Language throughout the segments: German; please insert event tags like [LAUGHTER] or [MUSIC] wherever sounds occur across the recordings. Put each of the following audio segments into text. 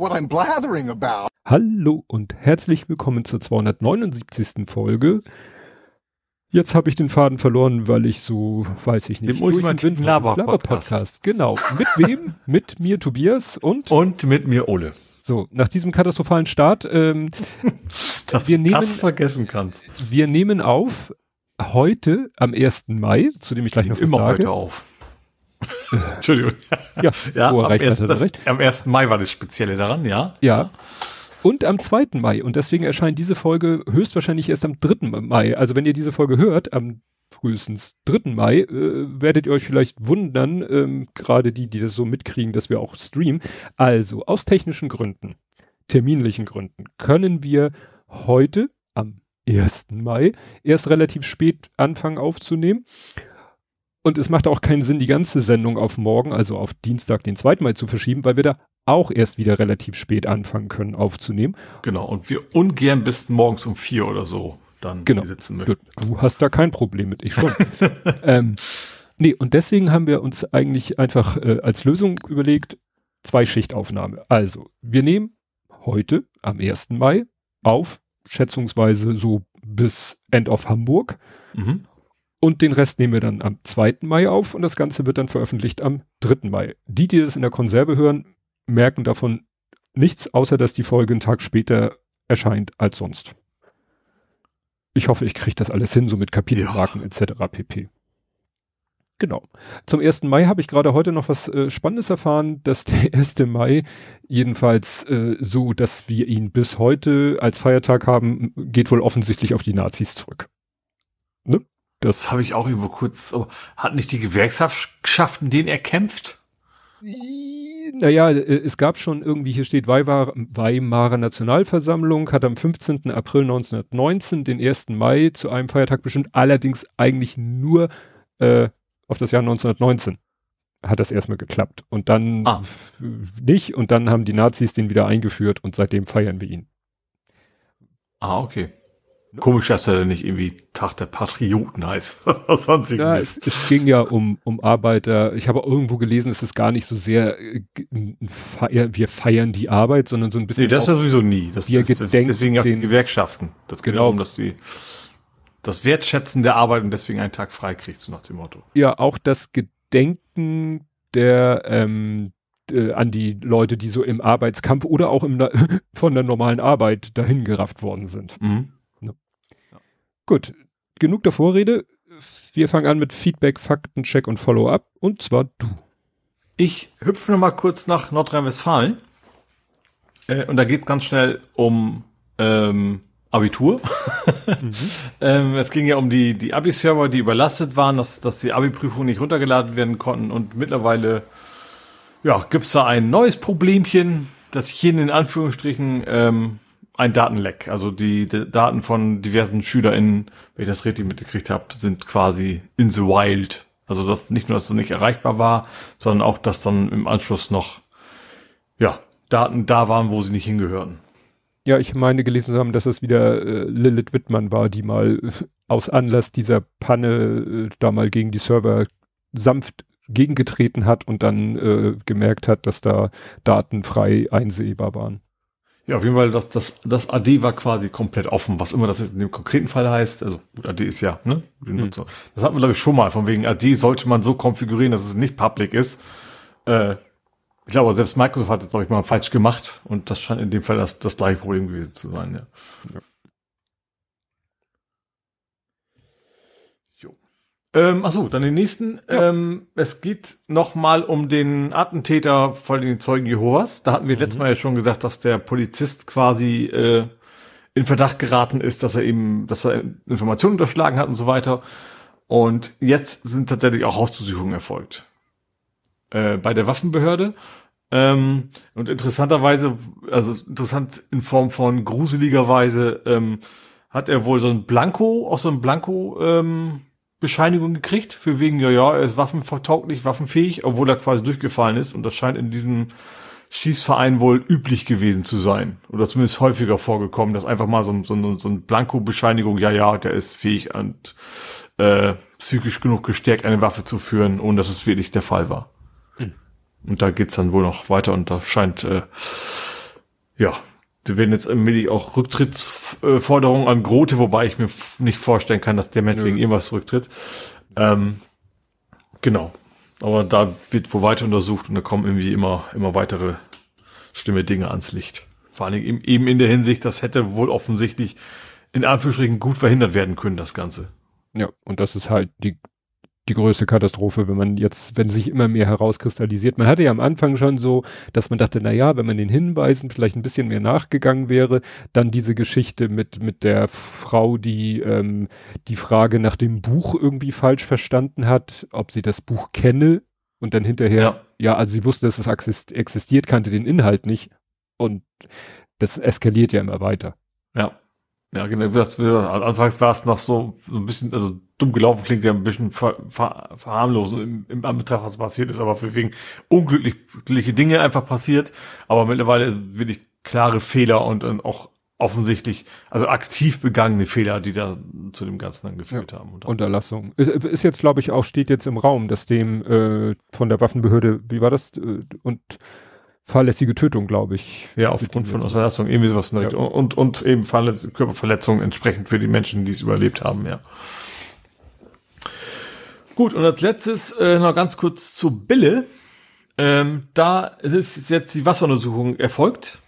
what I'm blathering about. Hallo und herzlich willkommen zur 279. Folge. Jetzt habe ich den Faden verloren, weil ich so, weiß ich nicht, Dem ultimativen Laber-Podcast. Laber genau. Mit wem? [LAUGHS] mit mir Tobias und? Und mit mir Ole. So, nach diesem katastrophalen Start, ähm, [LAUGHS] Dass wir du nehmen, das vergessen kannst. wir nehmen auf heute am 1. Mai, zu dem ich gleich noch was Immer sage. heute auf. [LAUGHS] Entschuldigung. Ja, Ja, am, recht erst, er das, recht. am 1. Mai war das Spezielle daran, ja? Ja. Und am 2. Mai. Und deswegen erscheint diese Folge höchstwahrscheinlich erst am 3. Mai. Also wenn ihr diese Folge hört, am frühestens 3. Mai, äh, werdet ihr euch vielleicht wundern, ähm, gerade die, die das so mitkriegen, dass wir auch streamen. Also aus technischen Gründen, terminlichen Gründen, können wir heute am 1. Mai erst relativ spät anfangen aufzunehmen. Und es macht auch keinen Sinn, die ganze Sendung auf morgen, also auf Dienstag, den 2. Mai zu verschieben, weil wir da auch erst wieder relativ spät anfangen können aufzunehmen. Genau. Und wir ungern bis morgens um vier oder so dann Genau. sitzen Du, möchten. du hast da kein Problem mit, ich schon. [LAUGHS] ähm, nee, und deswegen haben wir uns eigentlich einfach äh, als Lösung überlegt, zwei Schichtaufnahme. Also, wir nehmen heute am 1. Mai auf, schätzungsweise so bis End of Hamburg. Mhm. Und den Rest nehmen wir dann am 2. Mai auf und das Ganze wird dann veröffentlicht am 3. Mai. Die, die das in der Konserve hören, merken davon nichts, außer dass die Folge einen Tag später erscheint als sonst. Ich hoffe, ich kriege das alles hin, so mit Kapitelmarken etc. pp. Genau. Zum 1. Mai habe ich gerade heute noch was äh, Spannendes erfahren, dass [LAUGHS] der 1. Mai jedenfalls äh, so, dass wir ihn bis heute als Feiertag haben, geht wohl offensichtlich auf die Nazis zurück. Ne? Das habe ich auch irgendwo kurz. Oh, hat nicht die Gewerkschaften den erkämpft? Naja, äh, es gab schon irgendwie, hier steht Weimar, Weimarer Nationalversammlung, hat am 15. April 1919 den 1. Mai zu einem Feiertag bestimmt, allerdings eigentlich nur äh, auf das Jahr 1919 hat das erstmal geklappt und dann Ah. nicht und dann haben die Nazis den wieder eingeführt und seitdem feiern wir ihn. Ah, okay. Komisch, dass er nicht irgendwie Tag der Patrioten heißt. [LAUGHS] Sonst Ja, es, es ging ja um, um Arbeiter. Ich habe irgendwo gelesen, es ist gar nicht so sehr, äh, g- ein Feier, wir feiern die Arbeit, sondern so ein bisschen Nee, das ist auch- ja sowieso nie. Das, Wir das, deswegen auch die den- Gewerkschaften. Das geht Genau. darum, dass die das Wertschätzen der Arbeit und deswegen einen Tag frei kriegt, so nach dem Motto. ja auch das Gedenken der ähm, äh, an die Leute, die so im Arbeitskampf oder auch im, [LAUGHS] von der normalen Arbeit dahin gerafft worden sind. Mhm. Gut, genug der Vorrede. Wir fangen an mit Feedback, Faktencheck und Follow-up und zwar du. Ich hüpfe noch mal kurz nach Nordrhein-Westfalen. Äh, und da geht's ganz schnell um ähm, Abitur. [LAUGHS] ähm, es ging ja um die, die Abi-Server, die überlastet waren, dass, dass die Abi-Prüfungen nicht runtergeladen werden konnten. Und mittlerweile ja, gibt's da ein neues Problemchen, das hier in Anführungsstrichen ähm, ein Datenleck. Also die, die Daten von diversen SchülerInnen, wenn ich das richtig mitgekriegt habe, sind quasi in the wild. Also das, nicht nur, dass es nicht erreichbar war, sondern auch, dass dann im Anschluss noch ja, Daten da waren, wo sie nicht hingehören. Ja, ich meine gelesen zu haben, dass es wieder äh, Lilith Wittmann war, die mal [LAUGHS] aus Anlass dieser Panne äh, da mal gegen die Server sanft gegengetreten hat und dann äh, gemerkt hat, dass da Daten frei einsehbar waren. Ja, auf jeden Fall, das, das, das AD war quasi komplett offen, was immer das jetzt in dem konkreten Fall heißt. Also gut, AD ist ja, ne? Nutzung. Das hatten wir, glaube ich, schon mal. Von wegen AD sollte man so konfigurieren, dass es nicht public ist. Äh, ich glaube, selbst Microsoft hat jetzt, glaube ich, mal falsch gemacht. Und das scheint in dem Fall das, das gleiche Problem gewesen zu sein, ja. Jo. Ähm, achso, dann den nächsten. Ähm, es geht nochmal um den Attentäter von den Zeugen Jehovas. Da hatten wir letztes Mal ja schon gesagt, dass der Polizist quasi äh, in Verdacht geraten ist, dass er eben, dass er Informationen unterschlagen hat und so weiter. Und jetzt sind tatsächlich auch Hausdurchsuchungen erfolgt. Äh, bei der Waffenbehörde. Ähm, und interessanterweise, also interessant in Form von gruseligerweise, ähm, hat er wohl so ein Blanko, auch so ein Blanko, ähm, Bescheinigung gekriegt, für wegen, ja, ja, er ist waffenvertauglich, waffenfähig, obwohl er quasi durchgefallen ist. Und das scheint in diesem Schießverein wohl üblich gewesen zu sein. Oder zumindest häufiger vorgekommen, dass einfach mal so, ein- so, so ein Blanko-Bescheinigung, ja, ja, der ist fähig und äh, psychisch genug gestärkt, eine Waffe zu führen, ohne dass es wirklich der Fall war. Und da geht's dann wohl noch weiter und da scheint äh, ja, da werden jetzt allmählich auch Rücktrittsforderungen an Grote, wobei ich mir nicht vorstellen kann, dass der Mensch Nö. wegen irgendwas zurücktritt. Ähm, genau. Aber da wird wo weiter untersucht und da kommen irgendwie immer, immer weitere schlimme Dinge ans Licht. Vor allen Dingen eben in der Hinsicht, das hätte wohl offensichtlich in Anführungsstrichen gut verhindert werden können, das Ganze. Ja, und das ist halt die, die größte Katastrophe, wenn man jetzt, wenn sich immer mehr herauskristallisiert. Man hatte ja am Anfang schon so, dass man dachte, na ja, wenn man den Hinweisen vielleicht ein bisschen mehr nachgegangen wäre, dann diese Geschichte mit, mit der Frau, die ähm, die Frage nach dem Buch irgendwie falsch verstanden hat, ob sie das Buch kenne und dann hinterher, ja, ja also sie wusste, dass es existiert, kannte den Inhalt nicht und das eskaliert ja immer weiter. Ja. Ja, genau. Anfangs war es noch so, so ein bisschen, also dumm gelaufen klingt ja ein bisschen ver, ver, verharmlosen im, im Anbetracht, was passiert ist, aber für wegen unglückliche Dinge einfach passiert. Aber mittlerweile wirklich klare Fehler und, und auch offensichtlich, also aktiv begangene Fehler, die da zu dem Ganzen dann geführt ja, haben. Unterlassung. Ist, ist jetzt, glaube ich, auch, steht jetzt im Raum, dass dem äh, von der Waffenbehörde, wie war das? Äh, und fahrlässige Tötung, glaube ich. Ja, aufgrund von Unterlassung, irgendwie sowas. Ja. Und, und eben Körperverletzungen entsprechend für die Menschen, die es überlebt haben, ja. Gut, und als letztes äh, noch ganz kurz zu Bille. Ähm, da ist jetzt die Wasseruntersuchung erfolgt.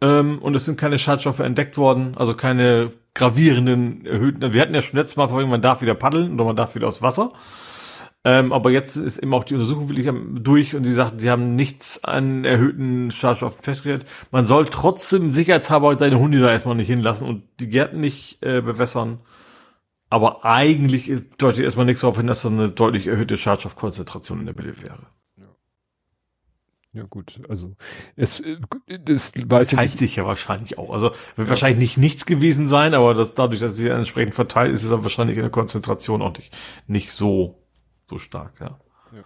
Ähm, und es sind keine Schadstoffe entdeckt worden, also keine gravierenden erhöhten. Wir hatten ja schon letztes Mal vorhin, man darf wieder paddeln oder man darf wieder aus Wasser. Ähm, aber jetzt ist eben auch die Untersuchung wirklich durch und die sagten, sie haben nichts an erhöhten Schadstoffen festgestellt. Man soll trotzdem sicherheitshalber deine Hunde da erstmal nicht hinlassen und die Gärten nicht äh, bewässern. Aber eigentlich deutet erstmal nichts darauf hin, dass da eine deutlich erhöhte Schadstoffkonzentration in der Bille wäre. Ja gut, also es, es weiß verteilt sich ja wahrscheinlich auch. Also wird ja. wahrscheinlich nicht nichts gewesen sein, aber das, dadurch, dass sie entsprechend verteilt ist, ist es wahrscheinlich in der Konzentration auch nicht, nicht so so stark, ja. ja.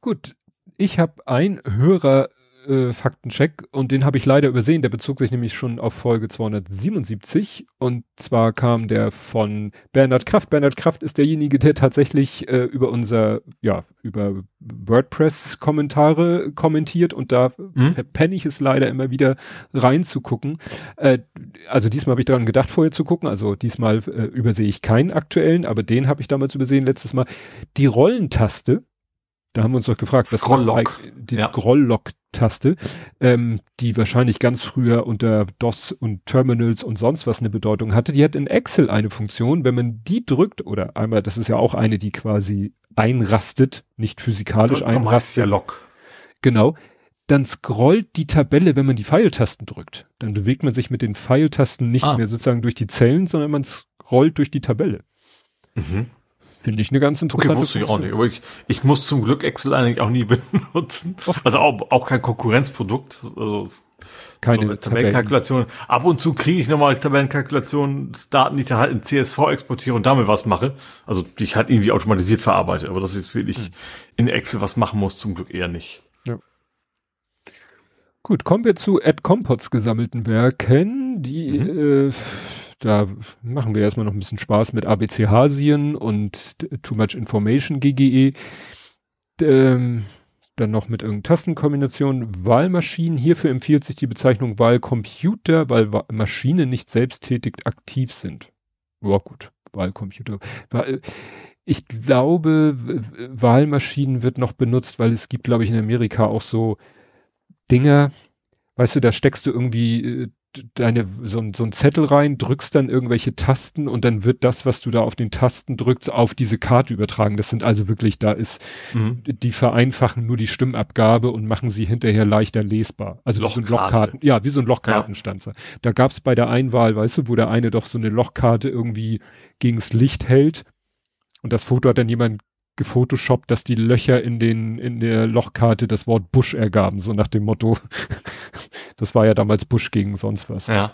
Gut, ich habe ein Hörer äh, Faktencheck und den habe ich leider übersehen. Der bezog sich nämlich schon auf Folge 277 und zwar kam der von Bernhard Kraft. Bernhard Kraft ist derjenige, der tatsächlich äh, über unser, ja, über WordPress-Kommentare kommentiert und da mhm. penne ich es leider immer wieder reinzugucken. Äh, also diesmal habe ich daran gedacht, vorher zu gucken. Also diesmal äh, übersehe ich keinen aktuellen, aber den habe ich damals übersehen letztes Mal. Die Rollentaste da haben wir uns doch gefragt, was Scrolllock. die ja. Scrolllock-Taste, ähm, die wahrscheinlich ganz früher unter DOS und Terminals und sonst was eine Bedeutung hatte, die hat in Excel eine Funktion, wenn man die drückt, oder einmal, das ist ja auch eine, die quasi einrastet, nicht physikalisch Drück einrastet. Ja Lock. Genau. Dann scrollt die Tabelle, wenn man die Pfeiltasten drückt. Dann bewegt man sich mit den Pfeiltasten nicht ah. mehr sozusagen durch die Zellen, sondern man scrollt durch die Tabelle. Mhm. Finde ich eine ganz interessante Okay, wusste ich auch nicht. Aber ich, ich muss zum Glück Excel eigentlich auch nie [LAUGHS] benutzen. Also auch, auch kein Konkurrenzprodukt. Also keine Tabellenkalkulation. Ab und zu kriege ich nochmal Tabellenkalkulationsdaten, die ich dann halt in CSV exportiere und damit was mache. Also die ich halt irgendwie automatisiert verarbeite. Aber dass ich wirklich hm. in Excel was machen muss, zum Glück eher nicht. Ja. Gut, kommen wir zu Ed Compots gesammelten Werken, die mhm. äh, da machen wir erstmal noch ein bisschen Spaß mit ABC Hasien und Too Much Information GGE. Ähm, dann noch mit irgendeiner Tastenkombination. Wahlmaschinen. Hierfür empfiehlt sich die Bezeichnung Wahlcomputer, weil Maschinen nicht selbsttätig aktiv sind. Ja, gut. Wahlcomputer. Ich glaube, Wahlmaschinen wird noch benutzt, weil es gibt, glaube ich, in Amerika auch so Dinger, weißt du, da steckst du irgendwie äh, deine so, so ein Zettel rein, drückst dann irgendwelche Tasten und dann wird das, was du da auf den Tasten drückst, auf diese Karte übertragen. Das sind also wirklich, da ist, mhm. die vereinfachen nur die Stimmabgabe und machen sie hinterher leichter lesbar. Also wie so ein Lochkarten, ja, wie so ein Lochkartenstanzer. Ja. Da gab's bei der Einwahl, weißt du, wo der eine doch so eine Lochkarte irgendwie gegens Licht hält und das Foto hat dann jemand gefotoshoppt, dass die Löcher in den, in der Lochkarte das Wort Bush ergaben, so nach dem Motto, [LAUGHS] das war ja damals Bush gegen sonst was. Ja.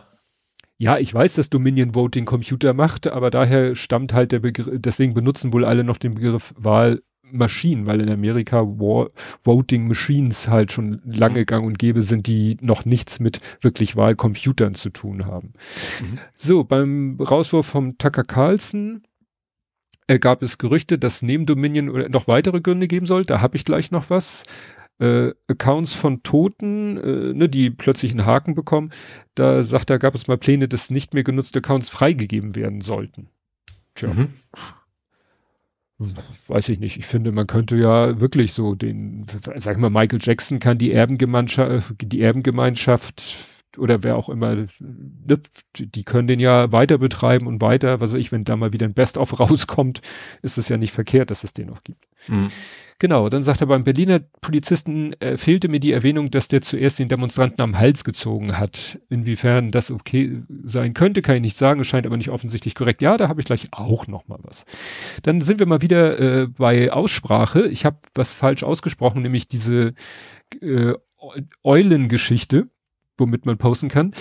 Ja, ich weiß, dass Dominion Voting Computer macht, aber daher stammt halt der Begriff, deswegen benutzen wohl alle noch den Begriff Wahlmaschinen, weil in Amerika War, Voting Machines halt schon lange mhm. gang und gäbe sind, die noch nichts mit wirklich Wahlcomputern zu tun haben. Mhm. So, beim Rauswurf vom Tucker Carlson äh, gab es Gerüchte, dass neben Dominion noch weitere Gründe geben soll. Da habe ich gleich noch was. äh, Accounts von Toten, äh, ne, die plötzlich einen Haken bekommen. Da sagt er, gab es mal Pläne, dass nicht mehr genutzte Accounts freigegeben werden sollten. Tja. Mhm. Weiß ich nicht. Ich finde, man könnte ja wirklich so den, sag ich mal, Michael Jackson kann die Erbengemeinschaft, die Erbengemeinschaft oder wer auch immer, ne, die können den ja weiter betreiben und weiter, was weiß ich, wenn da mal wieder ein Best-of [LAUGHS] rauskommt, ist es ja nicht verkehrt, dass es den noch gibt. Mhm. Genau, dann sagt er beim Berliner Polizisten äh, fehlte mir die Erwähnung, dass der zuerst den Demonstranten am Hals gezogen hat. Inwiefern das okay sein könnte, kann ich nicht sagen, es scheint aber nicht offensichtlich korrekt. Ja, da habe ich gleich auch noch mal was. Dann sind wir mal wieder äh, bei Aussprache. Ich habe was falsch ausgesprochen, nämlich diese äh, Eulengeschichte womit man posten kann,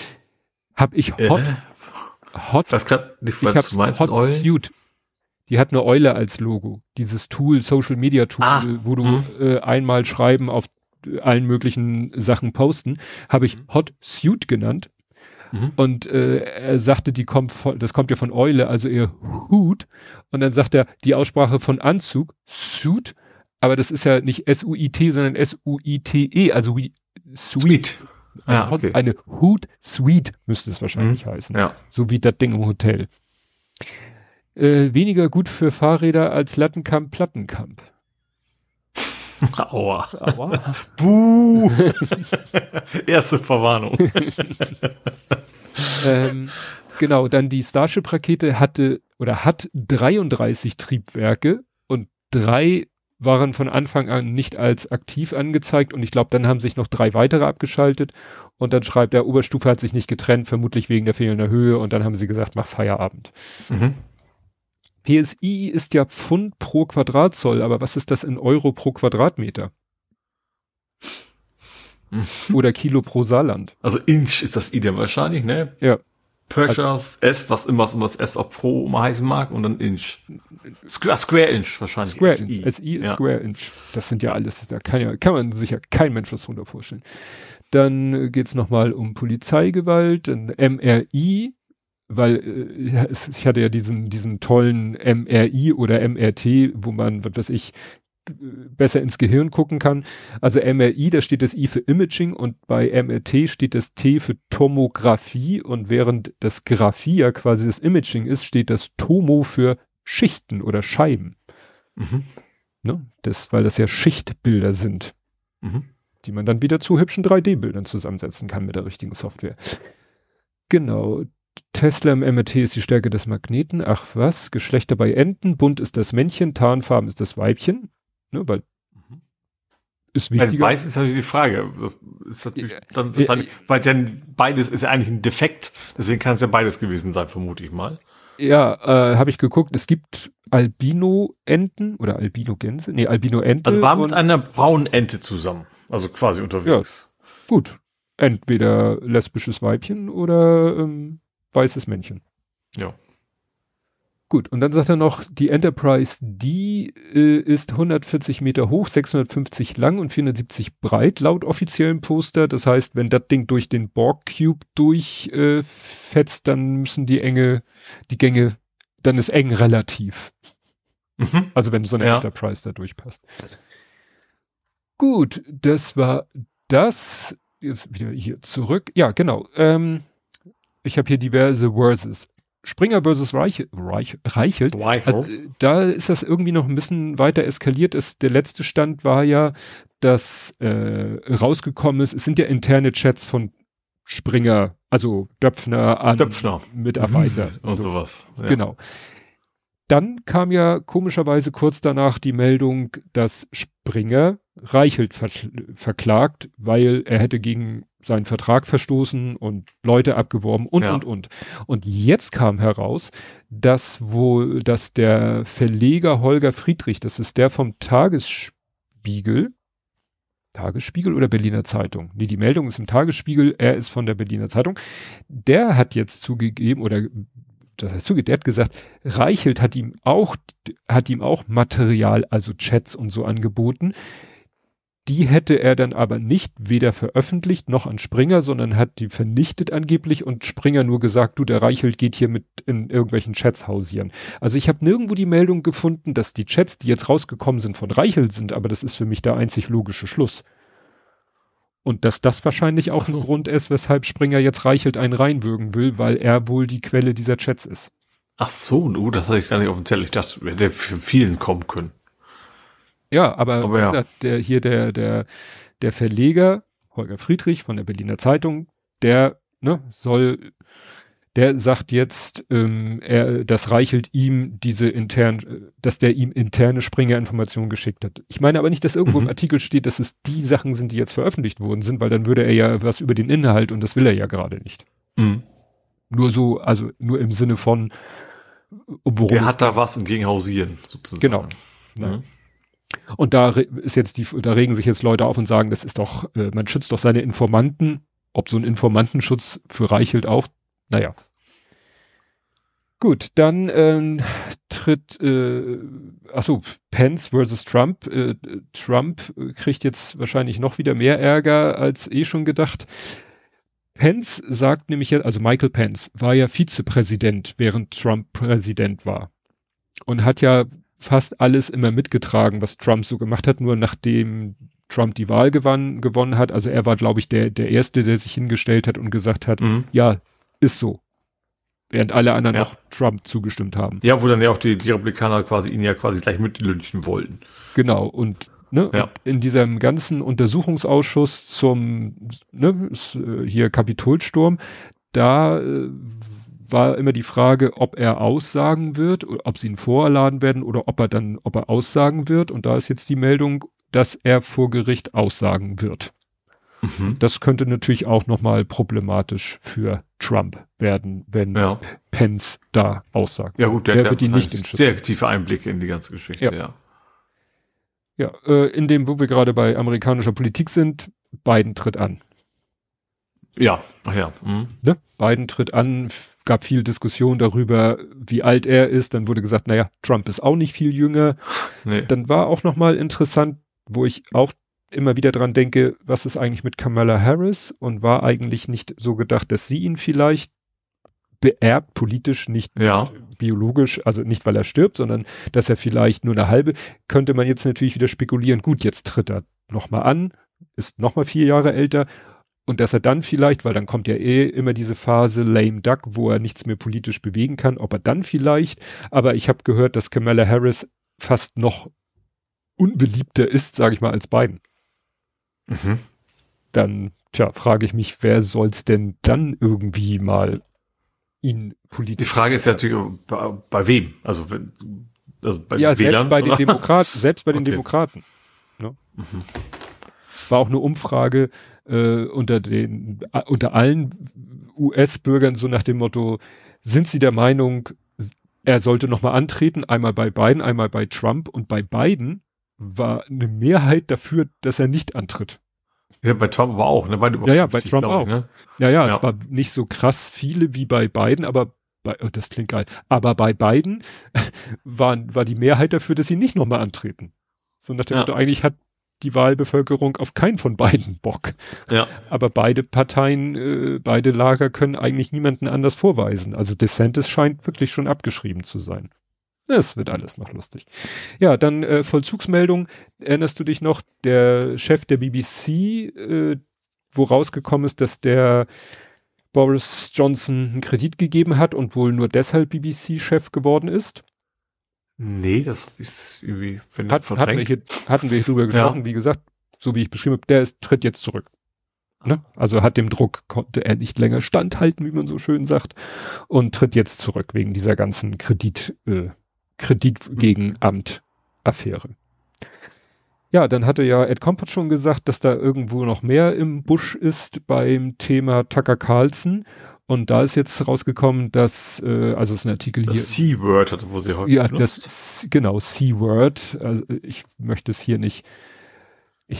habe ich Hot, äh, Hot, was grad, die, was ich Hot Eulen? Suit. Die hat eine Eule als Logo. Dieses Tool, Social Media Tool, ah, wo du hm. äh, einmal schreiben auf allen möglichen Sachen posten, habe ich mhm. Hot Suit genannt. Mhm. Und äh, er sagte, die kommt von, das kommt ja von Eule, also eher Hut. Und dann sagt er, die Aussprache von Anzug, Suit, aber das ist ja nicht S-U-I-T, sondern S-U-I-T-E, also wie Sweet. Ja, okay. Eine Hood Suite müsste es wahrscheinlich mhm. heißen. Ja. So wie das Ding im Hotel. Äh, weniger gut für Fahrräder als Lattenkamp Plattenkamp. [LAUGHS] Aua. Aua. [LAUGHS] Buh. [LAUGHS] Erste Verwarnung. ähm, genau, dann die Starship-Rakete hatte oder hat 33 Triebwerke und drei waren von Anfang an nicht als aktiv angezeigt und ich glaube, dann haben sich noch drei weitere abgeschaltet und dann schreibt der Oberstufe hat sich nicht getrennt, vermutlich wegen der fehlenden Höhe und dann haben sie gesagt, mach Feierabend. Mhm. PSI ist ja Pfund pro Quadratzoll, aber was ist das in Euro pro Quadratmeter? Mhm. Oder Kilo pro Saarland. Also Inch ist das I dann wahrscheinlich, ne? Ja. Purchase, S, was immer, was immer das S auf Pro immer heißen mag, und dann Inch. Square, Square Inch wahrscheinlich. Square Inch. SI ist ja. Square Inch. Das sind ja alles, da kann ja, kann man sich ja kein Mensch was drunter vorstellen. Dann geht's nochmal um Polizeigewalt, dann MRI, weil äh, ich hatte ja diesen, diesen tollen MRI oder MRT, wo man, was weiß ich, besser ins Gehirn gucken kann. Also MRI, da steht das I für Imaging und bei MRT steht das T für Tomographie und während das Graphie ja quasi das Imaging ist, steht das Tomo für Schichten oder Scheiben. Mhm. Ne? Das, weil das ja Schichtbilder sind, mhm. die man dann wieder zu hübschen 3D-Bildern zusammensetzen kann mit der richtigen Software. Genau. Tesla im MRT ist die Stärke des Magneten. Ach was, Geschlechter bei Enten. Bunt ist das Männchen, Tarnfarben ist das Weibchen. Ne, weil mhm. ist wichtiger. Weil weiß ist natürlich die Frage. Ist natürlich dann, ja, weil es ja beides ist ja eigentlich ein Defekt, deswegen kann es ja beides gewesen sein, vermute ich mal. Ja, äh, habe ich geguckt, es gibt Albino-Enten oder Albino-Gänse, nee, Albino-Ente. Also war mit einer braunen Ente zusammen, also quasi unterwegs. Ja, gut, entweder lesbisches Weibchen oder ähm, weißes Männchen. Ja. Gut, und dann sagt er noch, die Enterprise D äh, ist 140 Meter hoch, 650 lang und 470 breit, laut offiziellen Poster. Das heißt, wenn das Ding durch den Borg Cube durchfetzt, äh, dann müssen die enge, die Gänge, dann ist eng relativ. Mhm. Also wenn so eine ja. Enterprise da durchpasst. Gut, das war das. Jetzt wieder hier zurück. Ja, genau. Ähm, ich habe hier diverse Verses. Springer versus Reich, Reich, Reichelt, also, da ist das irgendwie noch ein bisschen weiter eskaliert. Ist, der letzte Stand war ja, dass äh, rausgekommen ist, es sind ja interne Chats von Springer, also Döpfner an Döpfner. Mitarbeiter und, und so. sowas. Ja. Genau. Dann kam ja komischerweise kurz danach die Meldung, dass Springer Reichelt ver verklagt, weil er hätte gegen seinen Vertrag verstoßen und Leute abgeworben und, ja. und, und. Und jetzt kam heraus, dass wohl, dass der Verleger Holger Friedrich, das ist der vom Tagesspiegel, Tagesspiegel oder Berliner Zeitung? Nee, die Meldung ist im Tagesspiegel, er ist von der Berliner Zeitung. Der hat jetzt zugegeben oder das heißt zugegeben, der hat gesagt, Reichelt hat ihm auch, hat ihm auch Material, also Chats und so angeboten, die hätte er dann aber nicht weder veröffentlicht noch an Springer, sondern hat die vernichtet angeblich und Springer nur gesagt, du, der Reichelt geht hier mit in irgendwelchen Chats hausieren. Also ich habe nirgendwo die Meldung gefunden, dass die Chats, die jetzt rausgekommen sind, von Reichelt sind, aber das ist für mich der einzig logische Schluss. Und dass das wahrscheinlich auch ein Grund ist, weshalb Springer jetzt Reichelt einen reinwürgen will, weil er wohl die Quelle dieser Chats ist. Ach so, nu, das hatte ich gar nicht offiziell. Ich dachte, hätte für vielen kommen können. Ja, aber, Aber ja. Gesagt, der, hier der, der, der Verleger, Holger Friedrich von der Berliner Zeitung, der ne, soll, der sagt jetzt, ähm, er, das Reichelt ihm diese intern, dass der ihm interne Springer-Informationen geschickt hat. Ich meine aber nicht, dass irgendwo Mhm. im Artikel steht, dass es die Sachen sind, die jetzt veröffentlicht worden sind, weil dann würde er ja was über den Inhalt und das will er ja gerade nicht. Mhm. Nur so, also nur im Sinne von, worum Der hat da was und gegen hausieren, sozusagen. Genau. Mhm. Und da ist jetzt die, da regen sich jetzt Leute auf und sagen, das ist doch, äh, man schützt doch seine Informanten. Ob so ein Informantenschutz für Reichelt auch, naja. Gut, dann ähm, tritt, äh, achso, Pence versus Trump. Äh, Trump kriegt jetzt wahrscheinlich noch wieder mehr Ärger als eh schon gedacht. Pence sagt nämlich also Michael Pence war ja Vizepräsident, während Trump Präsident war. Und hat ja fast alles immer mitgetragen, was Trump so gemacht hat, nur nachdem Trump die Wahl gewann, gewonnen hat. Also er war, glaube ich, der, der Erste, der sich hingestellt hat und gesagt hat, Mhm. ja, ist so. Während alle anderen Ja. noch Trump zugestimmt haben. Ja, wo dann ja auch die, die Republikaner quasi ihn ja quasi gleich mitlünchen wollten. Genau. Und, ne, Ja. in diesem ganzen Untersuchungsausschuss zum ne, äh, hier Kapitolsturm, da äh, war immer die Frage, ob er aussagen wird, oder ob sie ihn vorladen werden oder ob er dann, ob er aussagen wird. Und da ist jetzt die Meldung, dass er vor Gericht aussagen wird. Mhm. Das könnte natürlich auch nochmal problematisch für Trump werden, wenn Ja. Pence da aussagt. Ja gut, der, Der der wird ihn nicht in Schutz sehr tiefe Einblicke in die ganze Geschichte, Ja. ja. Ja, äh, in dem, wo wir gerade bei amerikanischer Politik sind, Biden tritt an. Ja, ach ja. Mhm. Ne? Biden tritt an, gab viel Diskussion darüber, wie alt er ist. Dann wurde gesagt, naja, Trump ist auch nicht viel jünger. [LAUGHS] Nee. Dann war auch nochmal interessant, wo ich auch immer wieder dran denke, was ist eigentlich mit Kamala Harris und war eigentlich nicht so gedacht, dass sie ihn vielleicht beerbt, politisch, nicht Ja. biologisch, also nicht weil er stirbt, sondern dass er vielleicht nur eine halbe, könnte man jetzt natürlich wieder spekulieren, gut, jetzt tritt er nochmal an, ist nochmal vier Jahre älter und dass er dann vielleicht, weil dann kommt ja eh immer diese Phase lame duck, wo er nichts mehr politisch bewegen kann, ob er dann vielleicht, aber ich habe gehört, dass Kamala Harris fast noch unbeliebter ist, sage ich mal, als Biden. Mhm. Dann, tja, frage ich mich, wer soll's denn dann irgendwie mal ihn politisch Die Frage ist ja natürlich, bei, bei wem? Also, also bei ja, Wählern? selbst bei den? Demokraten, selbst bei den Okay. Demokraten. Ne? Mhm. War auch eine Umfrage äh, unter den unter allen US-Bürgern so nach dem Motto: Sind Sie der Meinung, er sollte nochmal antreten? Einmal bei Biden, einmal bei Trump und bei Biden war eine Mehrheit dafür, dass er nicht antritt. Ja, bei Trump aber auch, ne? Bei, Ja, ja, bei Trump auch. Ich, ne? Ja, ja, Ja. es war nicht so krass viele wie bei Biden, aber bei, oh, das klingt geil. Aber bei Biden [LAUGHS] war, war die Mehrheit dafür, dass sie nicht nochmal antreten. So nach dem Ja. Motto, eigentlich hat die Wahlbevölkerung auf keinen von beiden Bock. Ja. Aber beide Parteien, äh, beide Lager können eigentlich niemanden anders vorweisen. Also DeSantis scheint wirklich schon abgeschrieben zu sein. Es wird alles noch lustig. Ja, dann äh, Vollzugsmeldung. Erinnerst du dich noch, der Chef der BBC, äh, wo rausgekommen ist, dass der Boris Johnson einen Kredit gegeben hat und wohl nur deshalb BBC-Chef geworden ist? Nee, das ist irgendwie wenn Hat, hatten, wir hier, hatten wir hier drüber gesprochen, wie gesagt, so wie ich beschrieben habe, der ist, tritt jetzt zurück. Ne? Also hat dem Druck, konnte er nicht länger standhalten, wie man so schön sagt, und tritt jetzt zurück wegen dieser ganzen Kredit, äh, Kredit gegen Amt-Affäre. Ja, dann hatte ja Ed Kompott schon gesagt, dass da irgendwo noch mehr im Busch ist beim Thema Tucker Carlson. Und da ist jetzt rausgekommen, dass, äh, also es ist ein Artikel hier. Das C-Word hatte, wo sie heute Ja, benutzt. das, genau, C-Word. Also ich möchte es hier nicht.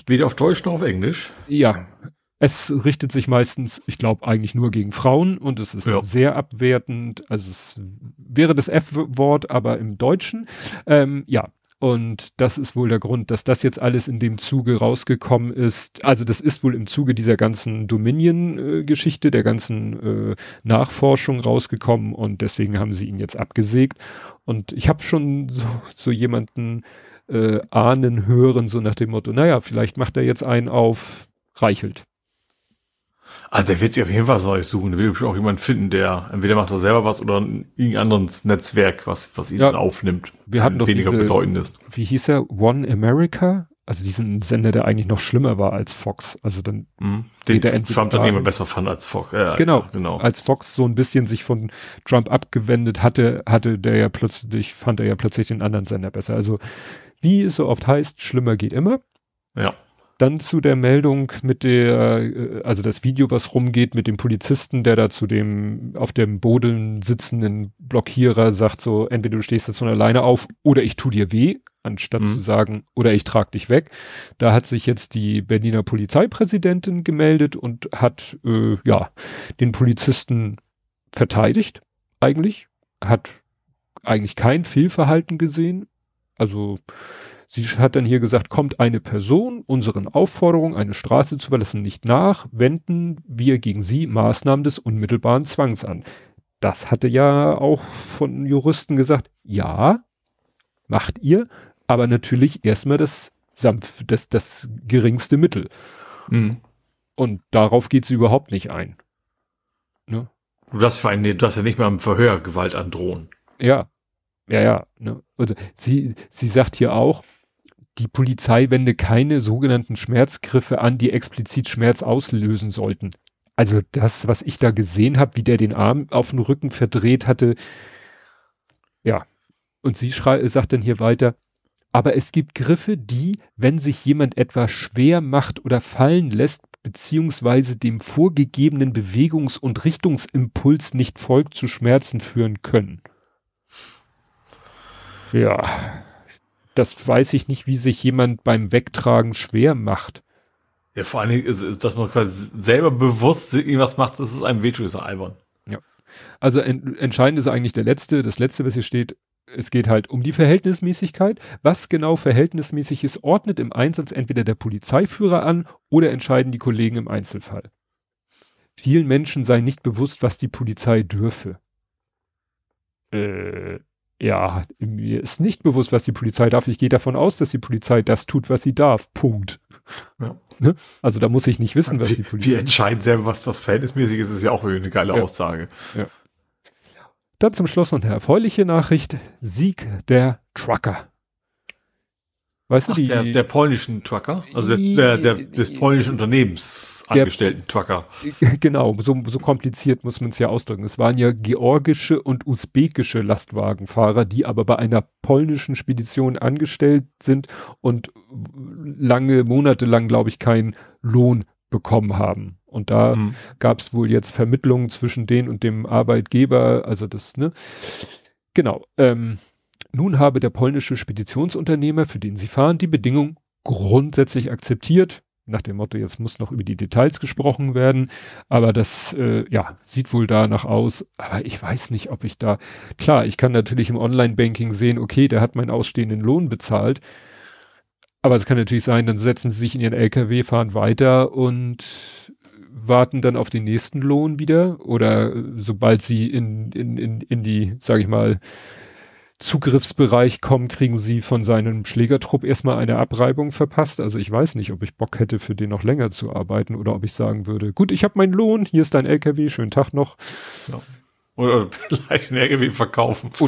Weder auf Deutsch noch auf Englisch. Ja, es richtet sich meistens, ich glaube, eigentlich nur gegen Frauen und es ist Ja. sehr abwertend. Also es wäre das F-Wort, aber im Deutschen. Ähm, ja. Und das ist wohl der Grund, dass das jetzt alles in dem Zuge rausgekommen ist. Also das ist wohl im Zuge dieser ganzen Dominion-Geschichte, der ganzen äh, Nachforschung rausgekommen und deswegen haben sie ihn jetzt abgesägt. Und ich habe schon so, so jemanden äh, ahnen hören, so nach dem Motto, naja, vielleicht macht er jetzt einen auf Reichelt. Also der wird sich auf jeden Fall was Neues suchen. Der will bestimmt auch jemanden finden, der entweder macht er selber was oder ein irgendein anderes Netzwerk, was, was ihn Ja. aufnimmt. Wir hatten doch weniger diese- bedeutend ist. Wie hieß er? One America? Also diesen Sender, der eigentlich noch schlimmer war als Fox. Also dann Mhm. Den Trump dann da- immer besser fand als Fox. Ja, Genau. genau. als Fox so ein bisschen sich von Trump abgewendet hatte, hatte der ja plötzlich, fand er ja plötzlich den anderen Sender besser. Also wie es so oft heißt, schlimmer geht immer. Ja. Dann zu der Meldung mit der, äh, also das Video, was rumgeht mit dem Polizisten, der da zu dem auf dem Boden sitzenden Blockierer sagt so, entweder du stehst jetzt von alleine auf oder ich tu dir weh, anstatt Mhm. zu sagen, oder ich trag dich weg. Da hat sich jetzt die Berliner Polizeipräsidentin gemeldet und hat, äh, ja, den Polizisten verteidigt, eigentlich, hat eigentlich kein Fehlverhalten gesehen. Also sie hat dann hier gesagt, kommt eine Person unseren Aufforderungen, eine Straße zu verlassen, nicht nach, wenden wir gegen sie Maßnahmen des unmittelbaren Zwangs an. Das hatte ja auch von Juristen gesagt, ja, macht ihr, aber natürlich erstmal das sanft, das, das geringste Mittel. Mhm. Und darauf geht sie überhaupt nicht ein. Ne? Du darfst vor allem, du darfst ja nicht mal im Verhör Gewalt androhen. Ja, ja, ja. Ne? Also sie, sie sagt hier auch, die Polizei wende keine sogenannten Schmerzgriffe an, die explizit Schmerz auslösen sollten. Also das, was ich da gesehen habe, wie der den Arm auf den Rücken verdreht hatte, ja. Und sie schrei sagt dann hier weiter, aber es gibt Griffe, die, wenn sich jemand etwa schwer macht oder fallen lässt, beziehungsweise dem vorgegebenen Bewegungs- und Richtungsimpuls nicht folgt, zu Schmerzen führen können. Ja, das weiß ich nicht, wie sich jemand beim Wegtragen schwer macht. Ja, vor allen Dingen, dass man quasi selber bewusst irgendwas macht, das ist einem wehtut, ist albern. Also en entscheidend ist eigentlich der letzte, das letzte, was hier steht. Es geht halt um die Verhältnismäßigkeit. Was genau verhältnismäßig ist, ordnet im Einsatz entweder der Polizeiführer an oder entscheiden die Kollegen im Einzelfall. Vielen Menschen sei nicht bewusst, was die Polizei dürfe. Äh, ja, mir ist nicht bewusst, was die Polizei darf. Ich gehe davon aus, dass die Polizei das tut, was sie darf. Punkt. Ja. Ne? Also da muss ich nicht wissen, was die Wir, Polizei. wir entscheiden selber, was das verhältnismäßig ist, ist ja auch eine geile Ja. Aussage. Dann zum Schluss noch eine erfreuliche Nachricht. Sieg der Trucker. Weißt Ach, du, die, der, der polnischen Trucker, also der, der, der des polnischen Unternehmens angestellten Trucker. [LAUGHS] genau, so, so kompliziert muss man es ja ausdrücken. Es waren ja georgische und usbekische Lastwagenfahrer, die aber bei einer polnischen Spedition angestellt sind und lange, monatelang, glaube ich, keinen Lohn bekommen haben. Und da Mhm. gab es wohl jetzt Vermittlungen zwischen denen und dem Arbeitgeber, also das, ne? Genau. Ähm, nun habe der polnische Speditionsunternehmer, für den sie fahren, die Bedingung grundsätzlich akzeptiert. Nach dem Motto, jetzt muss noch über die Details gesprochen werden. Aber das, äh, ja, sieht wohl danach aus. Aber ich weiß nicht, ob ich da, klar, ich kann natürlich im Online-Banking sehen, okay, der hat meinen ausstehenden Lohn bezahlt. Aber es kann natürlich sein, dann setzen sie sich in ihren LKW, fahren weiter und warten dann auf den nächsten Lohn wieder oder äh, sobald sie in, in, in, in die, sage ich mal, Zugriffsbereich kommen, kriegen sie von seinem Schlägertrupp erstmal eine Abreibung verpasst. Also ich weiß nicht, ob ich Bock hätte, für den noch länger zu arbeiten oder ob ich sagen würde, gut, ich habe meinen Lohn, hier ist dein LKW, schönen Tag noch. Oder, oder vielleicht den LKW verkaufen. [LAUGHS]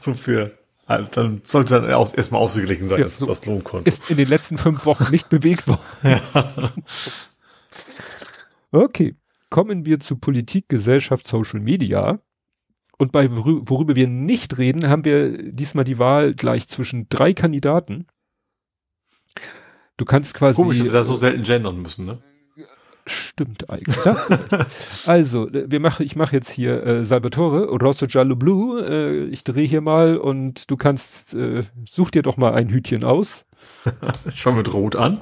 So für, halt, dann sollte dann aus, erstmal ausgeglichen sein, Ja, das, so. das Lohnkonto. ist in den letzten fünf Wochen nicht bewegt worden. [LAUGHS] Okay, kommen wir zu Politik, Gesellschaft, Social Media. Und bei worü- worüber wir nicht reden, haben wir diesmal die Wahl gleich zwischen drei Kandidaten. Du kannst quasi. Komisch, dass wir da so selten gendern müssen, ne? Stimmt eigentlich. [LAUGHS] Also, äh, wir machen, ich mache jetzt hier äh, Salvatore, Rosso Giallo Blue. Äh, ich drehe hier mal und du kannst, äh, such dir doch mal ein Hütchen aus. [LAUGHS] Ich fange mit Rot an.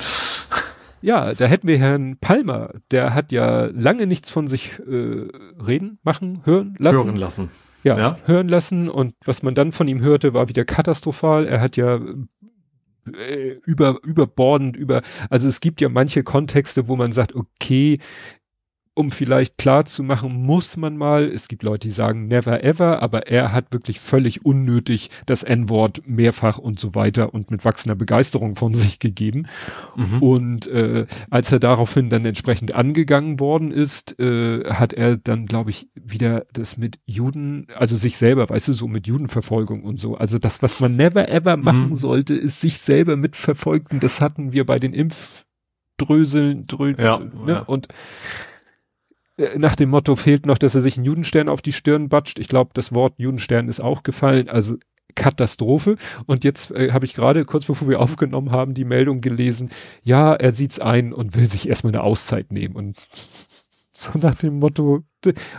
Ja, da hätten wir Herrn Palmer, der hat ja lange nichts von sich äh, reden, machen, hören lassen. Hören lassen. Ja, ja. hören lassen und was man dann von ihm hörte, war wieder katastrophal. Er hat ja äh, über überbordend über also es gibt ja manche Kontexte, wo man sagt, okay, um vielleicht klar zu machen, muss man mal, es gibt Leute, die sagen never ever, aber er hat wirklich völlig unnötig das N-Wort mehrfach und so weiter und mit wachsender Begeisterung von [LAUGHS] sich gegeben. Mhm. Und äh, als er daraufhin dann entsprechend angegangen worden ist, äh, hat er dann, glaube ich, wieder das mit Juden, also sich selber, weißt du, so mit Judenverfolgung und so. Also das, was man never ever mhm. machen sollte, ist sich selber mitverfolgen. Das hatten wir bei den Impfdröseln, Drö ja, ne? Ja. Und nach dem Motto fehlt noch, dass er sich einen Judenstern auf die Stirn batscht. Ich glaube, das Wort Judenstern ist auch gefallen. Also Katastrophe. Und jetzt äh, habe ich gerade kurz bevor wir aufgenommen haben, die Meldung gelesen, ja, er sieht's ein und will sich erstmal eine Auszeit nehmen. Und [LAUGHS] so nach dem Motto,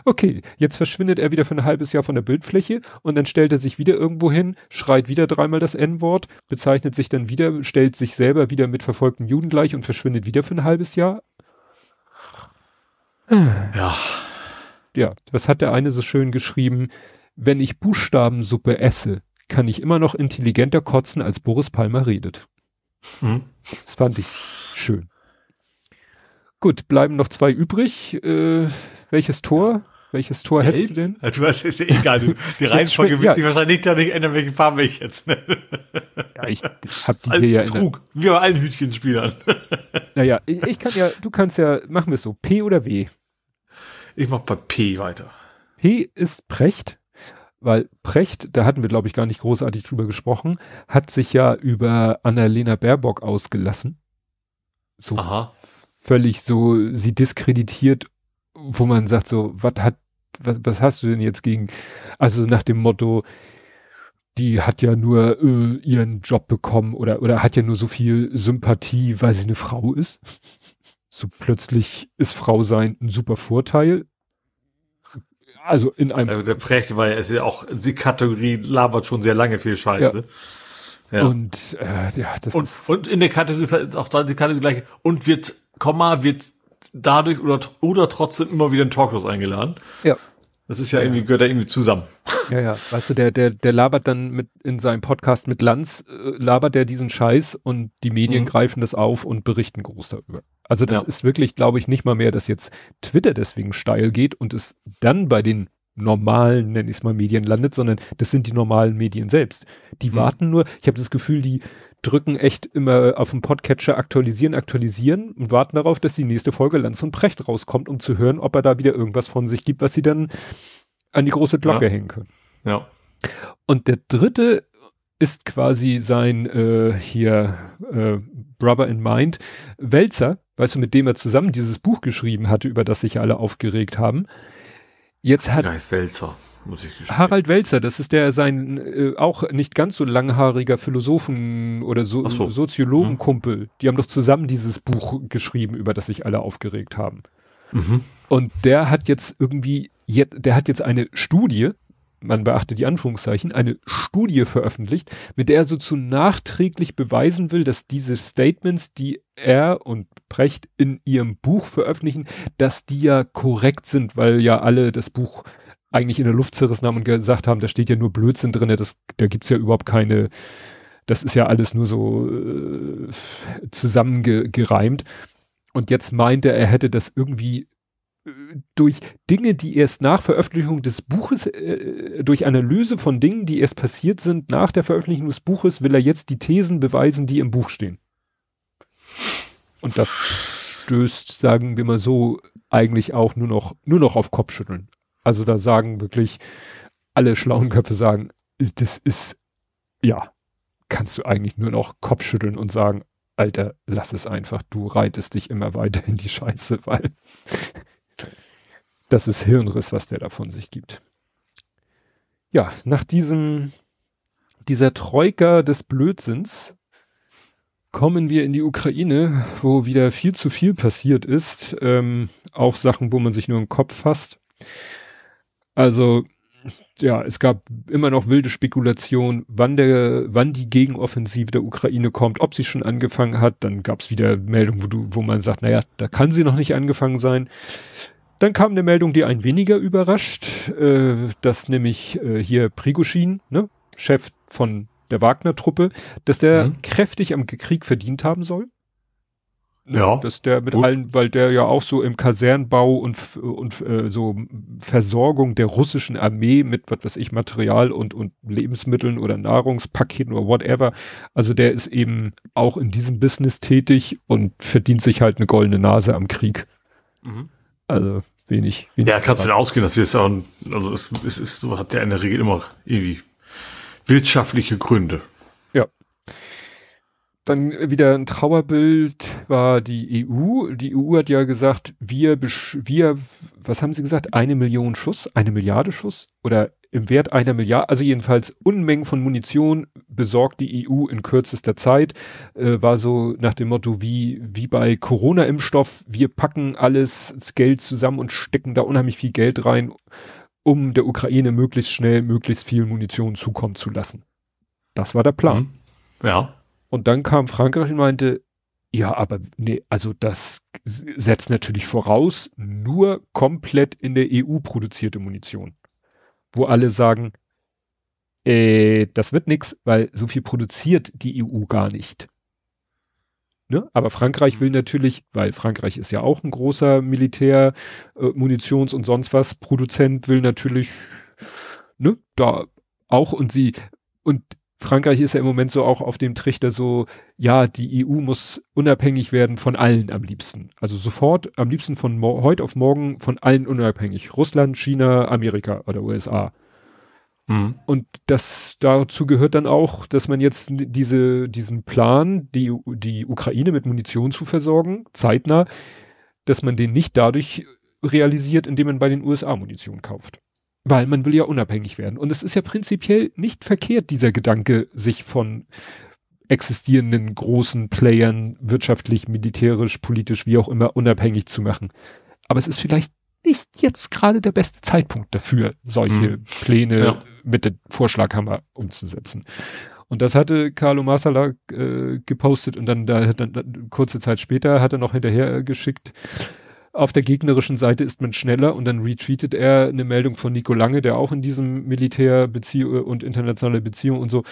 okay, jetzt verschwindet er wieder für ein halbes Jahr von der Bildfläche und dann stellt er sich wieder irgendwo hin, schreit wieder dreimal das N-Wort, bezeichnet sich dann wieder, stellt sich selber wieder mit verfolgten Juden gleich und verschwindet wieder für ein halbes Jahr. Ja. Ja, was hat der eine so schön geschrieben? Wenn ich Buchstabensuppe esse, kann ich immer noch intelligenter kotzen, als Boris Palmer redet. Mhm. Das fand ich schön. Gut, bleiben noch zwei übrig. Äh, welches Tor? Welches Tor Gelb? hättest du denn? [LAUGHS] Du hast, ist ja egal. Du, die [LAUGHS] Reihenfolge wird ja. sich wahrscheinlich da nicht ändern, welche Farbe ich jetzt nenne. Ja, ich hab die hier ja Trug, wie bei allen Hütchenspielern. [LAUGHS] Naja, ich, ich kann ja, du kannst ja, machen wir es so, P oder W? Ich mach bei P weiter. P ist Precht, weil Precht, da hatten wir glaube ich gar nicht großartig drüber gesprochen, hat sich ja über Annalena Baerbock ausgelassen. So Aha. völlig so, sie diskreditiert, wo man sagt so, was hat, was, was hast du denn jetzt gegen, also nach dem Motto, die hat ja nur äh, ihren Job bekommen oder, oder hat ja nur so viel Sympathie, weil sie eine Frau ist so plötzlich ist Frau sein ein super Vorteil. Also in einem. Also der Prägte war ja, ist ja auch, die Kategorie labert schon sehr lange viel Scheiße. Ja. ja. Und äh, ja, das und, ist und in der Kategorie ist auch da die Kategorie gleich und wird Komma wird dadurch oder oder trotzdem immer wieder in Talkshows eingeladen. Ja. Das ist ja, ja irgendwie, gehört ja irgendwie zusammen. Ja, ja. Weißt du, der, der, der labert dann mit in seinem Podcast mit Lanz, äh, labert der diesen Scheiß und die Medien mhm. greifen das auf und berichten groß darüber. Also das ja. ist wirklich, glaube ich, nicht mal mehr, dass jetzt Twitter deswegen steil geht und es dann bei den normalen, nenne ich es mal, Medien landet, sondern das sind die normalen Medien selbst. Die mhm. warten nur, ich habe das Gefühl, die drücken echt immer auf dem Podcatcher aktualisieren, aktualisieren und warten darauf, dass die nächste Folge Lanz und Precht rauskommt, um zu hören, ob er da wieder irgendwas von sich gibt, was sie dann an die große Glocke ja. hängen können. Ja. Und der dritte ist quasi sein äh, hier äh, Brother in Mind, Welzer, weißt du, mit dem er zusammen dieses Buch geschrieben hatte, über das sich alle aufgeregt haben. Jetzt hat Geist Welzer. Harald Welzer, das ist der sein äh, auch nicht ganz so langhaariger Philosophen oder so, so. Soziologenkumpel. Mhm. Die haben doch zusammen dieses Buch geschrieben, über das sich alle aufgeregt haben. Mhm. Und der hat jetzt irgendwie, der hat jetzt eine Studie, man beachte die Anführungszeichen, eine Studie veröffentlicht, mit der er so zu nachträglich beweisen will, dass diese Statements, die er und Precht in ihrem Buch veröffentlichen, dass die ja korrekt sind, weil ja alle das Buch eigentlich in der Luft zerrissen haben und gesagt haben, da steht ja nur Blödsinn drin, das, da gibt's ja überhaupt keine, das ist ja alles nur so äh, zusammengereimt. Und jetzt meint er, er hätte das irgendwie durch Dinge, die erst nach Veröffentlichung des Buches, äh, durch Analyse von Dingen, die erst passiert sind nach der Veröffentlichung des Buches, will er jetzt die Thesen beweisen, die im Buch stehen. Und das stößt, sagen wir mal so, eigentlich auch nur noch, nur noch auf Kopfschütteln. Also da sagen wirklich alle schlauen Köpfe sagen, das ist, ja, kannst du eigentlich nur noch Kopfschütteln und sagen, Alter, lass es einfach, du reitest dich immer weiter in die Scheiße, weil das ist Hirnriss, was der da von sich gibt. Ja, nach diesem, dieser Troika des Blödsinns kommen wir in die Ukraine, wo wieder viel zu viel passiert ist. Ähm, auch Sachen, wo man sich nur im Kopf fasst. Also, ja, es gab immer noch wilde Spekulation, wann der, wann die Gegenoffensive der Ukraine kommt, ob sie schon angefangen hat. Dann gab es wieder Meldungen, wo, du, wo man sagt, naja, da kann sie noch nicht angefangen sein. Dann kam eine Meldung, die einen weniger überrascht, äh, dass nämlich äh, hier Prigoschin, ne, Chef von der Wagner-Truppe, dass der mhm. kräftig am Krieg verdient haben soll. Ja. Dass der mit gut. allen, weil der ja auch so im Kasernbau und, und äh, so Versorgung der russischen Armee mit, was weiß ich, Material und, und Lebensmitteln oder Nahrungspaketen oder whatever. Also der ist eben auch in diesem Business tätig und verdient sich halt eine goldene Nase am Krieg. Mhm. Also wenig, wenig. Ja, kannst du ausgehen, dass jetzt auch, also es, es ist so, hat ja in der Regel immer irgendwie wirtschaftliche Gründe. Dann wieder ein Trauerbild war die EU. Die EU hat ja gesagt, wir, wir, was haben sie gesagt? Eine Million Schuss, eine Milliarde Schuss oder im Wert einer Milliarde, also jedenfalls Unmengen von Munition besorgt die EU in kürzester Zeit. Äh, war so nach dem Motto wie, wie bei Corona-Impfstoff, wir packen alles Geld zusammen und stecken da unheimlich viel Geld rein, um der Ukraine möglichst schnell, möglichst viel Munition zukommen zu lassen. Das war der Plan. Mhm. Ja. Und dann kam Frankreich und meinte, ja, aber nee, also das setzt natürlich voraus, nur komplett in der EU produzierte Munition. Wo alle sagen, äh, das wird nix, weil so viel produziert die EU gar nicht. Ne? Aber Frankreich will natürlich, weil Frankreich ist ja auch ein großer Militär, äh, Munitions- und sonst was Produzent, will natürlich, ne, da auch und sie, und Frankreich ist ja im Moment so auch auf dem Trichter so, ja, die EU muss unabhängig werden von allen am liebsten. Also sofort, am liebsten von heute auf morgen von allen unabhängig. Russland, China, Amerika oder USA. Mhm. Und das dazu gehört dann auch, dass man jetzt diese, diesen Plan, die, die Ukraine mit Munition zu versorgen, zeitnah, dass man den nicht dadurch realisiert, indem man bei den USA Munition kauft. Weil man will ja unabhängig werden. Und es ist ja prinzipiell nicht verkehrt, dieser Gedanke, sich von existierenden großen Playern wirtschaftlich, militärisch, politisch, wie auch immer, unabhängig zu machen. Aber es ist vielleicht nicht jetzt gerade der beste Zeitpunkt dafür, solche hm. Pläne ja. mit dem Vorschlaghammer umzusetzen. Und das hatte Carlo Marsala äh, gepostet und dann, da, dann, dann kurze Zeit später hat er noch hinterher geschickt, auf der gegnerischen Seite ist man schneller und dann retweetet er eine Meldung von Nico Lange, der auch in diesem Militärbeziehung und internationale Beziehung und so.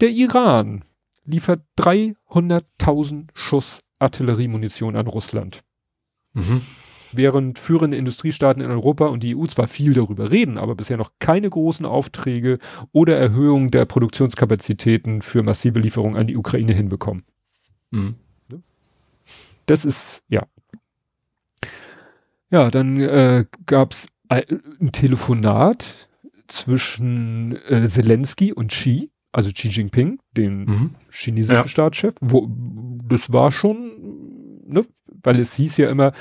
Der Iran liefert 300.000 Schuss Artilleriemunition an Russland. Mhm. Während führende Industriestaaten in Europa und die EU zwar viel darüber reden, aber bisher noch keine großen Aufträge oder Erhöhung der Produktionskapazitäten für massive Lieferungen an die Ukraine hinbekommen. Mhm. Das ist, ja, ja, dann äh, gab es ein Telefonat zwischen äh, Zelensky und Xi, also Xi Jinping, dem mhm. chinesischen ja. Staatschef. Wo, das war schon, ne, weil es hieß ja immer,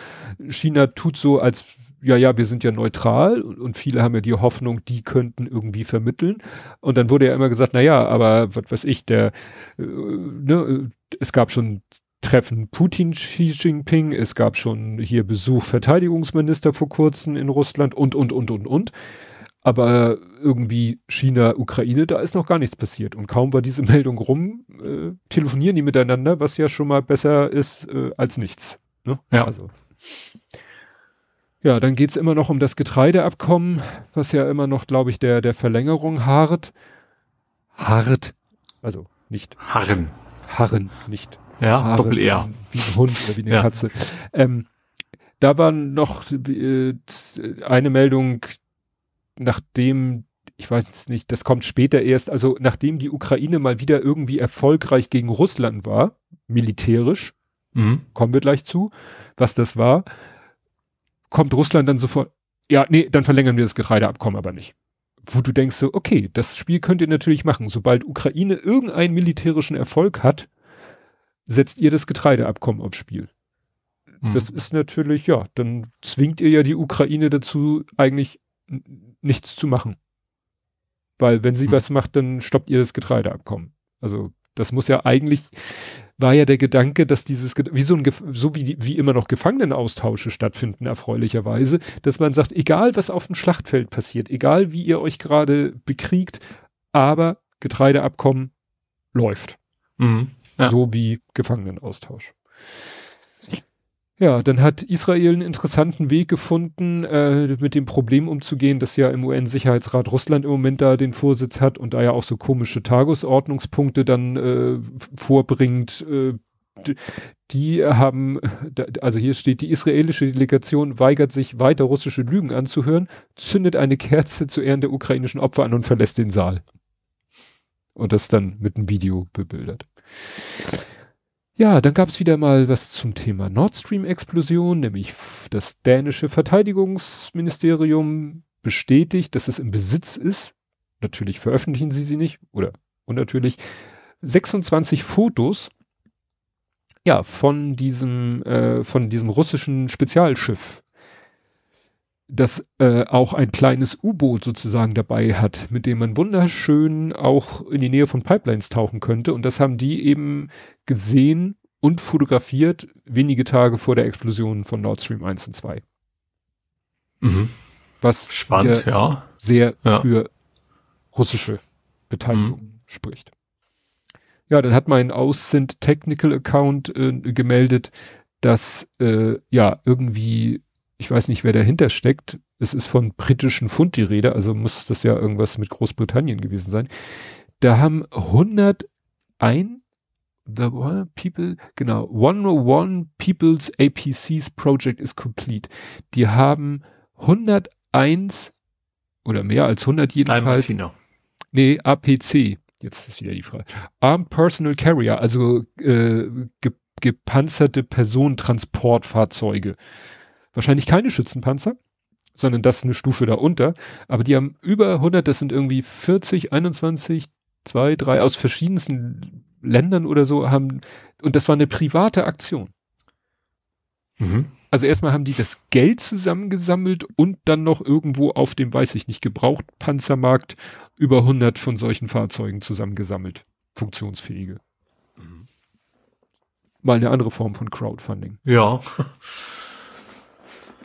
China tut so, als ja, ja, wir sind ja neutral und, viele haben ja die Hoffnung, die könnten irgendwie vermitteln. Und dann wurde ja immer gesagt, na ja, aber was weiß ich, der, äh, ne, es gab schon Treffen Putin, Xi Jinping, es gab schon hier Besuch Verteidigungsminister vor kurzem in Russland und, und, und, und, und. Aber irgendwie China, Ukraine, da ist noch gar nichts passiert. Und kaum war diese [LAUGHS] Meldung rum, äh, telefonieren die miteinander, was ja schon mal besser ist äh, als nichts. Ne? Ja. Also. Ja, dann geht's immer noch um das Getreideabkommen, was ja immer noch, glaube ich, der, der Verlängerung hart. Hart. Also nicht. Harren. Harren, nicht ja, Haare, Doppel R. Wie ein Hund oder wie eine ja. Katze. Ähm, da war noch äh, eine Meldung, nachdem, ich weiß nicht, das kommt später erst, also nachdem die Ukraine mal wieder irgendwie erfolgreich gegen Russland war, militärisch, mhm. kommen wir gleich zu, was das war, kommt Russland dann sofort, ja, nee, dann verlängern wir das Getreideabkommen aber nicht. Wo du denkst so, okay, das Spiel könnt ihr natürlich machen. Sobald Ukraine irgendeinen militärischen Erfolg hat, setzt ihr das Getreideabkommen aufs Spiel. Mhm. Das ist natürlich, ja, dann zwingt ihr ja die Ukraine dazu, eigentlich nichts zu machen. Weil wenn sie mhm. was macht, dann stoppt ihr das Getreideabkommen. Also das muss ja eigentlich, war ja der Gedanke, dass dieses, wie so, ein, so wie, wie immer noch Gefangenenaustausche stattfinden, erfreulicherweise, dass man sagt, egal was auf dem Schlachtfeld passiert, egal wie ihr euch gerade bekriegt, aber Getreideabkommen läuft. Mhm. Ja. So wie Gefangenenaustausch. Ja, dann hat Israel einen interessanten Weg gefunden, äh, mit dem Problem umzugehen, dass ja im UN-Sicherheitsrat Russland im Moment da den Vorsitz hat und da ja auch so komische Tagesordnungspunkte dann äh, vorbringt, äh, die haben, also hier steht, die israelische Delegation weigert sich weiter russische Lügen anzuhören, zündet eine Kerze zu Ehren der ukrainischen Opfer an und verlässt den Saal. Und das dann mit einem Video bebildert. Ja, dann gab es wieder mal was zum Thema Nord Stream-Explosion, nämlich das dänische Verteidigungsministerium bestätigt, dass es im Besitz ist. Natürlich veröffentlichen sie sie nicht oder und natürlich 26 Fotos ja von diesem äh, von diesem russischen Spezialschiff, das äh, auch ein kleines U-Boot sozusagen dabei hat, mit dem man wunderschön auch in die Nähe von Pipelines tauchen könnte. Und das haben die eben gesehen und fotografiert wenige Tage vor der Explosion von Nord Stream 1 und 2. Mhm. Was spannend, ja. sehr ja. für russische Beteiligung mhm. spricht. Ja, dann hat mein Aussend Technical Account äh, gemeldet, dass äh, ja irgendwie, ich weiß nicht, wer dahinter steckt. Es ist von britischen Pfund die Rede, also muss das ja irgendwas mit Großbritannien gewesen sein. Da haben 101 The one people, genau, 101 People's APCs Project is complete. Die haben 101 oder mehr als 100 jedenfalls. Nein, nee, APC jetzt ist wieder die Frage. Armed Personal Carrier, also äh, ge gepanzerte Personentransportfahrzeuge. Wahrscheinlich keine Schützenpanzer, sondern das ist eine Stufe darunter. Aber die haben über 100, das sind irgendwie 40, 21, 2, 3 aus verschiedensten Ländern oder so haben, und das war eine private Aktion. Mhm. Also erstmal haben die das Geld zusammengesammelt und dann noch irgendwo auf dem, weiß ich nicht, Gebrauchtpanzermarkt über 100 von solchen Fahrzeugen zusammengesammelt. Funktionsfähige. Mhm. Mal eine andere Form von Crowdfunding. Ja.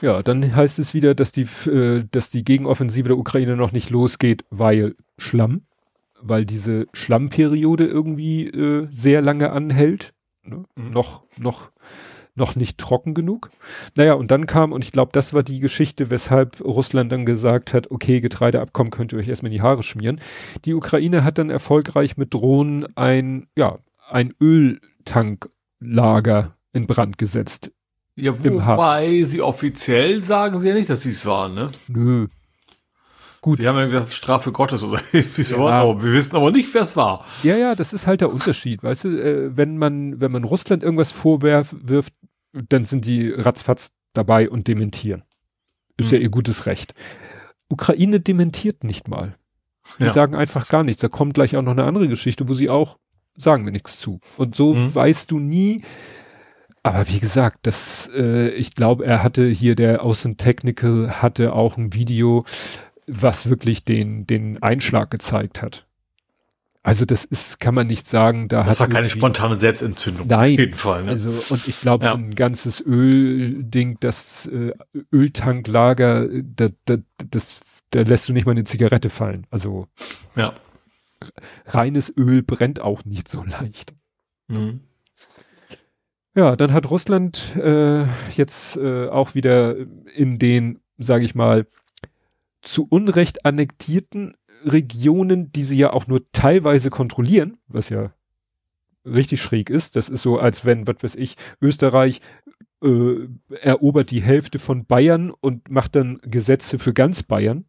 Ja, dann heißt es wieder, dass die, äh, dass die Gegenoffensive der Ukraine noch nicht losgeht, weil Schlamm, weil diese Schlammperiode irgendwie äh, sehr lange anhält. Ne? Mhm. Noch, noch noch nicht trocken genug. Naja, und dann kam, und ich glaube, das war die Geschichte, weshalb Russland dann gesagt hat, okay, Getreideabkommen könnt ihr euch erstmal in die Haare schmieren. Die Ukraine hat dann erfolgreich mit Drohnen ein, ja, ein Öltanklager in Brand gesetzt. Ja, wobei sie offiziell sagen sie ja nicht, dass sie es waren, ne? Nö, Gut. Sie haben ja gesagt, Strafe Gottes oder [LAUGHS] wie so, ja. aber wir wissen aber nicht, wer es war. Ja, ja, das ist halt der Unterschied, weißt du, äh, wenn man, wenn man Russland irgendwas vorwirft, dann sind die ratzfatz dabei und dementieren. Ist hm. ja ihr gutes Recht. Ukraine dementiert nicht mal. Die ja. sagen einfach gar nichts. Da kommt gleich auch noch eine andere Geschichte, wo sie auch sagen wir nichts zu. Und so hm. weißt du nie, aber wie gesagt, das, äh, ich glaube, er hatte hier der Außen Technical hatte auch ein Video, was wirklich den, den Einschlag gezeigt hat. Also das ist, kann man nicht sagen, da das hat. Das war keine spontane Selbstentzündung. Nein. Auf jeden Fall. Ne? Also, und ich glaube, ja. ein ganzes Ölding, das äh, Öltanklager, da, da, das, da lässt du nicht mal eine Zigarette fallen. Also. Ja. Reines Öl brennt auch nicht so leicht. Mhm. Ja, dann hat Russland äh, jetzt äh, auch wieder in den, sage ich mal, zu Unrecht annektierten Regionen, die sie ja auch nur teilweise kontrollieren, was ja richtig schräg ist. Das ist so, als wenn, was weiß ich, Österreich äh, erobert die Hälfte von Bayern und macht dann Gesetze für ganz Bayern,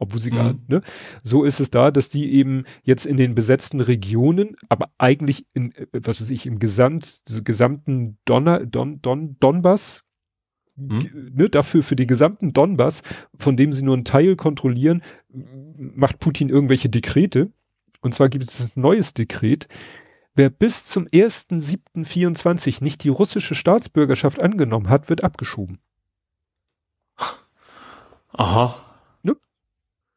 obwohl sie mhm. gar, ne? So ist es da, dass die eben jetzt in den besetzten Regionen, aber eigentlich in, äh, was weiß ich, im Gesamt, gesamten Donner, Don, Don, Donbass, hm? ne, dafür für den gesamten Donbass, von dem sie nur einen Teil kontrollieren, macht Putin irgendwelche Dekrete. Und zwar gibt es ein neues Dekret. Wer bis zum 1.7.24 nicht die russische Staatsbürgerschaft angenommen hat, wird abgeschoben. Aha. Ne?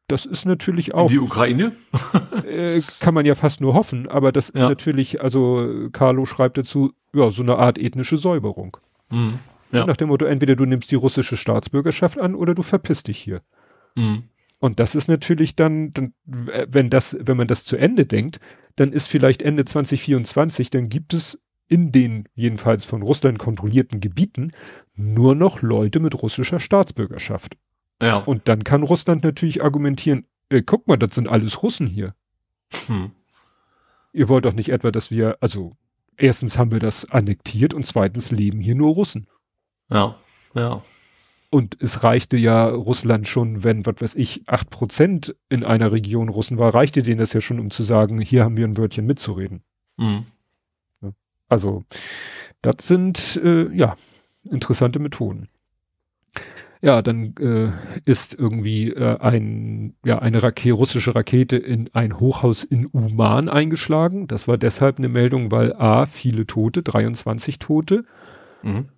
Das ist natürlich auch. Die Ukraine? [LAUGHS] äh, kann man ja fast nur hoffen, aber das ist ja. natürlich, also Carlo schreibt dazu, ja, so eine Art ethnische Säuberung. Mhm. Ja. Nach dem Motto, entweder du nimmst die russische Staatsbürgerschaft an oder du verpisst dich hier. Mhm. Und das ist natürlich dann, dann, wenn das, wenn man das zu Ende denkt, dann ist vielleicht Ende 2024, dann gibt es in den jedenfalls von Russland kontrollierten Gebieten nur noch Leute mit russischer Staatsbürgerschaft. Ja. Und dann kann Russland natürlich argumentieren, ey, guck mal, das sind alles Russen hier. Hm. Ihr wollt doch nicht etwa, dass wir, also erstens haben wir das annektiert und zweitens leben hier nur Russen. Ja, ja. Und es reichte ja Russland schon, wenn, was weiß ich, acht Prozent in einer Region Russen war, reichte denen das ja schon, um zu sagen, hier haben wir ein Wörtchen mitzureden. Mhm. Also, das sind, äh, ja, interessante Methoden. Ja, dann äh, ist irgendwie äh, ein, ja, eine Rakete, russische Rakete in ein Hochhaus in Uman eingeschlagen. Das war deshalb eine Meldung, weil A, viele Tote, 23 Tote. Mhm.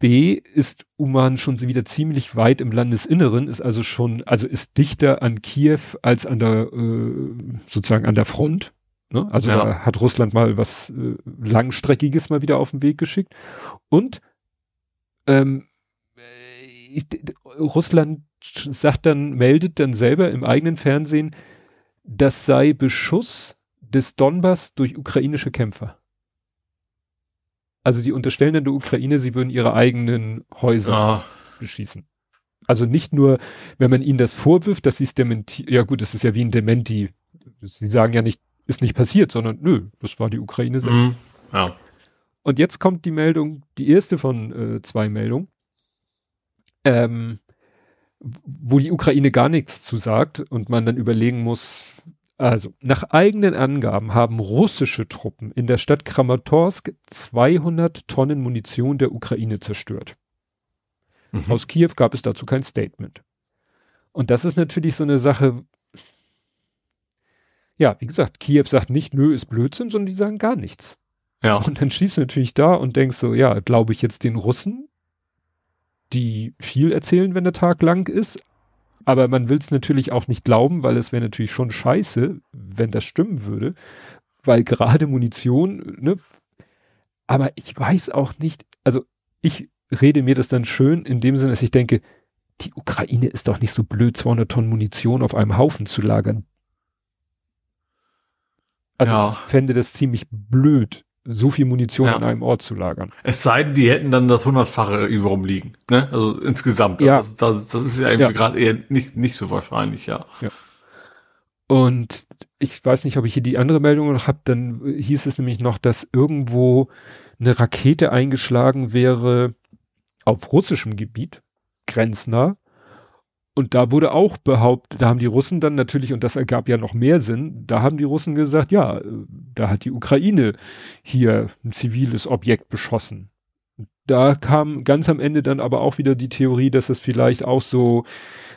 B ist Uman schon wieder ziemlich weit im Landesinneren, ist also schon, also ist dichter an Kiew als an der, äh, sozusagen an der Front. Ne? Also ja. da hat Russland mal was äh, Langstreckiges mal wieder auf den Weg geschickt. Und ähm, ich, Russland sagt dann, meldet dann selber im eigenen Fernsehen, das sei Beschuss des Donbass durch ukrainische Kämpfer. Also die unterstellen dann der Ukraine, sie würden ihre eigenen Häuser Ach. beschießen. Also nicht nur, wenn man ihnen das vorwirft, dass sie es dementieren, ja gut, das ist ja wie ein Dementi. Sie sagen ja nicht, ist nicht passiert, sondern nö, das war die Ukraine selbst. Mhm. Ja. Und jetzt kommt die Meldung, die erste von äh, zwei Meldungen, ähm, wo die Ukraine gar nichts zu sagt und man dann überlegen muss, also, nach eigenen Angaben haben russische Truppen in der Stadt Kramatorsk 200 Tonnen Munition der Ukraine zerstört. Mhm. Aus Kiew gab es dazu kein Statement. Und das ist natürlich so eine Sache, ja, wie gesagt, Kiew sagt nicht, nö, ist Blödsinn, sondern die sagen gar nichts. Ja. Und dann schießt du natürlich da und denkst so, ja, glaube ich jetzt den Russen, die viel erzählen, wenn der Tag lang ist, aber man will es natürlich auch nicht glauben, weil es wäre natürlich schon scheiße, wenn das stimmen würde, weil gerade Munition, ne? Aber ich weiß auch nicht, also ich rede mir das dann schön in dem Sinne, dass ich denke, die Ukraine ist doch nicht so blöd, 200 Tonnen Munition auf einem Haufen zu lagern. Also ja. ich fände das ziemlich blöd, so viel Munition ja. an einem Ort zu lagern. Es sei denn, die hätten dann das hundertfache irgendwo rumliegen, ne? Also insgesamt. Ja. Das, das, das ist ja irgendwie ja. gerade eher nicht, nicht so wahrscheinlich, ja. ja. Und ich weiß nicht, ob ich hier die andere Meldung noch habe, dann hieß es nämlich noch, dass irgendwo eine Rakete eingeschlagen wäre auf russischem Gebiet, grenznah, und da wurde auch behauptet, da haben die Russen dann natürlich, und das ergab ja noch mehr Sinn, da haben die Russen gesagt, ja, da hat die Ukraine hier ein ziviles Objekt beschossen. Da kam ganz am Ende dann aber auch wieder die Theorie, dass es vielleicht auch so,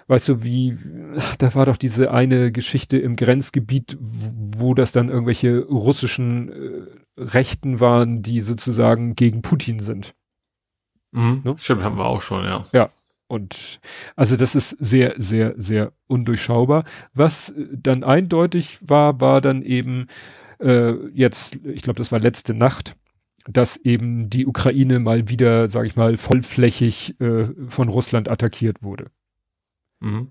weißt du, wie, ach, da war doch diese eine Geschichte im Grenzgebiet, wo das dann irgendwelche russischen äh, Rechten waren, die sozusagen gegen Putin sind. Mhm, ne? Stimmt, haben wir auch schon, ja. Ja, und also das ist sehr, sehr, sehr undurchschaubar. Was dann eindeutig war, war dann eben äh, jetzt, ich glaube, das war letzte Nacht, dass eben die Ukraine mal wieder, sage ich mal, vollflächig äh, von Russland attackiert wurde. Mhm.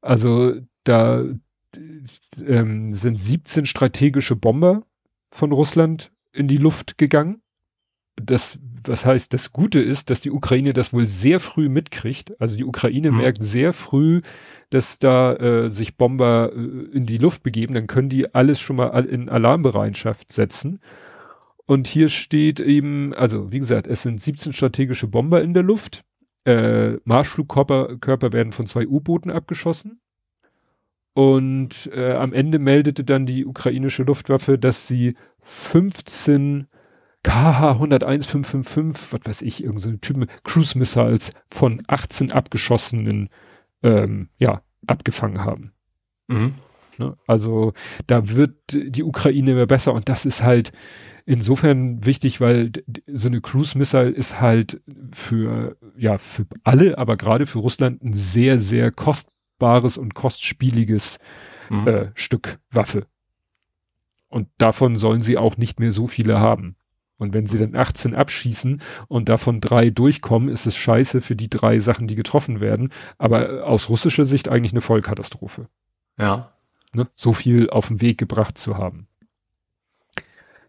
Also da ähm, sind 17 strategische Bomber von Russland in die Luft gegangen das, das heißt, das Gute ist, dass die Ukraine das wohl sehr früh mitkriegt. Also die Ukraine mhm. merkt sehr früh, dass da äh, sich Bomber äh, in die Luft begeben. Dann können die alles schon mal in Alarmbereitschaft setzen. Und hier steht eben, also wie gesagt, es sind 17 strategische Bomber in der Luft. Äh, Marschflugkörper Körper werden von zwei U-Booten abgeschossen. Und äh, am Ende meldete dann die ukrainische Luftwaffe, dass sie 15 KH 101555, was weiß ich, irgendeine so Typen Cruise Missiles von 18 abgeschossenen, ähm, ja, abgefangen haben. Mhm. Ne? Also da wird die Ukraine immer besser und das ist halt insofern wichtig, weil so eine Cruise Missile ist halt für, ja, für alle, aber gerade für Russland ein sehr, sehr kostbares und kostspieliges mhm. äh, Stück Waffe. Und davon sollen sie auch nicht mehr so viele haben. Und wenn sie dann 18 abschießen und davon drei durchkommen, ist es scheiße für die drei Sachen, die getroffen werden. Aber äh, aus russischer Sicht eigentlich eine Vollkatastrophe. Ja. Ne? So viel auf den Weg gebracht zu haben.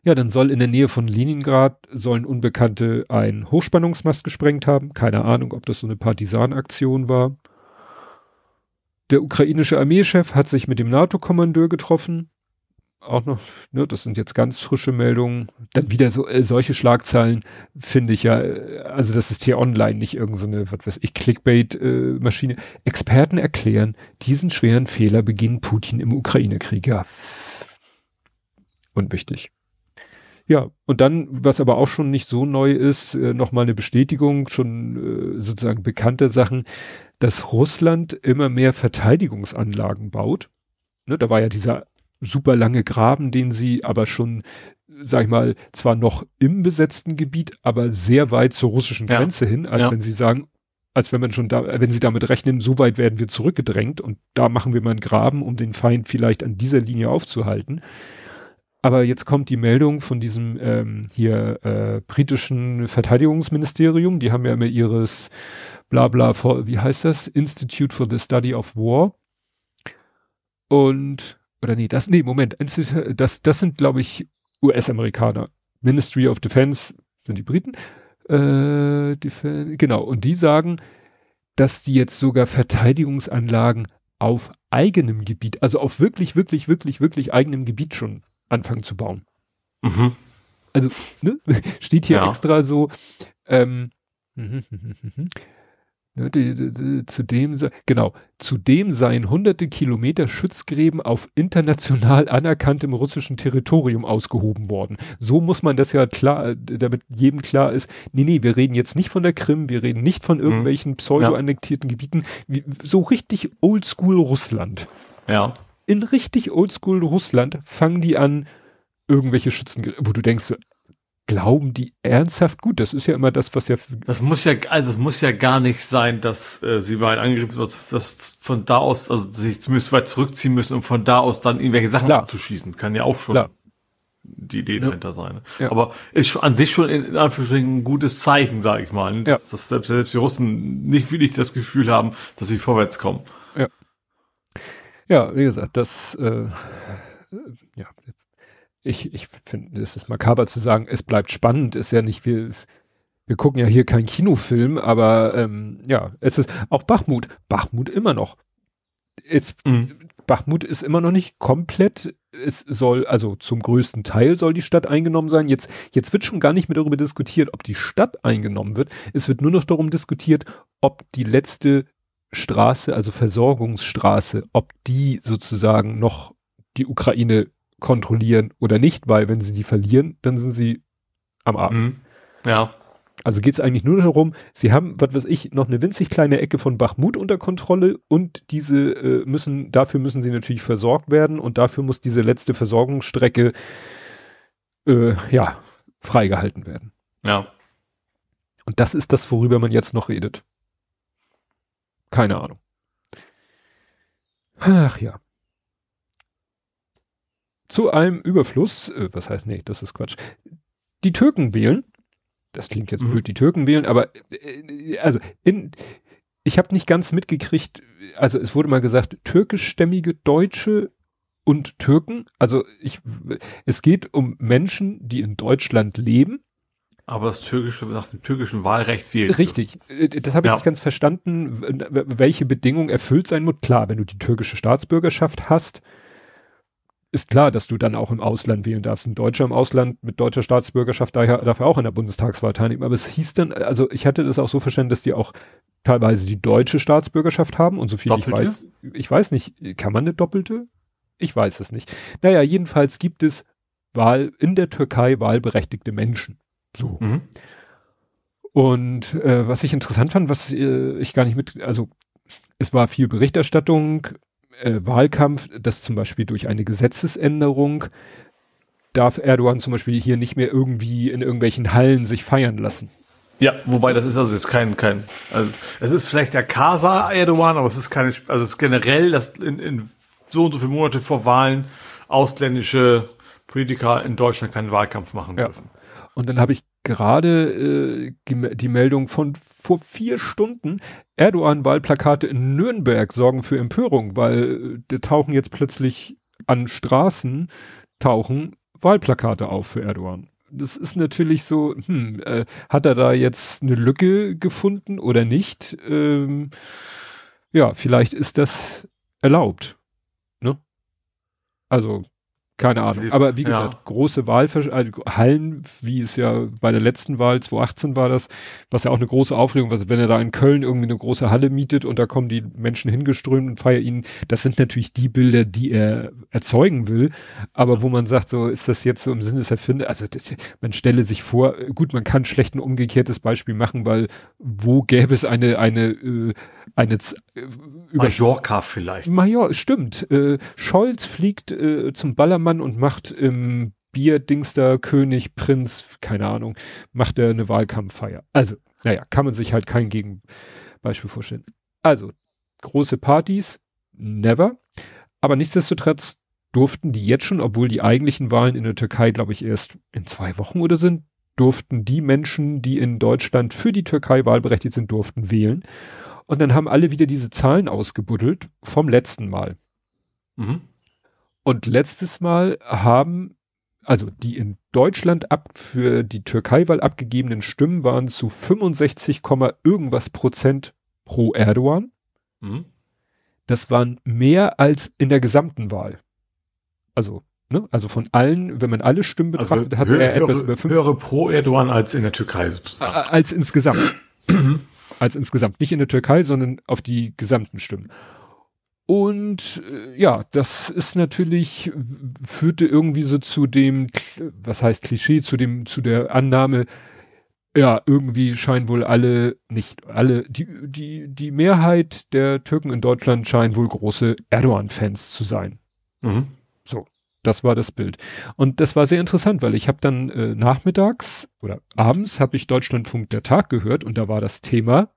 Ja, dann soll in der Nähe von Leningrad sollen Unbekannte ein Hochspannungsmast gesprengt haben. Keine Ahnung, ob das so eine Partisanaktion war. Der ukrainische Armeechef hat sich mit dem NATO-Kommandeur getroffen auch noch, ne, das sind jetzt ganz frische Meldungen. Dann wieder so äh, solche Schlagzeilen finde ich ja, äh, also das ist hier online nicht irgendeine, so was weiß ich, Clickbait-Maschine. Äh, Experten erklären, diesen schweren Fehler beginnt Putin im Ukraine-Krieg. Ja. Unwichtig. Ja, und dann, was aber auch schon nicht so neu ist, äh, nochmal eine Bestätigung, schon äh, sozusagen bekannte Sachen, dass Russland immer mehr Verteidigungsanlagen baut. Ne, da war ja dieser super lange Graben, den sie aber schon, sag ich mal, zwar noch im besetzten Gebiet, aber sehr weit zur russischen ja. Grenze hin, als ja. wenn sie sagen, als wenn man schon da, wenn sie damit rechnen, so weit werden wir zurückgedrängt und da machen wir mal einen Graben, um den Feind vielleicht an dieser Linie aufzuhalten. Aber jetzt kommt die Meldung von diesem ähm, hier äh, britischen Verteidigungsministerium. Die haben ja immer ihres Blabla, for, wie heißt das? Institute for the Study of War. Und oder nee, das nee, Moment, das das sind glaube ich US-Amerikaner. Ministry of Defense sind die Briten. Äh, Defen genau. Und die sagen, dass die jetzt sogar Verteidigungsanlagen auf eigenem Gebiet, also auf wirklich, wirklich, wirklich, wirklich eigenem Gebiet schon anfangen zu bauen. Mhm. Also, ne, [LAUGHS] steht hier ja. extra so, ähm, [LAUGHS] mhm, mhm, ne, die, die, die, zudem, genau, zudem seien hunderte Kilometer Schutzgräben auf international anerkanntem russischen Territorium ausgehoben worden. So muss man das ja klar, damit jedem klar ist, nee, nee, wir reden jetzt nicht von der Krim, wir reden nicht von mhm. irgendwelchen pseudo-annektierten Gebieten, wie, so richtig oldschool Russland. Ja in richtig oldschool Russland fangen die an, irgendwelche Schützen, wo du denkst, glauben die ernsthaft gut? Das ist ja immer das, was ja. Das muss ja, also es muss ja gar nicht sein, dass äh, sie bei einem Angriff wird, dass von da aus, also sich zumindest weit zurückziehen müssen, um von da aus dann irgendwelche Sachen Klar. abzuschießen. Kann ja auch schon Klar. die Idee ja. dahinter sein. Ja. Aber ist an sich schon in, in Anführungsstrichen ein gutes Zeichen, sage ich mal, dass, ja. dass selbst, selbst die Russen nicht wirklich das Gefühl haben, dass sie vorwärts kommen. Ja. Ja, wie gesagt, das, äh, ja, ich, ich finde, es ist makaber zu sagen, es bleibt spannend, ist ja nicht, wir, wir gucken ja hier keinen Kinofilm, aber ähm, ja, es ist auch Bachmut. Bachmut immer noch. Es, mhm. Bachmut ist immer noch nicht komplett. Es soll, also zum größten Teil soll die Stadt eingenommen sein. Jetzt, jetzt wird schon gar nicht mehr darüber diskutiert, ob die Stadt eingenommen wird. Es wird nur noch darum diskutiert, ob die letzte Straße, also Versorgungsstraße, ob die sozusagen noch die Ukraine kontrollieren oder nicht, weil wenn sie die verlieren, dann sind sie am Arsch. Mhm. Ja. Also geht es eigentlich nur darum, sie haben, was weiß ich, noch eine winzig kleine Ecke von Bachmut unter Kontrolle und diese äh, müssen, dafür müssen sie natürlich versorgt werden und dafür muss diese letzte Versorgungsstrecke äh, ja freigehalten werden. Ja. Und das ist das, worüber man jetzt noch redet. Keine Ahnung. Ach ja. Zu einem Überfluss, äh, was heißt nee, das ist Quatsch. Die Türken wählen. Das klingt jetzt mhm. blöd, die Türken wählen, aber äh, also in, ich habe nicht ganz mitgekriegt, also es wurde mal gesagt, türkischstämmige Deutsche und Türken, also ich, es geht um Menschen, die in Deutschland leben aber das türkische, nach dem türkischen Wahlrecht fehlt. Richtig. Äh, das habe ich ja. nicht ganz verstanden, welche Bedingungen erfüllt sein muss. Klar, wenn du die türkische Staatsbürgerschaft hast, ist klar, dass du dann auch im Ausland wählen darfst. Ein Deutscher im Ausland mit deutscher Staatsbürgerschaft daher, darf er auch in der Bundestagswahl teilnehmen. Aber es hieß dann, also ich hatte das auch so verstanden, dass die auch teilweise die deutsche Staatsbürgerschaft haben und so viel Doppelte? ich weiß, ich weiß nicht, kann man eine doppelte? Ich weiß es nicht. Naja, jedenfalls gibt es Wahl, in der Türkei wahlberechtigte Menschen. So. Mhm. Und äh, was ich interessant fand, was äh, ich gar nicht mit, also es war viel Berichterstattung, äh, Wahlkampf, dass zum Beispiel durch eine Gesetzesänderung darf Erdogan zum Beispiel hier nicht mehr irgendwie in irgendwelchen Hallen sich feiern lassen. Ja, wobei das ist also jetzt kein, kein, also es ist vielleicht der Casa Erdogan, aber es ist keine, also es ist generell, dass in, in so und so viele Monate vor Wahlen ausländische Politiker in Deutschland keinen Wahlkampf machen ja. dürfen. Und dann habe ich gerade äh, die Meldung von vor vier Stunden, Erdogan-Wahlplakate in Nürnberg sorgen für Empörung, weil äh, tauchen jetzt plötzlich an Straßen, tauchen Wahlplakate auf für Erdogan. Das ist natürlich so, hm, äh, hat er da jetzt eine Lücke gefunden oder nicht? Ähm, ja, vielleicht ist das erlaubt. Ne? Also keine Ahnung. Aber wie gesagt, ja. große Wahlhallen, also wie es ja bei der letzten Wahl 2018 war das, was ja auch eine große Aufregung war, wenn er da in Köln irgendwie eine große Halle mietet und da kommen die Menschen hingeströmt und feiern ihn. Das sind natürlich die Bilder, die er erzeugen will. Aber wo man sagt, so ist das jetzt so im Sinne des Erfinders, also das, man stelle sich vor, gut, man kann schlecht ein umgekehrtes Beispiel machen, weil wo gäbe es eine, eine, äh, eine, äh, Mallorca vielleicht. Major, stimmt. Äh, Scholz fliegt äh, zum Ballermann und macht im Bierdingster König, Prinz, keine Ahnung, macht er eine Wahlkampffeier. Also, naja, kann man sich halt kein Gegenbeispiel vorstellen. Also, große Partys, never. Aber nichtsdestotrotz durften die jetzt schon, obwohl die eigentlichen Wahlen in der Türkei, glaube ich, erst in zwei Wochen oder sind, durften die Menschen, die in Deutschland für die Türkei wahlberechtigt sind, durften wählen. Und dann haben alle wieder diese Zahlen ausgebuddelt vom letzten Mal. Mhm. Und letztes Mal haben, also die in Deutschland ab für die Türkei-Wahl abgegebenen Stimmen waren zu 65, irgendwas Prozent pro Erdogan. Mhm. Das waren mehr als in der gesamten Wahl. Also, ne? Also von allen, wenn man alle Stimmen also betrachtet, also hat er etwas über fünf. Höhere pro Erdogan als in der Türkei sozusagen. Als insgesamt. [CLEARS THROAT] als insgesamt. Nicht in der Türkei, sondern auf die gesamten Stimmen. Und äh, ja, das ist natürlich, führte irgendwie so zu dem, was heißt Klischee, zu dem, zu der Annahme, ja, irgendwie scheinen wohl alle, nicht alle, die, die, die Mehrheit der Türken in Deutschland scheinen wohl große Erdogan-Fans zu sein. Mhm. Das war das Bild. Und das war sehr interessant, weil ich habe dann äh, nachmittags oder abends habe ich Deutschlandfunk der Tag gehört und da war das Thema.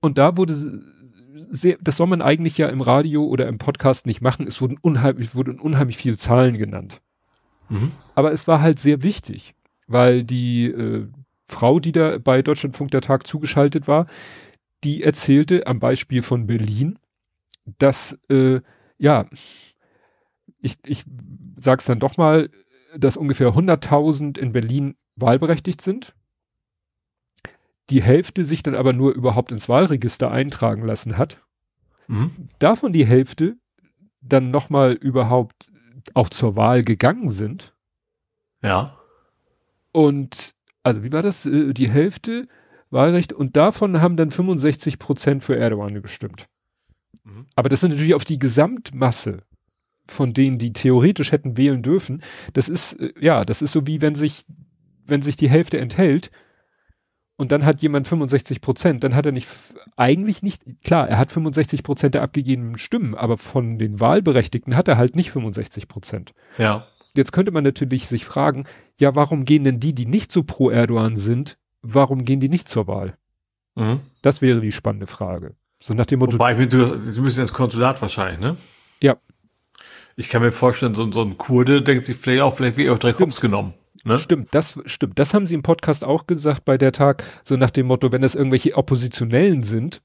Und da wurde sehr, das soll man eigentlich ja im Radio oder im Podcast nicht machen. Es wurden unheimlich, wurden unheimlich viele Zahlen genannt. Mhm. Aber es war halt sehr wichtig, weil die äh, Frau, die da bei Deutschlandfunk der Tag zugeschaltet war, die erzählte am Beispiel von Berlin, dass, äh, ja, ich, ich sag's dann doch mal, dass ungefähr 100.000 in Berlin wahlberechtigt sind die Hälfte sich dann aber nur überhaupt ins Wahlregister eintragen lassen hat. Mhm. Davon die Hälfte dann nochmal überhaupt auch zur Wahl gegangen sind. Ja. Und, also wie war das? Äh, die Hälfte Wahlrecht und davon haben dann 65 Prozent für Erdogan gestimmt. Mhm. Aber das sind natürlich auf die Gesamtmasse von denen, die theoretisch hätten wählen dürfen. Das ist, äh, ja, das ist so wie wenn sich, wenn sich die Hälfte enthält, und dann hat jemand 65 Prozent, dann hat er nicht, eigentlich nicht, klar, er hat 65 Prozent der abgegebenen Stimmen, aber von den Wahlberechtigten hat er halt nicht 65 Prozent. Ja. Jetzt könnte man natürlich sich fragen, ja, warum gehen denn die, die nicht so pro Erdogan sind, warum gehen die nicht zur Wahl? Mhm. Das wäre die spannende Frage. So nach dem Motto. Wobei, du, du müssen ins Konsulat wahrscheinlich, ne? Ja. Ich kann mir vorstellen, so, so ein Kurde denkt sich vielleicht auch, vielleicht wie auch direkt Hops genommen. Ne? Stimmt, das stimmt. Das haben sie im Podcast auch gesagt bei der Tag, so nach dem Motto, wenn das irgendwelche Oppositionellen sind,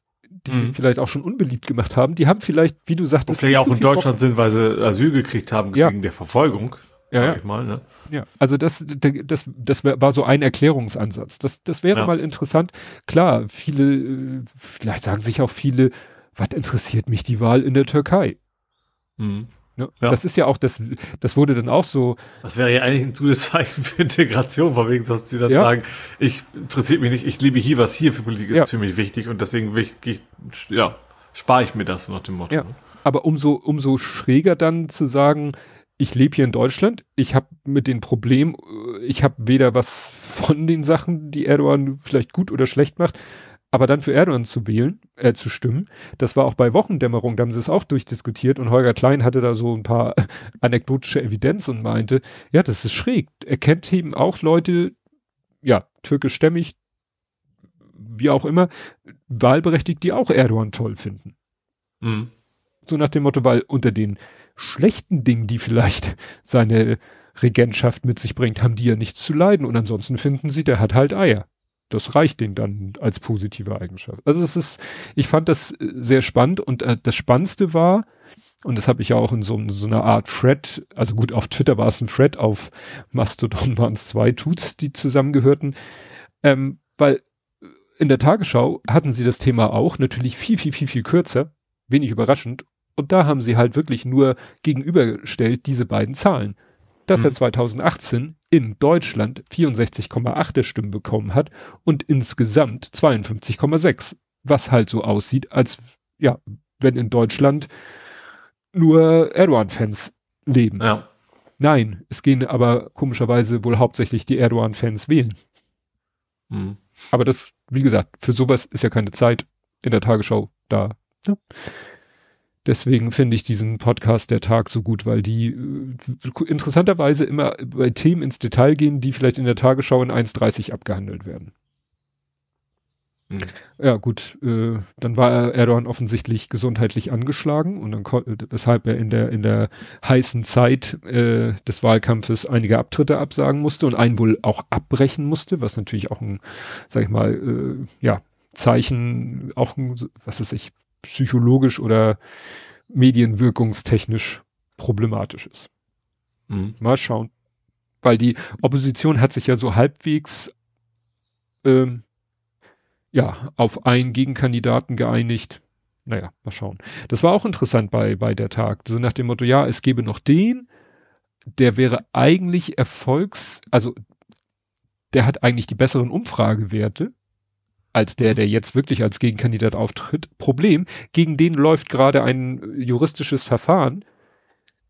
die mhm. vielleicht auch schon unbeliebt gemacht haben, die haben vielleicht, wie du sagtest, vielleicht auch in Deutschland Bock. sind, weil sie Asyl gekriegt haben ja. gegen der Verfolgung. Ja, ja. Mal, ne? ja, also das, das, das war so ein Erklärungsansatz. Das, das wäre ja. mal interessant. Klar, viele, vielleicht sagen sich auch viele, was interessiert mich die Wahl in der Türkei? Mhm. Ne? Ja. Das ist ja auch, das, das wurde dann auch so. Das wäre ja eigentlich ein gutes Zeichen für Integration, von wegen, dass sie dann ja. sagen, ich interessiert mich nicht, ich liebe hier, was hier für Politik ist ja. für mich wichtig und deswegen ich, ich, ja, spare ich mir das nach dem Motto. Ne? Aber umso, umso schräger dann zu sagen, ich lebe hier in Deutschland, ich habe mit dem Problem, ich habe weder was von den Sachen, die Erdogan vielleicht gut oder schlecht macht, aber dann für Erdogan zu wählen, äh, zu stimmen, das war auch bei Wochendämmerung, da haben sie es auch durchdiskutiert und Holger Klein hatte da so ein paar [LAUGHS] anekdotische Evidenz und meinte, ja, das ist schräg. Er kennt eben auch Leute, ja, türkischstämmig, wie auch immer, wahlberechtigt, die auch Erdogan toll finden. Mhm. So nach dem Motto, weil unter den schlechten Dingen, die vielleicht seine Regentschaft mit sich bringt, haben die ja nichts zu leiden und ansonsten finden sie, der hat halt Eier das reicht denen dann als positive Eigenschaft. Also es ist, ich fand das äh, sehr spannend und äh, das Spannendste war, und das habe ich ja auch in so, so einer Art Thread, also gut, auf Twitter war es ein Thread, auf Mastodon [LAUGHS] waren es zwei Tuts, die zusammengehörten, ähm, weil in der Tagesschau hatten sie das Thema auch, natürlich viel, viel, viel, viel kürzer, wenig überraschend, Und da haben sie halt wirklich nur gegenübergestellt diese beiden Zahlen. Dass mhm. er 2018 in Deutschland 64,8 der Stimmen bekommen hat und insgesamt 52,6. Was halt so aussieht, als ja, wenn in Deutschland nur Erdogan-Fans leben. Ja. Nein, es gehen aber komischerweise wohl hauptsächlich die Erdogan-Fans wählen. Mhm. Aber das, wie gesagt, für sowas ist ja keine Zeit in der Tagesschau da. Ja. Deswegen finde ich diesen Podcast der Tag so gut, weil die äh, interessanterweise immer bei Themen ins Detail gehen, die vielleicht in der Tagesschau in 1.30 abgehandelt werden. Mhm. Ja, gut, äh, dann war Erdogan offensichtlich gesundheitlich angeschlagen und dann weshalb er in der in der heißen Zeit äh, des Wahlkampfes einige Abtritte absagen musste und einen wohl auch abbrechen musste, was natürlich auch ein, sag ich mal, äh, ja, Zeichen, auch ein, was weiß ich, psychologisch oder medienwirkungstechnisch problematisch ist. Mhm. Mal schauen. Weil die Opposition hat sich ja so halbwegs ähm, ja, auf einen Gegenkandidaten geeinigt. Naja, mal schauen. Das war auch interessant bei, bei der Tag. So nach dem Motto, ja, es gäbe noch den, der wäre eigentlich Erfolgs, also der hat eigentlich die besseren Umfragewerte als der, der jetzt wirklich als Gegenkandidat auftritt. Problem, gegen den läuft gerade ein juristisches Verfahren,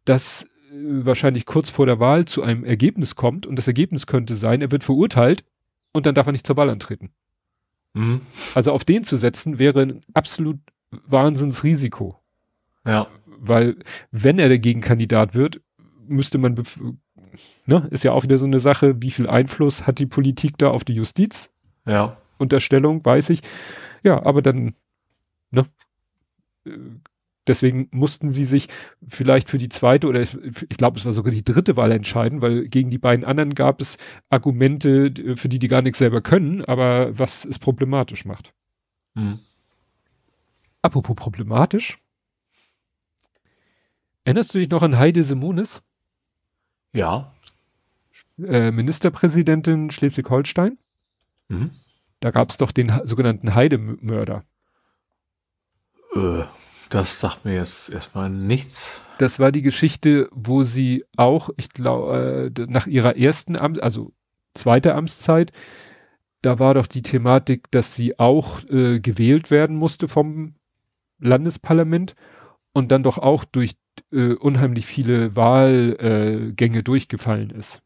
das äh, wahrscheinlich kurz vor der Wahl zu einem Ergebnis kommt und das Ergebnis könnte sein, er wird verurteilt und dann darf er nicht zur Wahl antreten. Mhm. Also auf den zu setzen wäre ein absolut Wahnsinnsrisiko. Ja. Weil wenn er der Gegenkandidat wird, müsste man, ne, ist ja auch wieder so eine Sache, wie viel Einfluss hat die Politik da auf die Justiz? Ja. Unterstellung, weiß ich. Ja, aber dann, ne, Deswegen mussten sie sich vielleicht für die zweite oder ich, ich glaube, es war sogar die dritte Wahl entscheiden, weil gegen die beiden anderen gab es Argumente, für die die gar nichts selber können, aber was es problematisch macht. Mhm. Apropos problematisch. Erinnerst du dich noch an Heide Simonis? Ja. Äh, Ministerpräsidentin Schleswig-Holstein? Mhm. Da gab es doch den sogenannten Heidemörder. Äh, das sagt mir jetzt erstmal nichts. Das war die Geschichte, wo sie auch, ich glaube, äh, nach ihrer ersten Amt, also zweite Amtszeit, da war doch die Thematik, dass sie auch äh, gewählt werden musste vom Landesparlament und dann doch auch durch äh, unheimlich viele Wahlgänge durchgefallen ist.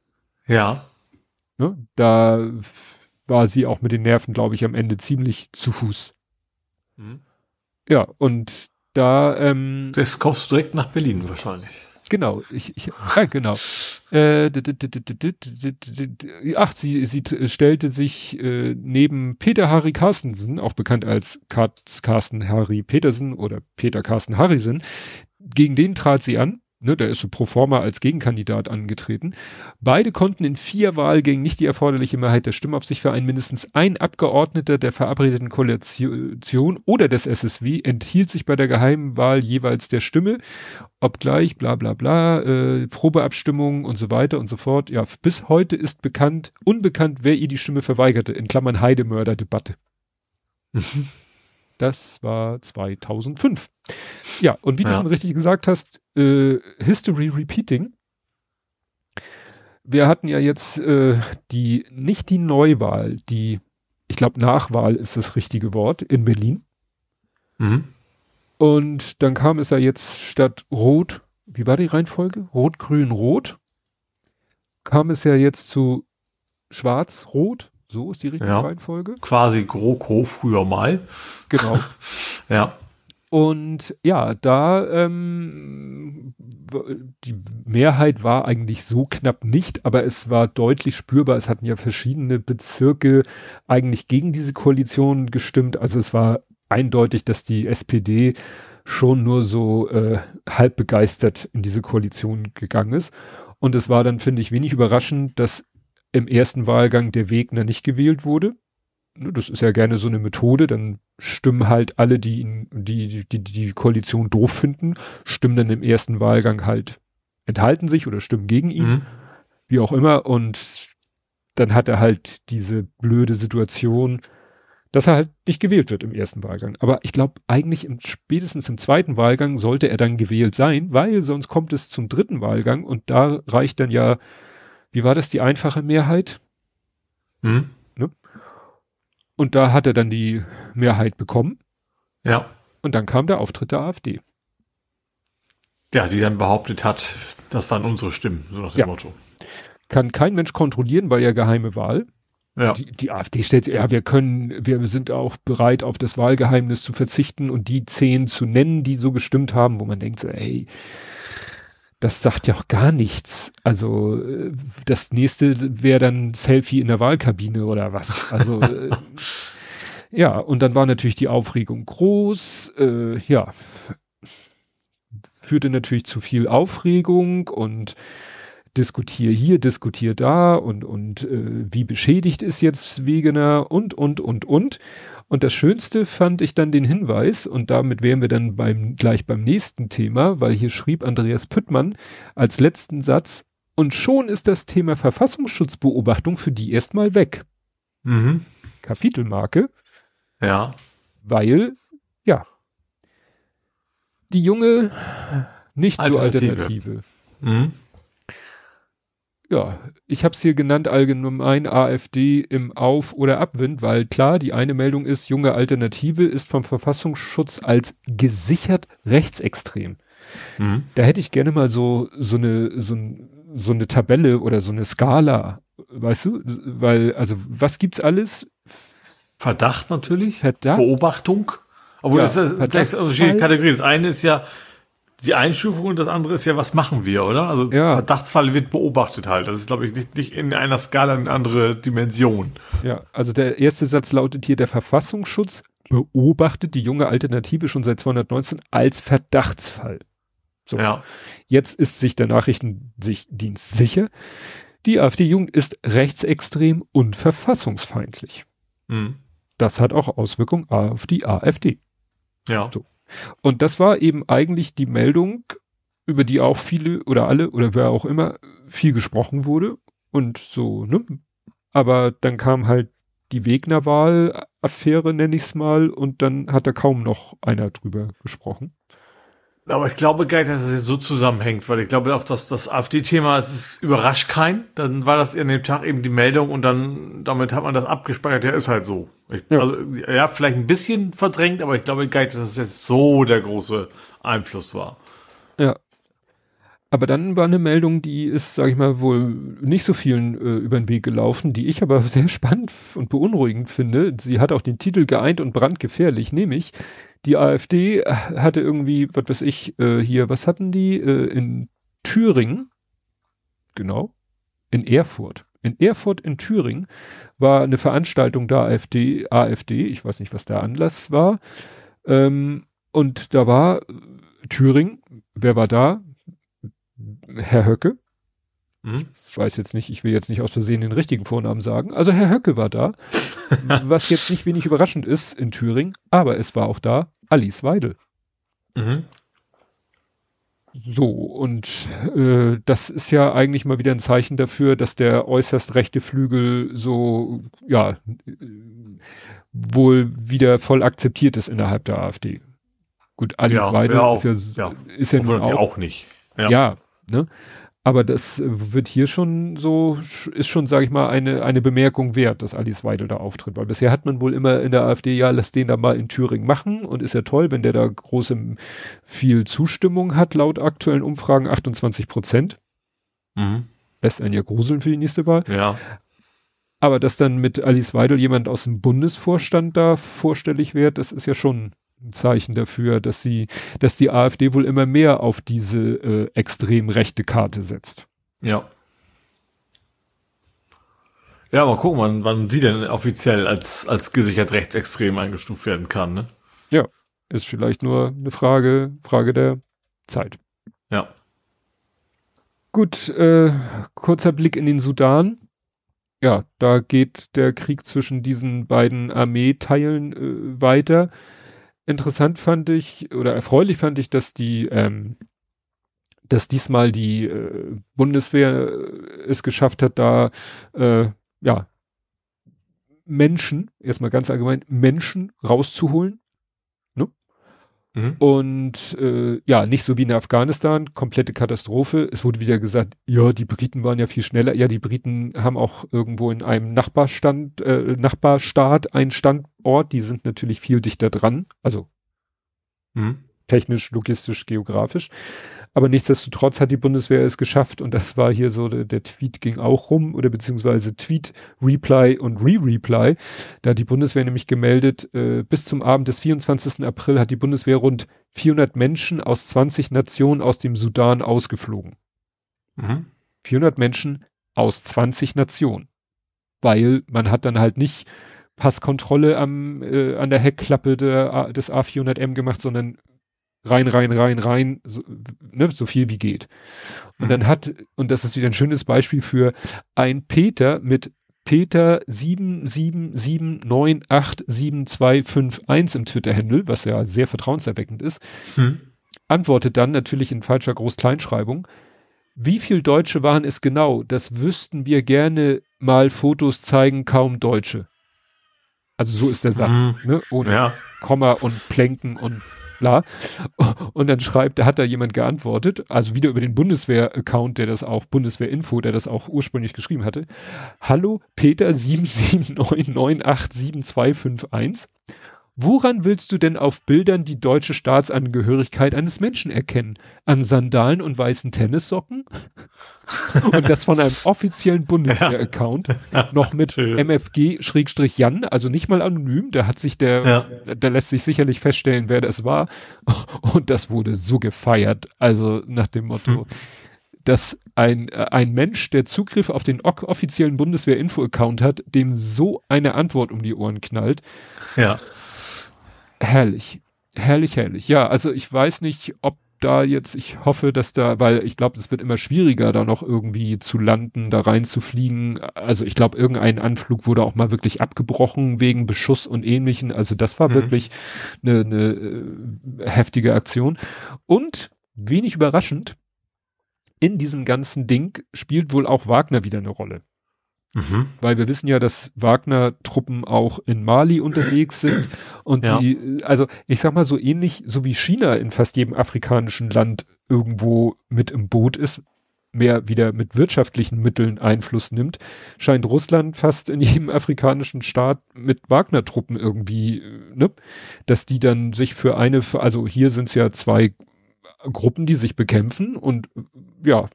Ja. Ne? Da war sie auch mit den Nerven, glaube ich, am Ende ziemlich zu Fuß. Mhm. Ja, und da. Ähm, das kommst du direkt nach Berlin wahrscheinlich. Genau, ich, ich ja, genau. Äh, ach, sie, sie stellte sich äh, neben Peter Harry Carstensen, auch bekannt als Carsten Harry Petersen oder Peter Carsten Harrison, gegen den trat sie an ne, der ist so pro forma als Gegenkandidat angetreten. Beide konnten in vier Wahlgängen nicht die erforderliche Mehrheit der Stimmen auf sich vereinen. Mindestens ein Abgeordneter der verabredeten Koalition oder des SSW enthielt sich bei der geheimen Wahl jeweils der Stimme, obgleich bla bla bla, äh, Probeabstimmung und so weiter und so fort. Ja, bis heute ist bekannt, unbekannt, wer ihr die Stimme verweigerte, in Klammern Heidemörder-Debatte. [LAUGHS] Das war 2005. Ja, und wie ja. du schon richtig gesagt hast, äh, History Repeating. Wir hatten ja jetzt äh, die, nicht die Neuwahl, die, ich glaube, Nachwahl ist das richtige Wort, in Berlin. Mhm. Und dann kam es ja jetzt statt Rot, wie war die Reihenfolge? Rot, Grün, Rot. Kam es ja jetzt zu Schwarz, Rot. So ist die richtige ja, Reihenfolge. Quasi GroKo früher mal. Genau. [LAUGHS] ja. Und ja, da ähm, die Mehrheit war eigentlich so knapp nicht, aber es war deutlich spürbar. Es hatten ja verschiedene Bezirke eigentlich gegen diese Koalition gestimmt. Also es war eindeutig, dass die SPD schon nur so äh, halb begeistert in diese Koalition gegangen ist. Und es war dann, finde ich, wenig überraschend, dass im ersten Wahlgang der Wegner nicht gewählt wurde. Ne, das ist ja gerne so eine Methode, dann stimmen halt alle, die ihn, die, die, die Koalition doof finden, stimmen dann im ersten Wahlgang halt, enthalten sich oder stimmen gegen ihn, mhm. wie auch immer, und dann hat er halt diese blöde Situation, dass er halt nicht gewählt wird im ersten Wahlgang. Aber ich glaube, eigentlich im, spätestens im zweiten Wahlgang sollte er dann gewählt sein, weil sonst kommt es zum dritten Wahlgang und da reicht dann ja, wie war das, die einfache Mehrheit? Hm? Ne? Und da hat er dann die Mehrheit bekommen. Ja. Und dann kam der Auftritt der AfD. Ja, die dann behauptet hat, das waren unsere Stimmen, so nach dem Ja. Motto. Kann kein Mensch kontrollieren, weil ja geheime Wahl. Ja. Die, die AfD stellt, ja, wir können, wir sind auch bereit, auf das Wahlgeheimnis zu verzichten und die zehn zu nennen, die so gestimmt haben, wo man denkt, ey, das sagt ja auch gar nichts. Also äh, das nächste wäre dann Selfie in der Wahlkabine oder was. Also [LAUGHS] äh, ja, und dann war natürlich die Aufregung groß. Äh, ja, führte natürlich zu viel Aufregung und diskutier hier, diskutier da und, und äh, wie beschädigt ist jetzt Wegener und, und, und, und. Und das Schönste fand ich dann den Hinweis, und damit wären wir dann beim, gleich beim nächsten Thema, weil hier schrieb Andreas Püttmann als letzten Satz, und schon ist das Thema Verfassungsschutzbeobachtung für die erstmal weg. Mhm. Kapitelmarke, Ja. weil, ja, die junge, nicht so Alternative. Alternative. Mhm. Ja, ich habe es hier genannt allgemein AfD im Auf- oder Abwind, weil klar, die eine Meldung ist, junge Alternative ist vom Verfassungsschutz als gesichert rechtsextrem. Mhm. Da hätte ich gerne mal so, so eine, so, so eine Tabelle oder so eine Skala, weißt du? Weil, also, was gibt's alles? Verdacht natürlich. Verdacht? Beobachtung. Obwohl Ja, das ist sechs unterschiedliche Kategorien. Das eine ist ja die Einstufung und das andere ist ja, was machen wir, oder? Also Ja. Verdachtsfall wird beobachtet halt. Das ist, glaube ich, nicht, nicht in einer Skala eine andere Dimension. Ja, also der erste Satz lautet hier, der Verfassungsschutz beobachtet die junge Alternative schon seit 219 als Verdachtsfall. So. Ja. Jetzt ist sich der Nachrichtendienst sicher, die AfD-Jugend ist rechtsextrem und verfassungsfeindlich. Mhm. Das hat auch Auswirkungen auf die AfD. Ja. So. Und das war eben eigentlich die Meldung, über die auch viele oder alle oder wer auch immer viel gesprochen wurde und so, ne? Aber dann kam halt die Wegner-Wahl-Affäre, nenne ich es mal, und dann hat da kaum noch einer drüber gesprochen. Aber ich glaube gar nicht, dass es jetzt so zusammenhängt, weil ich glaube auch, dass das AfD-Thema, es überrascht keinen. Dann war das an dem Tag eben die Meldung und dann, damit hat man das abgespeichert. Ja, ist halt so. Ich, Ja. Also, ja, vielleicht ein bisschen verdrängt, aber ich glaube gar nicht, dass es jetzt so der große Einfluss war. Ja. Aber dann war eine Meldung, die ist, sage ich mal, wohl nicht so vielen äh, über den Weg gelaufen, die ich aber [LAUGHS] sehr spannend und beunruhigend finde. Sie hat auch den Titel geeint und brandgefährlich, nämlich die AfD hatte irgendwie, was weiß ich, äh, hier, was hatten die äh, in Thüringen? Genau, in Erfurt. In Erfurt in Thüringen war eine Veranstaltung der AfD, AfD, ich weiß nicht, was der Anlass war. Ähm, und da war äh, Thüringen, wer war da? Herr Höcke. Mhm. Ich weiß jetzt nicht, ich will jetzt nicht aus Versehen den richtigen Vornamen sagen. Also Herr Höcke war da, [LAUGHS] was jetzt nicht wenig überraschend ist in Thüringen, aber es war auch da Alice Weidel. Mhm. So, und äh, das ist ja eigentlich mal wieder ein Zeichen dafür, dass der äußerst rechte Flügel so, ja, äh, wohl wieder voll akzeptiert ist innerhalb der AfD. Gut, Alice Ja, Weidel ja, ist ja, ja. ist ja nun auch, auch nicht. ja. ne? Aber das wird hier schon so, ist schon, sage ich mal, eine, eine Bemerkung wert, dass Alice Weidel da auftritt. Weil bisher hat man wohl immer in der AfD, ja, lass den da mal in Thüringen machen und ist ja toll, wenn der da große, viel Zustimmung hat, laut aktuellen Umfragen 28 Prozent. Mhm. Lässt einen ja gruseln für die nächste Wahl. Ja. Aber dass dann mit Alice Weidel jemand aus dem Bundesvorstand da vorstellig wird, das ist ja schon ein Zeichen dafür, dass sie, dass die AfD wohl immer mehr auf diese äh, extrem rechte Karte setzt. Ja. Ja, mal gucken, wann, wann sie denn offiziell als, als gesichert rechtsextrem eingestuft werden kann, ne? Ja, ist vielleicht nur eine Frage, Frage der Zeit. Ja. Gut, äh, kurzer Blick in den Sudan. Ja, da geht der Krieg zwischen diesen beiden Armeeteilen äh, weiter. Interessant fand ich oder erfreulich fand ich, dass die, ähm, dass diesmal die äh, Bundeswehr äh, es geschafft hat, da äh, ja Menschen, erstmal ganz allgemein, Menschen rauszuholen. Mhm. Und äh, ja, nicht so wie in Afghanistan, komplette Katastrophe. Es wurde wieder gesagt, ja, die Briten waren ja viel schneller. Ja, die Briten haben auch irgendwo in einem Nachbarstand, äh, Nachbarstaat einen Standort, die sind natürlich viel dichter dran. Also mhm. Technisch, logistisch, geografisch. Aber nichtsdestotrotz hat die Bundeswehr es geschafft und das war hier so, der, der Tweet ging auch rum oder beziehungsweise Tweet, Reply und Re-Reply. Da hat die Bundeswehr nämlich gemeldet, äh, bis zum Abend des 24. April hat die Bundeswehr rund 400 Menschen aus 20 Nationen aus dem Sudan ausgeflogen. Mhm. 400 Menschen aus 20 Nationen. Weil man hat dann halt nicht Passkontrolle am, äh, an der Heckklappe der, des A400M gemacht, sondern rein, rein, rein, rein, so, ne, so viel wie geht. Und mhm. dann hat, und das ist wieder ein schönes Beispiel für ein Peter mit Peter 7779872251 im Twitter-Handle, was ja sehr vertrauenserweckend ist, mhm. antwortet dann natürlich in falscher Groß-Kleinschreibung, wie viel Deutsche waren es genau? Das wüssten wir gerne mal Fotos zeigen, kaum Deutsche. Also so ist der Satz, mhm. ne? ohne ja. Komma und Plänken und bla. Und dann schreibt, da hat da jemand geantwortet, also wieder über den Bundeswehr-Account, der das auch, Bundeswehr-Info, der das auch ursprünglich geschrieben hatte. Hallo Peter 7799872251. Woran willst du denn auf Bildern die deutsche Staatsangehörigkeit eines Menschen erkennen? An Sandalen und weißen Tennissocken? [LAUGHS] und das von einem offiziellen Bundeswehr-Account, ja. noch mit MFG-Jan, also nicht mal anonym, da hat sich der, ja. da lässt sich sicherlich feststellen, wer das war. Und das wurde so gefeiert, also nach dem Motto, hm. dass ein, ein Mensch, der Zugriff auf den offiziellen Bundeswehr-Info-Account hat, dem so eine Antwort um die Ohren knallt. Ja herrlich. Herrlich, herrlich. Ja, also ich weiß nicht, ob da jetzt, ich hoffe, dass da, weil ich glaube, es wird immer schwieriger, da noch irgendwie zu landen, da reinzufliegen. Also ich glaube, irgendein Anflug wurde auch mal wirklich abgebrochen wegen Beschuss und ähnlichen. Also das war mhm. wirklich eine, eine äh, heftige Aktion. Und wenig überraschend, in diesem ganzen Ding spielt wohl auch Wagner wieder eine Rolle. Mhm. Weil wir wissen ja, dass Wagner-Truppen auch in Mali unterwegs sind und ja. die, also ich sag mal so ähnlich, so wie China in fast jedem afrikanischen Land irgendwo mit im Boot ist, mehr wieder mit wirtschaftlichen Mitteln Einfluss nimmt, scheint Russland fast in jedem afrikanischen Staat mit Wagner-Truppen irgendwie, ne, dass die dann sich für eine, also hier sind es ja zwei Gruppen, die sich bekämpfen und ja,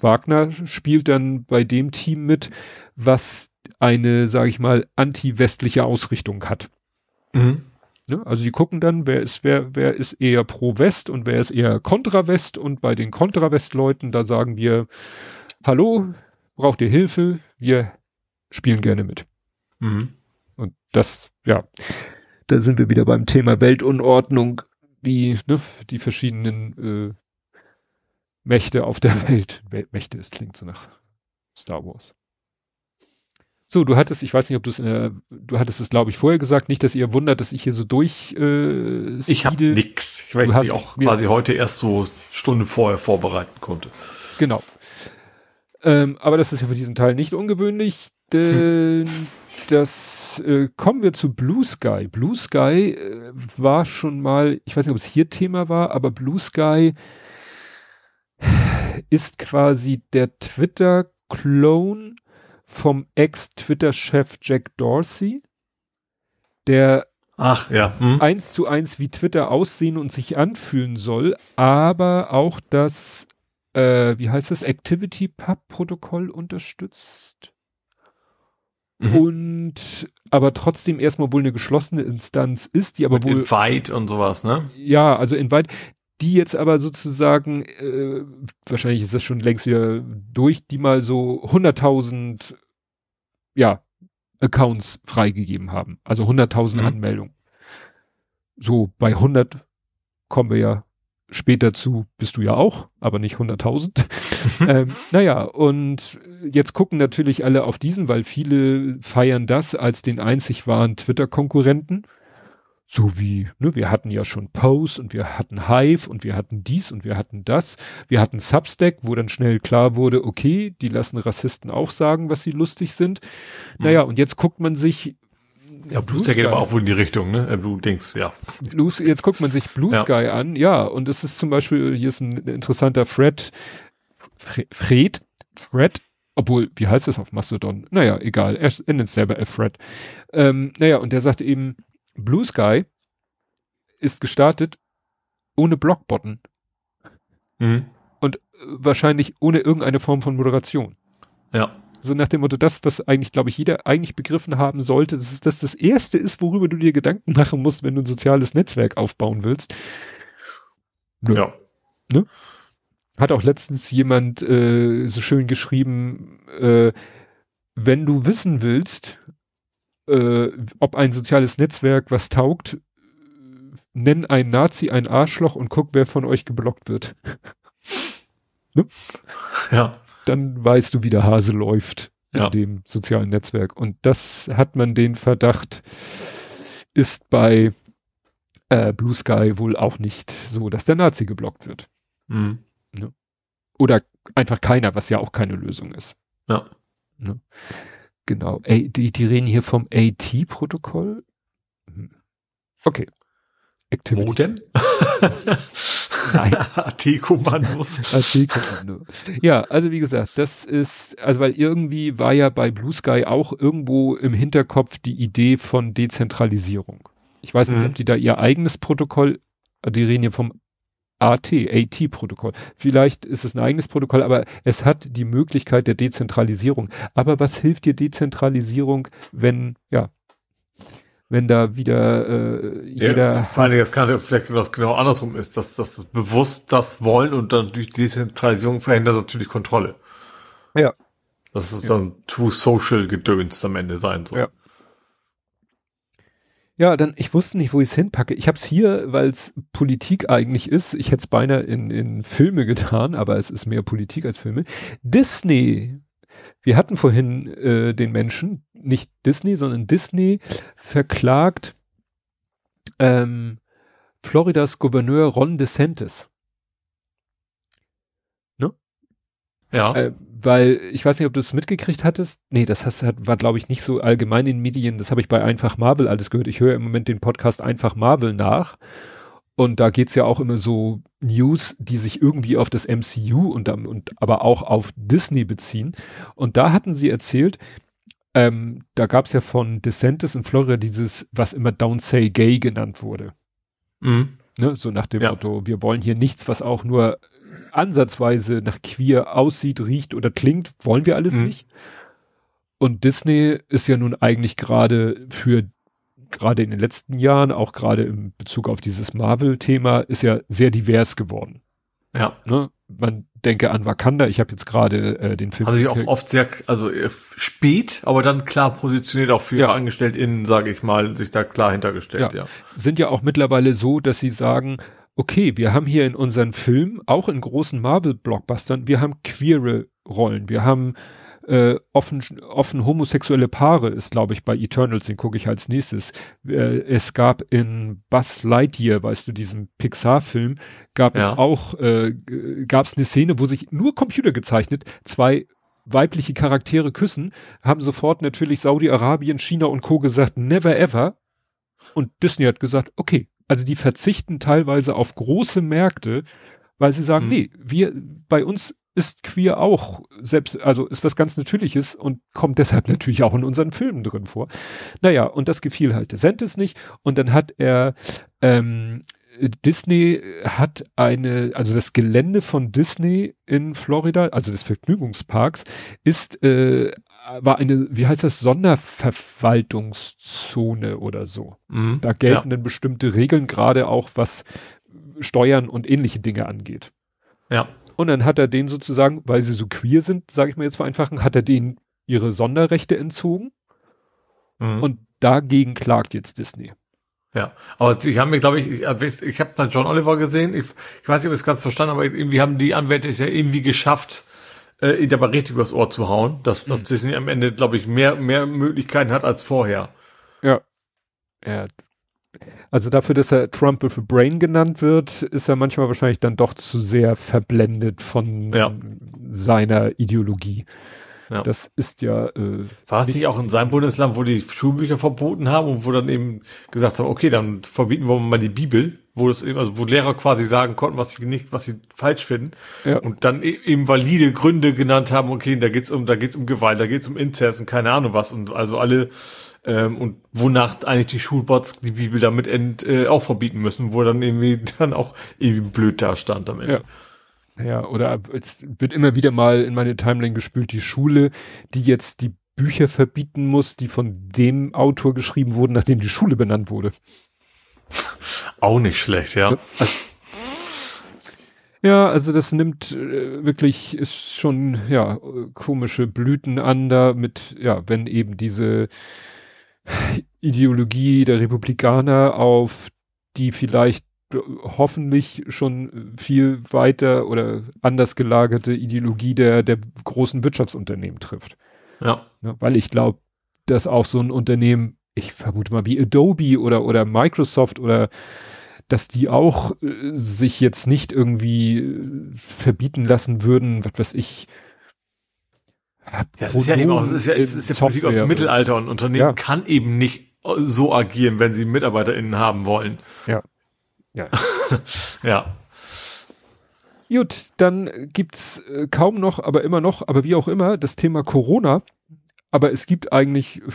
Wagner spielt dann bei dem Team mit, was eine, sage ich mal, anti-westliche Ausrichtung hat. Mhm. Ne? Also die gucken dann, wer ist, wer, wer ist eher pro West und wer ist eher kontra West und bei den kontra West-Leuten, da sagen wir, hallo, braucht ihr Hilfe? Wir spielen gerne mit. Mhm. Und das, ja, da sind wir wieder beim Thema Weltunordnung, wie ne, die verschiedenen äh, Mächte auf der Welt. Mächte, es klingt so nach Star Wars. So, du hattest, ich weiß nicht, ob du es, äh, du hattest es, glaube ich, vorher gesagt, nicht, dass ihr wundert, dass ich hier so durch. Äh, ich habe nix, ich mich auch quasi heute erst so Stunde vorher vorbereiten konnte. Genau. Ähm, aber das ist ja für diesen Teil nicht ungewöhnlich, [LAUGHS] denn hm. das äh, kommen wir zu Blue Sky. Blue Sky äh, war schon mal, ich weiß nicht, ob es hier Thema war, aber Blue Sky ist quasi der Twitter-Clone vom Ex-Twitter-Chef Jack Dorsey, der Ach, ja. Hm. eins zu eins wie Twitter aussehen und sich anfühlen soll, aber auch das, äh, wie heißt das, Activity Pub Protokoll unterstützt. Mhm. Und aber trotzdem erstmal wohl eine geschlossene Instanz ist, die aber und wohl. Invite und sowas, ne? Ja, also Invite, die jetzt aber sozusagen, äh, wahrscheinlich ist das schon längst wieder durch, die mal so 100.000, ja, Accounts freigegeben haben. Also 100.000 mhm. Anmeldungen. So bei 100 kommen wir ja später zu, bist du ja auch, aber nicht 100.000. [LAUGHS] ähm, naja, und jetzt gucken natürlich alle auf diesen, weil viele feiern das als den einzig wahren Twitter-Konkurrenten. So wie, ne, wir hatten ja schon Pose und wir hatten Hive und wir hatten dies und wir hatten das. Wir hatten Substack, wo dann schnell klar wurde, okay, die lassen Rassisten auch sagen, was sie lustig sind. Mhm. Naja, und jetzt guckt man sich. Ja, Blue Sky geht aber auch wohl in die Richtung, ne? Äh, Blue Dings, ja. Blue, jetzt guckt man sich Blue ja. Sky an, ja, und es ist zum Beispiel, hier ist ein interessanter Fred, Fred, Fred, obwohl, wie heißt das auf Mastodon? Naja, egal, er nennt es selber Fred. Ähm, naja, und der sagte eben, Blue Sky ist gestartet ohne Blockbutton. Mhm. Und äh, wahrscheinlich ohne irgendeine Form von Moderation. Ja. So nach dem Motto, das, was eigentlich, glaube ich, jeder eigentlich begriffen haben sollte, dass das das erste ist, worüber du dir Gedanken machen musst, wenn du ein soziales Netzwerk aufbauen willst. Nö. Ja. Ne? Hat auch letztens jemand äh, so schön geschrieben, äh, wenn du wissen willst, äh, ob ein soziales Netzwerk was taugt, nenn ein Nazi ein Arschloch und guck, wer von euch geblockt wird. [LAUGHS] ne? Ja. Dann weißt du, wie der Hase läuft in ja. dem sozialen Netzwerk. Und das hat man den Verdacht, ist bei äh, Blue Sky wohl auch nicht so, dass der Nazi geblockt wird. Mhm. Ne? Oder einfach keiner, was ja auch keine Lösung ist. Ja. Ne? Genau. Die, die reden hier vom AT-Protokoll. Hm. Okay. Activity. Modem? [LAUGHS] Nein. AT-Kommandos. AT-Kommando. [LAUGHS] Ja, also wie gesagt, das ist, also weil irgendwie war ja bei Blue Sky auch irgendwo im Hinterkopf die Idee von Dezentralisierung. Ich weiß nicht, mhm. ob die da ihr eigenes Protokoll, die reden hier vom AT, AT-Protokoll. Vielleicht ist es ein eigenes Protokoll, aber es hat die Möglichkeit der Dezentralisierung. Aber was hilft dir Dezentralisierung, wenn, ja, wenn da wieder äh, jeder. Ja, vor allem, das kann vielleicht was genau andersrum ist, dass das bewusst das wollen und dann durch Dezentralisierung verhindert natürlich Kontrolle. Ja. Das ist ja. dann True Social Gedöns am Ende sein soll. Ja. Ja, dann, ich wusste nicht, wo ich es hinpacke. Ich habe es hier, weil es Politik eigentlich ist. Ich hätte es beinahe in, in Filme getan, aber es ist mehr Politik als Filme. Disney. Wir hatten vorhin äh, den Menschen, nicht Disney, sondern Disney verklagt ähm, Floridas Gouverneur Ron DeSantis. Ne? Ja. Äh, weil ich weiß nicht, ob du es mitgekriegt hattest. Nee, das hast, war, glaube ich, nicht so allgemein in Medien. Das habe ich bei Einfach Marvel alles gehört. Ich höre im Moment den Podcast Einfach Marvel nach. Und da geht's ja auch immer so News, die sich irgendwie auf das MCU und, und aber auch auf Disney beziehen. Und da hatten sie erzählt, ähm, da gab's ja von DeSantis in Florida dieses, was immer Don't Say Gay genannt wurde. Mhm. Ne, so nach dem ja. Motto, wir wollen hier nichts, was auch nur ansatzweise nach queer aussieht, riecht oder klingt, wollen wir alles mhm. nicht. Und Disney ist ja nun eigentlich gerade für gerade in den letzten Jahren, auch gerade im Bezug auf dieses Marvel-Thema, ist ja sehr divers geworden. Ja. Ne? Man denke an Wakanda, ich habe jetzt gerade äh, den Film. Haben sich auch oft sehr, also äh, spät, aber dann klar positioniert auch für ja. AngestelltInnen, sage ich mal, sich da klar hintergestellt, ja. ja. Sind ja auch mittlerweile so, dass sie sagen, okay, wir haben hier in unseren Filmen, auch in großen Marvel-Blockbustern, wir haben queere Rollen, wir haben äh, offen, offen homosexuelle Paare ist, glaube ich, bei Eternals, den gucke ich als nächstes. Äh, es gab in Buzz Lightyear, weißt du, diesem Pixar-Film, gab ja. es auch, äh, gab es eine Szene, wo sich nur Computer gezeichnet, zwei weibliche Charaktere küssen, haben sofort natürlich Saudi-Arabien, China und Co. gesagt, never ever. Und Disney hat gesagt, okay, also die verzichten teilweise auf große Märkte, weil sie sagen, mhm. nee, wir, bei uns ist queer auch selbst, also ist was ganz Natürliches und kommt deshalb natürlich auch in unseren Filmen drin vor. Naja, und das gefiel halt DeSantis nicht und dann hat er, ähm, Disney hat eine, also das Gelände von Disney in Florida, also des Vergnügungsparks, ist äh, war eine, wie heißt das, Sonderverwaltungszone oder so. Mhm, da gelten ja. dann bestimmte Regeln, gerade auch was Steuern und ähnliche Dinge angeht. Ja. Und dann hat er denen sozusagen, weil sie so queer sind, sage ich mal jetzt vereinfachen, hat er denen ihre Sonderrechte entzogen. Mhm. Und dagegen klagt jetzt Disney. Ja, aber ich habe mir, glaube ich, ich, ich habe da John Oliver gesehen. Ich, ich weiß nicht, ob ich es ganz verstanden habe, aber irgendwie haben die Anwälte es ja irgendwie geschafft, äh, in der mal richtig übers Ohr zu hauen, dass, dass mhm. Disney am Ende, glaube ich, mehr, mehr Möglichkeiten hat als vorher. Ja. Ja. Also dafür, dass er Trump with a Brain genannt wird, ist er manchmal wahrscheinlich dann doch zu sehr verblendet von Ja. seiner Ideologie. Ja. Das ist ja. Äh, War es nicht auch in seinem Bundesland, wo die Schulbücher verboten haben und wo dann eben gesagt haben, okay, dann verbieten wir mal die Bibel, wo das eben, also wo Lehrer quasi sagen konnten, was sie nicht, was sie falsch finden. Ja. Und dann e- eben valide Gründe genannt haben, okay, da geht's um, da geht's um Gewalt, da geht's um Inzest und keine Ahnung was. Und also alle, ähm, und wonach eigentlich die Schulbots die Bibel damit end, äh, auch verbieten müssen, wo dann irgendwie [LAUGHS] dann auch irgendwie blöd da stand am Ende. Ja. Ja, oder es wird immer wieder mal in meine Timeline gespült, die Schule, die jetzt die Bücher verbieten muss, die von dem Autor geschrieben wurden, nachdem die Schule benannt wurde. [LAUGHS] Auch nicht schlecht, ja. Ja, also das nimmt äh, wirklich, ist schon, ja, komische Blüten an da mit, ja, wenn eben diese Ideologie der Republikaner auf die vielleicht hoffentlich schon viel weiter oder anders gelagerte Ideologie der, der großen Wirtschaftsunternehmen trifft. Ja. Ne? Weil ich glaube, dass auch so ein Unternehmen, ich vermute mal wie Adobe oder, oder Microsoft oder dass die auch äh, sich jetzt nicht irgendwie äh, verbieten lassen würden, was weiß ich. Ja, es ist ja eben auch, es ist ja, es ist ja Politik aus dem Mittelalter und ein Unternehmen Ja. kann eben nicht so agieren, wenn sie MitarbeiterInnen haben wollen. Ja. Ja. [LAUGHS] Ja. Gut, dann gibt's äh, kaum noch, aber immer noch, aber wie auch immer, das Thema Corona. Aber es gibt eigentlich, äh,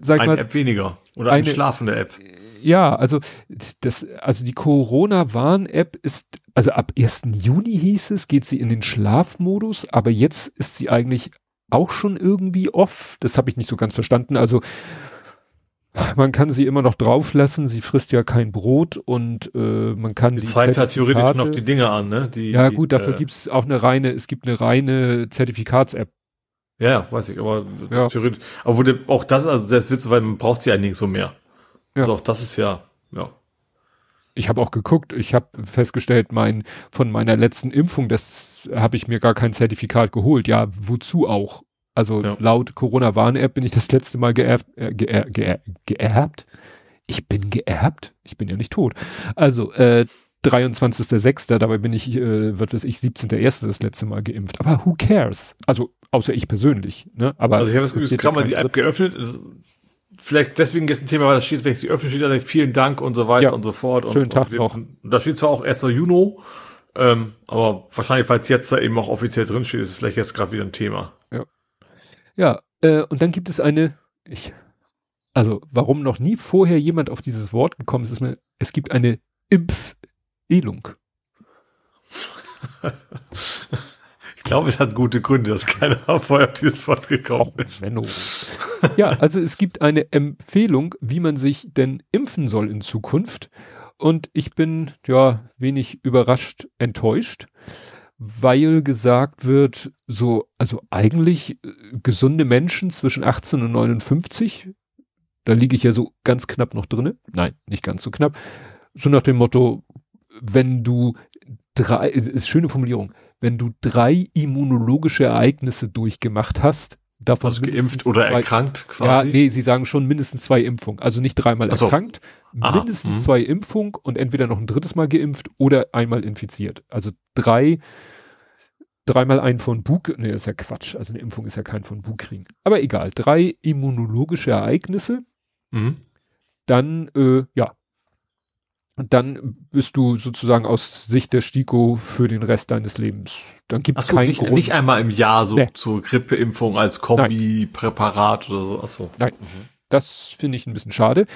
sag Eine mal, App weniger. Oder eine eine- schlafende App. ja, also das, also die Corona-Warn-App ist, also ab 1. Juni hieß es, geht sie in den Schlafmodus, aber jetzt ist sie eigentlich auch schon irgendwie off. Das habe ich nicht so ganz verstanden. Also man kann sie immer noch drauf lassen, sie frisst ja kein Brot und äh, man kann Die zeigt halt theoretisch noch die Dinge an, ne? Die, Ja gut, dafür äh, gibt's auch eine reine, es gibt eine reine Zertifikats-App. Ja, weiß ich, aber Ja. theoretisch. Aber der, auch das, also das Witz, weil man braucht sie ja nirgendwo mehr. Ja. Also auch das ist ja, ja. Ich habe auch geguckt, ich habe festgestellt, mein von meiner letzten Impfung, das habe ich mir gar kein Zertifikat geholt. Ja, wozu auch? Also Ja. laut Corona-Warn-App bin ich das letzte Mal geerbt, äh, geer, geer, geerbt. Ich bin geerbt? Ich bin ja nicht tot. Also äh, 23.06. Dabei bin ich, äh, was weiß ich, 17.01. das letzte Mal geimpft. Aber who cares? Also außer ich persönlich. Ne? Aber Also ich habe das jetzt gerade mal die App geöffnet. Vielleicht deswegen jetzt ein Thema, weil da steht, wenn ich sie öffne, steht da vielen Dank und so weiter Ja. und so fort. Und, Schönen Tag und wir, noch. Und da steht zwar auch 1. Juni, ähm, aber wahrscheinlich, falls jetzt da eben auch offiziell drin steht, ist es vielleicht jetzt gerade wieder ein Thema. Ja, äh, und dann gibt es eine, ich, also warum noch nie vorher jemand auf dieses Wort gekommen ist, ist mir, es gibt eine Impfelung. [LAUGHS] Ich glaube, es hat gute Gründe, dass keiner vorher auf dieses Wort gekommen Och, ist. Menno. ja, also es gibt eine Empfehlung, wie man sich denn impfen soll in Zukunft. Und ich bin ja wenig überrascht, enttäuscht, weil gesagt wird, so, also eigentlich äh, gesunde Menschen zwischen 18 und 59, da liege ich ja so ganz knapp noch drinne. Nein, nicht ganz so knapp. So nach dem Motto, wenn du drei, ist schöne Formulierung, wenn du drei immunologische Ereignisse durchgemacht hast, davon Also geimpft oder zwei- erkrankt ja, quasi. nee, sie sagen schon mindestens zwei Impfungen. Also nicht dreimal so. erkrankt, Aha, mindestens mhm. zwei Impfungen und entweder noch ein drittes Mal geimpft oder einmal infiziert. Also drei, dreimal ein von Bug, nee, ist ja Quatsch. Also eine Impfung ist ja kein von Bug kriegen. Aber egal, drei immunologische Ereignisse, Mhm. dann, äh, ja. Und dann bist du sozusagen aus Sicht der STIKO für den Rest deines Lebens. Dann gibt es so, keinen nicht, Grund. nicht einmal im Jahr so Nee. zur Grippeimpfung als Kombi-Präparat oder so. Ach so. Nein, das finde ich ein bisschen schade.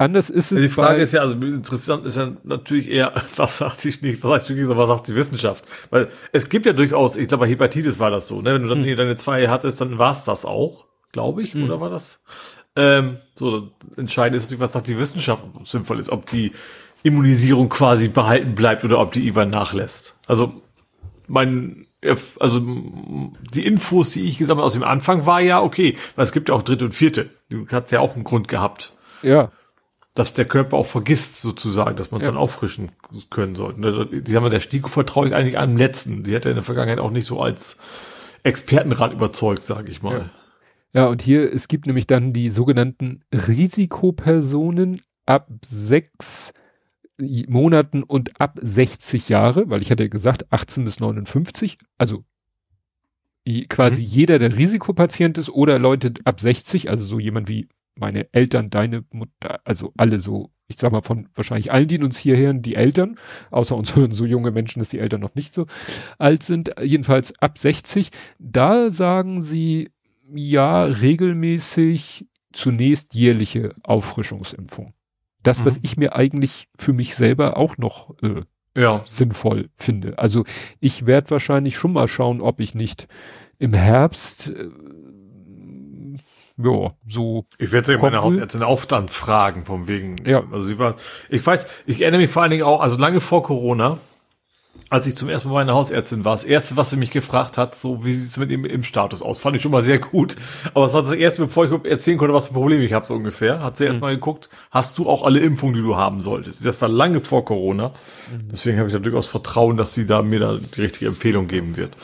Anders ist es. Die Frage bei- ist ja, also interessant ist ja natürlich eher, [LAUGHS] was sagt sich nicht, was sagt sich nicht, was sagt die Wissenschaft? Weil es gibt ja durchaus, ich glaube bei Hepatitis war das so, ne? Wenn du dann Hm. hier deine zwei hattest, dann war es das auch, glaube ich, Hm. oder war das? Ähm, so, entscheidend ist natürlich, was sagt die Wissenschaft, ob es sinnvoll ist, ob die Immunisierung quasi behalten bleibt oder ob die irgendwann nachlässt. Also mein, also die Infos, die ich gesammelt aus dem Anfang war ja okay, weil es gibt ja auch dritte und vierte. Du hast ja auch einen Grund gehabt ja, dass der Körper auch vergisst, sozusagen, dass man es Ja. dann auffrischen können sollte. Ne, Die haben wir der STIKO vertraue ich eigentlich am letzten. Die hat ja in der Vergangenheit auch nicht so als Expertenrat überzeugt, sage ich mal. Ja, und hier, es gibt nämlich dann die sogenannten Risikopersonen, ab sechs Monaten und ab 60 Jahre, weil ich hatte gesagt 18 bis 59, also quasi mhm. jeder, der Risikopatient ist oder Leute ab 60, also so jemand wie meine Eltern, deine Mutter, also alle so, ich sag mal von wahrscheinlich allen, die uns hier hören, die Eltern, außer uns [LAUGHS] hören so junge Menschen, dass die Eltern noch nicht so alt sind, jedenfalls ab 60, da sagen sie ja regelmäßig zunächst jährliche Auffrischungsimpfung. Das, mhm. was ich mir eigentlich für mich selber auch noch äh, ja. sinnvoll finde. Also ich werde wahrscheinlich schon mal schauen, ob ich nicht im Herbst äh, ja, so. Ich werde meine Hausärztin auch dann fragen, vom wegen. Ja. Also sie war, ich weiß, ich erinnere mich vor allen Dingen auch, also lange vor Corona, als ich zum ersten Mal meine Hausärztin war, das erste, was sie mich gefragt hat, so wie sieht es mit dem Impfstatus aus, fand ich schon mal sehr gut. Aber es war das erste, bevor ich erzählen konnte, was für Probleme ich habe, so ungefähr, hat sie mhm. erstmal geguckt, hast du auch alle Impfungen, die du haben solltest. Das war lange vor Corona. Mhm. Deswegen habe ich da durchaus Vertrauen, dass sie da mir da die richtige Empfehlung geben wird.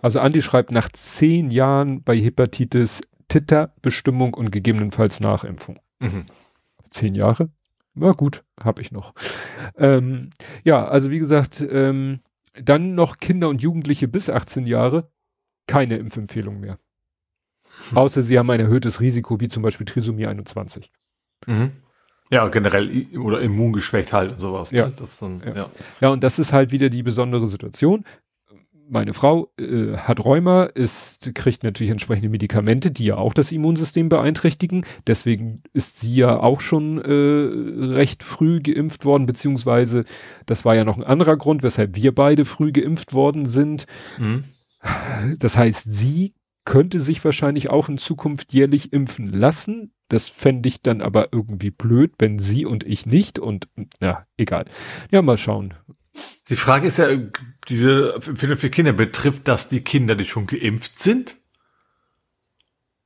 Also Andi schreibt, nach zehn Jahren bei Hepatitis Titerbestimmung und gegebenenfalls Nachimpfung. Mhm. Zehn Jahre? Na gut, habe ich noch. Ähm, ja, also wie gesagt, ähm, dann noch Kinder und Jugendliche bis 18 Jahre, keine Impfempfehlung mehr. Hm. Außer sie haben ein erhöhtes Risiko, wie zum Beispiel Trisomie 21. Mhm. Ja, generell oder immungeschwächt halt und sowas. Ja. Ne? Dann, ja. ja. ja, und das ist halt wieder die besondere Situation meine Frau äh, hat Rheuma, ist, kriegt natürlich entsprechende Medikamente, die ja auch das Immunsystem beeinträchtigen. Deswegen ist sie ja auch schon äh, recht früh geimpft worden, beziehungsweise das war ja noch ein anderer Grund, weshalb wir beide früh geimpft worden sind. Mhm. Das heißt, sie könnte sich wahrscheinlich auch in Zukunft jährlich impfen lassen. Das fände ich dann aber irgendwie blöd, wenn sie und ich nicht. Und na, egal. Ja, mal schauen. Die Frage ist ja, diese für, für Kinder betrifft das die Kinder, die schon geimpft sind?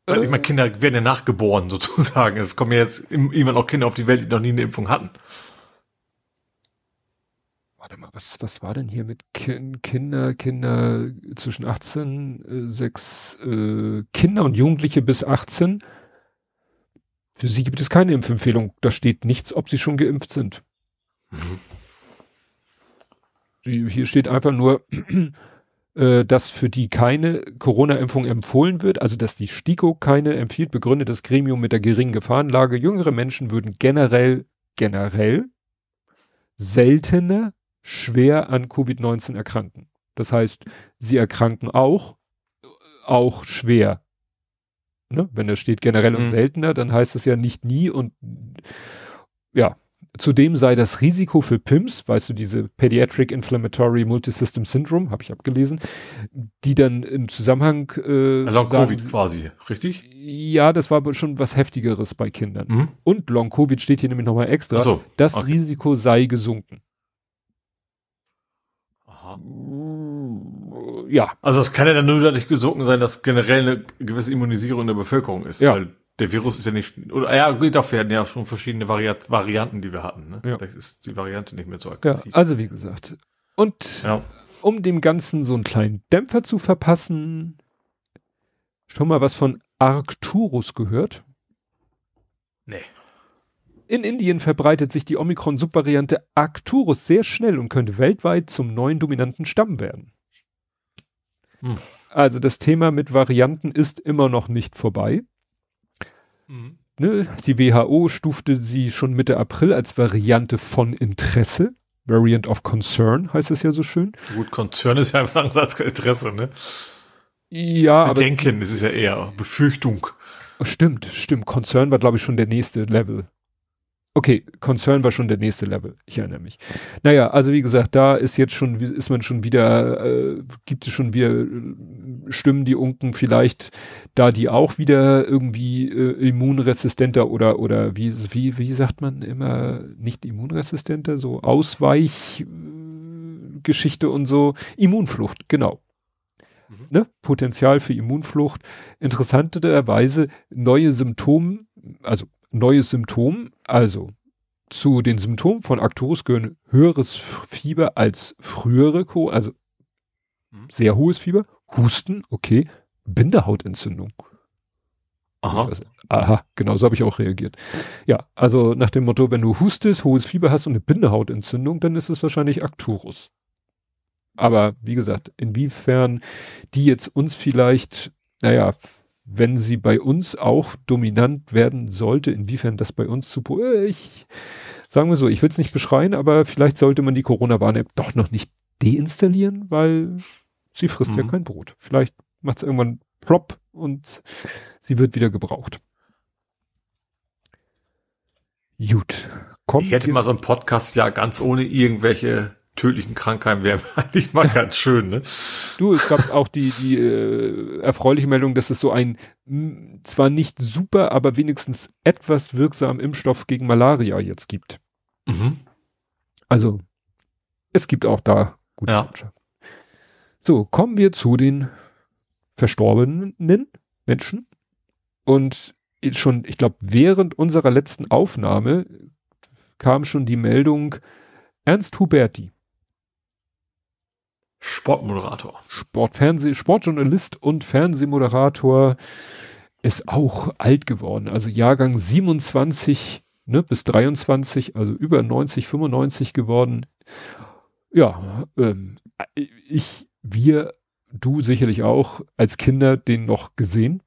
Weil äh, ich meine, Kinder werden ja nachgeboren [LAUGHS] sozusagen. Es kommen ja jetzt irgendwann auch Kinder auf die Welt, die noch nie eine Impfung hatten. Warte mal, was, was war denn hier mit kind, Kinder, Kinder zwischen 18, äh, 6, äh, Kinder und Jugendliche bis 18? Für sie gibt es keine Impfempfehlung. Da steht nichts, ob sie schon geimpft sind. Mhm hier steht einfach nur, [CLEARS THROAT] äh, dass für die keine Corona-Impfung empfohlen wird, also dass die STIKO keine empfiehlt, begründet das Gremium mit der geringen Gefahrenlage. Jüngere Menschen würden generell, generell seltener schwer an Covid-19 erkranken. Das heißt, sie erkranken auch, auch schwer. Ne? Wenn da steht generell und mhm. seltener, dann heißt es ja nicht nie und ja, Zudem sei das Risiko für PIMS, weißt du, diese Pediatric Inflammatory Multisystem Syndrome, habe ich abgelesen, die dann im Zusammenhang äh, Long sagen, Covid quasi, richtig? Ja, das war schon was heftigeres bei Kindern. Mhm. Und Long Covid steht hier nämlich nochmal extra. So, das okay. Risiko sei gesunken. Aha. Ja. Also es kann ja dann nur dadurch gesunken sein, dass generell eine gewisse Immunisierung in der Bevölkerung ist. Ja. Weil der Virus ist ja nicht, oder ja, gut, dafür hatten ja schon verschiedene Vari Varianten, die wir hatten. Ne? Ja. Vielleicht ist die Variante nicht mehr so aggressiv. Ja, also wie gesagt. Und ja. um dem Ganzen so einen kleinen Dämpfer zu verpassen, schon mal was von Arcturus gehört? Nee. In Indien verbreitet sich die Omikron-Subvariante Arcturus sehr schnell und könnte weltweit zum neuen dominanten Stamm werden. Hm. Also das Thema mit Varianten ist immer noch nicht vorbei. Mhm. Ne, die WHO stufte sie schon Mitte April als Variante von Interesse. Variant of Concern heißt es ja so schön. Gut, Concern ist ja anderes als Interesse, ne? Ja, aber. Denken, es ist ja eher Befürchtung. Stimmt, stimmt. Concern war, glaube ich, schon der nächste Level. Okay, Concern war schon der nächste Level, ich erinnere mich. Naja, also wie gesagt, da ist jetzt schon, ist man schon wieder, äh, gibt es schon wieder äh, Stimmen, die unken, vielleicht da die auch wieder irgendwie äh, immunresistenter oder oder wie, wie, wie sagt man immer, nicht immunresistenter, so Ausweichgeschichte und so, Immunflucht, genau. Mhm. Ne? Potenzial für Immunflucht. Interessanterweise neue Symptome, also neues Symptom. Also zu den Symptomen von Arcturus gehören höheres Fieber als frühere, Co also mhm. sehr hohes Fieber, Husten, okay, Bindehautentzündung. Aha. Also, aha, genau so habe ich auch reagiert. Ja, also nach dem Motto, wenn du hustest, hohes Fieber hast und eine Bindehautentzündung, dann ist es wahrscheinlich Arcturus. Aber wie gesagt, inwiefern die jetzt uns vielleicht, naja, wenn sie bei uns auch dominant werden sollte, inwiefern das bei uns zu, äh, ich, sagen wir so, ich will es nicht beschreien, aber vielleicht sollte man die Corona-Warn-App doch noch nicht deinstallieren, weil sie frisst mhm. ja kein Brot. Vielleicht macht es irgendwann plopp und sie wird wieder gebraucht. Gut. Kommt ich hätte mal so einen Podcast ja ganz ohne irgendwelche tödlichen Krankheiten wäre [LAUGHS] eigentlich mal ganz schön, ne? Du, es gab auch die, die äh, erfreuliche Meldung, dass es so ein mh, zwar nicht super, aber wenigstens etwas wirksamen Impfstoff gegen Malaria jetzt gibt. Mhm. Also, es gibt auch da gute ja. So, kommen wir zu den verstorbenen Menschen. Und schon, ich glaube, während unserer letzten Aufnahme kam schon die Meldung, Ernst Huberti. Sportmoderator. Sportfernseh, Sportjournalist und Fernsehmoderator ist auch alt geworden. Also Jahrgang 27 ne, bis 23, also über 90, 95 geworden. Ja, ähm, ich, wir, du sicherlich auch als Kinder den noch gesehen.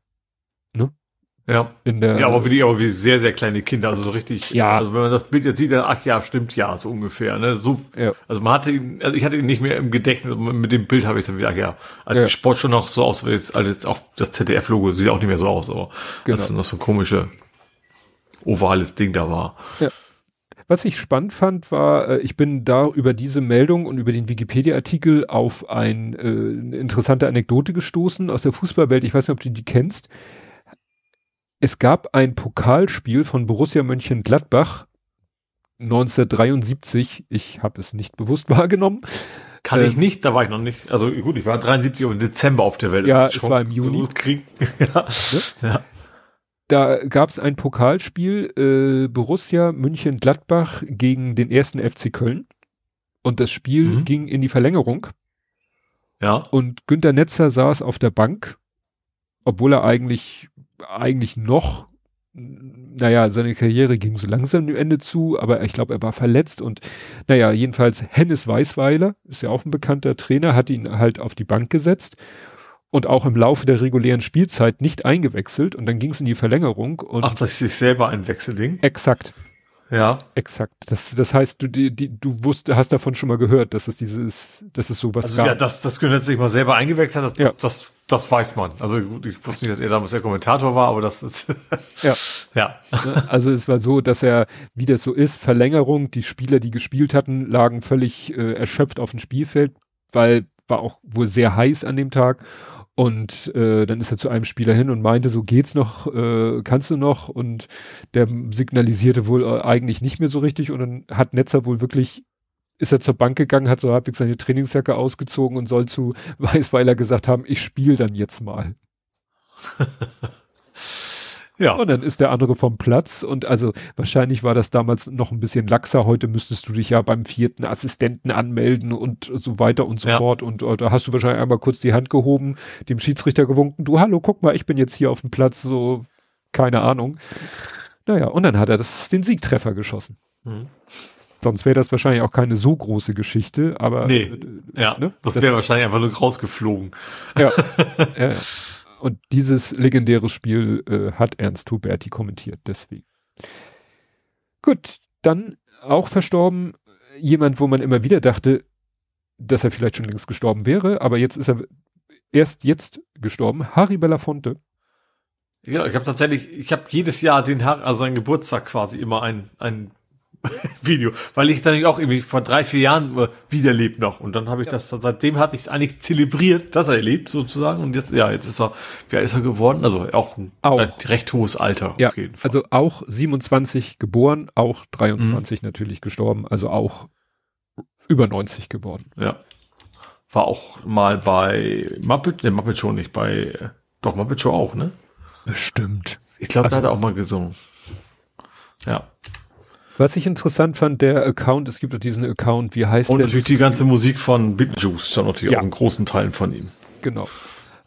Ja. In der, ja, aber wie die, aber wie sehr, sehr kleine Kinder, also so richtig. Ja. Also wenn man das Bild jetzt sieht, dann, ach ja, stimmt ja, so ungefähr, ne? So, ja. also man hatte ihn, also ich hatte ihn nicht mehr im Gedächtnis, mit dem Bild habe ich dann wieder, ach ja, also ja. Sport schon noch so aus, wie jetzt, also jetzt auch das ZDF-Logo sieht auch nicht mehr so aus, aber genau. das ist noch so ein komische, ovales Ding da war. Ja. Was ich spannend fand, war, äh, ich bin da über diese Meldung und über den Wikipedia-Artikel auf ein, äh, eine interessante Anekdote gestoßen aus der Fußballwelt. Ich weiß nicht, ob du die kennst. Es gab ein Pokalspiel von Borussia Mönchengladbach 1973. Ich habe es nicht bewusst [LAUGHS] wahrgenommen. Kann ähm, ich nicht, da war ich noch nicht. Also gut, ich war 73 im Dezember auf der Welt. Ja, es war im Juni. [LAUGHS] ja. Ne? ja. Da gab es ein Pokalspiel äh, Borussia München-Gladbach gegen den ersten FC Köln. Und das Spiel mhm. ging in die Verlängerung. Ja. Und Günter Netzer saß auf der Bank, obwohl er eigentlich eigentlich noch, naja, seine Karriere ging so langsam dem Ende zu, aber ich glaube, er war verletzt und naja, jedenfalls Hennes Weißweiler, ist ja auch ein bekannter Trainer, hat ihn halt auf die Bank gesetzt und auch im Laufe der regulären Spielzeit nicht eingewechselt und dann ging es in die Verlängerung und. Ach, das ist sich selber ein Wechselding? Exakt. Ja. Exakt. Das, das heißt, du, die, die, du wusst, hast davon schon mal gehört, dass es dieses, dass es sowas also, gab. Ja, dass das Günther sich mal selber eingewechselt hat, das, ja. das, das, das weiß man. Also ich wusste nicht, dass er damals der Kommentator war, aber das ist. [LAUGHS] ja. ja. Ne, also es war so, dass er, wie das so ist, Verlängerung, die Spieler, die gespielt hatten, lagen völlig äh, erschöpft auf dem Spielfeld, weil war auch wohl sehr heiß an dem Tag und äh, dann ist er zu einem Spieler hin und meinte, so geht's noch, äh, kannst du noch? Und der signalisierte wohl äh, eigentlich nicht mehr so richtig. Und dann hat Netzer wohl wirklich, ist er zur Bank gegangen, hat so halbwegs seine Trainingsjacke ausgezogen und soll zu [LAUGHS] Weißweiler gesagt haben, ich spiele dann jetzt mal. [LAUGHS] Ja. Und dann ist der andere vom Platz und also wahrscheinlich war das damals noch ein bisschen laxer. Heute müsstest du dich ja beim vierten Assistenten anmelden und so weiter und so ja. fort. Und uh, da hast du wahrscheinlich einmal kurz die Hand gehoben, dem Schiedsrichter gewunken, du hallo, guck mal, ich bin jetzt hier auf dem Platz, so keine Ahnung. Naja, und dann hat er das, den Siegtreffer geschossen. Mhm. Sonst wäre das wahrscheinlich auch keine so große Geschichte, aber. Nee, äh, ja, ne? das wäre wahrscheinlich einfach nur rausgeflogen. Ja, [LAUGHS] ja, ja. Und dieses legendäre Spiel äh, hat Ernst Huberti kommentiert, deswegen. Gut, dann auch verstorben jemand, wo man immer wieder dachte, dass er vielleicht schon längst gestorben wäre, aber jetzt ist er erst jetzt gestorben. Harry Belafonte. Ja, ich habe tatsächlich, ich habe jedes Jahr den also seinen Geburtstag quasi immer ein, ein [LAUGHS] Video, weil ich dann auch irgendwie vor drei, vier Jahren äh, wieder lebt noch und dann habe ich ja. das, seitdem hatte ich es eigentlich zelebriert, dass er lebt sozusagen und jetzt, ja, jetzt ist er, wie alt ist er geworden? Also auch ein auch. Recht, recht, hohes Alter ja, auf jeden Fall. Also auch 27 geboren, auch 23 mhm. natürlich gestorben, also auch über 90 geworden. Ja. War auch mal bei Muppet, ne Muppet Show nicht, bei, doch Muppet Show auch, ne? Bestimmt. Ich glaube, also, da hat er auch mal gesungen. Ja. Was ich interessant fand, der Account, es gibt doch diesen Account, wie heißt Und der? Und natürlich die ganze Musik von Beetlejuice, schon natürlich ja. auch in großen Teilen von ihm. Genau.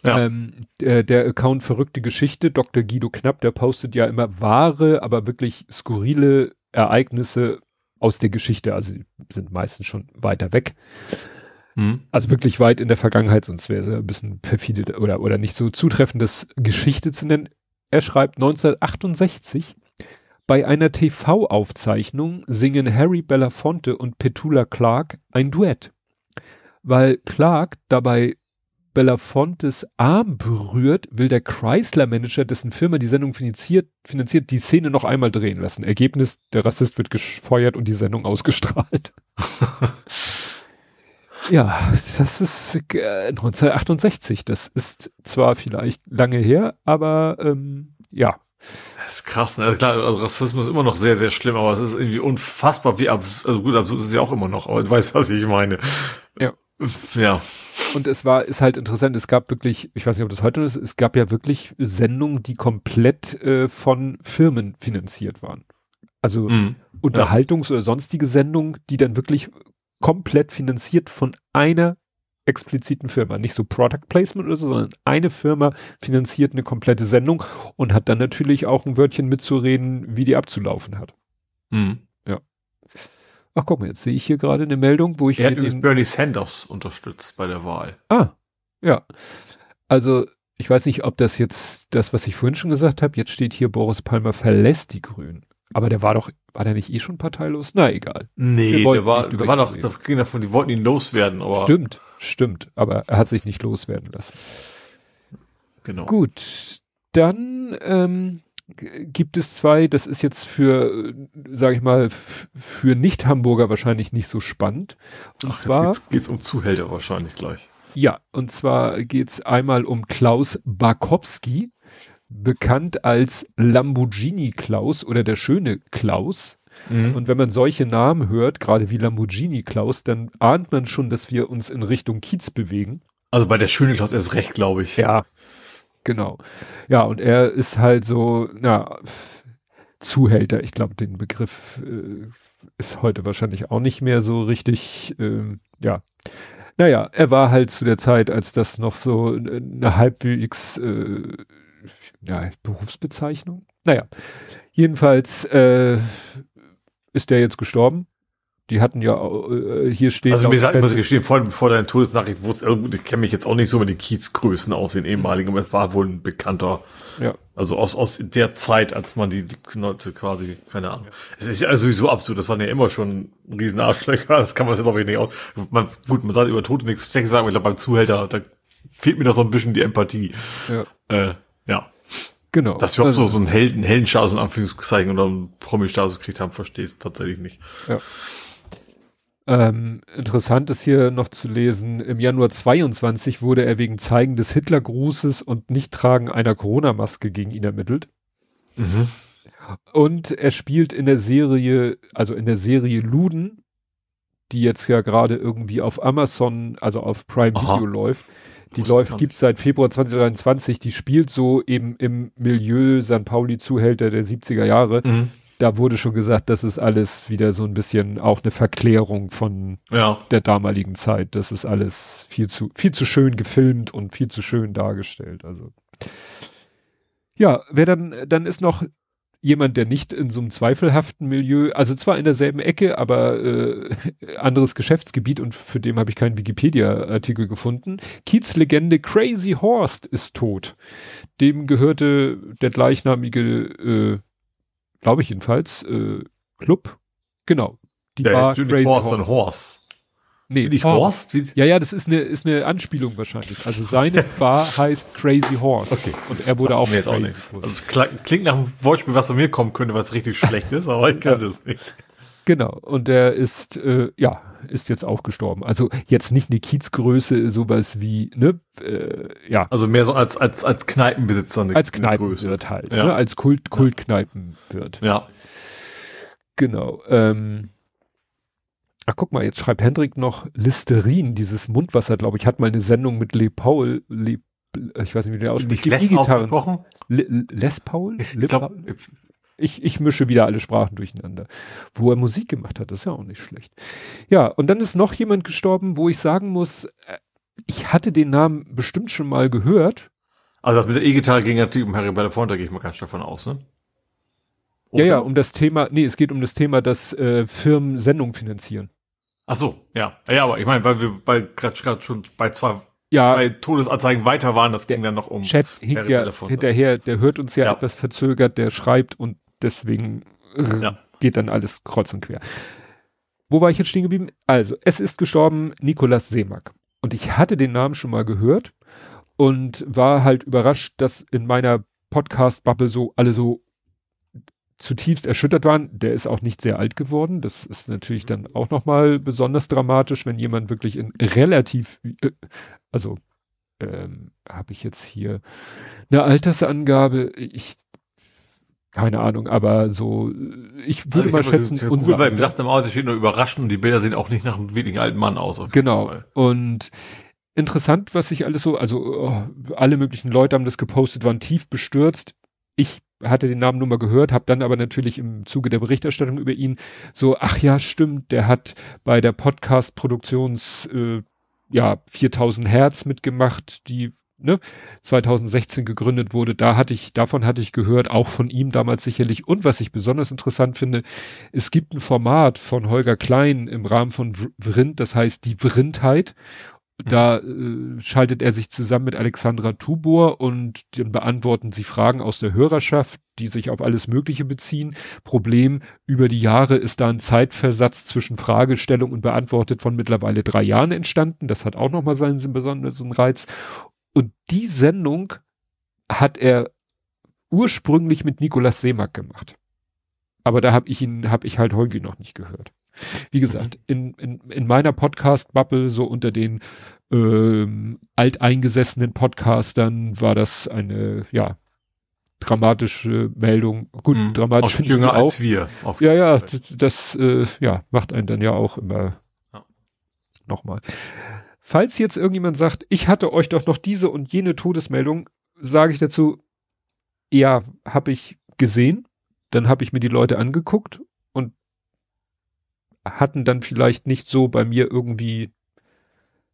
Ja. Ähm, der, der Account Verrückte Geschichte, Dr. Guido Knapp, der postet ja immer wahre, aber wirklich skurrile Ereignisse aus der Geschichte. Also sind meistens schon weiter weg. Hm. Also wirklich weit in der Vergangenheit, sonst wäre es ein bisschen perfide oder, oder nicht so zutreffend, das Geschichte zu nennen. Er schreibt 1968 bei einer TV-Aufzeichnung singen Harry Belafonte und Petula Clark ein Duett. Weil Clark dabei Belafontes Arm berührt, will der Chrysler-Manager, dessen Firma die Sendung finanziert, finanziert, die Szene noch einmal drehen lassen. Ergebnis, der Rassist wird gefeuert und die Sendung ausgestrahlt. [LAUGHS] ja, das ist äh, 1968. Das ist zwar vielleicht lange her, aber ähm, ja. Das ist krass, ne? Also klar, also Rassismus ist immer noch sehr, sehr schlimm, aber es ist irgendwie unfassbar, wie absurd, also gut, absurd ist es ja auch immer noch, aber du weißt, was ich meine. Ja. Ja. Und es war, ist halt interessant, es gab wirklich, ich weiß nicht, ob das heute ist, es gab ja wirklich Sendungen, die komplett äh, von Firmen finanziert waren. Also mm, Unterhaltungs- ja. oder sonstige Sendungen, die dann wirklich komplett finanziert von einer expliziten Firma. Nicht so Product Placement oder so, sondern eine Firma finanziert eine komplette Sendung und hat dann natürlich auch ein Wörtchen mitzureden, wie die abzulaufen hat. Mm. Ach guck mal, jetzt sehe ich hier gerade eine Meldung, wo ich. Er hat übrigens Bernie Sanders unterstützt bei der Wahl. Ah, ja. Also, ich weiß nicht, ob das jetzt das, was ich vorhin schon gesagt habe, jetzt steht hier, Boris Palmer verlässt die Grünen. Aber der war doch, war der nicht eh schon parteilos? Na, egal. Nee, der war, der war doch, das ging davon, die wollten ihn loswerden, aber. Stimmt, stimmt. Aber er hat sich nicht loswerden lassen. Genau. Gut. Dann, ähm, gibt es zwei, das ist jetzt für, sage ich mal, für Nicht-Hamburger wahrscheinlich nicht so spannend. Und Ach, zwar geht es um Zuhälter wahrscheinlich gleich. Ja, und zwar geht es einmal um Klaus Barkowski, bekannt als Lamborghini Klaus oder der schöne Klaus. Mhm. Und wenn man solche Namen hört, gerade wie Lamborghini Klaus, dann ahnt man schon, dass wir uns in Richtung Kiez bewegen. Also bei der schöne Klaus ist recht, glaube ich. Ja, Genau. Ja, und er ist halt so, na, Zuhälter. Ich glaube, den Begriff äh, ist heute wahrscheinlich auch nicht mehr so richtig, äh, ja. Naja, er war halt zu der Zeit, als das noch so eine halbwegs, äh, ja, Berufsbezeichnung. Naja, jedenfalls äh, ist der jetzt gestorben die hatten ja äh, hier steht. Also mir sagt, muss ich gestehen, vor, vor deiner Todesnachricht wusste, also, ich kenne mich jetzt auch nicht so mit den Kiezgrößen aus den ehemaligen, aber es war wohl ein bekannter. Ja. Also aus, aus der Zeit, als man die Leute quasi, keine Ahnung. Es ist ja sowieso absurd, das waren ja immer schon riesen Arschlöcher, das kann man jetzt auch nicht aus. Man, gut, man sagt über Tote nichts Schlechtes sagen, aber ich glaube beim Zuhälter, da fehlt mir doch so ein bisschen die Empathie. Ja. Äh, ja. Genau. Dass wir also, so, so einen Helden, Heldenstatus in Anführungszeichen oder einen Promi-Status gekriegt haben, verstehe ich tatsächlich nicht. Ja. Ähm, interessant ist hier noch zu lesen, im Januar 22 wurde er wegen Zeigen des Hitlergrußes und Nichttragen einer Corona-Maske gegen ihn ermittelt. Mhm. Und er spielt in der Serie, also in der Serie Luden, die jetzt ja gerade irgendwie auf Amazon, also auf Prime Aha. Video läuft. Die läuft, gibt's seit Februar 2023, die spielt so eben im Milieu San Pauli Zuhälter der 70er Jahre. Mhm da wurde schon gesagt, das ist alles wieder so ein bisschen auch eine Verklärung von ja. der damaligen Zeit. Das ist alles viel zu, viel zu schön gefilmt und viel zu schön dargestellt. Also. Ja, wer dann, dann ist noch jemand, der nicht in so einem zweifelhaften Milieu, also zwar in derselben Ecke, aber äh, [LAUGHS] anderes Geschäftsgebiet und für den habe ich keinen Wikipedia-Artikel gefunden. Kiez-Legende Crazy Horst ist tot. Dem gehörte der gleichnamige äh, glaube ich jedenfalls, äh, Club. Genau. Die ja, Bar Crazy Horse. Horse. Horse. Nee, Bin ich Horst? Wie? Ja, ja, das ist eine, ist eine Anspielung wahrscheinlich. Also seine [LAUGHS] Bar heißt Crazy Horse. Okay. Und er wurde auch, mir jetzt auch nichts. Also es klingt nach einem Wortspiel, was von mir kommen könnte, was richtig [LAUGHS] schlecht ist, aber ich kann ja. das nicht. Genau. Und der ist, äh, ja, ist jetzt auch gestorben. Also jetzt nicht eine Kiezgröße, sowas wie, ne, äh, ja. Also mehr so als, als, als Kneipenbesitzer eine, als Kneipenwirt halt, ja. ne, als Kult, Kultkneipenwirt. Ja. Genau. Ähm, ach, guck mal, jetzt schreibt Hendrik noch Listerin, dieses Mundwasser, glaube ich, hat mal eine Sendung mit Le Paul, Le, ich weiß nicht, wie der ausspricht. Nicht Les ausgesprochen? Le, Les Paul? Ich glaube, ich, ich mische wieder alle Sprachen durcheinander. Wo er Musik gemacht hat, das ist ja auch nicht schlecht. Ja, und dann ist noch jemand gestorben, wo ich sagen muss, äh, ich hatte den Namen bestimmt schon mal gehört. Also das mit der E-Gitarre ging natürlich um Harry Belafonte, gehe ich mal ganz stark davon aus, ne? Oder? Ja, ja, um das Thema, nee, es geht um das Thema, dass äh, Firmen Sendungen finanzieren. Ach so, ja. Ja, aber ich meine, weil wir bei gerade schon bei zwei ja, bei Todesanzeigen weiter waren, das ging dann noch um. Chat hinkt ja hinterher, der hört uns ja, ja, etwas verzögert, der schreibt und deswegen ja. geht dann alles kreuz und quer. Wo war ich jetzt stehen geblieben? Also, es ist gestorben Nikolaus Seemack. Und ich hatte den Namen schon mal gehört und war halt überrascht, dass in meiner Podcast-Bubble so alle so zutiefst erschüttert waren. Der ist auch nicht sehr alt geworden. Das ist natürlich dann auch nochmal besonders dramatisch, wenn jemand wirklich in relativ, äh, also ähm, habe ich jetzt hier eine Altersangabe. Ich keine Ahnung, aber so, ich würde also mal schätzen, unser Google, weil sagt im Auto steht nur überraschend und die Bilder sehen auch nicht nach einem wenigen alten Mann aus. genau. Und interessant, was ich alles so, also oh, alle möglichen Leute haben das gepostet, waren tief bestürzt. Ich hatte den Namen nur mal gehört, habe dann aber natürlich im Zuge der Berichterstattung über ihn so, ach ja, stimmt, der hat bei der Podcast-Produktions, äh, ja, 4000 Hertz mitgemacht, die ne, 2016 gegründet wurde. Da hatte ich, davon hatte ich gehört, auch von ihm damals sicherlich. Und was ich besonders interessant finde, es gibt ein Format von Holger Klein im Rahmen von Vrind, das heißt die Vrindheit. Da äh, schaltet er sich zusammen mit Alexandra Tubor und dann beantworten sie Fragen aus der Hörerschaft, die sich auf alles Mögliche beziehen. Problem, über die Jahre ist da ein Zeitversatz zwischen Fragestellung und beantwortet von mittlerweile drei Jahren entstanden. Das hat auch nochmal seinen besonderen Reiz. Und die Sendung hat er ursprünglich mit Nikolaus Seemack gemacht. Aber da habe ich ihn, habe ich halt Holgi noch nicht gehört. Wie gesagt, in, in, in meiner Podcast-Bubble, so unter den ähm, alteingesessenen Podcastern, war das eine, ja, dramatische Meldung. Gut, mhm. dramatisch auch jünger auch. als wir. ja, ja, das, das äh, ja, macht einen dann ja auch immer ja. nochmal. Falls jetzt irgendjemand sagt, ich hatte euch doch noch diese und jene Todesmeldung, sage ich dazu, ja, habe ich gesehen. Dann habe ich mir die Leute angeguckt hatten dann vielleicht nicht so bei mir irgendwie,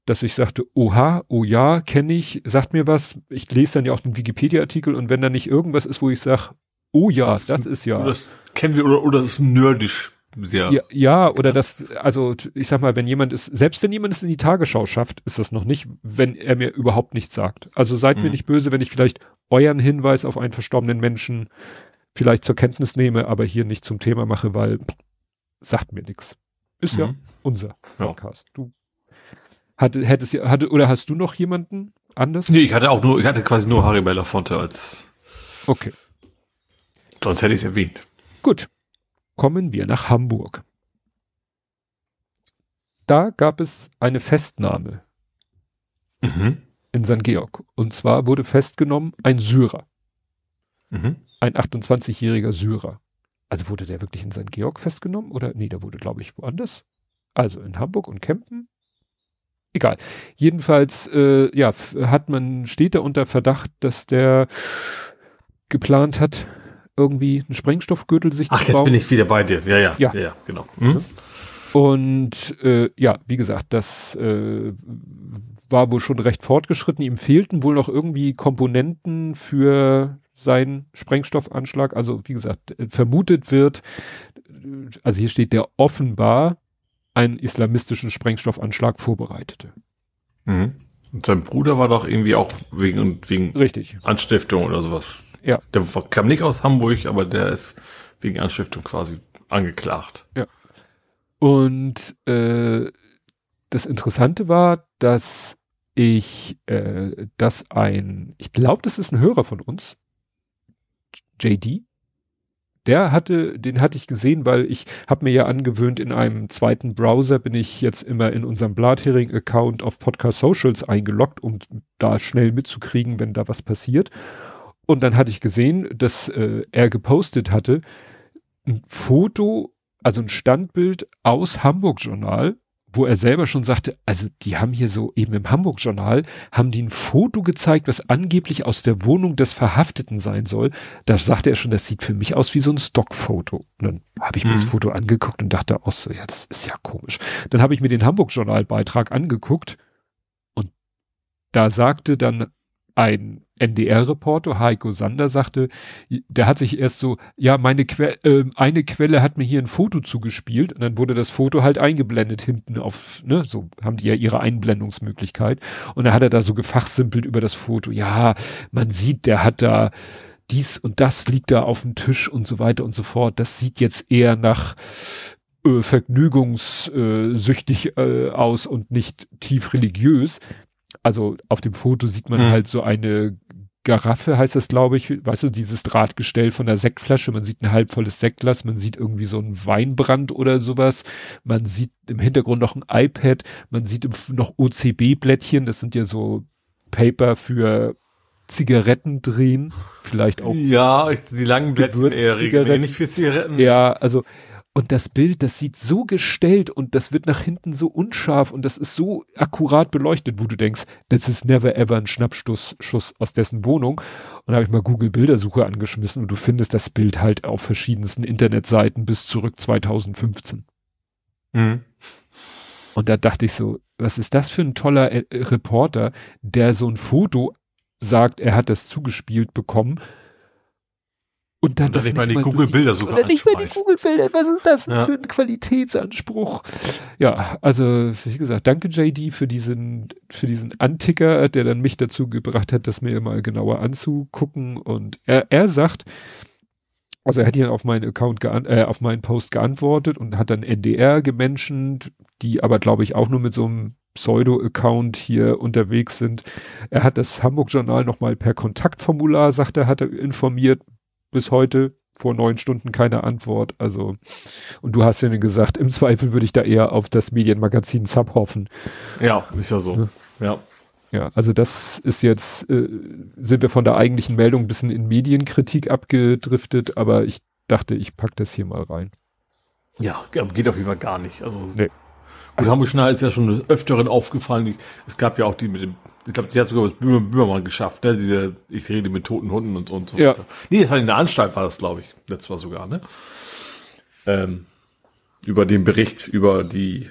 dass ich sagte, oha, oh ja, kenne ich, sagt mir was. Ich lese dann ja auch den Wikipedia-Artikel und wenn da nicht irgendwas ist, wo ich sage, oh ja, das, das ist ja. Das kennen wir oder, oder das ist nerdisch. Sehr ja, ja, oder das, also ich sag mal, wenn jemand es, selbst wenn jemand es in die Tagesschau schafft, ist das noch nicht, wenn er mir überhaupt nichts sagt. Also seid mhm. mir nicht böse, wenn ich vielleicht euren Hinweis auf einen verstorbenen Menschen vielleicht zur Kenntnis nehme, aber hier nicht zum Thema mache, weil sagt mir nichts. Ist mhm. ja unser Podcast. Ja. Du hatte, hättest ja, hatte, oder hast du noch jemanden anders? Nee, ich hatte auch nur, ich hatte quasi nur Harry Belafonte als. Okay. Sonst hätte ich es erwähnt. Gut. Kommen wir nach Hamburg. Da gab es eine Festnahme mhm. in St. Georg. Und zwar wurde festgenommen ein Syrer. Mhm. Ein 28-jähriger Syrer. Also wurde der wirklich in St. Georg festgenommen? Oder nee, der wurde, glaube ich, woanders. Also in Hamburg und Kempen. Egal. Jedenfalls, äh, ja, hat man, steht da unter Verdacht, dass der geplant hat, irgendwie einen Sprengstoffgürtel sich Ach, zu bauen. Ach, jetzt bin ich wieder bei dir. Ja, ja, ja, ja, ja genau. Hm? Und äh, ja, wie gesagt, das äh, war wohl schon recht fortgeschritten. Ihm fehlten wohl noch irgendwie Komponenten für sein Sprengstoffanschlag. Also wie gesagt, vermutet wird, also hier steht, der offenbar einen islamistischen Sprengstoffanschlag vorbereitete. Mhm. Und sein Bruder war doch irgendwie auch wegen, wegen Richtig. Anstiftung oder sowas. Ja. Der kam nicht aus Hamburg, aber der ist wegen Anstiftung quasi angeklagt. Ja. Und äh, das Interessante war, dass ich, äh, dass ein, ich glaube, das ist ein Hörer von uns, JD. Der hatte, den hatte ich gesehen, weil ich habe mir ja angewöhnt, in einem zweiten Browser bin ich jetzt immer in unserem Blathering-Account auf Podcast Socials eingeloggt, um da schnell mitzukriegen, wenn da was passiert. Und dann hatte ich gesehen, dass äh, er gepostet hatte, ein Foto, also ein Standbild aus Hamburg Journal wo er selber schon sagte, also die haben hier so eben im Hamburg-Journal, haben die ein Foto gezeigt, was angeblich aus der Wohnung des Verhafteten sein soll. Da sagte er schon, das sieht für mich aus wie so ein Stockfoto. Und dann habe ich mir mhm. das Foto angeguckt und dachte auch so, ja, das ist ja komisch. Dann habe ich mir den Hamburg-Journal-Beitrag angeguckt und da sagte dann ein NDR-Reporter, Heiko Sander, sagte, der hat sich erst so, ja, meine que äh, eine Quelle hat mir hier ein Foto zugespielt und dann wurde das Foto halt eingeblendet hinten auf, ne, so haben die ja ihre Einblendungsmöglichkeit und dann hat er da so gefachsimpelt über das Foto, ja, man sieht, der hat da dies und das liegt da auf dem Tisch und so weiter und so fort. Das sieht jetzt eher nach äh, vergnügungssüchtig äh, aus und nicht tief religiös. Also auf dem Foto sieht man mhm. halt so eine Garaffe, heißt das, glaube ich, weißt du, dieses Drahtgestell von der Sektflasche, man sieht ein halbvolles Sektglas, man sieht irgendwie so einen Weinbrand oder sowas, man sieht im Hintergrund noch ein iPad, man sieht noch OCB-Blättchen, das sind ja so Paper für Zigaretten drehen, vielleicht auch. Ja, die langen Blätter eher nicht für Zigaretten. Ja, also und das Bild, das sieht so gestellt und das wird nach hinten so unscharf und das ist so akkurat beleuchtet, wo du denkst, das ist never ever ein Schnappschuss Schuss aus dessen Wohnung. Und da habe ich mal Google Bildersuche angeschmissen und du findest das Bild halt auf verschiedensten Internetseiten bis zurück 2015. Mhm. Und da dachte ich so, was ist das für ein toller äh, Reporter, der so ein Foto sagt, er hat das zugespielt bekommen und dann, und dann nicht mal die Google-Bildersuche Oder nicht mal die Google-Bilder. Was ist das ja. für ein Qualitätsanspruch? Ja, also, wie gesagt, danke JD für diesen, für diesen Anticker, der dann mich dazu gebracht hat, das mir mal genauer anzugucken. Und er, er sagt, also er hat hier auf meinen Account, äh, auf meinen Post geantwortet und hat dann NDR gemenschent, die aber glaube ich auch nur mit so einem Pseudo-Account hier unterwegs sind. Er hat das Hamburg-Journal nochmal per Kontaktformular, sagt er, hat er informiert, bis heute vor neun Stunden keine Antwort. Also, und du hast ja gesagt, im Zweifel würde ich da eher auf das Medienmagazin Sub hoffen. Ja, ist ja so. Ja. Ja, also das ist jetzt, äh, sind wir von der eigentlichen Meldung ein bisschen in Medienkritik abgedriftet, aber ich dachte, ich pack das hier mal rein. Ja, geht auf jeden Fall gar nicht. Also, nee. Gut, Hamburg Schneider ist ja schon öfteren aufgefallen. Es gab ja auch die mit dem, ich glaube, die hat sogar das Böhmermann geschafft, ne? Diese, ich rede mit toten Hunden und, und so ja. weiter. Nee, das war in der Anstalt, war das, glaube ich. Letztes Mal sogar, ne? Ähm, über den Bericht über die,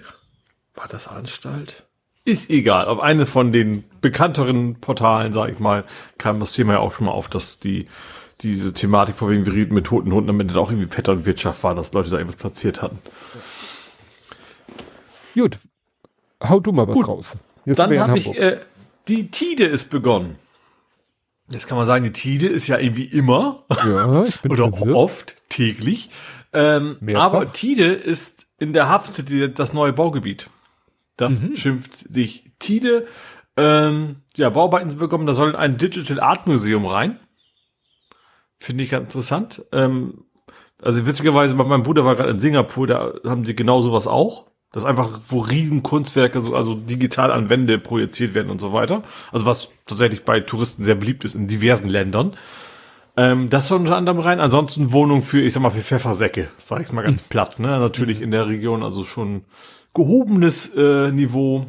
war das Anstalt? Ist egal. Auf eine von den bekannteren Portalen, sag ich mal, kam das Thema ja auch schon mal auf, dass die, diese Thematik vor wegen wir reden mit toten Hunden, damit auch irgendwie Vetternwirtschaft war, dass Leute da irgendwas platziert hatten. Gut, hau du mal was Gut. raus. Jetzt Dann habe ich, äh, die Tide ist begonnen. Jetzt kann man sagen, die Tide ist ja irgendwie immer ja, [LAUGHS] oder verwirrt. oft täglich. Ähm, aber Tide ist in der Hafen City das neue Baugebiet. Das mhm. schimpft sich Tide. Ähm, ja, Bauarbeiten bekommen, da soll ein Digital Art Museum rein. Finde ich ganz interessant. Ähm, also witzigerweise, mein Bruder war gerade in Singapur, da haben die genau sowas auch. Das ist einfach, wo riesen Kunstwerke so, also digital an Wände projiziert werden und so weiter. Also was tatsächlich bei Touristen sehr beliebt ist in diversen Ländern. Ähm, das soll unter anderem rein. Ansonsten Wohnung für, ich sag mal, für Pfeffersäcke, sag ich's mal ganz mhm. platt, ne? Natürlich in der Region, also schon gehobenes äh, Niveau.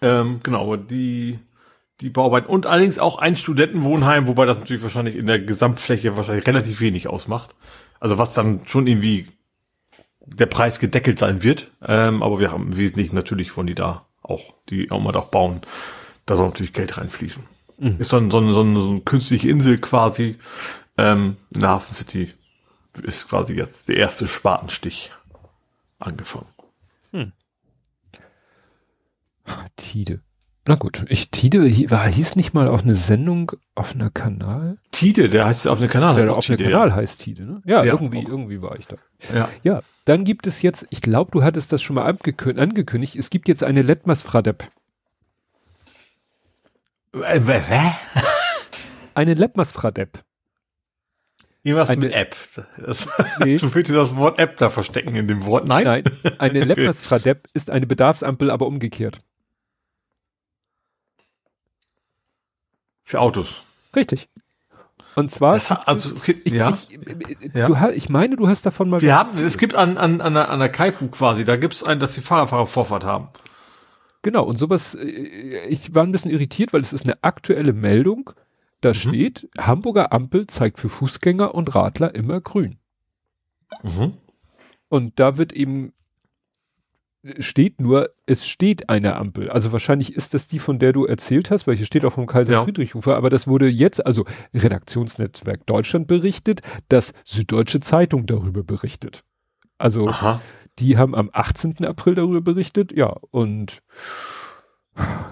Ähm, genau, die, die Bauarbeit und allerdings auch ein Studentenwohnheim, wobei das natürlich wahrscheinlich in der Gesamtfläche wahrscheinlich relativ wenig ausmacht. Also was dann schon irgendwie der Preis gedeckelt sein wird. Ähm, aber wir haben wesentlich natürlich von die da auch, die auch mal doch bauen. Da soll natürlich Geld reinfließen. Mhm. Ist dann so eine, so, eine, so eine künstliche Insel quasi. Ähm, in der Hafen City ist quasi jetzt der erste Spatenstich angefangen. Hm. Tide. Na gut, ich, Tide war, hieß nicht mal auf eine Sendung auf einer Kanal? Tide, der heißt auf einer Kanal. Der auf einer Kanal ja. heißt Tide, ne? Ja, ja irgendwie, auch. irgendwie war ich da. Ja. Ja, dann gibt es jetzt, ich glaube, du hattest das schon mal angekündigt, es gibt jetzt eine Letmas Fradep. Äh, eine Letmas Fradep. Irgendwas eine, mit App. Das, nee. [LAUGHS] Du willst das Wort App da verstecken in dem Wort. Nein? Nein, eine [LAUGHS] Letmas Fradep ist eine Bedarfsampel, aber umgekehrt. Für Autos. Richtig. Und zwar. Das, also, okay, ich, ja. Ich, ja. Du, ich meine, du hast davon mal. Wir haben, es gibt an, an, an, der, an der Kaifu quasi, da gibt es ein, dass die Fahrerfahrer Vorfahrt haben. Genau, und sowas, äh, ich war ein bisschen irritiert, weil es ist eine aktuelle Meldung. Da mhm. steht, Hamburger Ampel zeigt für Fußgänger und Radler immer grün. Mhm. Und da wird eben steht nur, es steht eine Ampel. Also wahrscheinlich ist das die, von der du erzählt hast, weil hier steht auch vom Kaiser-Friedrich-Ufer, aber das wurde jetzt, also Redaktionsnetzwerk Deutschland berichtet, dass Süddeutsche Zeitung darüber berichtet. Also Aha. die haben am 18. April darüber berichtet, ja, und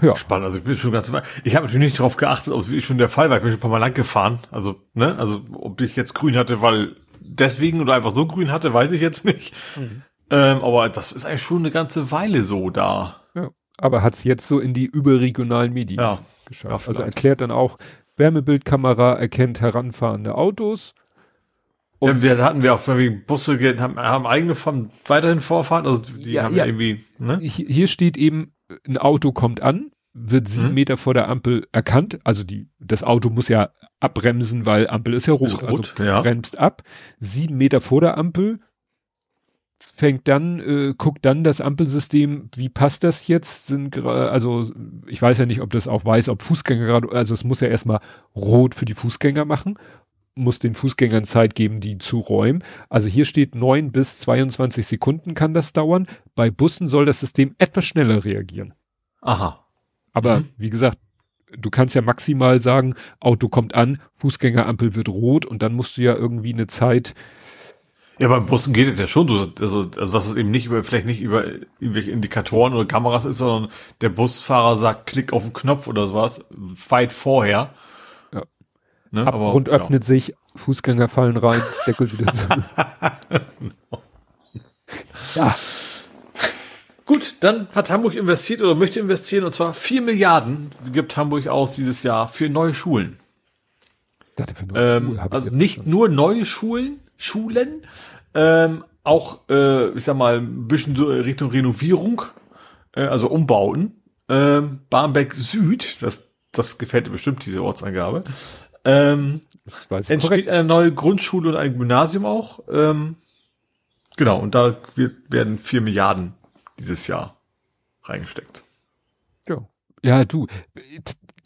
ja. Spannend, also ich bin schon ganz, ich habe natürlich nicht darauf geachtet, ob es schon der Fall war. Ich bin schon ein paar Mal lang gefahren. Also, ne, also ob ich jetzt grün hatte, weil deswegen oder einfach so grün hatte, weiß ich jetzt nicht. Mhm. Ähm, aber das ist eigentlich schon eine ganze Weile so da. Ja, aber hat's jetzt so in die überregionalen Medien ja. geschafft. Ja, also erklärt dann auch, Wärmebildkamera erkennt heranfahrende Autos. Und ja, wir hatten wir auch wegen Busse haben, haben eigene von weiterhin Vorfahrt, also die ja, haben ja irgendwie. Ne? Hier steht eben, ein Auto kommt an, wird sieben mhm. Meter vor der Ampel erkannt. Also die, das Auto muss ja abbremsen, weil Ampel ist ja rot. Ist rot also ja. bremst ab. Sieben Meter vor der Ampel fängt dann, äh, guckt dann das Ampelsystem, wie passt das jetzt? Sind also ich weiß ja nicht, ob das auch weiß, ob Fußgänger gerade, also es muss ja erstmal rot für die Fußgänger machen, muss den Fußgängern Zeit geben, die zu räumen. Also hier steht neun bis 22 Sekunden kann das dauern. Bei Bussen soll das System etwas schneller reagieren. Aha. Aber mhm. wie gesagt, du kannst ja maximal sagen, Auto kommt an, Fußgängerampel wird rot und dann musst du ja irgendwie eine Zeit ja, beim Bussen geht es ja schon so, also, also dass es eben nicht über, vielleicht nicht über irgendwelche Indikatoren oder Kameras ist, sondern der Busfahrer sagt, klick auf den Knopf oder sowas, weit vorher. Ja. Ne? Abgrund Aber, öffnet ja. sich, Fußgänger fallen rein, [LAUGHS] Deckel wieder zu. ja. Gut, dann hat Hamburg investiert oder möchte investieren und zwar vier Milliarden gibt Hamburg aus dieses Jahr für neue Schulen. Ähm, also nicht nur neue Schulen, Schulen, ähm, auch, äh, ich sag mal, ein bisschen Richtung Renovierung, äh, also Umbauten. Ähm, Barmbek Süd, das, das gefällt dir bestimmt, diese Ortsangabe. Ähm, entsteht korrekt. eine neue Grundschule und ein Gymnasium auch. Ähm, genau, und da wird, werden vier Milliarden dieses Jahr reingesteckt. Ja. Ja, du,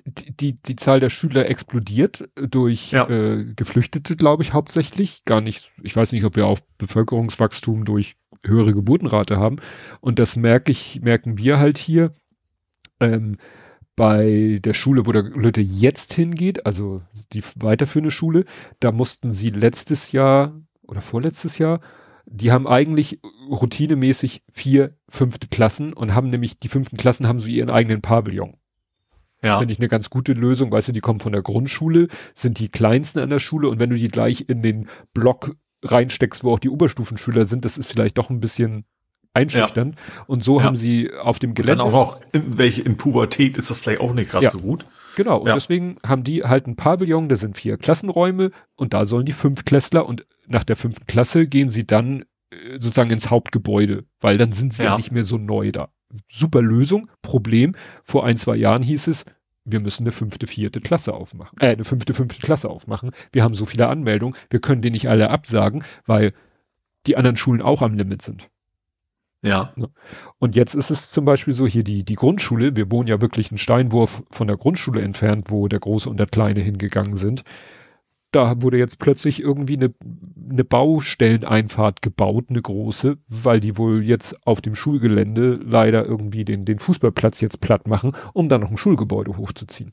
die, die Zahl der Schüler explodiert durch ja. äh, Geflüchtete, glaube ich, hauptsächlich. Gar nicht, ich weiß nicht, ob wir auch Bevölkerungswachstum durch höhere Geburtenrate haben. Und das merke ich, merken wir halt hier ähm, bei der Schule, wo der Leute jetzt hingeht, also die weiterführende Schule, da mussten sie letztes Jahr oder vorletztes Jahr die haben eigentlich routinemäßig vier fünfte Klassen und haben nämlich die fünften Klassen haben so ihren eigenen Pavillon. Ja. Finde ich eine ganz gute Lösung. Weißt du, die kommen von der Grundschule, sind die kleinsten an der Schule und wenn du die gleich in den Block reinsteckst, wo auch die Oberstufenschüler sind, das ist vielleicht doch ein bisschen einschüchternd. Ja. Und so ja. haben sie auf dem Gelände. Dann auch noch, in, welche in Pubertät ist das vielleicht auch nicht gerade ja. so gut. Genau, und deswegen haben die halt ein Pavillon, da sind vier Klassenräume und da sollen die fünf Klässler und nach der fünften Klasse gehen sie dann äh, sozusagen ins Hauptgebäude, weil dann sind sie ja nicht mehr so neu da super Lösung. Problem, vor ein, zwei Jahren hieß es, wir müssen eine fünfte, vierte Klasse aufmachen, äh, eine fünfte, fünfte Klasse aufmachen. Wir haben so viele Anmeldungen, wir können die nicht alle absagen, weil die anderen Schulen auch am Limit sind. Ja. Ne? Und jetzt ist es zum Beispiel so, hier die, die Grundschule, wir wohnen ja wirklich einen Steinwurf von der Grundschule entfernt, wo der Große und der Kleine hingegangen sind da wurde jetzt plötzlich irgendwie eine, eine Baustelleneinfahrt gebaut, eine große, weil die wohl jetzt auf dem Schulgelände leider irgendwie den, den Fußballplatz jetzt platt machen, um dann noch ein Schulgebäude hochzuziehen.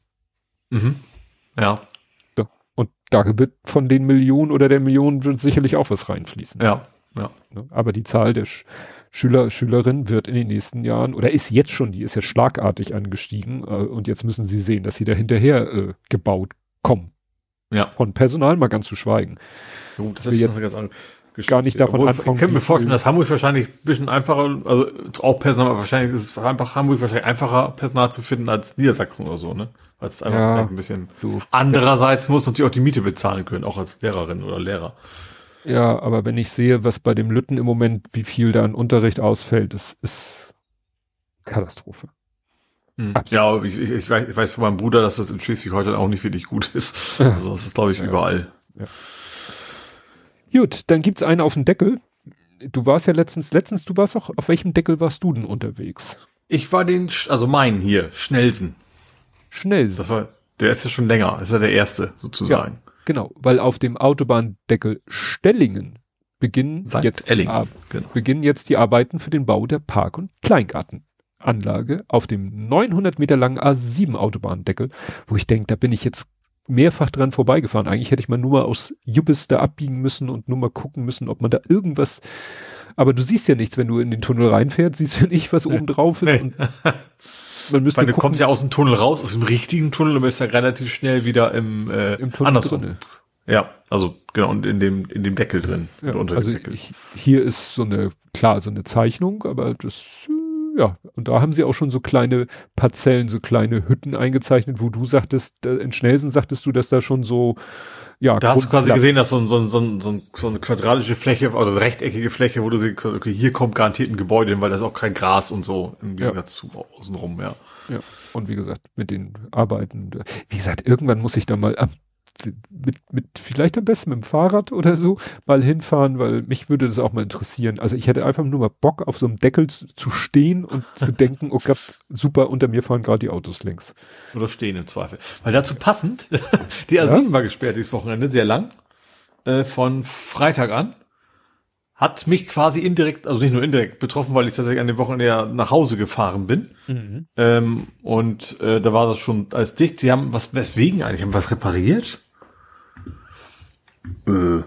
Mhm. Ja. So. Und da wird von den Millionen oder der Millionen wird sicherlich auch was reinfließen. Ja, ja. Ne? Aber die Zahl der Sch Schüler, Schülerinnen wird in den nächsten Jahren oder ist jetzt schon, die ist ja schlagartig angestiegen äh, und jetzt müssen sie sehen, dass sie da hinterher äh, gebaut kommen. Ja. Von Personal mal ganz zu schweigen. So, das ist jetzt ganz gar nicht davon Obwohl, anfangen. Ich kann mir vorstellen, dass Hamburg wahrscheinlich ein bisschen einfacher, also auch Personal, aber wahrscheinlich ist es einfach Hamburg wahrscheinlich einfacher, Personal zu finden als Niedersachsen oder so, ne? Weil es einfach ja, ein bisschen. Du, Andererseits muss natürlich auch die Miete bezahlen können, auch als Lehrerin oder Lehrer. Ja, aber wenn ich sehe, was bei dem Lütten im Moment, wie viel da an Unterricht ausfällt, das ist Katastrophe. Hm. Ja, ich, ich, weiß, ich weiß von meinem Bruder, dass das in Schleswig-Holstein auch nicht wirklich gut ist. Also das ist, glaube ich, überall. Ja. Gut, dann gibt's einen auf dem Deckel. Du warst ja letztens, letztens, du warst auch, auf welchem Deckel warst du denn unterwegs? Ich war den, also meinen hier, Schnellsen. Schnellsen. Das war, der ist ja schon länger, ist ja der erste, sozusagen. Ja, genau, weil auf dem Autobahndeckel Stellingen beginnen jetzt, Elling, genau. beginnen jetzt die Arbeiten für den Bau der Park- und Kleingartenanlage auf dem 900 Meter langen A7 Autobahndeckel, wo ich denke, da bin ich jetzt mehrfach dran vorbeigefahren. Eigentlich hätte ich mal nur mal aus Jubbes da abbiegen müssen und nur mal gucken müssen, ob man da irgendwas, aber du siehst ja nichts, wenn du in den Tunnel reinfährst, siehst du ja nicht, was oben drauf ist Nee. [LAUGHS] man müsste Weil du gucken, kommst ja aus dem Tunnel raus, aus dem richtigen Tunnel und bist ja relativ schnell wieder im, äh, im Tunnel andersrum. drinne. Ja, also genau, und in dem, in dem Deckel drin. Ja, unter also dem Deckel. ich, hier ist so eine, klar, so eine Zeichnung, aber das, ja, und da haben sie auch schon so kleine Parzellen, so kleine Hütten eingezeichnet, wo du sagtest, in Schnelsen sagtest du, dass da schon so, ja, Da hast du quasi gesehen, dass so, ein- so, ein- so, ein- so, ein- so eine quadratische Fläche oder eine rechteckige Fläche, wo du siehst, okay, hier kommt garantiert ein Gebäude hin, weil da ist auch kein Gras und so im Ja. Gegensatz zu außenrum, ja. Ja, und wie gesagt, mit den Arbeiten, wie gesagt, irgendwann muss ich da mal ab, mit, mit, vielleicht am besten mit dem Fahrrad oder so, mal hinfahren, weil mich würde das auch mal interessieren. Also ich hätte einfach nur mal Bock, auf so einem Deckel zu, zu stehen und zu [LAUGHS] denken, oh Gott, super, unter mir fahren gerade die Autos links. Oder stehen im Zweifel. Weil dazu passend, [LAUGHS] die A7 war gesperrt dieses Wochenende, sehr lang, äh, von Freitag an. Hat mich quasi indirekt, also nicht nur indirekt betroffen, weil ich tatsächlich an dem Wochenende ja nach Hause gefahren bin. Ähm, und äh, da war das schon als dicht. Sie haben was, weswegen eigentlich? Haben was repariert? Äh,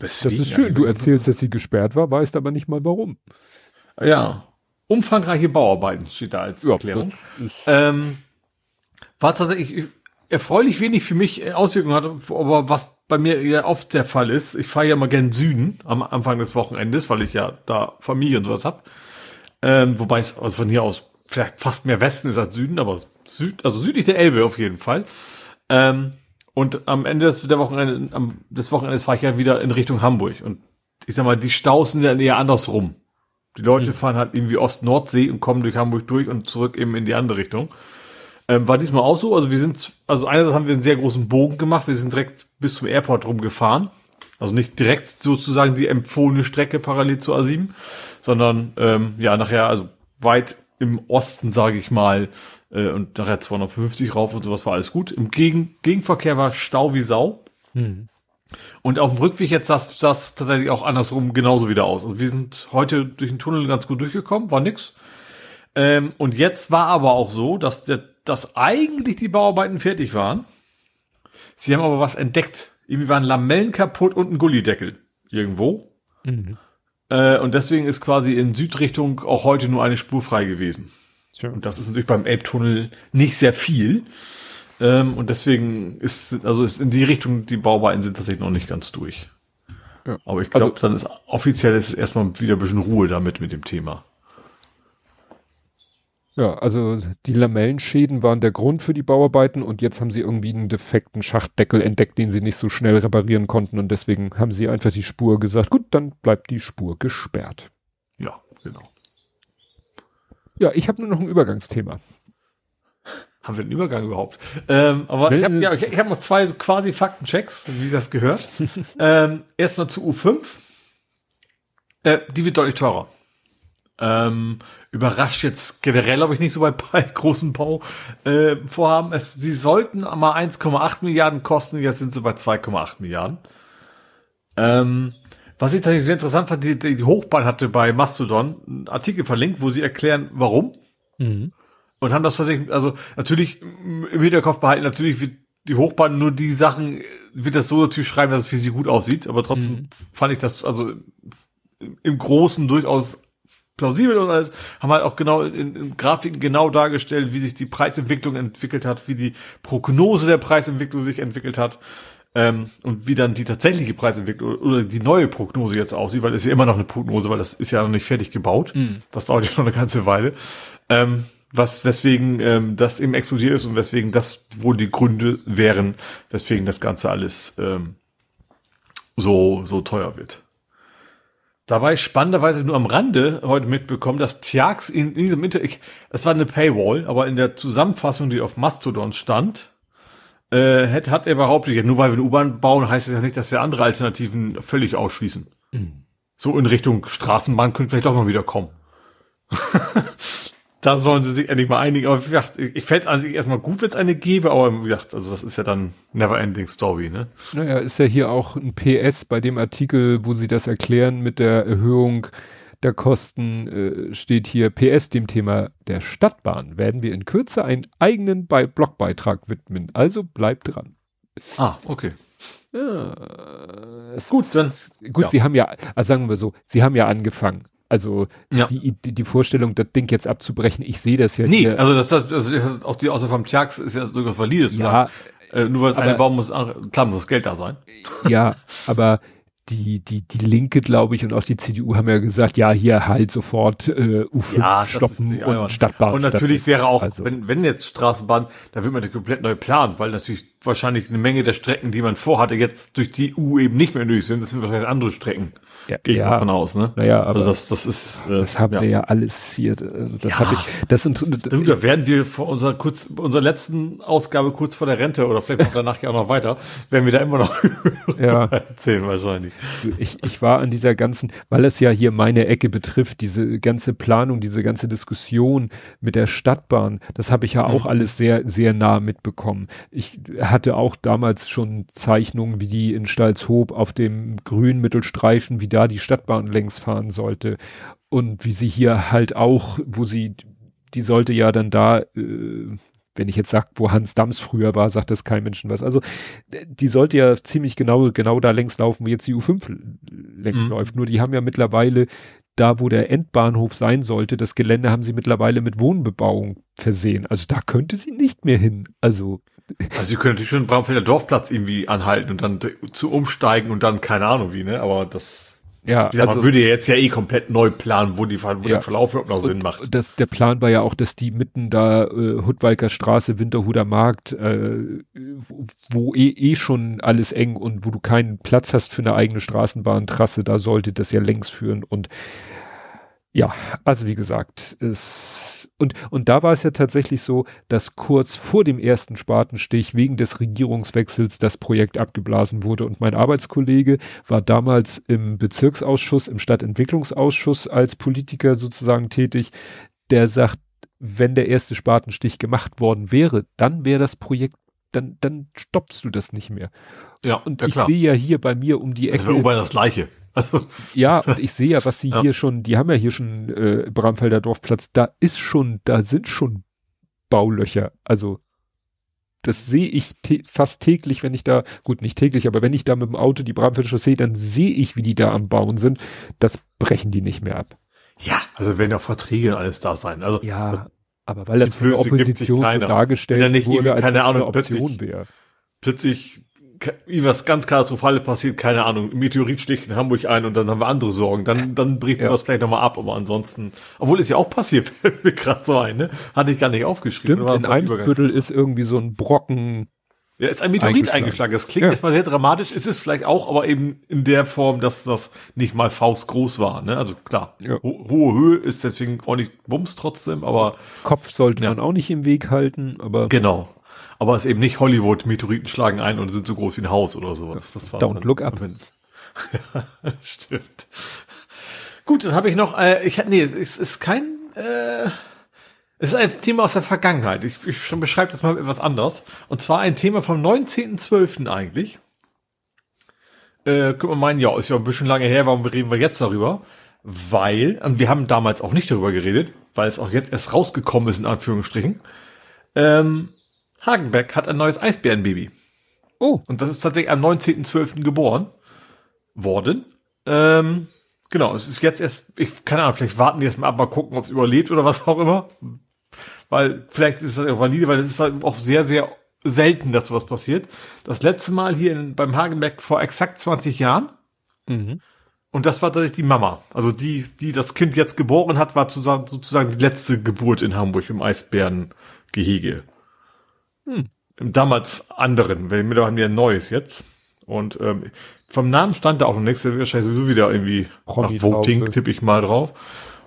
Das weswegen ist schön. Du erzählst, dass sie gesperrt war, weißt aber nicht mal warum. Ja. Umfangreiche Bauarbeiten steht da als Erklärung. das ist, Ähm, war tatsächlich erfreulich wenig für mich äh, Auswirkungen hatte, aber was bei mir ja oft der Fall ist, ich fahre ja mal gern Süden am Anfang des Wochenendes, weil ich ja da Familie und sowas hab. Ähm, wobei es also von hier aus vielleicht fast mehr Westen ist als Süden, aber Süd, also südlich der Elbe auf jeden Fall. Ähm, und am Ende des, der Wochenende, am, des Wochenendes fahre ich ja wieder in Richtung Hamburg. Und ich sag mal, die Staus sind ja eher andersrum. Die Leute fahren halt irgendwie Ost-Nordsee und kommen durch Hamburg durch und zurück eben in die andere Richtung. Ähm, war diesmal auch so. Also wir sind, also einerseits haben wir einen sehr großen Bogen gemacht. Wir sind direkt bis zum Airport rumgefahren. Also nicht direkt sozusagen die empfohlene Strecke parallel zur A7, sondern ähm, ja nachher also weit im Osten, sage ich mal, äh, und nachher 250 rauf und sowas war alles gut. Im Gegen Gegenverkehr war Stau wie Sau. Und auf dem Rückweg jetzt sah es tatsächlich auch andersrum genauso wieder aus. Also wir sind heute durch den Tunnel ganz gut durchgekommen, war nix. Ähm, und jetzt war aber auch so, dass, der, dass eigentlich die Bauarbeiten fertig waren. Sie haben aber was entdeckt. Irgendwie waren Lamellen kaputt und ein Gullideckel irgendwo. Äh, und deswegen ist quasi in Südrichtung auch heute nur eine Spur frei gewesen. tja. Und das ist natürlich beim Elbtunnel nicht sehr viel. Ähm, und deswegen ist, also ist in die Richtung, die Bauarbeiten sind tatsächlich noch nicht ganz durch. Ja. Aber ich glaube, Also- dann ist offiziell ist erstmal wieder ein bisschen Ruhe damit mit dem Thema. Ja, also die Lamellenschäden waren der Grund für die Bauarbeiten und jetzt haben sie irgendwie einen defekten Schachtdeckel entdeckt, den sie nicht so schnell reparieren konnten und deswegen haben sie einfach die Spur gesagt, gut, dann bleibt die Spur gesperrt. Ja, genau. Ja, ich habe nur noch ein Übergangsthema. Haben wir einen Übergang überhaupt? Ähm, aber ich habe ja, ich, ich hab noch zwei quasi Faktenchecks, wie das gehört. [LAUGHS] ähm, erstmal zu U5. Äh, die wird deutlich teurer. Ähm, überrascht jetzt generell, glaube ich, nicht so bei, [LAUGHS] bei großen Bauvorhaben. Äh, Vorhaben. es, sie sollten mal 1,8 Milliarden kosten, jetzt sind sie bei 2,8 Milliarden. Ähm, was ich tatsächlich sehr interessant fand, die, die Hochbahn hatte bei Mastodon einen Artikel verlinkt, wo sie erklären, warum. Und haben das tatsächlich, also natürlich im Hinterkopf behalten, natürlich wird die Hochbahn nur die Sachen, wird das so natürlich schreiben, dass es für sie gut aussieht, aber trotzdem fand ich das also im Großen durchaus plausibel und alles, haben halt auch genau in, in Grafiken genau dargestellt, wie sich die Preisentwicklung entwickelt hat, wie die Prognose der Preisentwicklung sich entwickelt hat. Ähm, und wie dann die tatsächliche Preisentwicklung oder die neue Prognose jetzt aussieht, weil es ist ja immer noch eine Prognose, weil das ist ja noch nicht fertig gebaut. Das dauert ja noch eine ganze Weile. Ähm, was, weswegen ähm, das eben explodiert ist und weswegen das wohl die Gründe wären, weswegen das Ganze alles ähm, so, so teuer wird. Dabei spannenderweise nur am Rande heute mitbekommen, dass Tjax in, in diesem Inter, ich, das war eine Paywall, aber in der Zusammenfassung, die auf Mastodon stand, äh, hat, hat er behauptet, nur weil wir eine U-Bahn bauen, heißt das ja nicht, dass wir andere Alternativen völlig ausschließen. So in Richtung Straßenbahn könnte vielleicht doch noch wieder kommen. [LAUGHS] da sollen sie sich endlich mal einigen. Aber wie gesagt, ich fände es an sich erstmal gut, wenn es eine gäbe, aber wie gesagt, also das ist ja dann never ending story, ne? Naja, ist ja hier auch ein PS bei dem Artikel, wo sie das erklären mit der Erhöhung der Kosten, äh, steht hier PS dem Thema der Stadtbahn werden wir in Kürze einen eigenen Be Blogbeitrag widmen. Also bleibt dran. Ah, okay. Ja, gut, dann. Gut, ja. sie haben ja, also sagen wir so, sie haben ja angefangen. Also ja. die, die, die Vorstellung, das Ding jetzt abzubrechen, ich sehe das ja Nee, hier. also das, das, auch die Außer vom Tjax ist ja sogar valide. Ja, äh, nur weil es eine bauen muss, klar muss das Geld da sein. [LAUGHS] Ja, aber die, die, die Linke, glaube ich, und auch die CDU haben ja gesagt, ja, hier halt sofort äh, U5 ja, stoppen und Stadtbahn. Und natürlich wäre auch, also. wenn, wenn jetzt Straßenbahn, da würde man eine komplett neu planen, weil natürlich wahrscheinlich eine Menge der Strecken, die man vorhatte, jetzt durch die EU eben nicht mehr nötig sind. Das sind wahrscheinlich andere Strecken. Ja, Gehe ich ja, davon aus, ne? Naja, aber also das, das ist. Äh, das haben ja. wir ja alles hier. Äh, das ja. habe ich. Das sind. Da werden wir vor unserer kurz, unserer letzten Ausgabe kurz vor der Rente oder vielleicht auch danach ja auch noch weiter, werden wir da immer noch [LAUGHS] ja. erzählen wahrscheinlich. Ich, ich war an dieser ganzen, weil es ja hier meine Ecke betrifft, diese ganze Planung, diese ganze Diskussion mit der Stadtbahn, das habe ich ja auch mhm. alles sehr, sehr nah mitbekommen. Ich hatte auch damals schon Zeichnungen, wie die in Stalzhoop auf dem grünen Mittelstreifen, wie da die Stadtbahn längs fahren sollte. Und wie sie hier halt auch, wo sie, die sollte ja dann da, äh, wenn ich jetzt sage, wo Hans Dams früher war, sagt das kein Menschen was. Also die sollte ja ziemlich genau, genau da längs laufen, wo jetzt die U5 längs mhm. läuft. Nur die haben ja mittlerweile da, wo der Endbahnhof sein sollte, das Gelände haben sie mittlerweile mit Wohnbebauung versehen. Also da könnte sie nicht mehr hin. Also also sie können natürlich schon Bramfelder Dorfplatz irgendwie anhalten und dann zu umsteigen und dann keine Ahnung wie, ne? Aber das ja, gesagt, also, man würde ja jetzt ja eh komplett neu planen, wo, die, wo ja, der Verlauf überhaupt noch Sinn macht. Das, der Plan war ja auch, dass die mitten da äh, Hudwalker Straße, Winterhuder Markt, äh, wo, wo eh, eh schon alles eng und wo du keinen Platz hast für eine eigene Straßenbahntrasse, da sollte das ja längs führen und ja, also wie gesagt, es und, und da war es ja tatsächlich so, dass kurz vor dem ersten Spatenstich wegen des Regierungswechsels das Projekt abgeblasen wurde. Und mein Arbeitskollege war damals im Bezirksausschuss, im Stadtentwicklungsausschuss als Politiker sozusagen tätig. Der sagt, wenn der erste Spatenstich gemacht worden wäre, dann wäre das Projekt dann, dann stoppst du das nicht mehr. Ja, und ja, ich sehe ja hier bei mir um die Ecke. Das wäre das Gleiche. [LAUGHS] Also. Ja, und ich sehe ja, was sie [LAUGHS] ja. hier schon, die haben ja hier schon äh, Bramfelder Dorfplatz, da ist schon, da sind schon Baulöcher. Also das sehe ich fast täglich, wenn ich da, gut, nicht täglich, aber wenn ich da mit dem Auto die Bramfelder Chaussee, dann sehe ich, wie die da am Bauen sind. Das brechen die nicht mehr ab. Ja, also werden ja Verträge alles da sein. Also ja, aber weil das von Opposition so dargestellt wurde, als keine Ahnung, Option wäre. Plötzlich was ganz Katastrophales passiert, keine Ahnung, Meteorit sticht in Hamburg ein und dann haben wir andere Sorgen. Dann, dann bricht ja. sowas vielleicht nochmal ab, aber ansonsten, obwohl ist ja auch passiert, [LAUGHS] fällt mir gerade so ein, ne? Hatte ich gar nicht aufgeschrieben. Stimmt, in Eimsbüttel ist irgendwie so ein Brocken. Ja, ist ein Meteorit eingeschlagen. eingeschlagen. Das klingt ja. erstmal sehr dramatisch, ist es vielleicht auch, aber eben in der Form, dass das nicht mal faustgroß war, ne? Also klar, ja. ho hohe Höhe ist deswegen auch nicht Bums trotzdem, aber. Kopf sollte ja. man auch nicht im Weg halten, aber. Genau. Aber es ist eben nicht Hollywood, Meteoriten schlagen ein und sind so groß wie ein Haus oder sowas. Das war Don't look up. ja, [LAUGHS] stimmt. Gut, dann habe ich noch, äh, ich nee, es ist kein, äh, es ist ein Thema aus der Vergangenheit. Ich, ich beschreibe das mal etwas anders. Und zwar ein Thema vom 19.12. eigentlich. Äh, könnte man meinen, ja, ist ja ein bisschen lange her, warum reden wir jetzt darüber? Weil, und wir haben damals auch nicht darüber geredet, weil es auch jetzt erst rausgekommen ist, in Anführungsstrichen. Ähm, Hagenbeck hat ein neues Eisbärenbaby. Oh. Und das ist tatsächlich am 19.12. geboren worden. Ähm, genau, es ist jetzt erst, ich keine Ahnung, vielleicht warten die erst mal ab, mal gucken, ob es überlebt oder was auch immer. Weil vielleicht ist das auch valide, weil es ist halt auch sehr, sehr selten, dass sowas passiert. Das letzte Mal hier in, beim Hagenbeck vor exakt 20 Jahren. Mhm. Und das war tatsächlich die Mama. Also die, die das Kind jetzt geboren hat, war sozusagen die letzte Geburt in Hamburg im Eisbärengehege. Hm. Damals anderen, weil wir haben ja ein neues jetzt. Und ähm, vom Namen stand da auch noch nichts, wahrscheinlich sowieso wieder irgendwie Promi nach Voting, tippe ich mal drauf.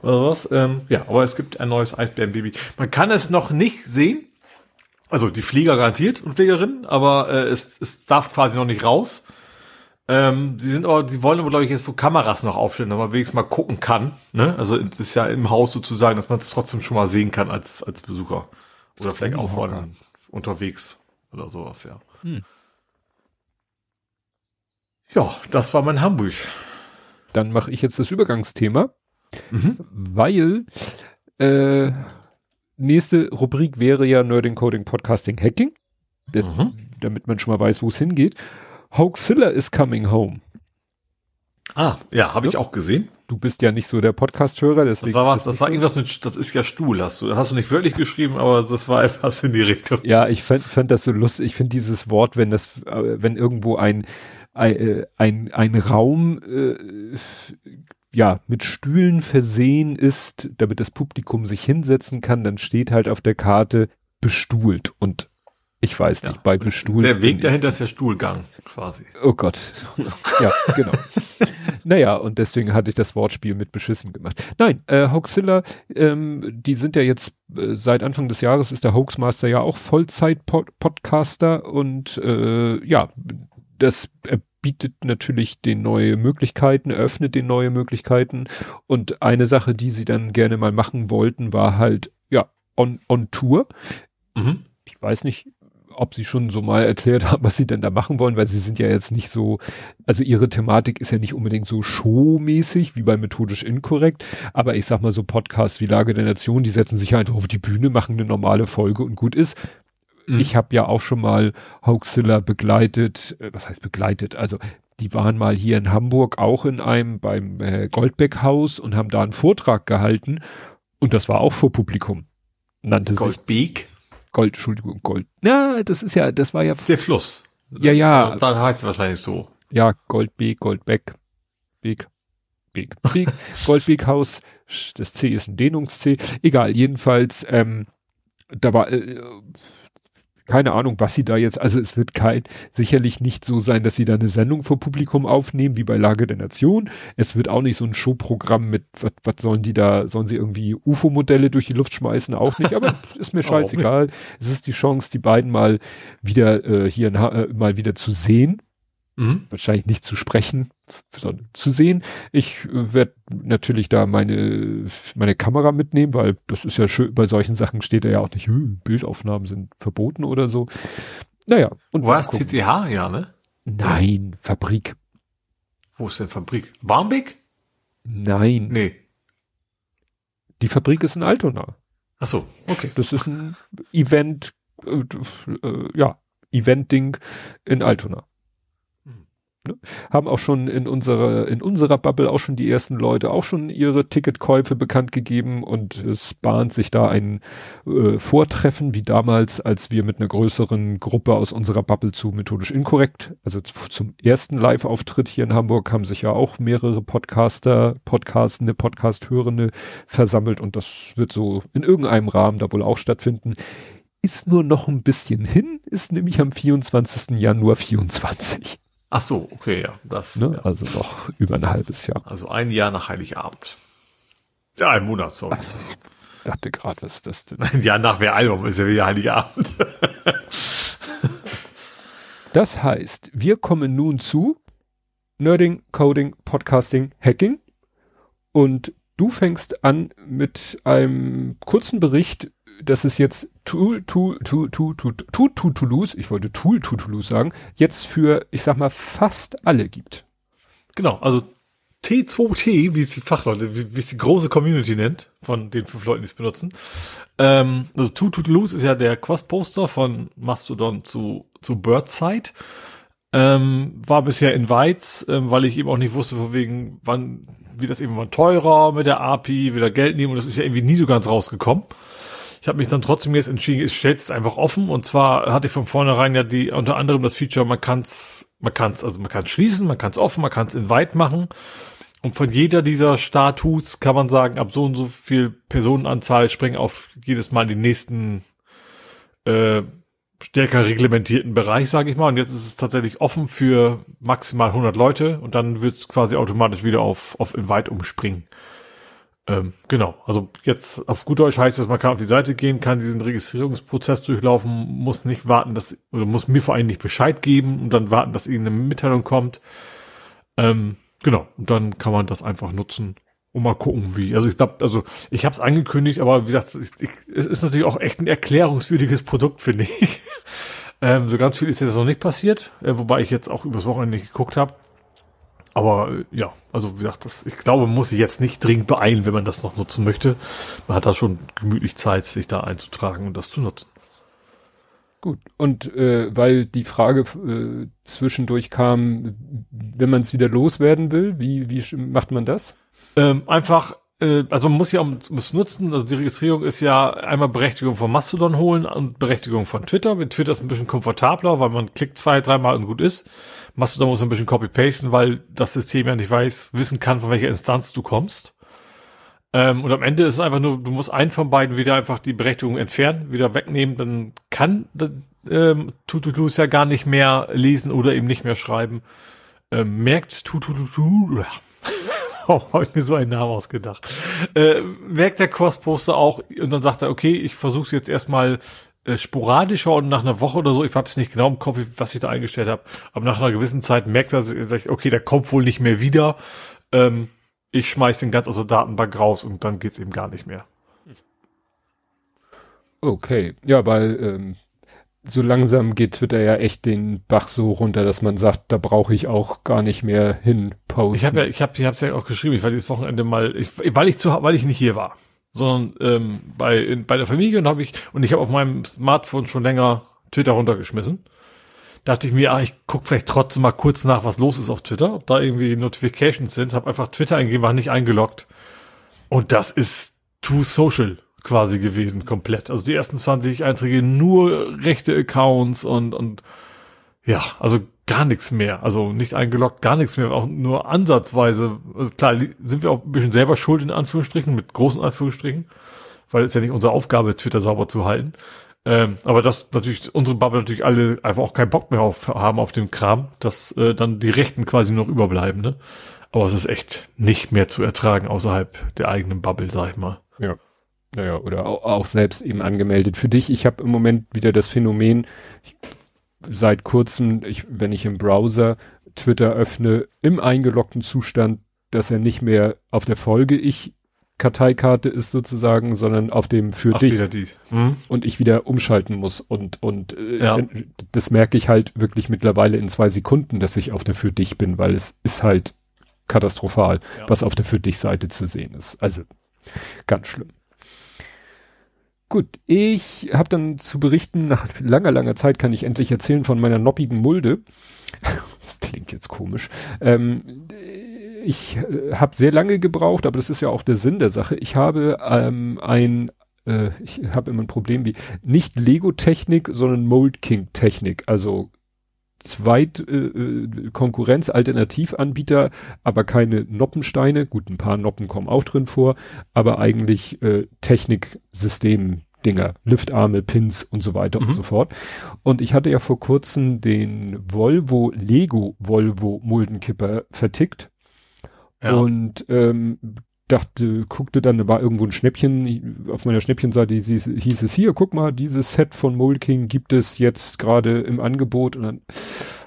Oder was. Ähm, ja, aber es gibt ein neues Eisbärenbaby. Man kann es noch nicht sehen. Also die Flieger garantiert und Fliegerinnen, aber äh, es, es darf quasi noch nicht raus. Ähm, sie sind aber, sie wollen aber, glaube ich, jetzt wo Kameras noch aufstellen, damit man wenigstens mal gucken kann. Ne? Also das ist ja im Haus sozusagen, dass man es trotzdem schon mal sehen kann als, als Besucher. Oder vielleicht auch von unterwegs oder sowas, ja. Hm. Ja, das war mein Hamburg. Dann mache ich jetzt das Übergangsthema, mhm. weil äh, nächste Rubrik wäre ja Nerding Coding Podcasting Hacking. Das, mhm. Damit man schon mal weiß, wo es hingeht. Hoaxilla is coming home. Ah, ja, habe ja. ich auch gesehen. Du bist ja nicht so der Podcast-Hörer, deswegen. Das war, was, das war irgendwas mit, das ist ja Stuhl, hast du, hast du nicht wörtlich geschrieben, aber das war etwas in die Richtung. Ja, ich fand, fand das so lustig. Ich finde dieses Wort, wenn das, äh, wenn irgendwo ein, ein, äh, ein, ein Raum, äh, ja, mit Stühlen versehen ist, damit das Publikum sich hinsetzen kann, dann steht halt auf der Karte bestuhlt und ich weiß nicht, bei Bestuhl. Der Weg dahinter ist der Stuhlgang, quasi. Oh Gott. [LAUGHS] ja, genau. naja, und deswegen hatte ich das Wortspiel mit beschissen gemacht. Nein, äh, Hoaxilla, ähm, die sind ja jetzt, äh, seit Anfang des Jahres ist der Hoaxmaster ja auch Vollzeit-Podcaster und äh, ja, das bietet natürlich den neue Möglichkeiten, eröffnet den neue Möglichkeiten und eine Sache, die sie dann gerne mal machen wollten, war halt, ja, on, on Tour. Mhm. Ich weiß nicht, ob sie schon so mal [LAUGHS] erklärt haben, was sie denn da machen wollen, weil sie sind ja jetzt nicht so, also ihre Thematik ist ja nicht unbedingt so showmäßig wie bei methodisch inkorrekt, aber ich sag mal so Podcasts wie Lage der Nation, die setzen sich einfach auf die Bühne, machen eine normale Folge und gut ist. Mhm. Ich habe ja auch schon mal Hoaxilla begleitet, äh, was heißt begleitet, also die waren mal hier in Hamburg auch in einem beim äh, Goldbeck Haus und haben da einen Vortrag gehalten und das war auch vor Publikum. Nannte Goldbeck? sich Gold, Entschuldigung, Gold. Ja, das ist ja, das war ja. Der Fluss. Ja, ja. Da heißt es wahrscheinlich so. Ja, Goldbeek, Goldbeck, Beek, Beek, Beek, [LAUGHS] Goldbeekhaus. Das C ist ein Dehnungs-C. Egal, jedenfalls, ähm, da war, äh, keine Ahnung, was sie da jetzt, also es wird kein, sicherlich nicht so sein, dass sie da eine Sendung vor Publikum aufnehmen, wie bei Lage der Nation. Es wird auch nicht so ein Showprogramm mit, was, was sollen die da, sollen sie irgendwie UFO-Modelle durch die Luft schmeißen? Auch nicht, aber [LAUGHS] ist mir scheißegal. Es ist die Chance, die beiden mal wieder äh, hier äh, mal wieder zu sehen. Mhm. Wahrscheinlich nicht zu sprechen, sondern zu sehen. Ich äh, werde natürlich da meine, meine Kamera mitnehmen, weil das ist ja schön, bei solchen Sachen steht ja auch nicht, Bildaufnahmen sind verboten oder so. Naja. Und War es CCH, ja, ne? Nein, Fabrik. Wo ist denn Fabrik? Barmbek? Nein. Nee. Die Fabrik ist in Altona. Ach so, okay. Das ist ein Event, äh, äh, ja, Event-Ding in Altona. Ne? Haben auch schon in unserer, in unserer Bubble auch schon die ersten Leute auch schon ihre Ticketkäufe bekannt gegeben und es bahnt sich da ein äh, Vortreffen, wie damals, als wir mit einer größeren Gruppe aus unserer Bubble zu methodisch inkorrekt, also zum ersten Live-Auftritt hier in Hamburg, haben sich ja auch mehrere Podcaster, Podcastende, Podcast-Hörende versammelt und das wird so in irgendeinem Rahmen da wohl auch stattfinden ist nur noch ein bisschen hin, ist nämlich am 24. Januar 24. Ach so, okay, ja. Das, ne? ja. Also noch über ein halbes Jahr. Also ein Jahr nach Heiligabend. Ja, ein Monat, sorry. [LAUGHS] Ich dachte gerade, was ist das denn? Ein Jahr nach wer Album ist ja wieder Heiligabend. [LAUGHS] das heißt, wir kommen nun zu Nerding, Coding, Podcasting, Hacking. Und du fängst an mit einem kurzen Bericht dass es jetzt Tool, Tool, Tool, Tool, Tool, Tool, Tool, Toulouse, ich wollte Tool, Tool, Toulouse sagen, jetzt für, ich sag mal, fast alle gibt. Genau, also T2T, wie es die Fachleute, wie, wie es die große Community nennt, von den fünf Leuten, die es benutzen. Ähm, also Tool, Tool, Toulouse ist ja der Quest-Poster von Mastodon zu, zu Birdside. Ähm, war bisher in Weiz, ähm, weil ich eben auch nicht wusste, von wegen, wann, wie das eben mal teurer mit der API, wieder Geld nehmen und das ist ja irgendwie nie so ganz rausgekommen. Ich habe mich dann trotzdem jetzt entschieden, ich stelle es einfach offen. Und zwar hatte ich von vornherein ja die unter anderem das Feature, man kann's, man kann's, also man kann schließen, man kann's offen, man kann's in weit machen. Und von jeder dieser Status kann man sagen, ab so und so viel Personenanzahl springen auf jedes Mal den nächsten äh, stärker reglementierten Bereich, sage ich mal. Und jetzt ist es tatsächlich offen für maximal 100 Leute und dann wird's quasi automatisch wieder auf, auf Invite umspringen. Ähm, genau, also jetzt auf gut Deutsch heißt das, man kann auf die Seite gehen, kann diesen Registrierungsprozess durchlaufen, muss nicht warten, dass, oder muss mir vor allem nicht Bescheid geben und dann warten, dass irgendeine Mitteilung kommt. Ähm, genau, und dann kann man das einfach nutzen und mal gucken, wie. Also ich glaube, also ich habe es angekündigt, aber wie gesagt, ich, ich, es ist natürlich auch echt ein erklärungswürdiges Produkt, finde ich. [LAUGHS] ähm, so ganz viel ist jetzt noch nicht passiert, äh, wobei ich jetzt auch übers Wochenende nicht geguckt habe. Aber äh, ja, also wie gesagt, das, ich glaube, man muss sich jetzt nicht dringend beeilen, wenn man das noch nutzen möchte. Man hat da schon gemütlich Zeit, sich da einzutragen und das zu nutzen. Gut. Und äh, weil die Frage äh, zwischendurch kam, wenn man es wieder loswerden will, wie, wie macht man das? Ähm, einfach, äh, also man muss ja muss nutzen, also die Registrierung ist ja einmal Berechtigung von Mastodon holen und Berechtigung von Twitter. Mit Twitter ist ein bisschen komfortabler, weil man klickt zwei, dreimal und gut ist. Mastodon muss ein bisschen copy-pasten, weil das System ja nicht weiß, wissen kann, von welcher Instanz du kommst. Ähm, und am Ende ist es einfach nur, du musst einen von beiden wieder einfach die Berechtigung entfernen, wieder wegnehmen, dann kann ähm, Tututu es ja gar nicht mehr lesen oder eben nicht mehr schreiben. Ähm, merkt Tututu, [LAUGHS] Warum habe ich mir so einen Namen ausgedacht? Äh, merkt der Cross-Poster auch und dann sagt er, okay, ich versuche es jetzt erstmal äh, sporadischer und nach einer Woche oder so, ich habe es nicht genau im Kopf, was ich da eingestellt habe, aber nach einer gewissen Zeit merkt er, sagt, okay, der kommt wohl nicht mehr wieder. Ähm, ich schmeiß den ganz aus der Datenbank raus und dann geht's eben gar nicht mehr. Okay, ja, weil ähm, so langsam geht Twitter ja echt den Bach so runter, dass man sagt, da brauche ich auch gar nicht mehr hin posten. Ich habe ja, ich habe, ich habe ja auch geschrieben. Ich war dieses Wochenende mal, ich, weil ich zu, weil ich nicht hier war, sondern ähm, bei in, bei der Familie und habe ich und ich habe auf meinem Smartphone schon länger Twitter runtergeschmissen. Da dachte ich mir, ah, ich guck vielleicht trotzdem mal kurz nach, was los ist auf Twitter, ob da irgendwie Notifications sind. Habe einfach Twitter eingegeben, war nicht eingeloggt und das ist too social quasi gewesen, komplett. Also die ersten 20 Einträge nur rechte Accounts und, und ja, also gar nichts mehr. Also nicht eingeloggt, gar nichts mehr, auch nur ansatzweise. Also klar, sind wir auch ein bisschen selber schuld, in Anführungsstrichen, mit großen Anführungsstrichen, weil es ja nicht unsere Aufgabe, Twitter sauber zu halten. Ähm, aber dass natürlich unsere Bubble natürlich alle einfach auch keinen Bock mehr auf, haben auf den Kram, dass äh, dann die Rechten quasi noch überbleiben, ne? Aber es ist echt nicht mehr zu ertragen außerhalb der eigenen Bubble, sag ich mal. Ja. Naja, oder auch, selbst eben angemeldet. Für dich, ich habe im Moment wieder das Phänomen, ich, seit kurzem, ich, wenn ich im Browser Twitter öffne, im eingeloggten Zustand, dass er nicht mehr auf der Folge ich Karteikarte ist sozusagen, sondern auf dem für Ach, dich hm? und ich wieder umschalten muss und und äh, ja. das merke ich halt wirklich mittlerweile in zwei Sekunden, dass ich auf der für dich bin, weil es ist halt katastrophal, ja. was auf der für dich Seite zu sehen ist. Also ganz schlimm. Gut, ich habe dann zu berichten, nach langer, langer Zeit kann ich endlich erzählen von meiner noppigen Mulde. [LAUGHS] Das klingt jetzt komisch. Ähm, ich äh, habe sehr lange gebraucht, aber das ist ja auch der Sinn der Sache. Ich habe ähm, ein, äh, ich habe immer ein Problem wie nicht Lego-Technik, sondern Mold King-Technik. Also Zweit äh, äh, Konkurrenz, Alternativanbieter, aber keine Noppensteine. Gut, ein paar Noppen kommen auch drin vor, aber eigentlich äh, Techniksystem Dinger, Liftarme, Pins und so weiter mhm. und so fort. Und ich hatte ja vor kurzem den Volvo Lego Volvo Muldenkipper vertickt. Ja. Und ähm, dachte, guckte dann, war irgendwo ein Schnäppchen, auf meiner Schnäppchenseite hieß, hieß es hier, guck mal, dieses Set von Molking gibt es jetzt gerade im Angebot und dann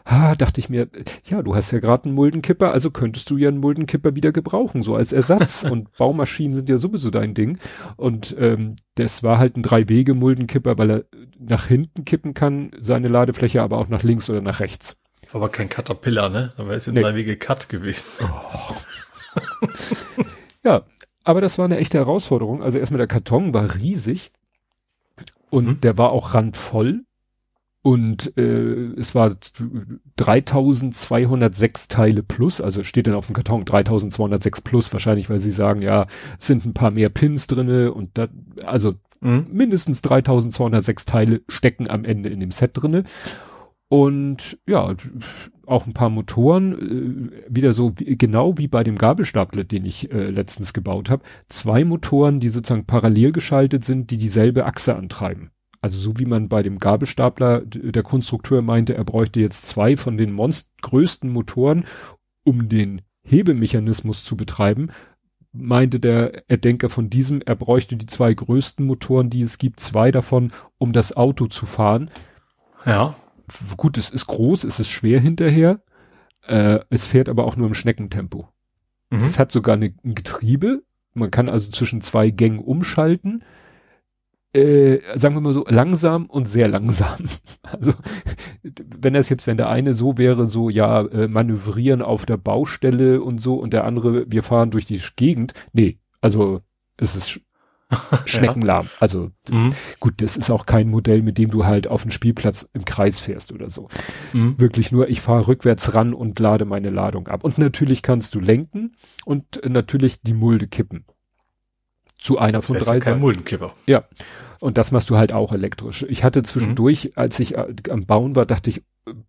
ah, dachte ich mir, ja, du hast ja gerade einen Muldenkipper, also könntest du ja einen Muldenkipper wieder gebrauchen, so als Ersatz [LAUGHS] und Baumaschinen sind ja sowieso dein Ding und ähm, das war halt ein Drei-Wege-Muldenkipper, weil er nach hinten kippen kann, seine Ladefläche, aber auch nach links oder nach rechts. Aber kein Caterpillar, ne? Aber es sind nee. Drei-Wege-Cut gewesen. Oh. [LAUGHS] Ja, aber das war eine echte Herausforderung. Also erstmal der Karton war riesig und mhm. der war auch randvoll und äh, es war 3206 Teile plus, also steht dann auf dem Karton 3206 plus, wahrscheinlich, weil sie sagen, ja, es sind ein paar mehr Pins drinne und da, also mhm. mindestens 3206 Teile stecken am Ende in dem Set drinne. Und ja, auch ein paar Motoren, äh, wieder so wie, genau wie bei dem Gabelstapler, den ich äh, letztens gebaut habe. Zwei Motoren, die sozusagen parallel geschaltet sind, die dieselbe Achse antreiben. Also so wie man bei dem Gabelstapler, der Konstrukteur meinte, er bräuchte jetzt zwei von den Monst größten Motoren, um den Hebemechanismus zu betreiben, meinte der Erdenker von diesem, er bräuchte die zwei größten Motoren, die es gibt, zwei davon, um das Auto zu fahren. Ja gut, es ist groß, es ist schwer hinterher. Äh, es fährt aber auch nur im Schneckentempo. Mhm. Es hat sogar eine, ein Getriebe. Man kann also zwischen zwei Gängen umschalten. Äh, sagen wir mal so, langsam und sehr langsam. [LAUGHS] Also, wenn das jetzt, wenn der eine so wäre, so, ja, äh, manövrieren auf der Baustelle und so, und der andere, wir fahren durch die Gegend. Nee, also, es ist [LAUGHS] Schneckenlahm. ja. Also mhm. gut, das ist auch kein Modell, mit dem du halt auf den Spielplatz im Kreis fährst oder so. Mhm. Wirklich nur, ich fahre rückwärts ran und lade meine Ladung ab. Und natürlich kannst du lenken und natürlich die Mulde kippen. Zu einer das von drei. Kein Muldenkipper. Ja. Und das machst du halt auch elektrisch. Ich hatte zwischendurch, mhm. als ich äh, am Bauen war, dachte ich,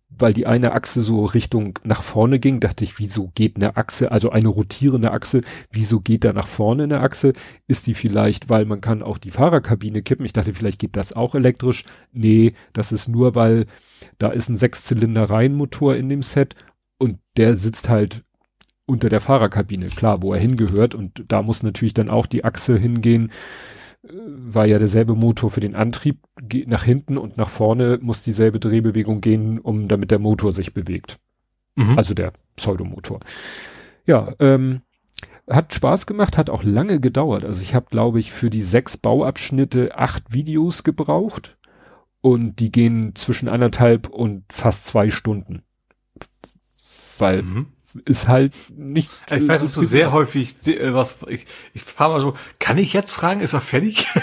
weil die eine Achse so Richtung nach vorne ging, dachte ich, wieso geht eine Achse, also eine rotierende Achse, wieso geht da nach vorne eine Achse? Ist die vielleicht, weil man kann auch die Fahrerkabine kippen? Ich dachte, vielleicht geht das auch elektrisch. Nee, das ist nur, weil da ist ein Sechszylinder-Reihenmotor in dem Set und der sitzt halt unter der Fahrerkabine, klar, wo er hingehört und da muss natürlich dann auch die Achse hingehen, war ja derselbe Motor für den Antrieb nach hinten und nach vorne muss dieselbe Drehbewegung gehen, um damit der Motor sich bewegt. Mhm. Also der Pseudomotor. Ja, ähm, hat Spaß gemacht, hat auch lange gedauert. Also ich habe, glaube ich, für die sechs Bauabschnitte acht Videos gebraucht und die gehen zwischen anderthalb und fast zwei Stunden. Weil mhm ist halt nicht. Ich weiß, dass du sehr häufig äh, was. Ich, ich frage mal so, kann ich jetzt fragen? Ist er fertig? [LAUGHS]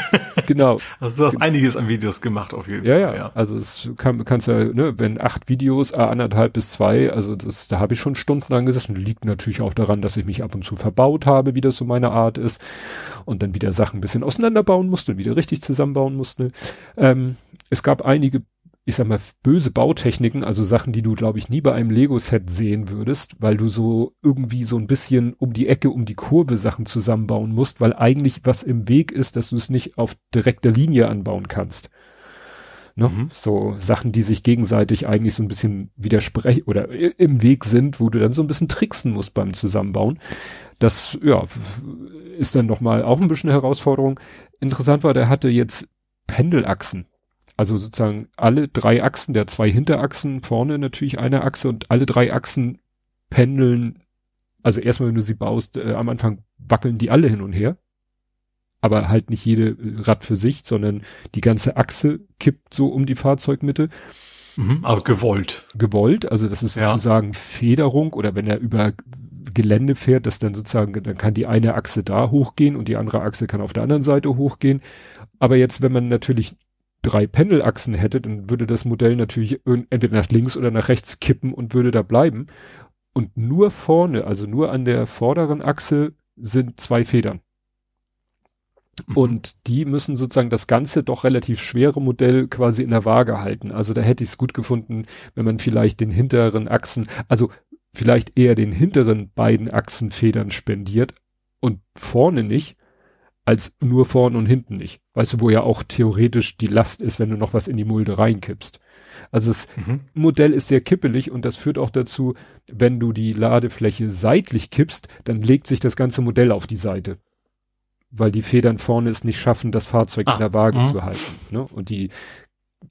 Genau. Also du hast einiges an Videos gemacht auf jeden Fall. Ja, ja. ja. Also es kann, kannst ja, ne, wenn acht Videos, äh, anderthalb bis zwei, also das, da habe ich schon Stunden dran gesessen. Liegt natürlich auch daran, dass ich mich ab und zu verbaut habe, wie das so meine Art ist, und dann wieder Sachen ein bisschen auseinanderbauen musste, wieder richtig zusammenbauen musste. Ähm, es gab einige ich sag mal, böse Bautechniken, also Sachen, die du, glaube ich, nie bei einem Lego-Set sehen würdest, weil du so irgendwie so ein bisschen um die Ecke, um die Kurve Sachen zusammenbauen musst, weil eigentlich was im Weg ist, dass du es nicht auf direkter Linie anbauen kannst. Ne? Mhm. So Sachen, die sich gegenseitig eigentlich so ein bisschen widersprechen oder im Weg sind, wo du dann so ein bisschen tricksen musst beim Zusammenbauen. Das, ja, ist dann nochmal auch ein bisschen Herausforderung. Interessant war, der hatte jetzt Pendelachsen also sozusagen alle drei Achsen, der zwei Hinterachsen, vorne natürlich eine Achse und alle drei Achsen pendeln. Also erstmal, wenn du sie baust, äh, am Anfang wackeln die alle hin und her. Aber halt nicht jede Rad für sich, sondern die ganze Achse kippt so um die Fahrzeugmitte. Mhm, aber gewollt. Gewollt, also das ist sozusagen ja. Federung oder wenn er über Gelände fährt, dass dann sozusagen, dann kann die eine Achse da hochgehen und die andere Achse kann auf der anderen Seite hochgehen. Aber jetzt, wenn man natürlich drei Pendelachsen hätte, dann würde das Modell natürlich entweder nach links oder nach rechts kippen und würde da bleiben. Und nur vorne, also nur an der vorderen Achse sind zwei Federn. Mhm. Und die müssen sozusagen das ganze doch relativ schwere Modell quasi in der Waage halten. Also da hätte ich es gut gefunden, wenn man vielleicht den hinteren Achsen, also vielleicht eher den hinteren beiden Achsenfedern spendiert und vorne nicht, als nur vorne und hinten nicht. Weißt du, wo ja auch theoretisch die Last ist, wenn du noch was in die Mulde reinkippst. Also das mhm. Modell ist sehr kippelig und das führt auch dazu, wenn du die Ladefläche seitlich kippst, dann legt sich das ganze Modell auf die Seite. Weil die Federn vorne es nicht schaffen, das Fahrzeug ah. in der Waage mhm. zu halten. Ne? Und die,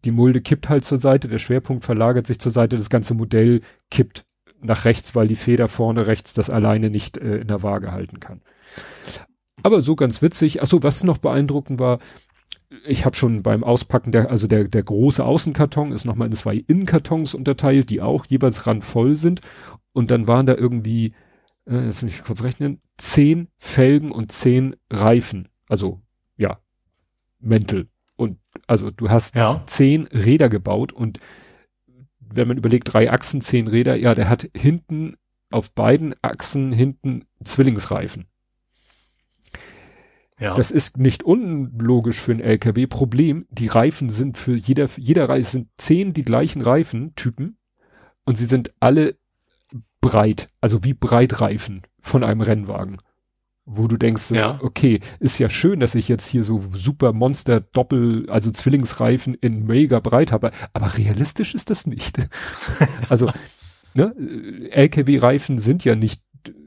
die Mulde kippt halt zur Seite, der Schwerpunkt verlagert sich zur Seite, das ganze Modell kippt nach rechts, weil die Feder vorne rechts das alleine nicht äh, in der Waage halten kann. Aber so ganz witzig. Achso, was noch beeindruckend war, ich habe schon beim Auspacken der, also der, der große Außenkarton ist nochmal in zwei Innenkartons unterteilt, die auch jeweils randvoll sind. Und dann waren da irgendwie, äh, jetzt muss ich kurz rechnen, zehn Felgen und zehn Reifen. Also, ja, Mäntel. Und also du hast ja. zehn Räder gebaut und wenn man überlegt, drei Achsen, zehn Räder, ja, der hat hinten auf beiden Achsen hinten Zwillingsreifen. Ja. Das ist nicht unlogisch für einen LKW. Problem, die Reifen sind für jeder, jeder Reifen sind zehn die gleichen Reifentypen und sie sind alle breit, also wie Breitreifen von einem Rennwagen. Wo du denkst, ja. okay, ist ja schön, dass ich jetzt hier so super Monster Doppel, also Zwillingsreifen in mega breit habe, aber realistisch ist das nicht. [LAUGHS] also, ne, LKW-Reifen sind ja nicht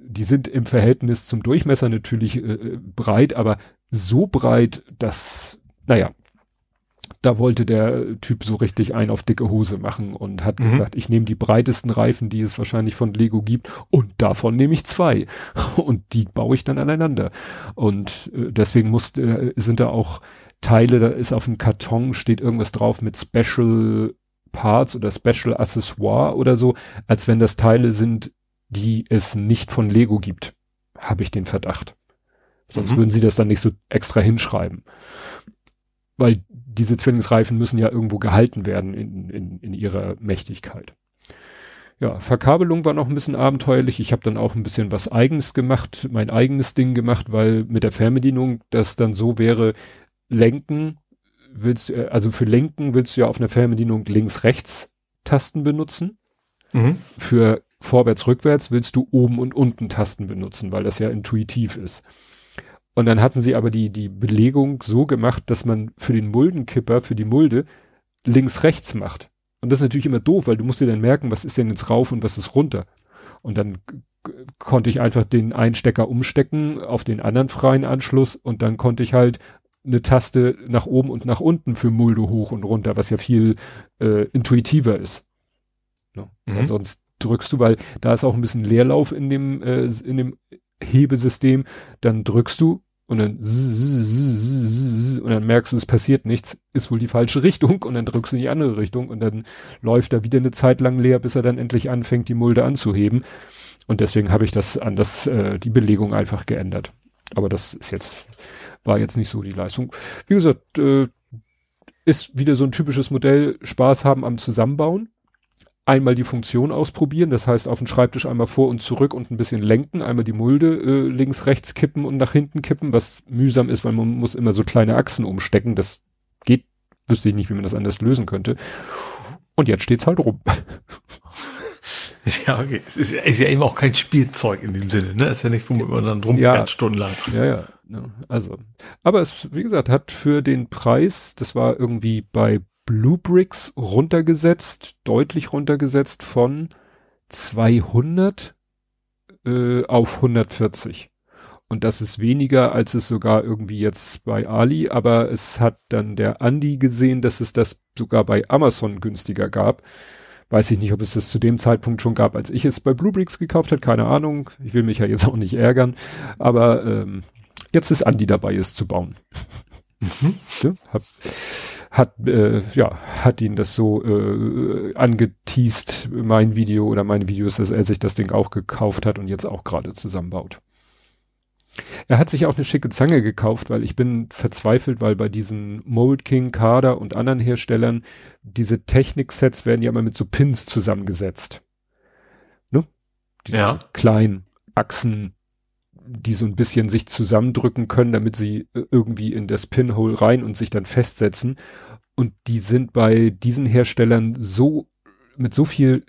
die sind im Verhältnis zum Durchmesser natürlich äh, breit, aber so breit, dass, naja, da wollte der Typ so richtig ein auf dicke Hose machen und hat mhm. gesagt, ich nehme die breitesten Reifen, die es wahrscheinlich von Lego gibt und davon nehme ich zwei [LAUGHS] und die baue ich dann aneinander. Und äh, deswegen muss, äh, sind da auch Teile, da ist auf dem Karton steht irgendwas drauf mit Special Parts oder Special Accessoire oder so, als wenn das Teile sind, die es nicht von Lego gibt, habe ich den Verdacht. Sonst mhm. würden sie das dann nicht so extra hinschreiben. Weil diese Zwillingsreifen müssen ja irgendwo gehalten werden in, in, in ihrer Mächtigkeit. Ja, Verkabelung war noch ein bisschen abenteuerlich. Ich habe dann auch ein bisschen was eigenes gemacht, mein eigenes Ding gemacht, weil mit der Fernbedienung das dann so wäre, lenken willst, äh, also für lenken willst du ja auf einer Fernbedienung links-rechts Tasten benutzen. Mhm. Für vorwärts, rückwärts willst du oben und unten Tasten benutzen, weil das ja intuitiv ist. Und dann hatten sie aber die, die Belegung so gemacht, dass man für den Muldenkipper, für die Mulde, links, rechts macht. Und das ist natürlich immer doof, weil du musst dir dann merken, was ist denn jetzt rauf und was ist runter. Und dann konnte ich einfach den einen Stecker umstecken auf den anderen freien Anschluss und dann konnte ich halt eine Taste nach oben und nach unten für Mulde hoch und runter, was ja viel äh, intuitiver ist. Ne? Mhm. sonst drückst du, weil da ist auch ein bisschen Leerlauf in dem, äh, in dem Hebesystem, dann drückst du und dann und dann merkst du, es passiert nichts, ist wohl die falsche [LAUGHS] Richtung und dann drückst du in die andere Richtung und dann läuft er wieder eine Zeit lang leer, bis er dann endlich anfängt, die Mulde anzuheben. Und deswegen habe ich das an das, äh, die Belegung einfach geändert. Aber das ist jetzt, war jetzt nicht so die Leistung. Wie gesagt, äh, ist wieder so ein typisches Modell, Spaß haben am Zusammenbauen einmal die Funktion ausprobieren, das heißt auf den Schreibtisch einmal vor und zurück und ein bisschen lenken, einmal die Mulde äh, links, rechts kippen und nach hinten kippen, was mühsam ist, weil man muss immer so kleine Achsen umstecken, das geht, wüsste ich nicht, wie man das anders lösen könnte. Und jetzt steht's halt rum. [LAUGHS] Ja, okay. Es ist, ist, ja eben auch kein Spielzeug in dem Sinne, ne? Es ist ja nicht, womit man dann rumfährt ja, stundenlang. Ja, ja. Also, aber es, wie gesagt, hat für den Preis, das war irgendwie bei Bluebricks runtergesetzt, deutlich runtergesetzt von 200 äh, auf 140. Und das ist weniger, als es sogar irgendwie jetzt bei Ali, aber es hat dann der Andi gesehen, dass es das sogar bei Amazon günstiger gab. Weiß ich nicht, ob es das zu dem Zeitpunkt schon gab, als ich es bei Bluebricks gekauft hat, keine Ahnung. Ich will mich ja jetzt auch nicht ärgern. Aber ähm, jetzt ist Andi dabei, es zu bauen. Mhm. ja, hab, hat, äh, ja, hat ihn das so äh, angeteased, mein Video oder meine Videos, dass er sich das Ding auch gekauft hat und jetzt auch gerade zusammenbaut. Er hat sich auch eine schicke Zange gekauft, weil ich bin verzweifelt, weil bei diesen Mold King, Kader und anderen Herstellern diese Technik-Sets werden ja immer mit so Pins zusammengesetzt. Ne? Die ja. kleinen Achsen, die so ein bisschen sich zusammendrücken können, damit sie äh, irgendwie in das Pinhole rein und sich dann festsetzen. Und die sind bei diesen Herstellern so mit so viel,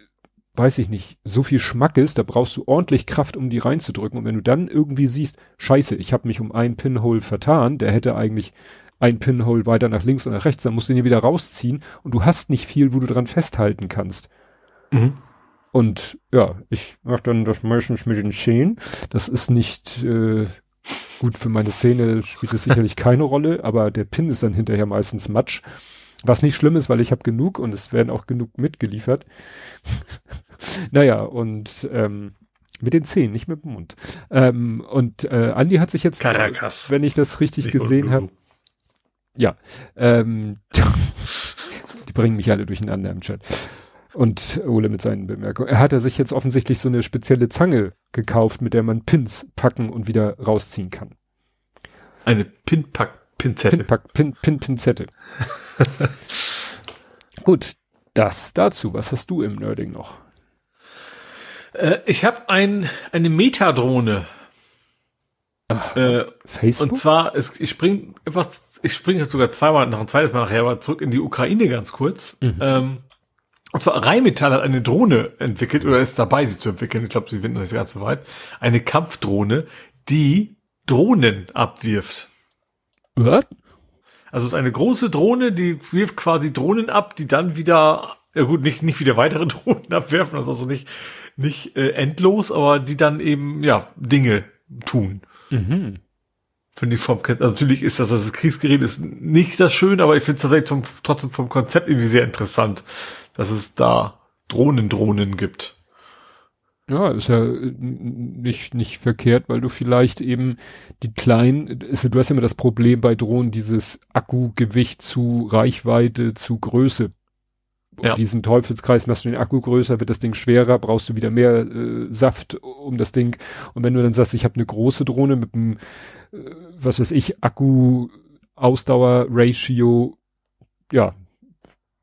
weiß ich nicht, so viel Schmackes, da brauchst du ordentlich Kraft, um die reinzudrücken. Und wenn du dann irgendwie siehst, scheiße, ich habe mich um einen Pinhole vertan, der hätte eigentlich ein Pinhole weiter nach links und nach rechts, dann musst du ihn wieder rausziehen und du hast nicht viel, wo du dran festhalten kannst. Mhm. Und ja, ich mache dann das meistens mit den Zähnen. Das ist nicht äh, gut für meine Zähne, spielt es sicherlich keine Rolle, aber der Pin ist dann hinterher meistens Matsch. Was nicht schlimm ist, weil ich habe genug und es werden auch genug mitgeliefert. [LAUGHS] naja, und ähm, mit den Zähnen, nicht mit dem Mund. Ähm, und äh, Andi hat sich jetzt, Caracas. wenn ich das richtig ich gesehen habe, ja, ähm, [LAUGHS] die bringen mich alle durcheinander im Chat. Und Ole mit seinen Bemerkungen. Er hat er sich jetzt offensichtlich so eine spezielle Zange gekauft, mit der man Pins packen und wieder rausziehen kann. Eine Pinpack-Pinzette. Pinpack, Pin, Pin, Pinzette. [LAUGHS] Gut, das dazu. Was hast du im Nerding noch? Äh, ich habe ein, eine Metadrohne. Ach, äh, Facebook? Und zwar, es, ich spring etwas, ich springe sogar zweimal, noch ein zweites Mal nachher, aber zurück in die Ukraine ganz kurz. Mhm. Ähm, und zwar Rheinmetall hat eine Drohne entwickelt oder ist dabei, sie zu entwickeln. Ich glaube, sie sind noch nicht ganz so weit. Eine Kampfdrohne, die Drohnen abwirft. Was? Also es ist eine große Drohne, die wirft quasi Drohnen ab, die dann wieder, ja gut, nicht, nicht wieder weitere [LAUGHS] Drohnen abwerfen, das ist also nicht, nicht äh, endlos, aber die dann eben, ja, Dinge tun. Mhm. Finde ich vom, also natürlich ist das, das Kriegsgerät ist nicht das schön, aber ich finde es tatsächlich vom, trotzdem vom Konzept irgendwie sehr interessant, dass es da Drohnen-Drohnen gibt. Ja, ist ja äh, nicht, nicht verkehrt, weil du vielleicht eben die kleinen, du hast ja immer das Problem bei Drohnen, dieses Akkugewicht zu Reichweite, zu Größe. Ja. diesen Teufelskreis machst du den Akku größer, wird das Ding schwerer, brauchst du wieder mehr äh, Saft um das Ding. Und wenn du dann sagst, ich habe eine große Drohne mit einem was weiß ich, Akku, Ausdauer, Ratio, ja,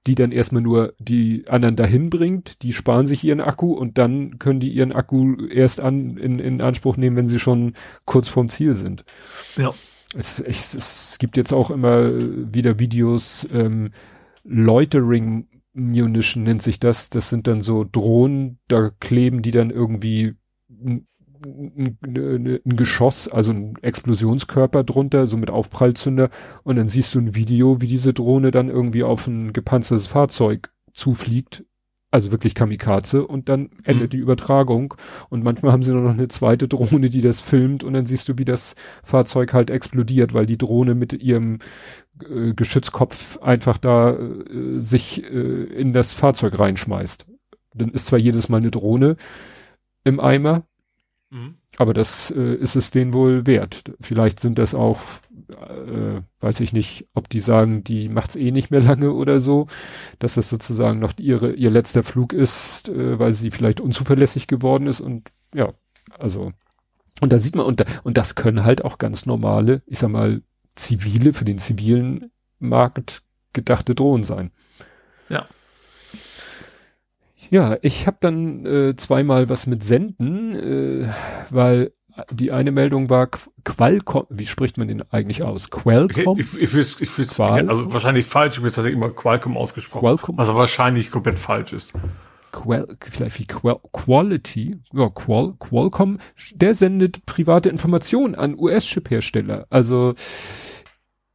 die dann erstmal nur die anderen dahin bringt, die sparen sich ihren Akku und dann können die ihren Akku erst an, in, in Anspruch nehmen, wenn sie schon kurz vorm Ziel sind. Ja. Es, es, es gibt jetzt auch immer wieder Videos, ähm, Loitering Munition nennt sich das. Das sind dann so Drohnen, da kleben die dann irgendwie ein, ein, Geschoss, also ein Explosionskörper drunter, so mit Aufprallzünder. Und dann siehst du ein Video, wie diese Drohne dann irgendwie auf ein gepanzertes Fahrzeug zufliegt, also wirklich Kamikaze. Und dann endet mhm. die Übertragung. Und manchmal haben sie noch eine zweite Drohne, die das filmt. Und dann siehst du, wie das Fahrzeug halt explodiert, weil die Drohne mit ihrem äh, Geschützkopf einfach da äh, sich äh, in das Fahrzeug reinschmeißt. Dann ist zwar jedes Mal eine Drohne im Eimer, Mhm. Aber das äh, ist es denen wohl wert. Vielleicht sind das auch, äh, weiß ich nicht, ob die sagen, die macht's eh nicht mehr [LAUGHS] lange oder so, dass das sozusagen noch ihre, ihr letzter Flug ist, äh, weil sie vielleicht unzuverlässig geworden ist und ja, also und da sieht man, und, da, und das können halt auch ganz normale, ich sag mal, zivile, für den zivilen Markt gedachte Drohnen sein. Ja. Ja, ich habe dann äh, zweimal was mit Senden, äh, weil die eine Meldung war Qualcomm, wie spricht man den eigentlich aus? Qualcomm? Ich, ich, ich, ich, ich Qual also wahrscheinlich falsch, ich habe jetzt tatsächlich immer Qualcomm ausgesprochen, Qualcomm? was wahrscheinlich komplett falsch ist. Qual, vielleicht wie Qual, Quality, ja, Qual, Qualcomm, der sendet private Informationen an US-Chip-Hersteller. Also,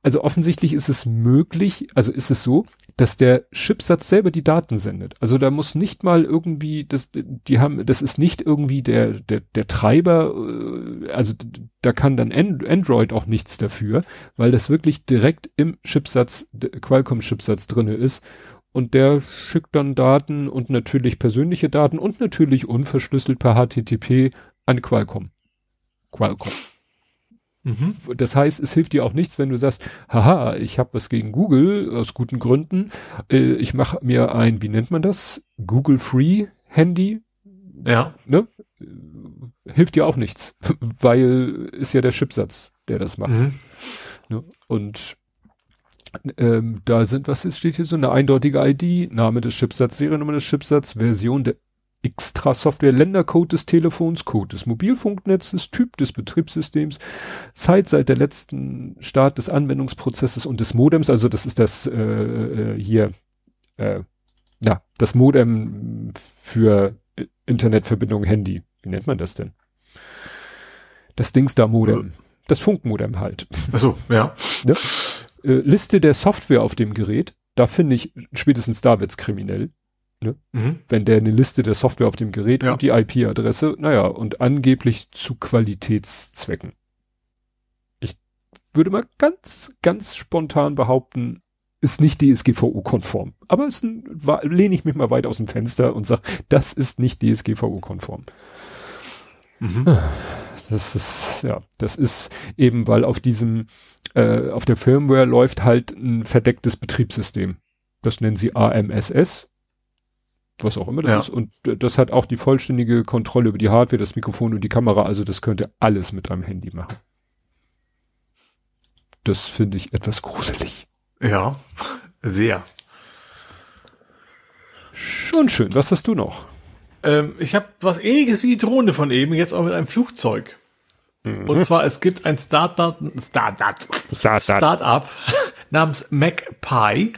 also offensichtlich ist es möglich, also ist es so, dass der Chipsatz selber die Daten sendet. Also da muss nicht mal irgendwie, das, die haben, das ist nicht irgendwie der, der, der Treiber, äh, also da kann dann Android auch nichts dafür, weil das wirklich direkt im Chipsatz, Qualcomm-Chipsatz drinne ist. Und der schickt dann Daten und natürlich persönliche Daten und natürlich unverschlüsselt per HTTP an Qualcomm. Qualcomm. Mhm. Das heißt, es hilft dir auch nichts, wenn du sagst, haha, ich habe was gegen Google aus guten Gründen. Äh, ich mache mir ein, wie nennt man das? Google Free Handy. Ja. Ne? Hilft dir auch nichts, [LAUGHS] weil ist ja der Chipsatz, der das macht. Mhm. Ne? Und ähm, da sind, was ist, steht hier so eine eindeutige ID, Name des Chipsatzes, Seriennummer des Chipsatzes, Version der Extra-Software, Ländercode des Telefons, Code des Mobilfunknetzes, Typ des Betriebssystems, Zeit seit der letzten Start des Anwendungsprozesses und des Modems, also das ist das äh, äh hier, äh, ja, das Modem für Internetverbindung Handy. Wie nennt man das denn? Das Dingsda-Modem. Das Funkmodem halt. Achso, ja. Ne? Äh, Liste der Software auf dem Gerät, da finde ich, spätestens da wird's kriminell. Ne? Mhm. Wenn der eine Liste der Software auf dem Gerät ja. und die IP-Adresse, naja, und angeblich zu Qualitätszwecken. Ich würde mal ganz, ganz spontan behaupten, ist nicht DSGVO-konform. Aber es lehne ich mich mal weit aus dem Fenster und sage, das ist nicht DSGVO-konform. Mhm. Das ist, ja, das ist eben, weil auf diesem, äh, auf der Firmware läuft halt ein verdecktes Betriebssystem. Das nennen sie AMSS was auch immer das ja. ist. Und das hat auch die vollständige Kontrolle über die Hardware, das Mikrofon und die Kamera. Also das könnte alles mit deinem Handy machen. Das finde ich etwas gruselig. Ja, sehr. Schon schön. Was hast du noch? Ähm, ich habe was ähnliches wie die Drohne von eben, jetzt auch mit einem Flugzeug. Mhm. Und zwar, es gibt ein Startup, Startup, Start Startup [LAUGHS] namens MacPie.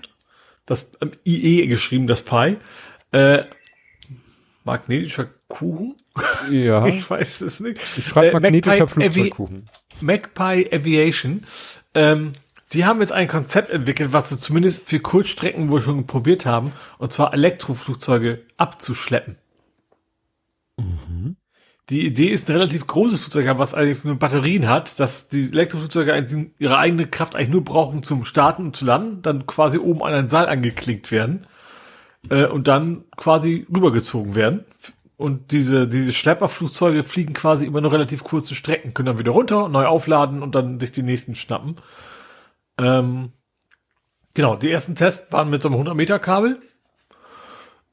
Das ähm, IE geschrieben, das Pi. Äh, magnetischer Kuchen? Ja. [LAUGHS] ich weiß es nicht. Ich schreibe äh, magnetischer Flugzeugkuchen. Magpie Aviation. Ähm, sie haben jetzt ein Konzept entwickelt, was sie zumindest für Kurzstrecken wohl schon probiert haben, und zwar Elektroflugzeuge abzuschleppen. Mhm. die Idee ist ein relativ großes Flugzeug, was eigentlich nur Batterien hat, dass die Elektroflugzeuge ihre eigene Kraft eigentlich nur brauchen zum Starten und zu landen, dann quasi oben an einen Seil angeklinkt werden äh, und dann quasi rübergezogen werden. Und diese, diese Schlepperflugzeuge fliegen quasi immer nur relativ kurze Strecken, können dann wieder runter, neu aufladen und dann sich die nächsten schnappen. Ähm, genau, die ersten Tests waren mit so einem 100 Meter Kabel.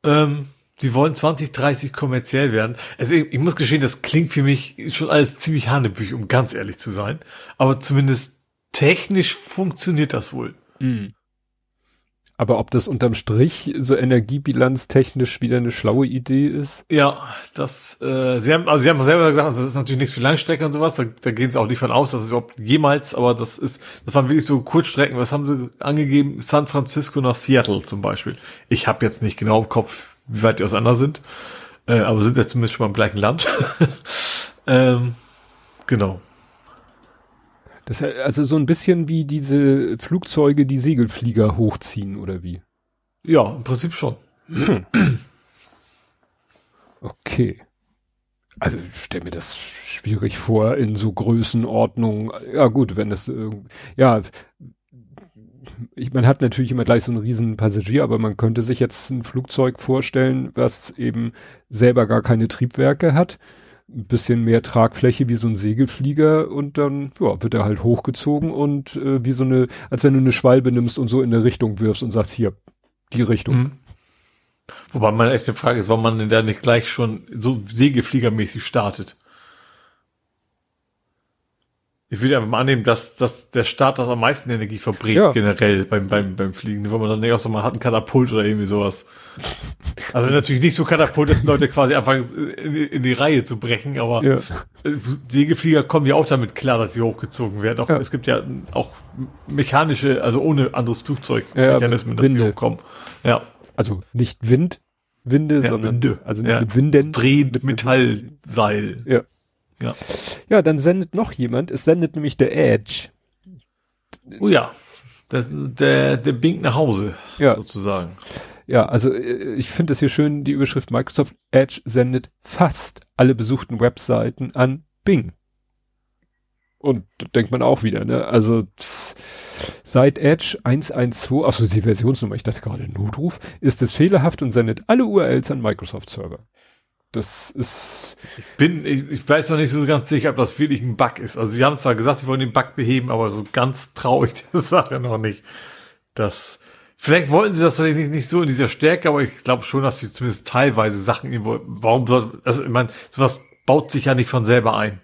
Ähm, sie wollen 2030 kommerziell werden. Also ich, ich, muss gestehen, das klingt für mich schon alles ziemlich hanebüch, um ganz ehrlich zu sein. Aber zumindest technisch funktioniert das wohl. Mhm. Aber ob das unterm Strich so energiebilanztechnisch wieder eine schlaue Idee ist? Ja, das, äh, sie haben, also sie haben selber gesagt, also das ist natürlich nichts für Langstrecke und sowas, da, da gehen sie auch nicht von aus, dass es überhaupt jemals, aber das ist, das waren wirklich so Kurzstrecken, was haben sie angegeben? San Francisco nach Seattle zum Beispiel. Ich habe jetzt nicht genau im Kopf, wie weit die auseinander sind, äh, aber sind ja zumindest schon mal im gleichen Land. [LAUGHS] ähm, genau. Das also so ein bisschen wie diese Flugzeuge, die Segelflieger hochziehen, oder wie? Ja, im Prinzip schon. Hm. Okay. Also ich stelle mir das schwierig vor in so Größenordnungen. Ja gut, wenn das äh, ja ich, man hat natürlich immer gleich so einen riesen Passagier, aber man könnte sich jetzt ein Flugzeug vorstellen, was eben selber gar keine Triebwerke hat ein bisschen mehr Tragfläche wie so ein Segelflieger und dann ja, wird er halt hochgezogen und äh, wie so eine, als wenn du eine Schwalbe nimmst und so in eine Richtung wirfst und sagst, hier, die Richtung. Mhm. Wobei meine echte Frage ist, warum man denn da nicht gleich schon so segelfliegermäßig startet. Ich würde einfach mal annehmen, dass, dass der Start das am meisten Energie verbringt, ja. generell beim, beim, beim Fliegen, wo man dann nicht auch so mal hat, ein Katapult oder irgendwie sowas. Also natürlich nicht so Katapult, dass Leute quasi anfangen, in, in die Reihe zu brechen, aber ja. Segelflieger kommen ja auch damit klar, dass sie hochgezogen werden. Auch, ja. Es gibt ja auch mechanische, also ohne anderes Flugzeug, ja, Mechanismen, dass sie hochkommen. Ja. Also nicht Wind, Winde, sondern Winde. also ja. mit Winden. Drehend Metallseil. Ja. Ja. Ja, dann sendet noch jemand. Es sendet nämlich der Edge. Oh ja. Der, der, der Bing nach Hause. Ja. Sozusagen. Ja, also äh, ich finde es hier schön, die Überschrift Microsoft Edge sendet fast alle besuchten Webseiten an Bing. Und da denkt man auch wieder, ne? Also seit Edge 112, also die Versionsnummer, ich dachte gerade Notruf, ist es fehlerhaft und sendet alle URLs an Microsoft Server. Das ist. Ich bin, ich, ich weiß noch nicht so ganz sicher, ob das wirklich ein Bug ist. Also sie haben zwar gesagt, sie wollen den Bug beheben, aber so ganz traurig [LAUGHS] der Sache noch nicht. Das, vielleicht wollten sie das nicht, nicht so in dieser Stärke, aber ich glaube schon, dass sie zumindest teilweise Sachen irgendwo, warum soll, also ich meine, sowas baut sich ja nicht von selber ein.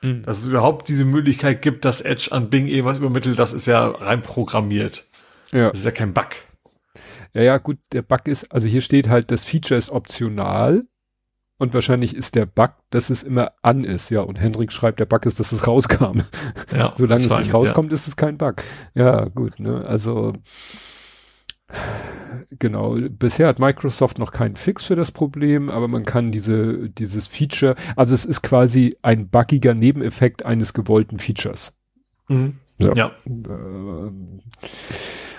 Mhm. Dass es überhaupt diese Möglichkeit gibt, dass Edge an Bing irgendwas übermittelt, das ist ja rein programmiert. Ja. Das ist ja kein Bug. Ja, ja, gut, der Bug ist, also hier steht halt, das Feature ist optional. Und wahrscheinlich ist der Bug, dass es immer an ist, ja. Und Hendrik schreibt, der Bug ist, dass es rauskam. [LAUGHS] Ja, Solange es nicht rauskommt, ja. ist es kein Bug. Ja, gut, ne. Also genau. Bisher hat Microsoft noch keinen Fix für das Problem, aber man kann diese, dieses Feature, also es ist quasi ein buggiger Nebeneffekt eines gewollten Features. Mhm. Ja. ja. Ähm,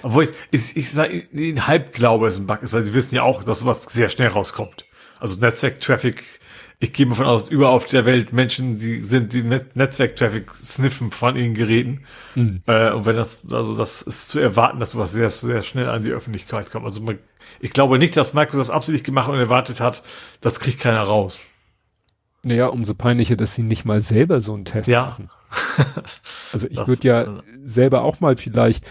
Obwohl ich, ich, ich, ich halb glaube, es ein Bug ist, weil sie wissen ja auch, dass sowas sehr schnell rauskommt also Netzwerk-Traffic, ich gehe mal von aus, überall auf der Welt Menschen, die sind, die Net Netzwerk-Traffic sniffen von ihren Geräten. Mhm. Äh, und wenn das, also das ist zu erwarten, dass sowas sehr, sehr schnell an die Öffentlichkeit kommt. Also man, ich glaube nicht, dass Microsoft absichtlich gemacht und erwartet hat, das kriegt keiner raus. Naja, umso peinlicher, dass sie nicht mal selber so einen Test ja. machen. [LAUGHS] Also ich würde ja selber auch mal vielleicht,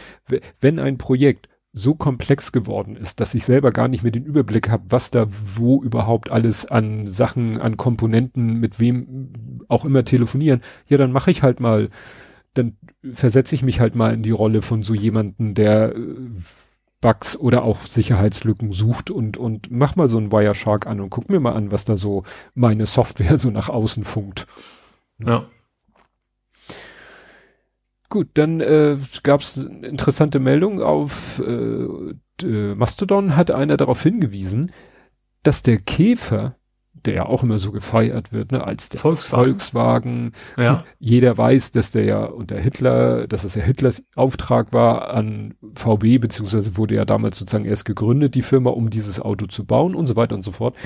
wenn ein Projekt so komplex geworden ist, dass ich selber gar nicht mehr den Überblick habe, was da wo überhaupt alles an Sachen, an Komponenten, mit wem auch immer telefonieren, ja, dann mache ich halt mal, dann versetze ich mich halt mal in die Rolle von so jemanden, der äh, Bugs oder auch Sicherheitslücken sucht und, und mach mal so ein Wireshark an und guck mir mal an, was da so meine Software [LAUGHS] so nach außen funkt. Ja. Gut, dann äh, gab es interessante Meldung auf äh, Mastodon hat einer darauf hingewiesen, dass der Käfer der ja auch immer so gefeiert wird, ne, als der Volkswagen. Volkswagen. Ja. Jeder weiß, dass der ja unter Hitler, dass es ja Hitlers Auftrag war an VW, beziehungsweise wurde ja damals sozusagen erst gegründet, die Firma, um dieses Auto zu bauen und so weiter und so fort.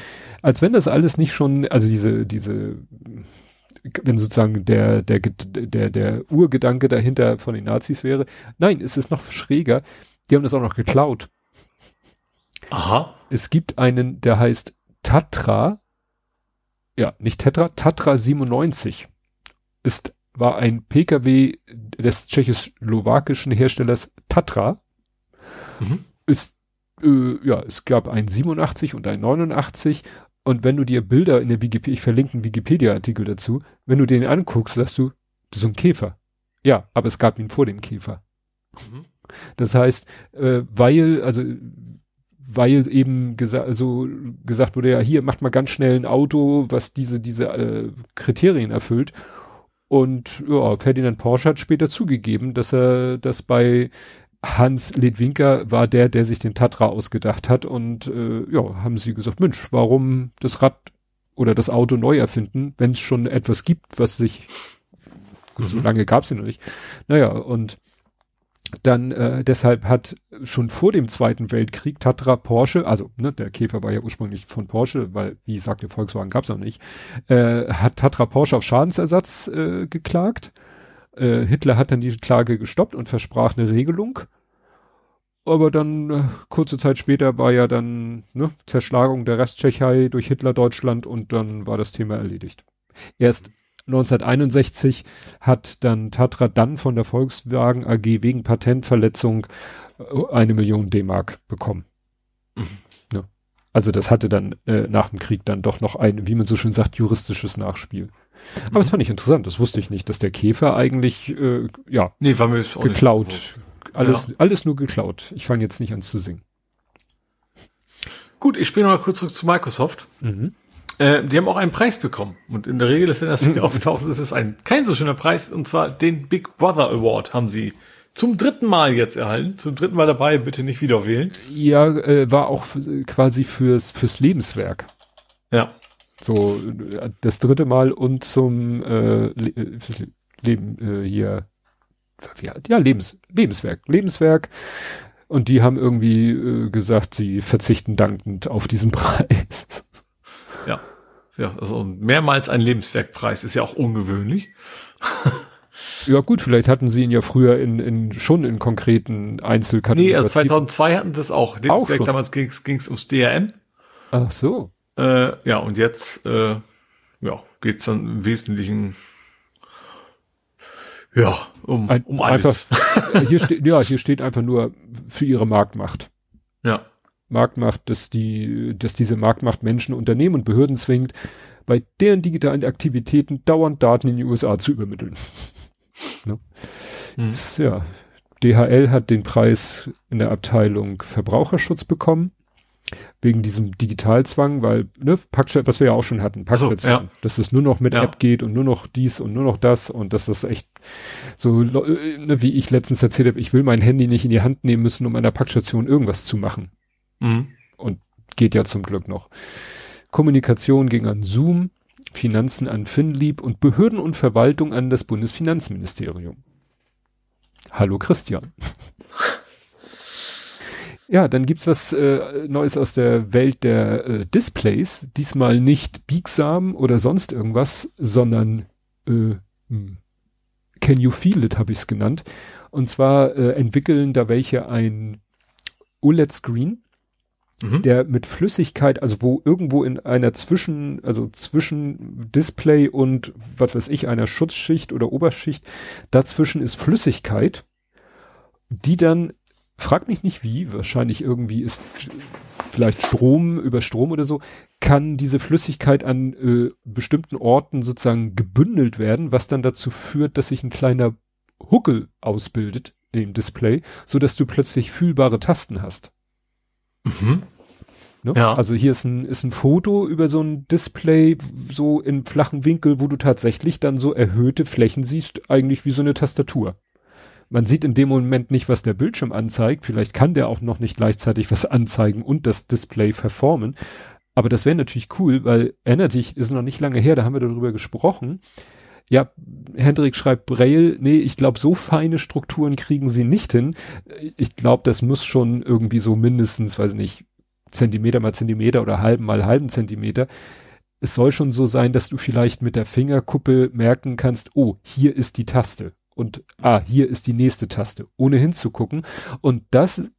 Als wenn das alles nicht schon, also diese, diese, wenn sozusagen der, der, der, der Urgedanke dahinter von den Nazis wäre. Nein, es ist noch schräger. Die haben das auch noch geklaut. Aha. Es gibt einen, der heißt Tatra, ja, nicht Tetra, Tatra 97 ist, war ein PKW des tschechoslowakischen Herstellers Tatra. Mhm. Ist, äh, ja, es gab ein 87 und ein 89 und wenn du dir Bilder in der Wikipedia, ich verlinke einen Wikipedia-Artikel dazu, wenn du den anguckst, sagst du, das ist ein Käfer. Ja, aber es gab ihn vor dem Käfer. Mhm. Das heißt, äh, weil, also weil eben gesa so gesagt wurde, ja, hier macht mal ganz schnell ein Auto, was diese, diese äh, Kriterien erfüllt. Und ja, Ferdinand Porsche hat später zugegeben, dass er das bei Hans Ledwinker war der, der sich den Tatra ausgedacht hat. Und äh, ja, haben sie gesagt, Mensch, warum das Rad oder das Auto neu erfinden, wenn es schon etwas gibt, was sich Mhm. so lange gab es ja noch nicht. Naja, und dann äh, deshalb hat schon vor dem Zweiten Weltkrieg Tatra Porsche, also ne, der Käfer war ja ursprünglich von Porsche, weil wie sagte Volkswagen gab es noch nicht, äh, hat Tatra Porsche auf Schadensersatz äh, geklagt. Äh, Hitler hat dann die Klage gestoppt und versprach eine Regelung. Aber dann äh, kurze Zeit später war ja dann ne, Zerschlagung der Resttschechei durch Hitler Deutschland und dann war das Thema erledigt. Erst 1961 hat dann Tatra dann von der Volkswagen AG wegen Patentverletzung äh, eine Million D-Mark bekommen. Mhm. Also das hatte dann äh, nach dem Krieg dann doch noch ein, wie man so schön sagt, juristisches Nachspiel. Aber das fand ich interessant, das wusste ich nicht, dass der Käfer eigentlich, äh, ja, Nee, war mir auch geklaut. Alles, Ja. alles nur geklaut. Ich fange jetzt nicht an zu singen. Gut, ich spiele noch mal kurz zurück zu Microsoft. Mhm. Äh, die haben auch einen Preis bekommen. Und in der Regel, wenn das Mhm. hier auftaucht, ist es ein kein so schöner Preis. Und zwar den Big Brother Award haben sie zum dritten Mal jetzt erhalten. Zum dritten Mal dabei, bitte nicht wieder wählen. Ja, äh, war auch quasi fürs, fürs Lebenswerk. Ja. So das dritte Mal und zum äh, Le Leben äh, hier wie, ja Lebens Lebenswerk Lebenswerk und die haben irgendwie äh, gesagt, sie verzichten dankend auf diesen [LAUGHS] Preis. Ja. Ja, also mehrmals ein Lebenswerkpreis ist ja auch ungewöhnlich. [LAUGHS] ja gut, vielleicht hatten sie ihn ja früher in, in schon in konkreten Einzelkategorien. Nee, also Was gibt- 2002 hatten sie es auch. Lebenswerk, schon. damals ging es ums DRM. Ach so. Äh, ja, und jetzt äh, ja, geht's dann im Wesentlichen ja, um, Ein, um alles. einfach, [LAUGHS] hier steht, ja, hier steht einfach nur für ihre Marktmacht. Ja. Marktmacht, dass die, dass diese Marktmacht Menschen, Unternehmen und Behörden zwingt, bei deren digitalen Aktivitäten dauernd Daten in die USA zu übermitteln. Ne? Hm. Das, ja. DHL hat den Preis in der Abteilung Verbraucherschutz bekommen. Wegen diesem Digitalzwang, weil, ne, Packstation, was wir ja auch schon hatten, Ach so, Packstation, ja. dass es nur noch mit Ja. App geht und nur noch dies und nur noch das und dass das echt so, äh, ne, wie ich letztens erzählt habe, ich will mein Handy nicht in die Hand nehmen müssen, um an der Packstation irgendwas zu machen Mhm. geht ja zum Glück noch. Kommunikation ging an Zoom, Finanzen an Finlieb und Behörden und Verwaltung an das Bundesfinanzministerium. Hallo Christian. Ja, dann gibt's was äh, Neues aus der Welt der äh, Displays. Diesmal nicht biegsam oder sonst irgendwas, sondern äh, hm, Can You Feel It habe ich es genannt. Und zwar äh, entwickeln da welche ein OLED-Screen, Mhm. der mit Flüssigkeit, also wo irgendwo in einer Zwischen, also zwischen Display und was weiß ich, einer Schutzschicht oder Oberschicht, dazwischen ist Flüssigkeit, die dann, frag mich nicht wie, wahrscheinlich irgendwie ist vielleicht Strom über Strom oder so, kann diese Flüssigkeit an äh, bestimmten Orten sozusagen gebündelt werden, was dann dazu führt, dass sich ein kleiner Huckel ausbildet im Display, so dass du plötzlich fühlbare Tasten hast. Mhm. Ne? Ja. Also hier ist ein, ist ein Foto über so ein Display, so in flachen Winkel, wo du tatsächlich dann so erhöhte Flächen siehst, eigentlich wie so eine Tastatur. Man sieht in dem Moment nicht, was der Bildschirm anzeigt. Vielleicht kann der auch noch nicht gleichzeitig was anzeigen und das Display verformen. Aber das wäre natürlich cool, weil erinnert dich, ist noch nicht lange her, da haben wir darüber gesprochen. Ja, Hendrik schreibt Braille, nee, ich glaube, so feine Strukturen kriegen sie nicht hin. Ich glaube, das muss schon irgendwie so mindestens, weiß nicht, Zentimeter mal Zentimeter oder halben mal halben Zentimeter. Es soll schon so sein, dass du vielleicht mit der Fingerkuppe merken kannst, oh, hier ist die Taste und ah, hier ist die nächste Taste, ohne hinzugucken. Und das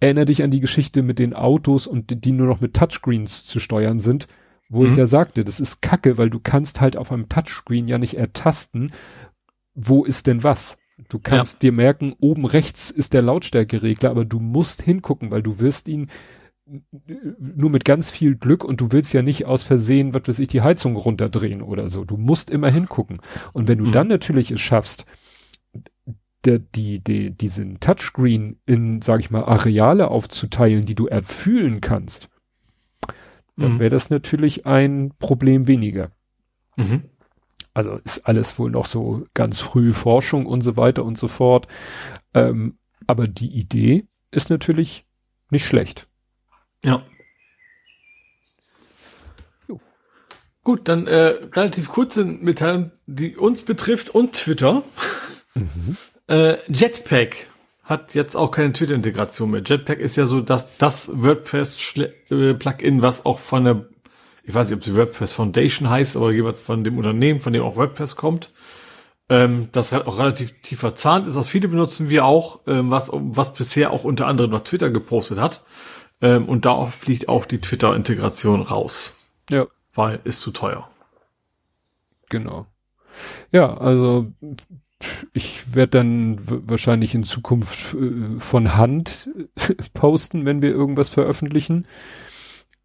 erinnert dich an die Geschichte mit den Autos und die nur noch mit Touchscreens zu steuern sind, wo mhm. ich ja sagte, das ist Kacke, weil du kannst halt auf einem Touchscreen ja nicht ertasten, wo ist denn was. Du kannst ja. dir merken, oben rechts ist der Lautstärkeregler, aber du musst hingucken, weil du wirst ihn nur mit ganz viel Glück und du willst ja nicht aus Versehen, was weiß ich, die Heizung runterdrehen oder so. Du musst immer hingucken. Und wenn du mhm. dann natürlich es schaffst, der, die, die, diesen Touchscreen in, sag ich mal, Areale aufzuteilen, die du erfühlen kannst, dann mhm. wäre das natürlich ein Problem weniger. Mhm. Also ist alles wohl noch so ganz früh Forschung und so weiter und so fort. Ähm, aber die Idee ist natürlich nicht schlecht. Ja. Jo. Gut, dann äh, relativ kurze Mitteilung, die uns betrifft und Twitter. Mhm. Äh, Jetpack hat jetzt auch keine Twitter-Integration mehr. Jetpack ist ja so das, das WordPress-Plugin, was auch von der, ich weiß nicht, ob sie WordPress Foundation heißt, aber jeweils von dem Unternehmen, von dem auch WordPress kommt. Ähm, das auch relativ tief verzahnt ist. Das viele benutzen wir auch, ähm, was, was bisher auch unter anderem noch Twitter gepostet hat. Ähm, und da fliegt auch die Twitter-Integration raus. Ja. Weil ist zu teuer. Genau. Ja, also ich werde dann wahrscheinlich in Zukunft äh, von Hand [LAUGHS] posten, wenn wir irgendwas veröffentlichen.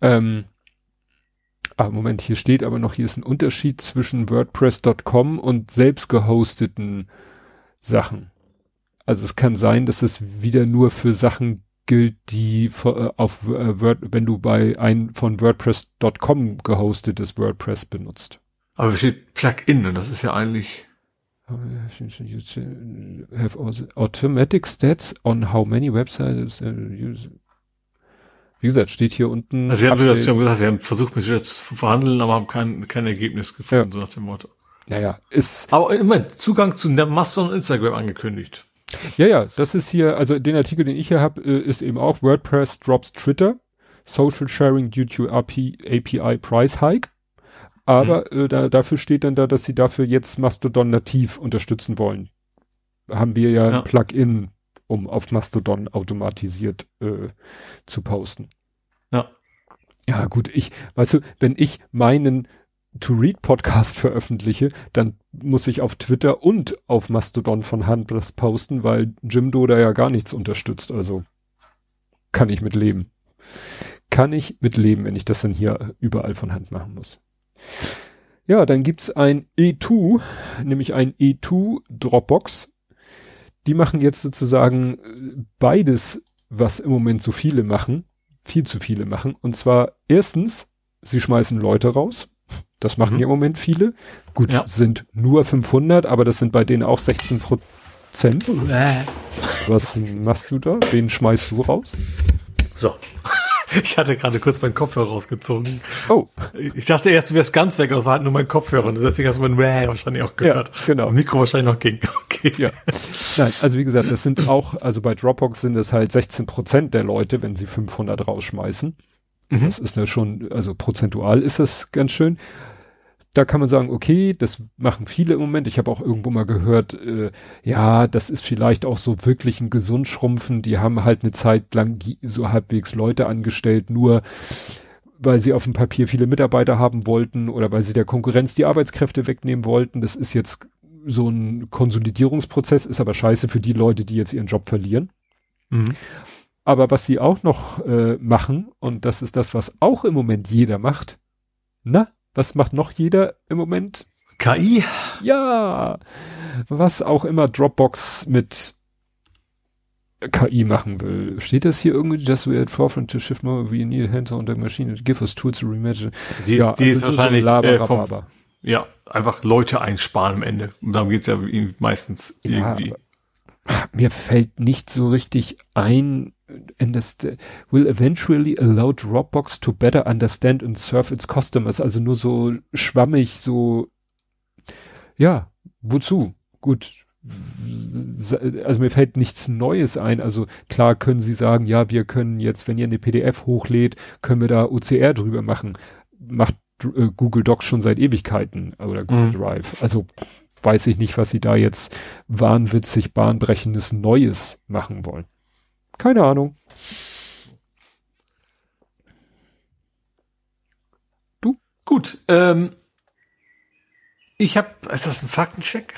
Ähm, ah, Moment, hier steht aber noch, hier ist ein Unterschied zwischen WordPress.com und selbst gehosteten Sachen. Also es kann sein, dass es wieder nur für Sachen gilt, die äh, auf äh, Word, wenn du bei ein von WordPress.com gehostetes WordPress benutzt. Aber es steht Plugin und das ist ja eigentlich have automatic stats on how many websites use. Wie gesagt, steht hier unten. Also, Sie haben, das, haben gesagt, wir haben versucht, mit jetzt zu verhandeln, aber haben kein, kein Ergebnis gefunden, ja. so nach dem Motto. Naja, ist. Aber immerhin, Zugang zu Mastodon und Instagram angekündigt. Ja, ja, das ist hier, also den Artikel, den ich hier habe, äh, ist eben auch WordPress drops Twitter, Social Sharing due to API Price Hike. Aber mhm. äh, da, dafür steht dann da, dass sie dafür jetzt Mastodon nativ unterstützen wollen. Haben wir ja, ja. ein Plugin, um auf Mastodon automatisiert äh, zu posten. Ja. Ja, gut, ich, weißt du, wenn ich meinen To-Read-Podcast veröffentliche, dann muss ich auf Twitter und auf Mastodon von Hand das posten, weil Jimdo da ja gar nichts unterstützt. Also kann ich mit leben. Kann ich mit leben, wenn ich das dann hier überall von Hand machen muss. Ja, dann gibt's ein E2, nämlich ein E2 Dropbox. Die machen jetzt sozusagen äh, beides, was im Moment so viele machen, viel zu viele machen. Und zwar erstens, sie schmeißen Leute raus. Das machen mhm. im Moment viele. Gut, ja. sind nur 500, aber das sind bei denen auch 16 Prozent. Was machst du da? Wen schmeißt du raus? So. [LAUGHS] Ich hatte gerade kurz meinen Kopfhörer rausgezogen. Oh. Ich dachte erst, du wärst ganz weg, aber war nur mein Kopfhörer. Und deswegen hast du mein Wäh wahrscheinlich auch gehört. Ja, genau. Mikro wahrscheinlich noch ging. [LAUGHS] Okay. Ja. Nein, also wie gesagt, das sind auch, also bei Dropbox sind es halt 16 Prozent der Leute, wenn sie 500 rausschmeißen. Mhm. Das ist ja schon, also prozentual ist das ganz schön. Da kann man sagen, okay, das machen viele im Moment. Ich habe auch irgendwo mal gehört, äh, ja, das ist vielleicht auch so wirklich ein Gesundschrumpfen. Die haben halt eine Zeit lang so halbwegs Leute angestellt, nur weil sie auf dem Papier viele Mitarbeiter haben wollten oder weil sie der Konkurrenz die Arbeitskräfte wegnehmen wollten. Das ist jetzt so ein Konsolidierungsprozess, ist aber scheiße für die Leute, die jetzt ihren Job verlieren. Mhm. Aber was sie auch noch äh, machen, und das ist das, was auch im Moment jeder macht, na, was macht noch jeder im Moment? KI? Ja, was auch immer Dropbox mit KI machen will. Steht das hier irgendwie, just we at forefront to shift more, we need hands on the machine to give us tools to reimagine. Die, ja, die also ist wahrscheinlich so äh, vom, ja, einfach Leute einsparen am Ende. Und darum geht's ja meistens ja, irgendwie. Mir fällt nicht so richtig ein, and will eventually allow Dropbox to better understand and serve its customers. Also nur so schwammig, so, ja, wozu? Gut. Also mir fällt nichts Neues ein. Also klar können Sie sagen, ja, wir können jetzt, wenn ihr eine PDF hochlädt, können wir da OCR drüber machen. Macht äh, Google Docs schon seit Ewigkeiten oder Google mhm. Drive. Also weiß ich nicht, was sie da jetzt wahnwitzig, bahnbrechendes Neues machen wollen. Keine Ahnung. Du? Gut. Ähm, ich habe, ist das ein Faktencheck?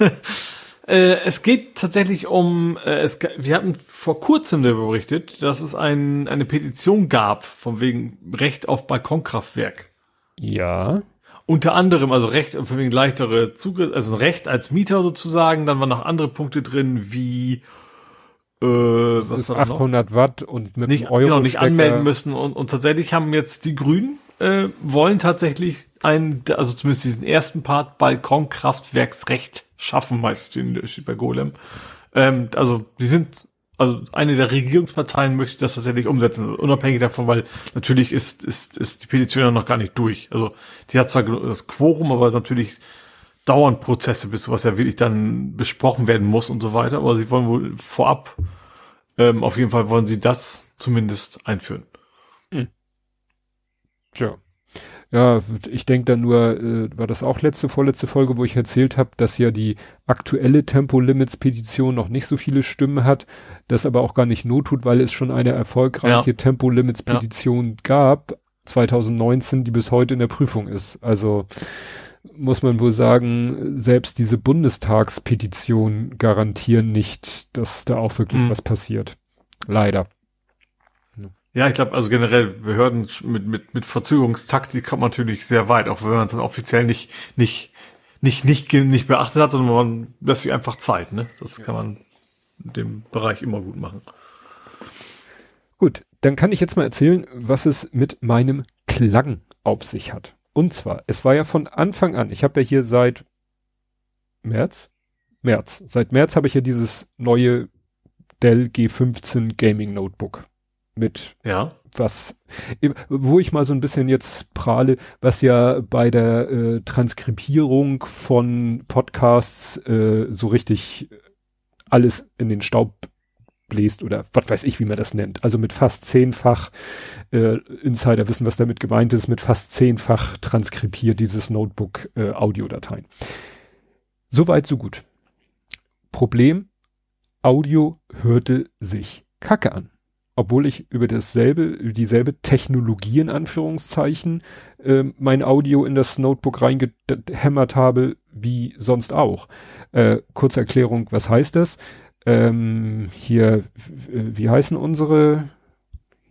[LAUGHS] äh, es geht tatsächlich um, äh, es, wir hatten vor kurzem darüber berichtet, dass es ein, eine Petition gab, von wegen Recht auf Balkonkraftwerk. Ja. Unter anderem, also Recht, wegen leichtere Zugriff, also Recht als Mieter sozusagen, dann waren noch andere Punkte drin, wie äh, das ist 800 noch? Watt und mit nicht, Euro genau, nicht anmelden müssen und, und tatsächlich haben jetzt die Grünen äh, wollen tatsächlich ein, also zumindest diesen ersten Part Balkonkraftwerksrecht schaffen, meist steht bei Golem. Ähm, also die sind also eine der Regierungsparteien möchte das tatsächlich umsetzen, unabhängig davon, weil natürlich ist, ist, ist die Petition ja noch gar nicht durch. Also die hat zwar das Quorum, aber natürlich dauern Prozesse, bis sowas ja wirklich dann besprochen werden muss und so weiter. Aber sie wollen wohl vorab, ähm, auf jeden Fall wollen sie das zumindest einführen. Hm. Tja. Ja, ich denke dann nur, äh, war das auch letzte, vorletzte Folge, wo ich erzählt habe, dass ja die aktuelle Tempolimits-Petition noch nicht so viele Stimmen hat, das aber auch gar nicht not tut, weil es schon eine erfolgreiche ja. Tempolimits-Petition ja. gab, 2019, die bis heute in der Prüfung ist. Also muss man wohl sagen, selbst diese Bundestagspetition garantieren nicht, dass da auch wirklich mhm. was passiert. Leider. Ja, ich glaube, also generell Behörden mit, mit, mit Verzögerungstaktik kommt man natürlich sehr weit, auch wenn man es dann offiziell nicht, nicht, nicht, nicht, nicht beachtet hat, sondern man lässt sich einfach Zeit, ne? Das ja. kann man in dem Bereich immer gut machen. Gut, dann kann ich jetzt mal erzählen, was es mit meinem Klang auf sich hat. Und zwar, es war ja von Anfang an, ich habe ja hier seit März, März, seit März habe ich ja dieses neue Dell G15 Gaming Notebook mit ja. was, wo ich mal so ein bisschen jetzt prahle, was ja bei der äh, Transkribierung von Podcasts äh, so richtig alles in den Staub bläst oder was weiß ich, wie man das nennt. Also mit fast zehnfach, äh, Insider wissen, was damit gemeint ist, mit fast zehnfach transkribiert dieses Notebook äh, Audiodateien. Soweit, so gut. Problem, Audio hörte sich kacke an. Obwohl ich über dasselbe, dieselbe Technologie in Anführungszeichen äh, mein Audio in das Notebook reingehämmert habe, wie sonst auch. Äh, kurze Erklärung, was heißt das? Ähm, hier, wie heißen unsere?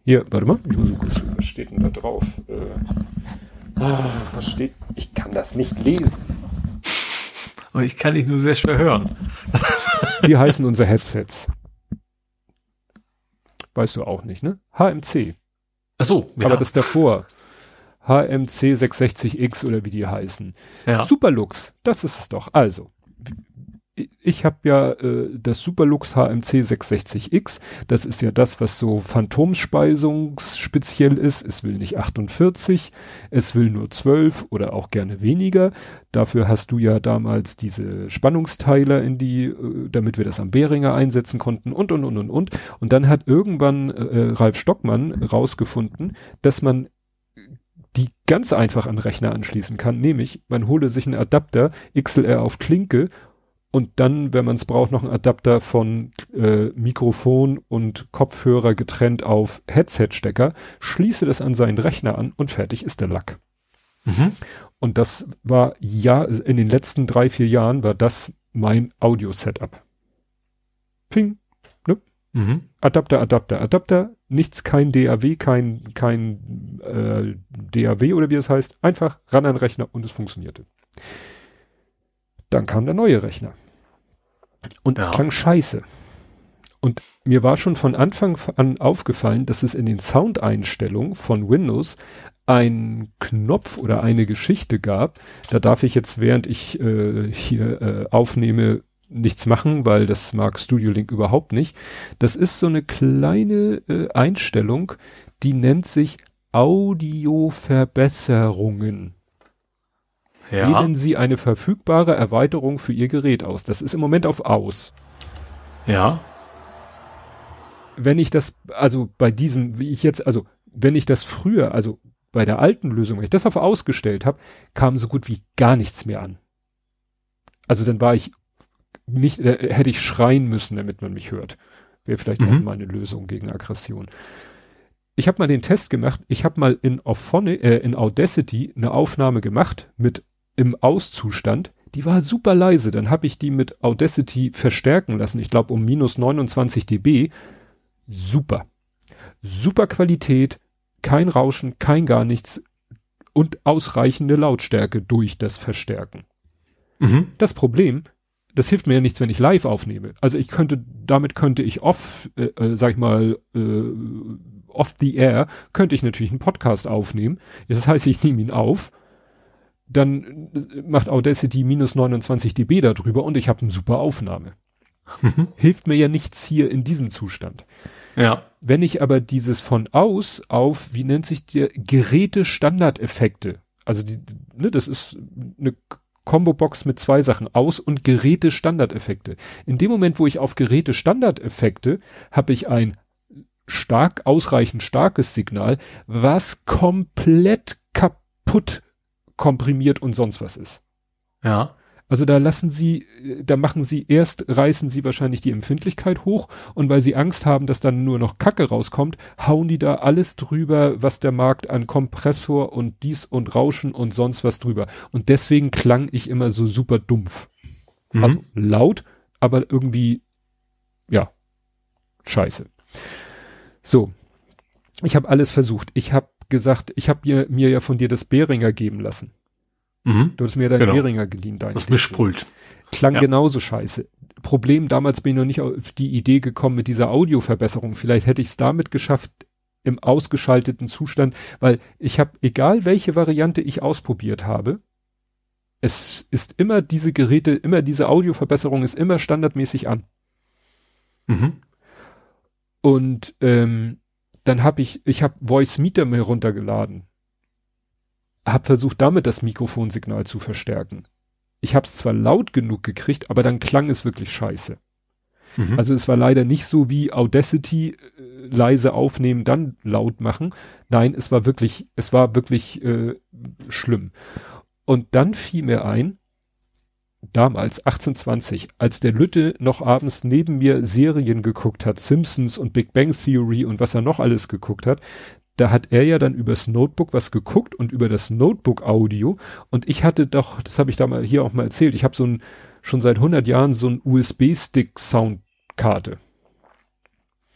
Hier, warte mal, was steht denn da drauf? Äh, ah, was steht? Ich kann das nicht lesen. Und ich kann dich nur sehr schwer hören. wie heißen unsere Headsets? Weißt du auch nicht, ne? HMC. Ach so, ja. Aber das davor. HMC 660X oder wie die heißen. Ja. Superlux, das ist es doch. Also, ich habe ja äh, das Superlux HMC 660X. Das ist ja das, was so Phantomspeisungsspeziell ist. Es will nicht 48, es will nur 12 oder auch gerne weniger. Dafür hast du ja damals diese Spannungsteiler in die, äh, damit wir das am Behringer einsetzen konnten und und und und und. Und dann hat irgendwann äh, Ralf Stockmann rausgefunden, dass man die ganz einfach an Rechner anschließen kann, nämlich man hole sich einen Adapter XLR auf Klinke und dann, wenn man es braucht, noch ein Adapter von äh, Mikrofon und Kopfhörer getrennt auf Headset-Stecker, schließe das an seinen Rechner an und fertig ist der Lack. Mhm. Und das war ja, in den letzten drei, vier Jahren war das mein Audio-Setup. Ping. Ne? Mhm. Adapter, Adapter, Adapter, nichts, kein DAW, kein, kein äh, DAW oder wie es heißt. Einfach ran an den Rechner und es funktionierte. Dann kam der neue Rechner. Und ja. es klang scheiße. Und mir war schon von Anfang an aufgefallen, dass es in den Soundeinstellungen von Windows einen Knopf oder eine Geschichte gab. Da darf ich jetzt, während ich äh, hier äh, aufnehme, nichts machen, weil das mag Studio Link überhaupt nicht. Das ist so eine kleine äh, Einstellung, die nennt sich Audioverbesserungen. Ja. Wählen Sie eine verfügbare Erweiterung für Ihr Gerät aus. Das ist im Moment auf aus. Ja. Wenn ich das, also bei diesem, wie ich jetzt, also wenn ich das früher, also bei der alten Lösung, wenn ich das auf ausgestellt habe, kam so gut wie gar nichts mehr an. Also dann war ich nicht, äh, hätte ich schreien müssen, damit man mich hört. Wäre vielleicht mhm. auch mal eine Lösung gegen Aggression. Ich habe mal den Test gemacht. Ich habe mal in, Auphonic, äh, in Audacity eine Aufnahme gemacht mit im Auszustand. Die war super leise. Dann habe ich die mit Audacity verstärken lassen. Ich glaube um minus 29 dB. Super. Super Qualität, kein Rauschen, kein gar nichts und ausreichende Lautstärke durch das Verstärken. Mhm. Das Problem, das hilft mir ja nichts, wenn ich live aufnehme. Also ich könnte, damit könnte ich off, äh, äh, sag ich mal, äh, off the air, könnte ich natürlich einen Podcast aufnehmen. Das heißt, ich nehme ihn auf, dann macht Audacity minus 29 dB darüber und ich habe eine super Aufnahme. Mhm. Hilft mir ja nichts hier in diesem Zustand. Ja. Wenn ich aber dieses von aus auf, wie nennt sich der, Geräte-Standardeffekte, also die, ne, das ist eine Combo-Box mit zwei Sachen aus und Geräte-Standardeffekte. In dem Moment, wo ich auf Geräte-Standardeffekte habe ich ein stark, ausreichend starkes Signal, was komplett kaputt komprimiert und sonst was ist. Ja. Also da lassen sie, da machen sie erst, reißen sie wahrscheinlich die Empfindlichkeit hoch und weil sie Angst haben, dass dann nur noch Kacke rauskommt, hauen die da alles drüber, was der Markt an Kompressor und dies und Rauschen und sonst was drüber. Und deswegen klang ich immer so super dumpf. Mhm. Also laut, aber irgendwie, ja, scheiße. So. Ich habe alles versucht. Ich habe gesagt, ich habe mir, mir ja von dir das Beringer geben lassen. Mhm. Du hast mir dein genau. Beringer geliehen. Dein das Mischpult. Klang ja. genauso scheiße. Problem, damals bin ich noch nicht auf die Idee gekommen mit dieser Audioverbesserung. Vielleicht hätte ich es damit geschafft, im ausgeschalteten Zustand, weil ich habe, egal welche Variante ich ausprobiert habe, es ist immer diese Geräte, immer diese Audioverbesserung ist immer standardmäßig an. Mhm. Und ähm, dann habe ich, ich habe Voice Meter mir runtergeladen habe versucht, damit das Mikrofonsignal zu verstärken. Ich habe es zwar laut genug gekriegt, aber dann klang es wirklich scheiße. Mhm. Also es war leider nicht so wie Audacity äh, leise aufnehmen, dann laut machen. Nein, es war wirklich, es war wirklich äh, schlimm. Und dann fiel mir ein, damals 1820, als der Lütte noch abends neben mir Serien geguckt hat, Simpsons und Big Bang Theory und was er noch alles geguckt hat, da hat er ja dann übers Notebook was geguckt und über das Notebook Audio und ich hatte doch, das habe ich da mal hier auch mal erzählt, ich habe so ein schon seit 100 Jahren so ein USB-Stick Soundkarte.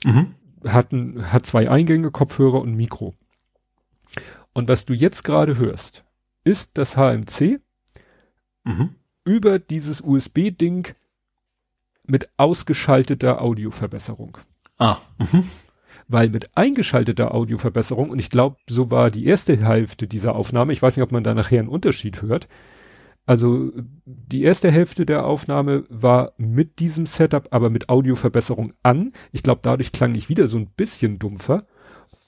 Mhm. Hat, ein, hat zwei Eingänge, Kopfhörer und Mikro. Und was du jetzt gerade hörst, ist das HMC mhm. Über dieses USB-Ding mit ausgeschalteter Audioverbesserung. Ah. Mhm weil mit eingeschalteter Audioverbesserung, und ich glaube, so war die erste Hälfte dieser Aufnahme, ich weiß nicht, ob man da nachher einen Unterschied hört, also die erste Hälfte der Aufnahme war mit diesem Setup, aber mit Audioverbesserung an. Ich glaube, dadurch klang ich wieder so ein bisschen dumpfer.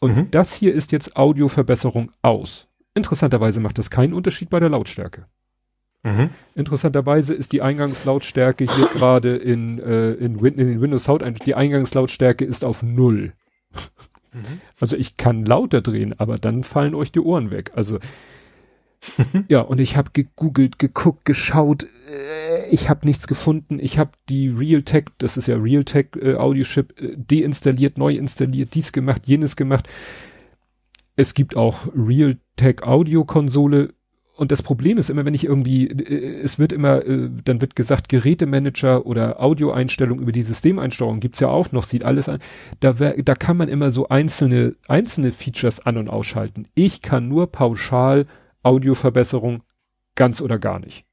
Und mhm. das hier ist jetzt Audioverbesserung aus. Interessanterweise macht das keinen Unterschied bei der Lautstärke. Mhm. Interessanterweise ist die Eingangslautstärke hier [LAUGHS] gerade in, äh, in, Win in den Windows Sound, die Eingangslautstärke ist auf null. Mhm. Also ich kann lauter drehen, aber dann fallen euch die Ohren weg. Also ja, und ich habe gegoogelt, geguckt, geschaut, äh, ich habe nichts gefunden. Ich habe die Realtek, das ist ja Realtek äh, Audiochip, äh, deinstalliert, neu installiert, dies gemacht, jenes gemacht. Es gibt auch Realtek Audio Konsole, und das Problem ist immer, wenn ich irgendwie, äh, es wird immer, äh, dann wird gesagt, Gerätemanager oder Audioeinstellung über die Systemeinstellung gibt's ja auch noch, sieht alles an. Da, wär, da kann man immer so einzelne, einzelne Features an- und ausschalten. Ich kann nur pauschal Audioverbesserung ganz oder gar nicht.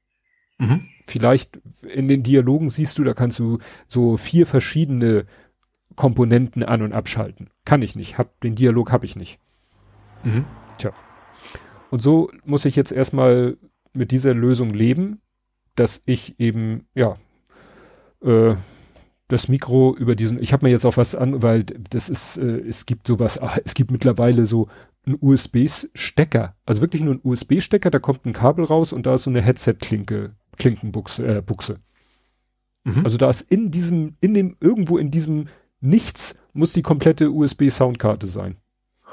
Mhm. Vielleicht in den Dialogen siehst du, da kannst du so vier verschiedene Komponenten an- und abschalten. Kann ich nicht. Hab, den Dialog habe ich nicht. Mhm. Tja. Und so muss ich jetzt erstmal mit dieser Lösung leben, dass ich eben, ja, äh, das Mikro über diesen, ich habe mir jetzt auch was an, weil das ist, äh, es gibt sowas, ach, es gibt mittlerweile so einen USB-Stecker, also wirklich nur ein USB-Stecker, da kommt ein Kabel raus und da ist so eine Headset-Klinke, Klinkenbuchse, äh, Buchse. Mhm. Also da ist in diesem, in dem, irgendwo in diesem Nichts muss die komplette USB-Soundkarte sein.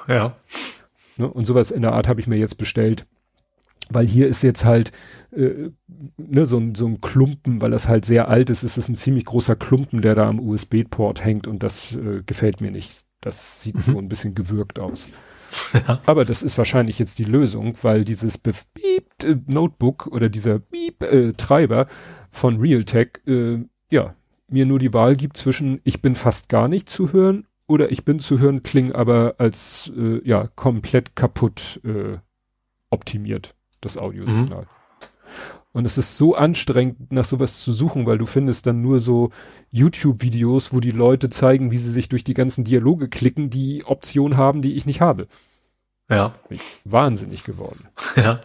Ja. Ne? Und sowas in der Art habe ich mir jetzt bestellt. Weil hier ist jetzt halt äh, ne, so, ein, so ein Klumpen, weil das halt sehr alt ist, ist es ein ziemlich großer Klumpen, der da am USB-Port hängt und das äh, gefällt mir nicht. Das sieht mhm. so ein bisschen gewürgt aus. [LAUGHS] Ja. Aber das ist wahrscheinlich jetzt die Lösung, weil dieses Beep äh, Notebook oder dieser Beep äh, Treiber von Realtek äh, ja mir nur die Wahl gibt zwischen ich bin fast gar nicht zu hören oder ich bin zu hören, kling aber als äh, ja komplett kaputt äh, optimiert das Audiosignal. Mhm. Und es ist so anstrengend, nach sowas zu suchen, weil du findest dann nur so YouTube-Videos, wo die Leute zeigen, wie sie sich durch die ganzen Dialoge klicken, die Option haben, die ich nicht habe. Ja. Bin ich wahnsinnig geworden. [LAUGHS] Ja.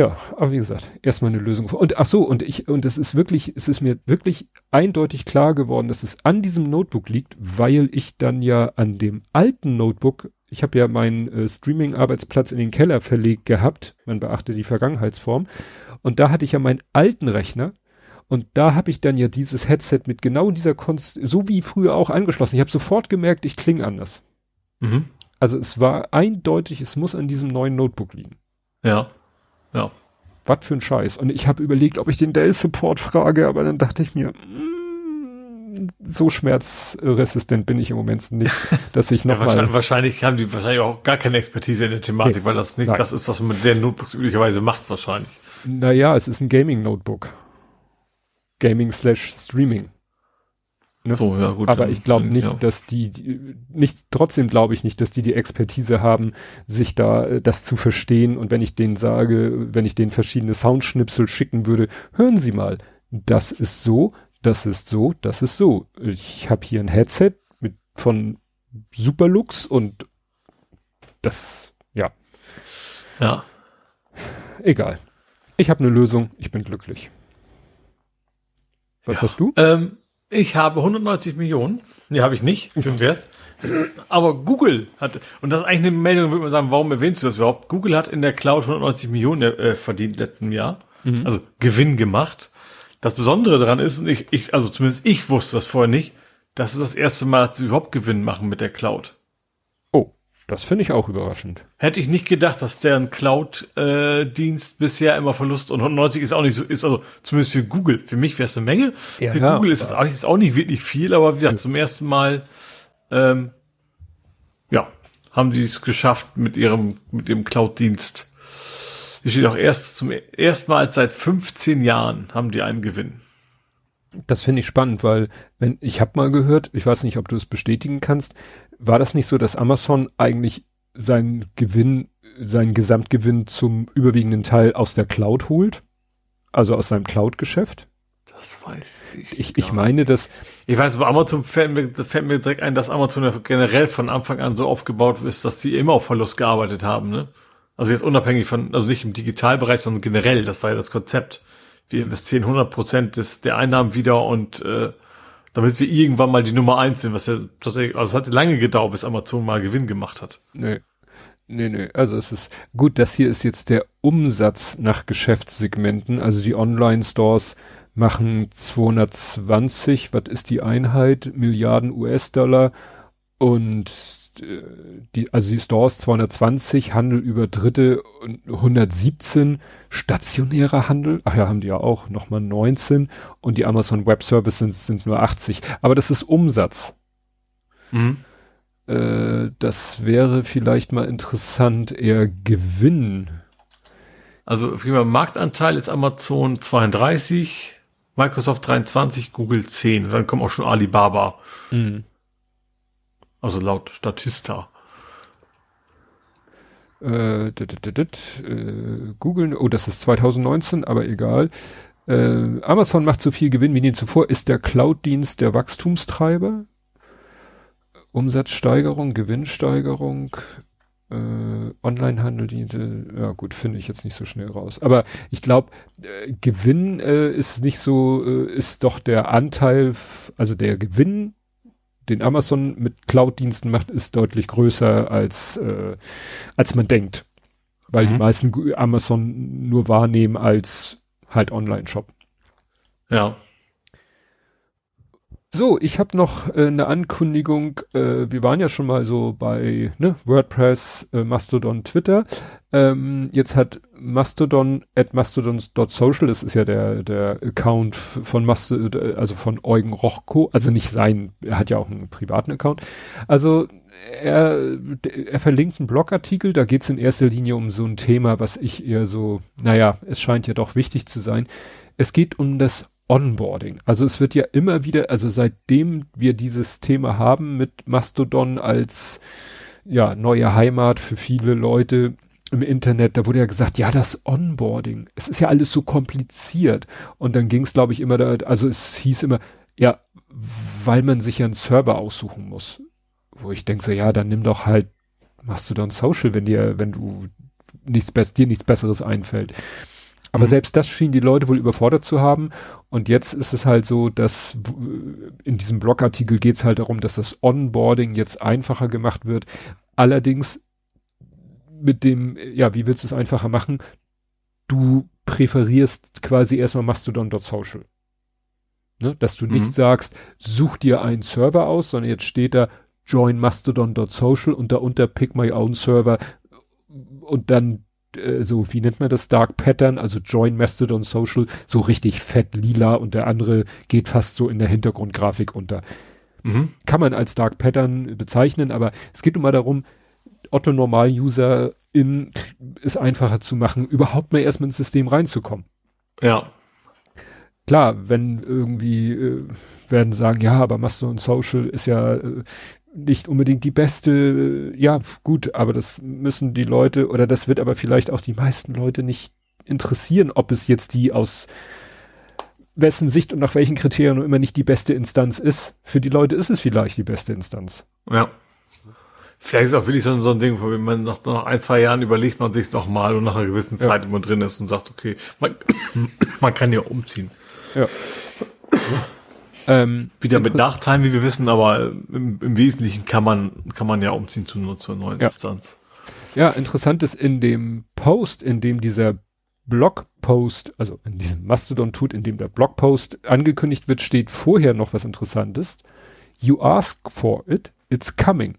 Ja, aber wie gesagt, erstmal eine Lösung. Und ach so, und ich, und es ist wirklich, es ist mir wirklich eindeutig klar geworden, dass es an diesem Notebook liegt, weil ich dann ja an dem alten Notebook ich habe ja meinen äh, Streaming-Arbeitsplatz in den Keller verlegt gehabt. Man beachte die Vergangenheitsform. Und da hatte ich ja meinen alten Rechner. Und da habe ich dann ja dieses Headset mit genau dieser Konst, so wie früher auch angeschlossen. Ich habe sofort gemerkt, ich klinge anders. Mhm. Also es war eindeutig, es muss an diesem neuen Notebook liegen. Ja. Ja. Was für ein Scheiß. Und ich habe überlegt, ob ich den Dell-Support frage, aber dann dachte ich mir, mm, so schmerzresistent bin ich im Moment nicht, [LAUGHS] dass ich noch ja, wahrscheinlich, wahrscheinlich, haben die wahrscheinlich auch gar keine Expertise in der Thematik, nee, weil das nicht nein. das ist, was man mit der Notebooks üblicherweise macht wahrscheinlich. Naja, es ist ein Gaming-Notebook. Gaming slash Streaming. Ne? So, ja, gut. Aber ich glaube nicht, ja. dass die, die, nicht, trotzdem glaube ich nicht, dass die die Expertise haben, sich da äh, das zu verstehen. Und wenn ich denen sage, wenn ich denen verschiedene Soundschnipsel schicken würde, hören Sie mal, das ist so, das ist so, das ist so. Ich habe hier ein Headset mit von Superlux und das, ja. Ja. Egal. Ich habe eine Lösung, ich bin glücklich. Was ja. hast du? Ähm, ich habe 190 Millionen. Nee, habe ich nicht. Schön wär's. Aber Google hat, und das ist eigentlich eine Meldung, würde man sagen, warum erwähnst du das überhaupt? Google hat in der Cloud 190 Millionen äh, verdient letzten Jahr. Mhm. Also Gewinn gemacht. Das Besondere daran ist, und ich, ich, also zumindest ich wusste das vorher nicht, dass es das erste Mal, dass sie überhaupt Gewinn machen mit der Cloud. Das finde ich auch überraschend. Hätte ich nicht gedacht, dass deren Cloud-Dienst äh, bisher immer Verlust und 90 ist auch nicht so, ist also zumindest für Google. Für mich wäre es eine Menge. Ja, für ja, Google ist es auch, ist auch nicht wirklich viel, aber wie gesagt, zum ersten Mal, ähm, ja, haben die es geschafft mit ihrem, mit dem Cloud-Dienst hier steht auch erst zum ersten Mal seit 15 Jahren haben die einen Gewinn. Das finde ich spannend, weil wenn ich habe mal gehört, ich weiß nicht, ob du es bestätigen kannst, war das nicht so, dass Amazon eigentlich seinen Gewinn, seinen Gesamtgewinn zum überwiegenden Teil aus der Cloud holt? Also aus seinem Cloud-Geschäft? Das weiß ich. Ich, ich meine, dass. Ich weiß, aber Amazon fällt mir, fällt mir direkt ein, dass Amazon generell von Anfang an so aufgebaut ist, dass sie immer auf Verlust gearbeitet haben, ne? Also jetzt unabhängig von, also nicht im Digitalbereich, sondern generell, das war ja das Konzept. Wir investieren 100 Prozent des, der Einnahmen wieder und äh, damit wir irgendwann mal die Nummer eins sind, was ja tatsächlich, also es hat lange gedauert, bis Amazon mal Gewinn gemacht hat. Nee. Nee, nee, also es ist gut, das hier ist jetzt der Umsatz nach Geschäftssegmenten, also die Online-Stores machen 220, was ist die Einheit, Milliarden US-Dollar und die, also die Stores 220, Handel über Dritte 117, stationärer Handel, ach ja, haben die ja auch, nochmal 19 und die Amazon Web Services sind, nur 80. Aber das ist Umsatz. Mhm. Äh, das wäre vielleicht mal interessant, eher Gewinn. Also Marktanteil ist Amazon 32, Microsoft 23, Google 10. Und dann kommt auch schon Alibaba. Mhm. Also laut Statista. Äh, äh, googeln, oh, das ist 2019, aber egal. Äh, Amazon macht so viel Gewinn wie nie zuvor. Ist der Cloud-Dienst der Wachstumstreiber? Umsatzsteigerung, Gewinnsteigerung. Äh, Onlinehandel, die, ja gut, finde ich jetzt nicht so schnell raus. Aber ich glaube, äh, Gewinn äh, ist nicht so, äh, ist doch der Anteil, also der Gewinn, den Amazon mit Cloud-Diensten macht, ist deutlich größer als, äh, als man denkt. Weil mhm. die meisten Amazon nur wahrnehmen als halt Online-Shop. Ja. So, ich habe noch äh, eine Ankündigung. Äh, wir waren ja schon mal so bei ne, WordPress, äh, Mastodon, Twitter. Ähm, jetzt hat Mastodon at mastodon.social, das ist ja der der Account von Mastodon, also von Eugen Rochko, also nicht sein, er hat ja auch einen privaten Account. Also er, er verlinkt einen Blogartikel, da geht's in erster Linie um so ein Thema, was ich eher so, naja, es scheint ja doch wichtig zu sein. Es geht um das Onboarding. Also es wird ja immer wieder, also seitdem wir dieses Thema haben mit Mastodon als ja neue Heimat für viele Leute im Internet, da wurde ja gesagt, ja, das Onboarding, es ist ja alles so kompliziert. Und dann ging es, glaube ich, immer da, also es hieß immer, ja, weil man sich ja einen Server aussuchen muss. Wo ich denke so, ja, dann nimm doch halt Mastodon Social, wenn dir, wenn du nichts, dir nichts Besseres einfällt. Aber mhm. selbst das schien die Leute wohl überfordert zu haben. Und jetzt ist es halt so, dass in diesem Blogartikel geht es halt darum, dass das Onboarding jetzt einfacher gemacht wird. Allerdings mit dem, ja, wie willst du es einfacher machen? Du präferierst quasi erstmal Mastodon.social. Ne? Dass du nicht mhm. sagst, such dir einen Server aus, sondern jetzt steht da join mastodon.social und darunter pick my own server und dann äh, so, wie nennt man das, Dark Pattern, also Join Mastodon Social, so richtig fett lila und der andere geht fast so in der Hintergrundgrafik unter. Mhm. Kann man als Dark Pattern bezeichnen, aber es geht nun mal darum, Otto Normal-User in ist einfacher zu machen, überhaupt mal erstmal ins System reinzukommen. Ja. Klar, wenn irgendwie äh, werden sagen, ja, aber Mastodon Social ist ja äh, nicht unbedingt die beste, ja gut, aber das müssen die Leute oder das wird aber vielleicht auch die meisten Leute nicht interessieren, ob es jetzt die aus wessen Sicht und nach welchen Kriterien immer nicht die beste Instanz ist. Für die Leute ist es vielleicht die beste Instanz. Ja. Vielleicht ist auch wirklich so, so ein Ding, wo man nach, nach ein, zwei Jahren überlegt man sich nochmal und nach einer gewissen Zeit ja. immer drin ist und sagt, okay, man, [COUGHS] man kann ja umziehen. Ja. Ähm, Wieder mit Nachteilen, wie wir wissen, aber im, im, Wesentlichen kann man, kann man ja umziehen zu, nur zur neuen ja. Instanz. Ja, interessant ist in dem Post, in dem dieser Blogpost, also in diesem Mastodon tut, in dem der Blogpost angekündigt wird, steht vorher noch was Interessantes. You ask for it, it's coming.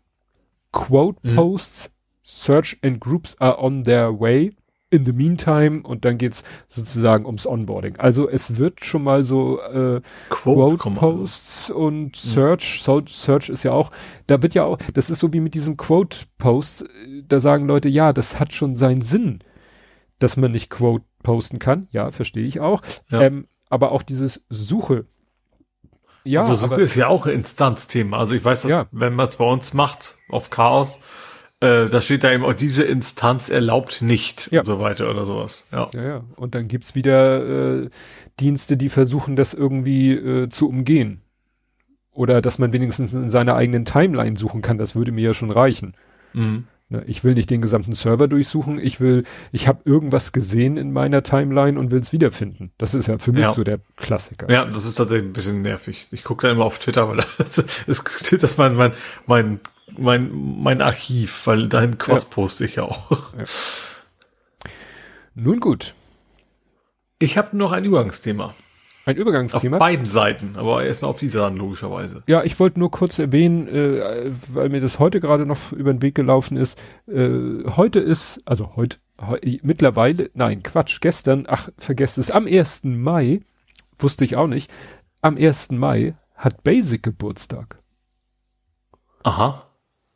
Quote mhm. posts, search and groups are on their way in the meantime und dann geht's sozusagen ums Onboarding. Also es wird schon mal so äh, Quote, Quote Posts und mhm. Search, so, Search ist ja auch, da wird ja auch, das ist so wie mit diesen Quote Posts, da sagen Leute, ja, das hat schon seinen Sinn, dass man nicht Quote posten kann. Ja, verstehe ich auch. Ja. Ähm, aber auch dieses Suche. Ja, aber Suche aber, ist ja auch Instanzthema. Also ich weiß, dass ja. wenn man es bei uns macht auf Chaos, äh, da steht da eben auch, diese Instanz erlaubt nicht ja. und so weiter oder sowas. Ja, ja. ja. Und dann gibt's wieder äh, Dienste, die versuchen, das irgendwie äh, zu umgehen. Oder dass man wenigstens in seiner eigenen Timeline suchen kann, das würde mir ja schon reichen. Mhm. Ne, ich will nicht den gesamten Server durchsuchen, ich will, ich habe irgendwas gesehen in meiner Timeline und will es wiederfinden. Das ist ja für mich ja. so der Klassiker. Ja, das ist tatsächlich ein bisschen nervig. Ich gucke da immer auf Twitter, weil [LAUGHS] das ist, das ist mein, mein, mein mein, mein Archiv, weil dein Cross poste ich auch. Ja. Nun gut. Ich habe noch ein Übergangsthema. Ein Übergangsthema? Auf beiden Seiten, aber erstmal auf dieser dann logischerweise. Ja, ich wollte nur kurz erwähnen, äh, weil mir das heute gerade noch über den Weg gelaufen ist. Äh, heute ist, also heute, he, mittlerweile, nein, Quatsch, gestern, ach, vergesst es, am 1. Mai, wusste ich auch nicht, am 1. Mai hat Basic Geburtstag. Aha.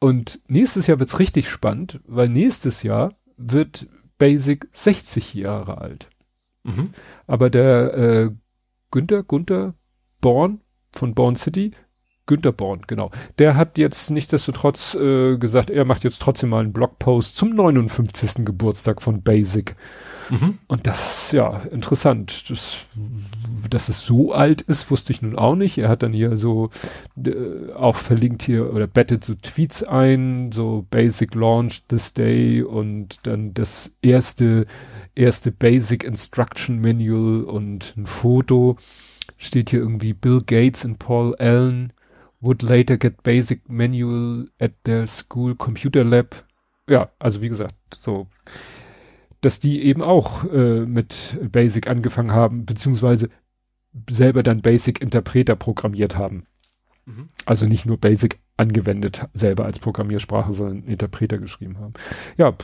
Und nächstes Jahr wird's richtig spannend, weil nächstes Jahr wird Basic 60 Jahre alt. Mhm. Aber der äh, Günther, Gunther Born von Born City, Günter Born, genau. Der hat jetzt nichtsdestotrotz äh, gesagt, er macht jetzt trotzdem mal einen Blogpost zum 59. Geburtstag von Basic. Mhm. Und das, ja, interessant. Das, dass es so alt ist, wusste ich nun auch nicht. Er hat dann hier so auch verlinkt hier oder bettet so Tweets ein, so Basic Launch this day und dann das erste, erste Basic Instruction Manual und ein Foto. Steht hier irgendwie Bill Gates und Paul Allen would later get basic manual at their school computer lab. Ja, also wie gesagt, so, dass die eben auch äh, mit Basic angefangen haben, beziehungsweise selber dann Basic Interpreter programmiert haben. Mhm. Also nicht nur Basic angewendet selber als Programmiersprache, sondern Interpreter geschrieben haben. Ja,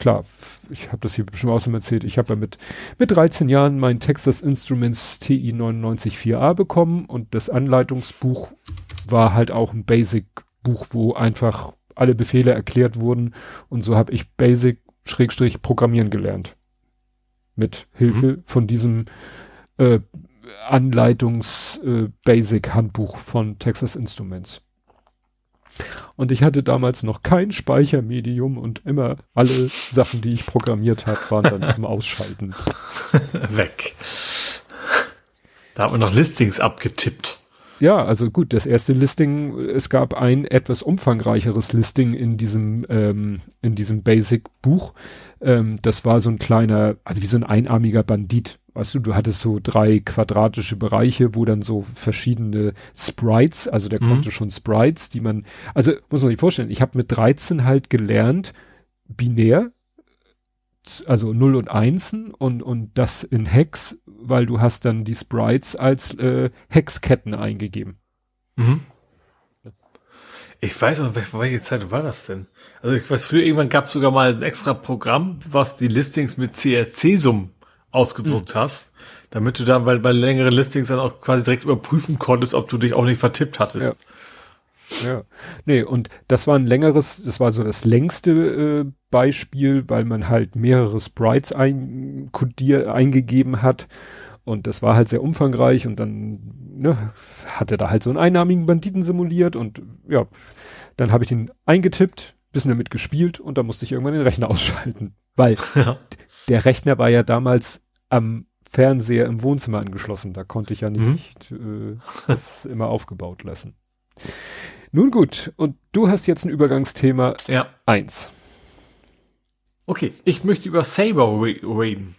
klar, ich habe das hier schon auch schon erzählt, ich habe ja mit, mit 13 Jahren mein Texas Instruments TI 994a bekommen und das Anleitungsbuch war halt auch ein Basic-Buch, wo einfach alle Befehle erklärt wurden und so habe ich Basic Schrägstrich Programmieren gelernt. Mit Hilfe mhm. von diesem äh, Anleitungs-Basic-Handbuch äh, von Texas Instruments. Und ich hatte damals noch kein Speichermedium und immer alle Sachen, die ich programmiert habe, waren dann im Ausschalten. [LAUGHS] Weg. Da hat man noch Listings abgetippt. Ja, also gut, das erste Listing, es gab ein etwas umfangreicheres Listing in diesem, ähm, in diesem Basic-Buch. Ähm, das war so ein kleiner, also wie so ein einarmiger Bandit weißt du, du hattest so drei quadratische Bereiche, wo dann so verschiedene Sprites, also der mhm. konnte schon Sprites, die man, also muss man sich vorstellen, ich habe mit 13 halt gelernt, binär, also 0 und 1 und, und das in Hex, weil du hast dann die Sprites als äh, Hexketten eingegeben. Mhm. Ich weiß noch, welche Zeit war das denn? Also ich weiß, früher irgendwann gab es sogar mal ein extra Programm, was die Listings mit CRC-Summen ausgedruckt mhm. hast, damit du dann, weil bei längeren Listings dann auch quasi direkt überprüfen konntest, ob du dich auch nicht vertippt hattest. Ja. Ja. Nee, und das war ein längeres, das war so das längste äh, Beispiel, weil man halt mehrere Sprites ein, kodier, eingegeben hat. Und das war halt sehr umfangreich und dann ne, hat er da halt so einen einnahmigen Banditen simuliert und ja, dann habe ich ihn eingetippt, bisschen damit gespielt und dann musste ich irgendwann den Rechner [LAUGHS] ausschalten. Weil [LAUGHS] ja. der Rechner war ja damals am Fernseher im Wohnzimmer angeschlossen. Da konnte ich ja nicht mhm. äh, das immer aufgebaut lassen. Nun gut, und du hast jetzt ein Übergangsthema ja. eins. Okay, ich möchte über Saber reden.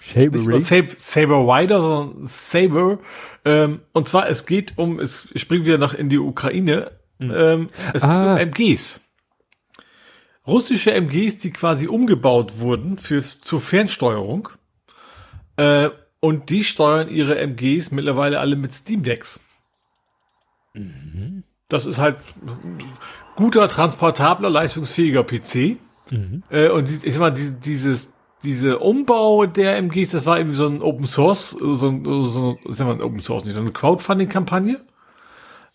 Saber, Nicht Saber, Saber Rider, sondern Saber. Ähm, und zwar, es geht um, es springen wir noch in die Ukraine. Mhm. Ähm, es ah. geht um MGs. Russische MGs, die quasi umgebaut wurden für, zur Fernsteuerung. Äh, und die steuern ihre MGs mittlerweile alle mit Steam Decks. Mhm. Das ist halt guter, transportabler, leistungsfähiger PC. Mhm. Äh, und ich sag mal, die, dieses, diese Umbau der MGs, das war eben so ein Open Source, so ein, so, sag mal, Open Source, nicht so eine Crowdfunding-Kampagne.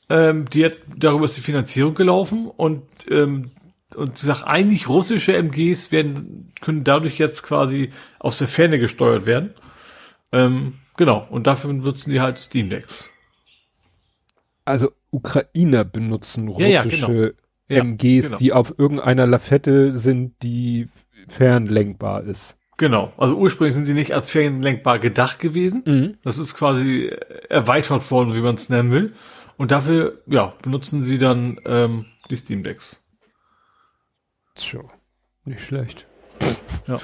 Ähm, die hat, darüber ist die Finanzierung gelaufen und, ähm, und sie sagt, eigentlich russische MGs werden, können dadurch jetzt quasi aus der Ferne gesteuert werden. Ähm, genau, und dafür benutzen die halt Steam Decks. Also Ukrainer benutzen russische ja, ja, genau. MGs, genau. die auf irgendeiner Lafette sind, die fernlenkbar ist. Genau, also ursprünglich sind sie nicht als fernlenkbar gedacht gewesen. Mhm. Das ist quasi erweitert worden, wie man es nennen will. Und dafür, ja, benutzen sie dann ähm, die Steam Decks. Tja, nicht schlecht. Ja.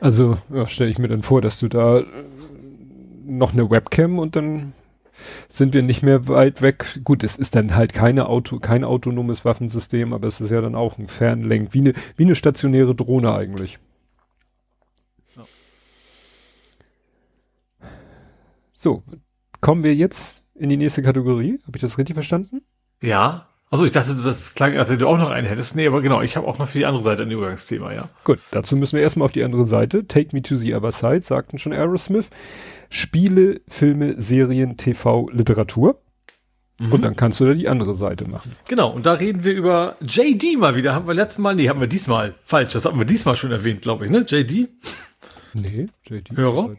Also ja, stelle ich mir dann vor, dass du da noch eine Webcam und dann sind wir nicht mehr weit weg. Gut, es ist dann halt keine Auto, kein autonomes Waffensystem, aber es ist ja dann auch ein Fernlenk, wie eine, wie eine stationäre Drohne eigentlich. Ja. So, kommen wir jetzt in die nächste Kategorie. Habe ich das richtig verstanden? Ja. Also ich dachte, das klang, als wenn du auch noch einen hättest. Nee, aber genau, ich habe auch noch für die andere Seite ein Übergangsthema, ja. Gut, dazu müssen wir erstmal auf die andere Seite. Take me to the other side, sagten schon Aerosmith. Spiele, Filme, Serien, TV, Literatur. Mhm. Und dann kannst du da die andere Seite machen. Genau, und da reden wir über JD mal wieder. Haben wir letztes Mal, nee, haben wir diesmal, falsch, das haben wir diesmal schon erwähnt, glaube ich, ne? JD? Nee, JD. Hörer?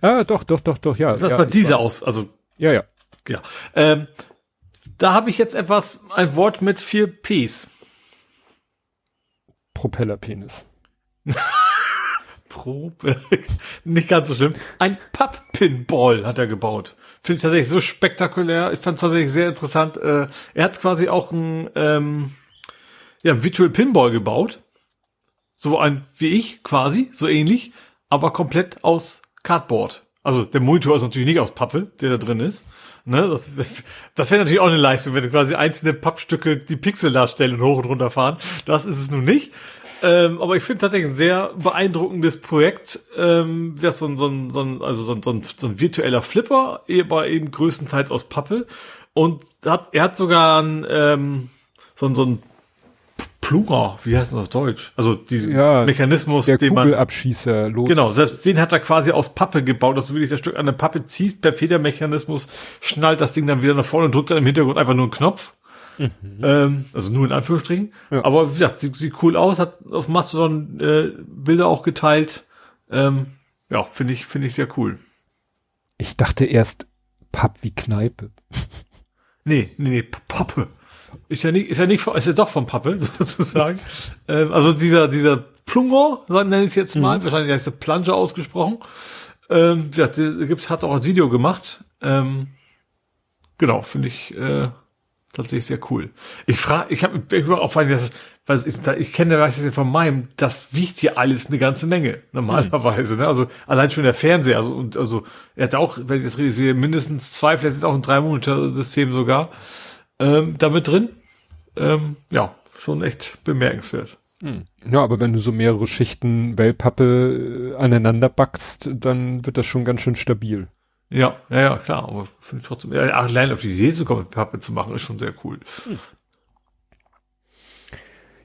Ah, doch, doch, doch, doch, ja. Das ja, war diese aus, also. Ja, ja. Ja. Ähm, Da habe ich jetzt etwas, ein Wort mit vier Ps. Propellerpenis. [LAUGHS] Pro, [LAUGHS] nicht ganz so schlimm. Ein Papp-Pinball hat er gebaut. Finde ich tatsächlich so spektakulär. Ich fand es tatsächlich sehr interessant. Äh, er hat quasi auch ein, ähm, ja, ein Virtual Pinball gebaut. So ein, wie ich, quasi, so ähnlich, aber komplett aus Cardboard. Also der Monitor ist natürlich nicht aus Pappe, der da drin ist. Ne, das [LAUGHS] das wäre natürlich auch eine Leistung, wenn quasi einzelne Pappstücke die Pixel darstellen und hoch und runter fahren. Das ist es nun nicht. Ähm, aber ich finde tatsächlich ein sehr beeindruckendes Projekt. Ähm, das so ein, so ein, so ein, also so ein, so ein, so ein virtueller Flipper, aber eben größtenteils aus Pappe. Und hat, er hat sogar ein, ähm, so ein, so ein Plura, wie heißt das auf Deutsch? Also diesen Ja, Mechanismus, Der den man Kugelabschießer los. Genau, selbst den hat er quasi aus Pappe gebaut, dass du wirklich das Stück an der Pappe ziehst, per Federmechanismus schnallt das Ding dann wieder nach vorne und drückt dann im Hintergrund einfach nur einen Knopf. Ähm, also nur in Anführungsstrichen. Ja. Aber wie gesagt, sieht, sieht cool aus, hat auf Mastodon äh, Bilder auch geteilt. Ähm, ja, finde ich, finde ich sehr cool. Ich dachte erst Papp wie Kneipe. Nee, nee, nee, Pappe. Ist ja nicht, ist ja nicht, ist ja doch von Pappe, [LAUGHS] sozusagen. ähm, also dieser, dieser Plunger, nenne ich es jetzt mal, wahrscheinlich heißt der Plunger ausgesprochen. Ähm, ja, der gibt's, hat auch ein Video gemacht. Ähm, genau, finde ich äh, tatsächlich sehr cool. Ich frage, ich habe mir auch vor das, was ich, ich kenne, weiß ich von meinem, das wiegt hier alles eine ganze Menge, normalerweise. Ne? Also allein schon der Fernseher, also, und, also er hat auch, wenn ich das richtig sehe, mindestens zwei, vielleicht ist auch ein drei Monate System sogar ähm, damit drin. Ähm, ja, schon echt bemerkenswert. Ja, aber wenn du so mehrere Schichten Wellpappe äh, aneinander backst, dann wird das schon ganz schön stabil. Ja, ja, ja, klar, aber finde ich trotzdem, ja, allein auf die Idee zu kommen, Pappe zu machen, ist schon sehr cool.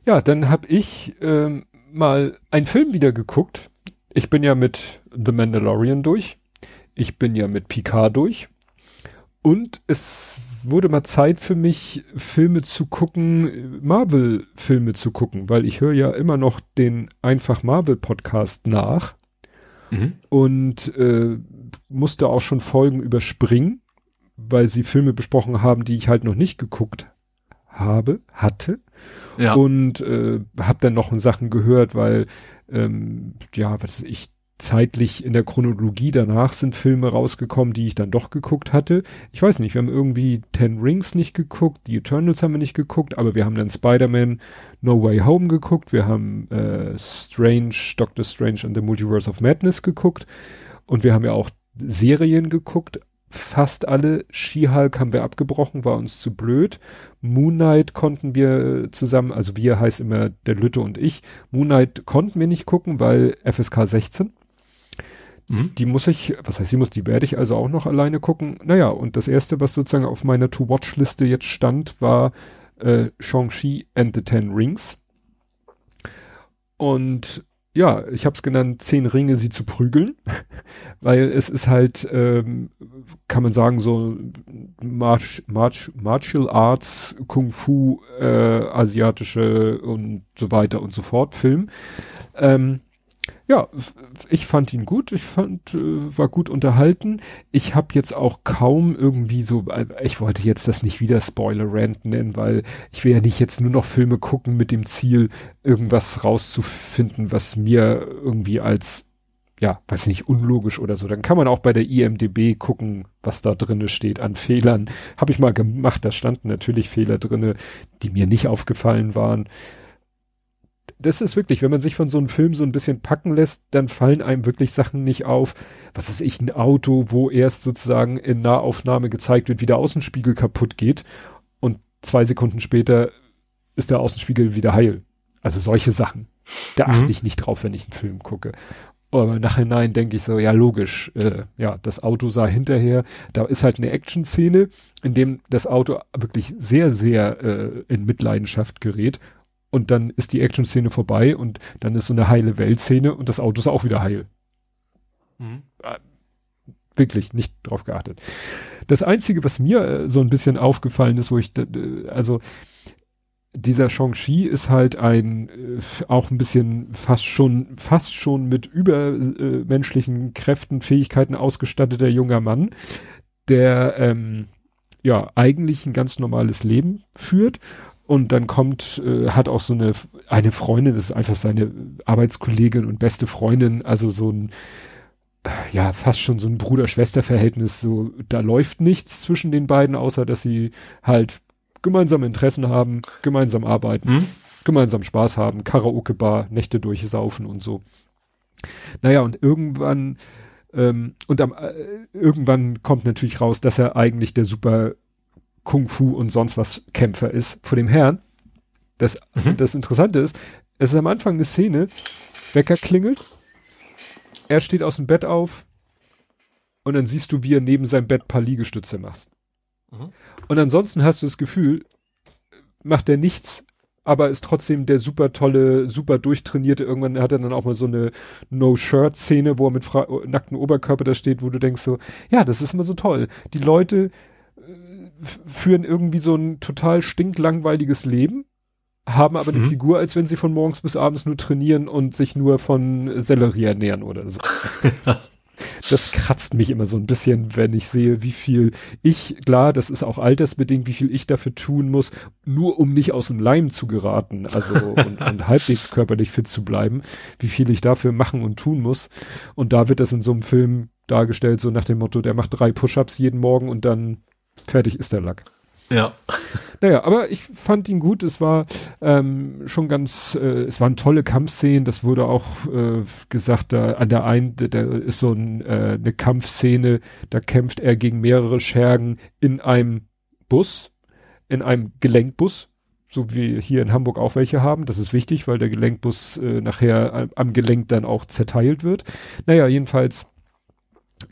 Ja, dann habe ich ähm, mal einen Film wieder geguckt. Ich bin ja mit The Mandalorian durch. Ich bin ja mit Picard durch. Und es wurde mal Zeit für mich, Filme zu gucken, Marvel-Filme zu gucken, weil ich höre ja immer noch den Einfach Marvel-Podcast nach und äh, musste auch schon Folgen überspringen, weil sie Filme besprochen haben, die ich halt noch nicht geguckt habe, hatte Ja. und äh, habe dann noch Sachen gehört, weil ähm, ja, was weiß ich zeitlich in der Chronologie danach sind Filme rausgekommen, die ich dann doch geguckt hatte. Ich weiß nicht, wir haben irgendwie Ten Rings nicht geguckt, die Eternals haben wir nicht geguckt, aber wir haben dann Spider-Man No Way Home geguckt, wir haben äh, Strange, Doctor Strange and the Multiverse of Madness geguckt und wir haben ja auch Serien geguckt, fast alle. She-Hulk haben wir abgebrochen, war uns zu blöd. Moon Knight konnten wir zusammen, also wir heißt immer der Lütte und ich. Moon Knight konnten wir nicht gucken, weil FSK 16. Mhm. Die muss ich, was heißt, sie muss, die werde ich also auch noch alleine gucken. Naja, und das erste, was sozusagen auf meiner To-Watch-Liste jetzt stand, war äh, Shang-Chi and the Ten Rings. Und ja, ich habe es genannt, zehn Ringe, sie zu prügeln, [LAUGHS] weil es ist halt, ähm, kann man sagen, so March, March, Martial Arts, Kung Fu, äh, asiatische und so weiter und so fort Film. Ähm, ja, ich fand ihn gut, ich fand, äh, war gut unterhalten. Ich habe jetzt auch kaum irgendwie so, ich wollte jetzt das nicht wieder Spoiler-Rant nennen, weil ich will ja nicht jetzt nur noch Filme gucken mit dem Ziel, irgendwas rauszufinden, was mir irgendwie als, ja, weiß nicht, unlogisch oder so. Dann kann man auch bei der IMDB gucken, was da drinne steht an Fehlern. Habe ich mal gemacht, da standen natürlich Fehler drinne, die mir nicht aufgefallen waren das ist wirklich, wenn man sich von so einem Film so ein bisschen packen lässt, dann fallen einem wirklich Sachen nicht auf. Was weiß ich, ein Auto, wo erst sozusagen in Nahaufnahme gezeigt wird, wie der Außenspiegel kaputt geht und zwei Sekunden später ist der Außenspiegel wieder heil. Also solche Sachen. Da Mhm. achte ich nicht drauf, wenn ich einen Film gucke. Aber im Nachhinein denke ich so, ja, logisch, äh, ja, das Auto sah hinterher, da ist halt eine Action-Szene, in dem das Auto wirklich sehr, sehr äh, in Mitleidenschaft gerät und dann ist die Action-Szene vorbei und dann ist so eine heile Weltszene und das Auto ist auch wieder heil. Mhm. Wirklich nicht drauf geachtet. Das Einzige, was mir äh, so ein bisschen aufgefallen ist, wo ich, d- also dieser Shang-Chi ist halt ein äh, auch ein bisschen fast schon fast schon mit übermenschlichen Kräften, Fähigkeiten ausgestatteter junger Mann, der ähm, ja eigentlich ein ganz normales Leben führt und dann kommt, äh, hat auch so eine, eine Freundin, das ist einfach seine Arbeitskollegin und beste Freundin, also so ein, ja, fast schon so ein Bruder-Schwester-Verhältnis, so, da läuft nichts zwischen den beiden, außer dass sie halt gemeinsame Interessen haben, gemeinsam arbeiten, hm? gemeinsam Spaß haben, Karaoke-Bar, Nächte durchsaufen und so. Naja, und irgendwann, ähm, und am, äh, irgendwann kommt natürlich raus, dass er eigentlich der super Kung Fu und sonst was Kämpfer ist vor dem Herrn. Das, mhm. das Interessante ist, es ist am Anfang eine Szene, Wecker klingelt, er steht aus dem Bett auf und dann siehst du, wie er neben seinem Bett paar Liegestütze macht. Mhm. Und ansonsten hast du das Gefühl, macht er nichts, aber ist trotzdem der super tolle, super durchtrainierte. Irgendwann hat er dann auch mal so eine No-Shirt-Szene, wo er mit nacktem Oberkörper da steht, wo du denkst so, ja, das ist immer so toll. Die Leute führen irgendwie so ein total stinklangweiliges Leben, haben aber mhm. eine Figur, als wenn sie von morgens bis abends nur trainieren und sich nur von Sellerie ernähren oder so. [LAUGHS] das kratzt mich immer so ein bisschen, wenn ich sehe, wie viel ich, klar, das ist auch altersbedingt, wie viel ich dafür tun muss, nur um nicht aus dem Leim zu geraten, also und, [LAUGHS] und halbwegs körperlich fit zu bleiben, wie viel ich dafür machen und tun muss. Und da wird das in so einem Film dargestellt, so nach dem Motto, der macht drei Push-ups jeden Morgen und dann fertig ist der Lack. Ja. [LAUGHS] Naja, aber ich fand ihn gut. Es war ähm, schon ganz, äh, es waren tolle Kampfszenen. Das wurde auch äh, gesagt, da an der einen, da ist so ein, äh, eine Kampfszene, da kämpft er gegen mehrere Schergen in einem Bus, in einem Gelenkbus, so wie hier in Hamburg auch welche haben. Das ist wichtig, weil der Gelenkbus äh, nachher am Gelenk dann auch zerteilt wird. Naja, jedenfalls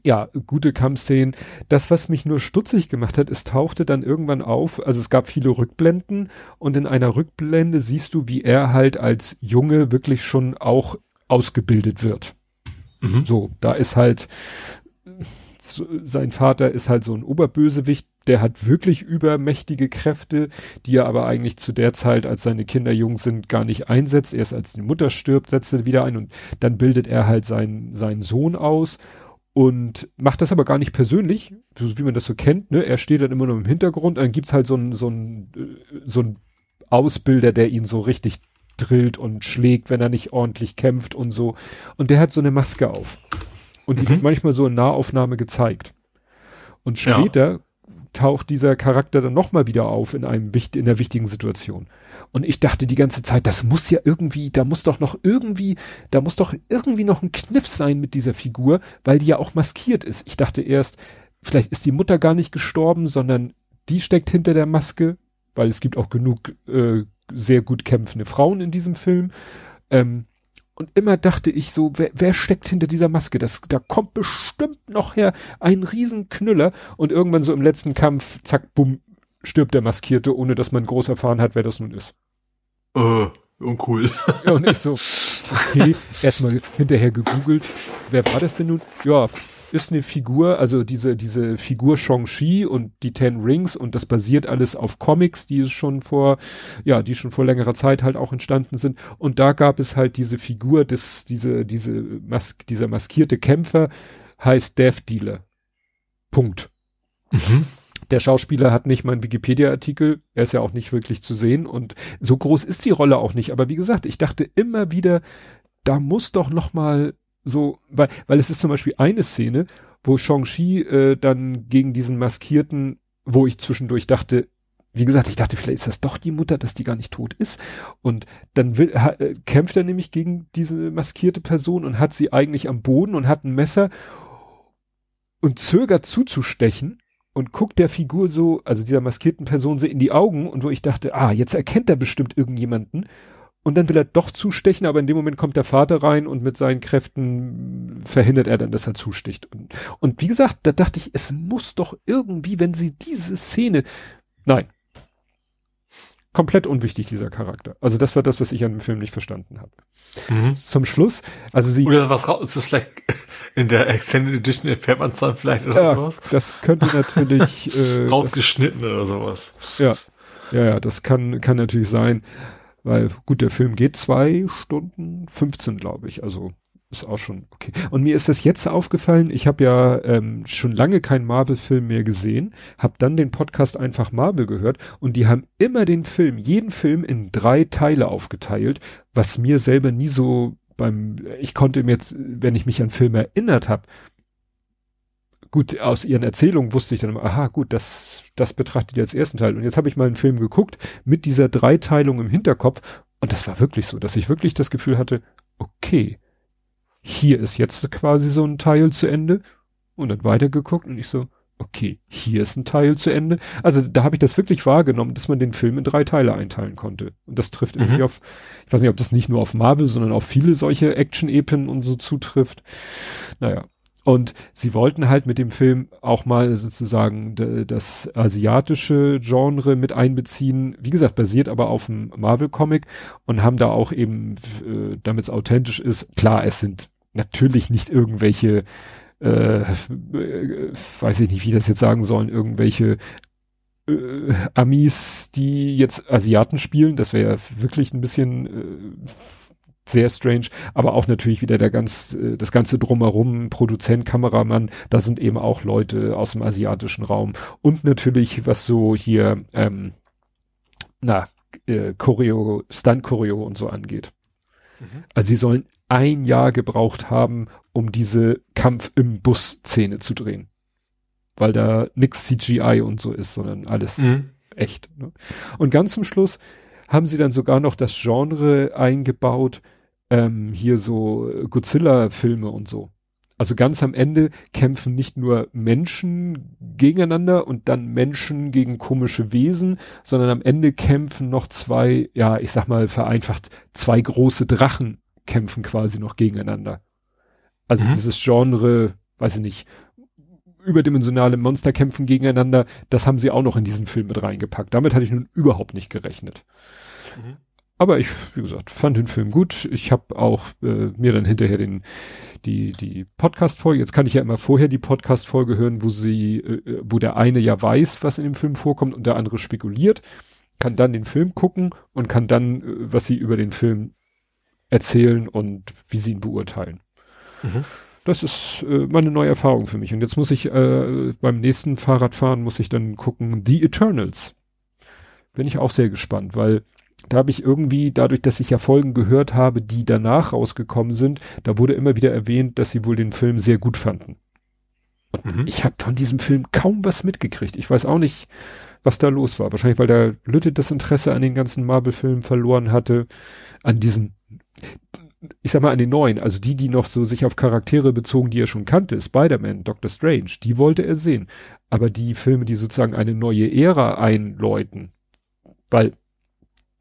ja, gute Kampfszenen. Das, was mich nur stutzig gemacht hat, es tauchte dann irgendwann auf, also es gab viele Rückblenden und in einer Rückblende siehst du, wie er halt als Junge wirklich schon auch ausgebildet wird. Mhm. So, da ist halt, sein Vater ist halt so ein Oberbösewicht, der hat wirklich übermächtige Kräfte, die er aber eigentlich zu der Zeit, als seine Kinder jung sind, gar nicht einsetzt. Erst als die Mutter stirbt, setzt er wieder ein und dann bildet er halt seinen, seinen Sohn aus und macht das aber gar nicht persönlich, so wie man das so kennt, ne? Er steht dann immer nur im Hintergrund, dann gibt's halt so einen so einen äh, so einen Ausbilder, der ihn so richtig drillt und schlägt, wenn er nicht ordentlich kämpft und so. Und der hat so eine Maske auf. Und die mhm. wird manchmal so in Nahaufnahme gezeigt. Und später ja taucht dieser Charakter dann nochmal wieder auf in einem in der wichtigen Situation. Und ich dachte die ganze Zeit, das muss ja irgendwie, da muss doch noch irgendwie, da muss doch irgendwie noch ein Kniff sein mit dieser Figur, weil die ja auch maskiert ist. Ich dachte erst, vielleicht ist die Mutter gar nicht gestorben, sondern die steckt hinter der Maske, weil es gibt auch genug äh, sehr gut kämpfende Frauen in diesem Film. Ähm, und immer dachte ich so, wer, wer steckt hinter dieser Maske? Das, da kommt bestimmt noch her ein Riesenknüller. Und irgendwann so im letzten Kampf, zack, bumm, stirbt der Maskierte, ohne dass man groß erfahren hat, wer das nun ist. Äh, uncool. Ja, und ich so, okay, erstmal hinterher gegoogelt, wer war das denn nun? Ja, ist eine Figur, also diese, diese Figur Shang-Chi und die Ten Rings und das basiert alles auf Comics, die schon vor, ja, die schon vor längerer Zeit halt auch entstanden sind. Und da gab es halt diese Figur des, diese, diese Mas dieser maskierte Kämpfer heißt Death Dealer. Punkt. Mhm. Der Schauspieler hat nicht mal einen Wikipedia-Artikel, er ist ja auch nicht wirklich zu sehen und so groß ist die Rolle auch nicht. Aber wie gesagt, ich dachte immer wieder, da muss doch noch mal so, weil, weil es ist zum Beispiel eine Szene, wo Shang-Chi äh, dann gegen diesen Maskierten, wo ich zwischendurch dachte, wie gesagt, ich dachte, vielleicht ist das doch die Mutter, dass die gar nicht tot ist. Und dann will, ha, äh, kämpft er nämlich gegen diese maskierte Person und hat sie eigentlich am Boden und hat ein Messer und zögert zuzustechen und guckt der Figur so, also dieser maskierten Person so in die Augen und wo ich dachte, ah, jetzt erkennt er bestimmt irgendjemanden und dann will er doch zustechen, aber in dem Moment kommt der Vater rein und mit seinen Kräften verhindert er dann, dass er zusticht. Und, und wie gesagt, da dachte ich, es muss doch irgendwie, wenn sie diese Szene, nein, komplett unwichtig, dieser Charakter. Also das war das, was ich an dem Film nicht verstanden habe. Mhm. Zum Schluss, also sie... Oder was raus, ist das vielleicht in der Extended Edition erfährt man es dann vielleicht oder ja, sowas? das könnte natürlich... [LAUGHS] Äh, Rausgeschnitten das, oder sowas. Ja, ja, ja, das kann, kann natürlich sein. Weil gut, der Film geht zwei Stunden 15, glaube ich. Also ist auch schon okay. Und mir ist das jetzt aufgefallen, ich habe ja ähm, schon lange keinen Marvel-Film mehr gesehen, habe dann den Podcast einfach Marvel gehört und die haben immer den Film, jeden Film in drei Teile aufgeteilt, was mir selber nie so beim, ich konnte mir jetzt, wenn ich mich an Filme erinnert habe, gut, aus ihren Erzählungen wusste ich dann immer, aha, gut, das, das betrachtet ihr als ersten Teil. Und jetzt habe ich mal einen Film geguckt mit dieser Dreiteilung im Hinterkopf und das war wirklich so, dass ich wirklich das Gefühl hatte, okay, hier ist jetzt quasi so ein Teil zu Ende und dann weitergeguckt und ich so, okay, hier ist ein Teil zu Ende. Also da habe ich das wirklich wahrgenommen, dass man den Film in drei Teile einteilen konnte. Und das trifft mhm. irgendwie auf, ich weiß nicht, ob das nicht nur auf Marvel, sondern auf viele solche Action-Epen und so zutrifft. Naja. Und sie wollten halt mit dem Film auch mal sozusagen das asiatische Genre mit einbeziehen. Wie gesagt, basiert aber auf dem Marvel-Comic und haben da auch eben, äh, damit es authentisch ist, klar, es sind natürlich nicht irgendwelche, äh, weiß ich nicht, wie das jetzt sagen sollen, irgendwelche äh, Amis, die jetzt Asiaten spielen. Das wäre ja wirklich ein bisschen äh, sehr strange, aber auch natürlich wieder der ganz, äh, das ganze drumherum, Produzent, Kameramann, da sind eben auch Leute aus dem asiatischen Raum und natürlich, was so hier, ähm, na, äh, Choreo, Stunt-Choreo und so angeht. Mhm. Also sie sollen ein Jahr gebraucht haben, um diese Kampf im Bus-Szene zu drehen. Weil da nix CGI und so ist, sondern alles mhm. echt. Ne? Und ganz zum Schluss haben sie dann sogar noch das Genre eingebaut, ähm, hier so Godzilla-Filme und so. Also ganz am Ende kämpfen nicht nur Menschen gegeneinander und dann Menschen gegen komische Wesen, sondern am Ende kämpfen noch zwei, ja, ich sag mal vereinfacht, zwei große Drachen kämpfen quasi noch gegeneinander. Also mhm. dieses Genre, weiß ich nicht, überdimensionale Monster kämpfen gegeneinander, das haben sie auch noch in diesen Film mit reingepackt. Damit hatte ich nun überhaupt nicht gerechnet. Mhm. Aber ich, wie gesagt, fand den Film gut. Ich habe auch äh, mir dann hinterher den die die Podcast-Folge. Jetzt kann ich ja immer vorher die Podcast-Folge hören, wo sie, äh, wo der eine ja weiß, was in dem Film vorkommt und der andere spekuliert, kann dann den Film gucken und kann dann, äh, was sie über den Film erzählen und wie sie ihn beurteilen. Mhm. Das ist äh, mal eine neue Erfahrung für mich. Und jetzt muss ich äh, beim nächsten Fahrradfahren muss ich dann gucken The Eternals. Bin ich auch sehr gespannt, weil da habe ich irgendwie, dadurch, dass ich ja Folgen gehört habe, die danach rausgekommen sind, da wurde immer wieder erwähnt, dass sie wohl den Film sehr gut fanden. Und mhm. ich habe von diesem Film kaum was mitgekriegt. Ich weiß auch nicht, was da los war. Wahrscheinlich, weil der Lütte das Interesse an den ganzen Marvel-Filmen verloren hatte, an diesen, ich sag mal, an den neuen, also die, die noch so sich auf Charaktere bezogen, die er schon kannte, Spider-Man, Doctor Strange, die wollte er sehen. Aber die Filme, die sozusagen eine neue Ära einläuten, weil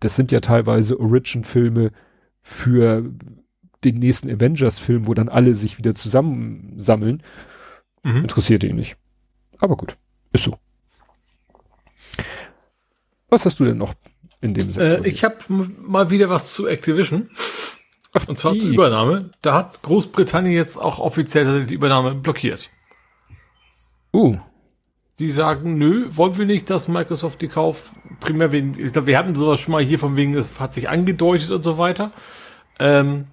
das sind ja teilweise Origin-Filme für den nächsten Avengers-Film, wo dann alle sich wieder zusammensammeln. Mhm. Interessiert ihn nicht. Aber gut, ist so. Was hast du denn noch in dem Sektor? Äh, ich habe mal wieder was zu Activision. Ach, und zwar die. zur Übernahme. Da hat Großbritannien jetzt auch offiziell die Übernahme blockiert. Uh, die sagen, nö, wollen wir nicht, dass Microsoft die kauft. Primär wegen, ich glaube, wir hatten sowas schon mal hier von wegen, es hat sich angedeutet und so weiter. Ähm,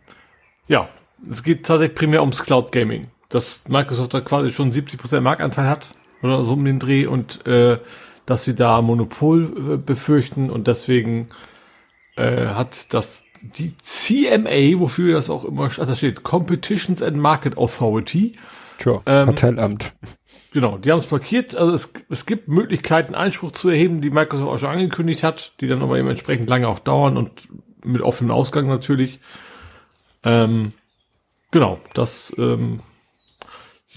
ja, es geht tatsächlich primär ums Cloud Gaming. Dass Microsoft da quasi schon 70% Marktanteil hat oder so um den Dreh und äh, dass sie da Monopol äh, befürchten und deswegen äh, hat das die CMA, wofür das auch immer, da steht Competitions and Market Authority. Tja, ähm, Kartellamt. Genau, die haben es blockiert. Also es, es gibt Möglichkeiten, Einspruch zu erheben, die Microsoft auch schon angekündigt hat, die dann aber eben entsprechend lange auch dauern und mit offenem Ausgang natürlich. Ähm, genau, das ähm,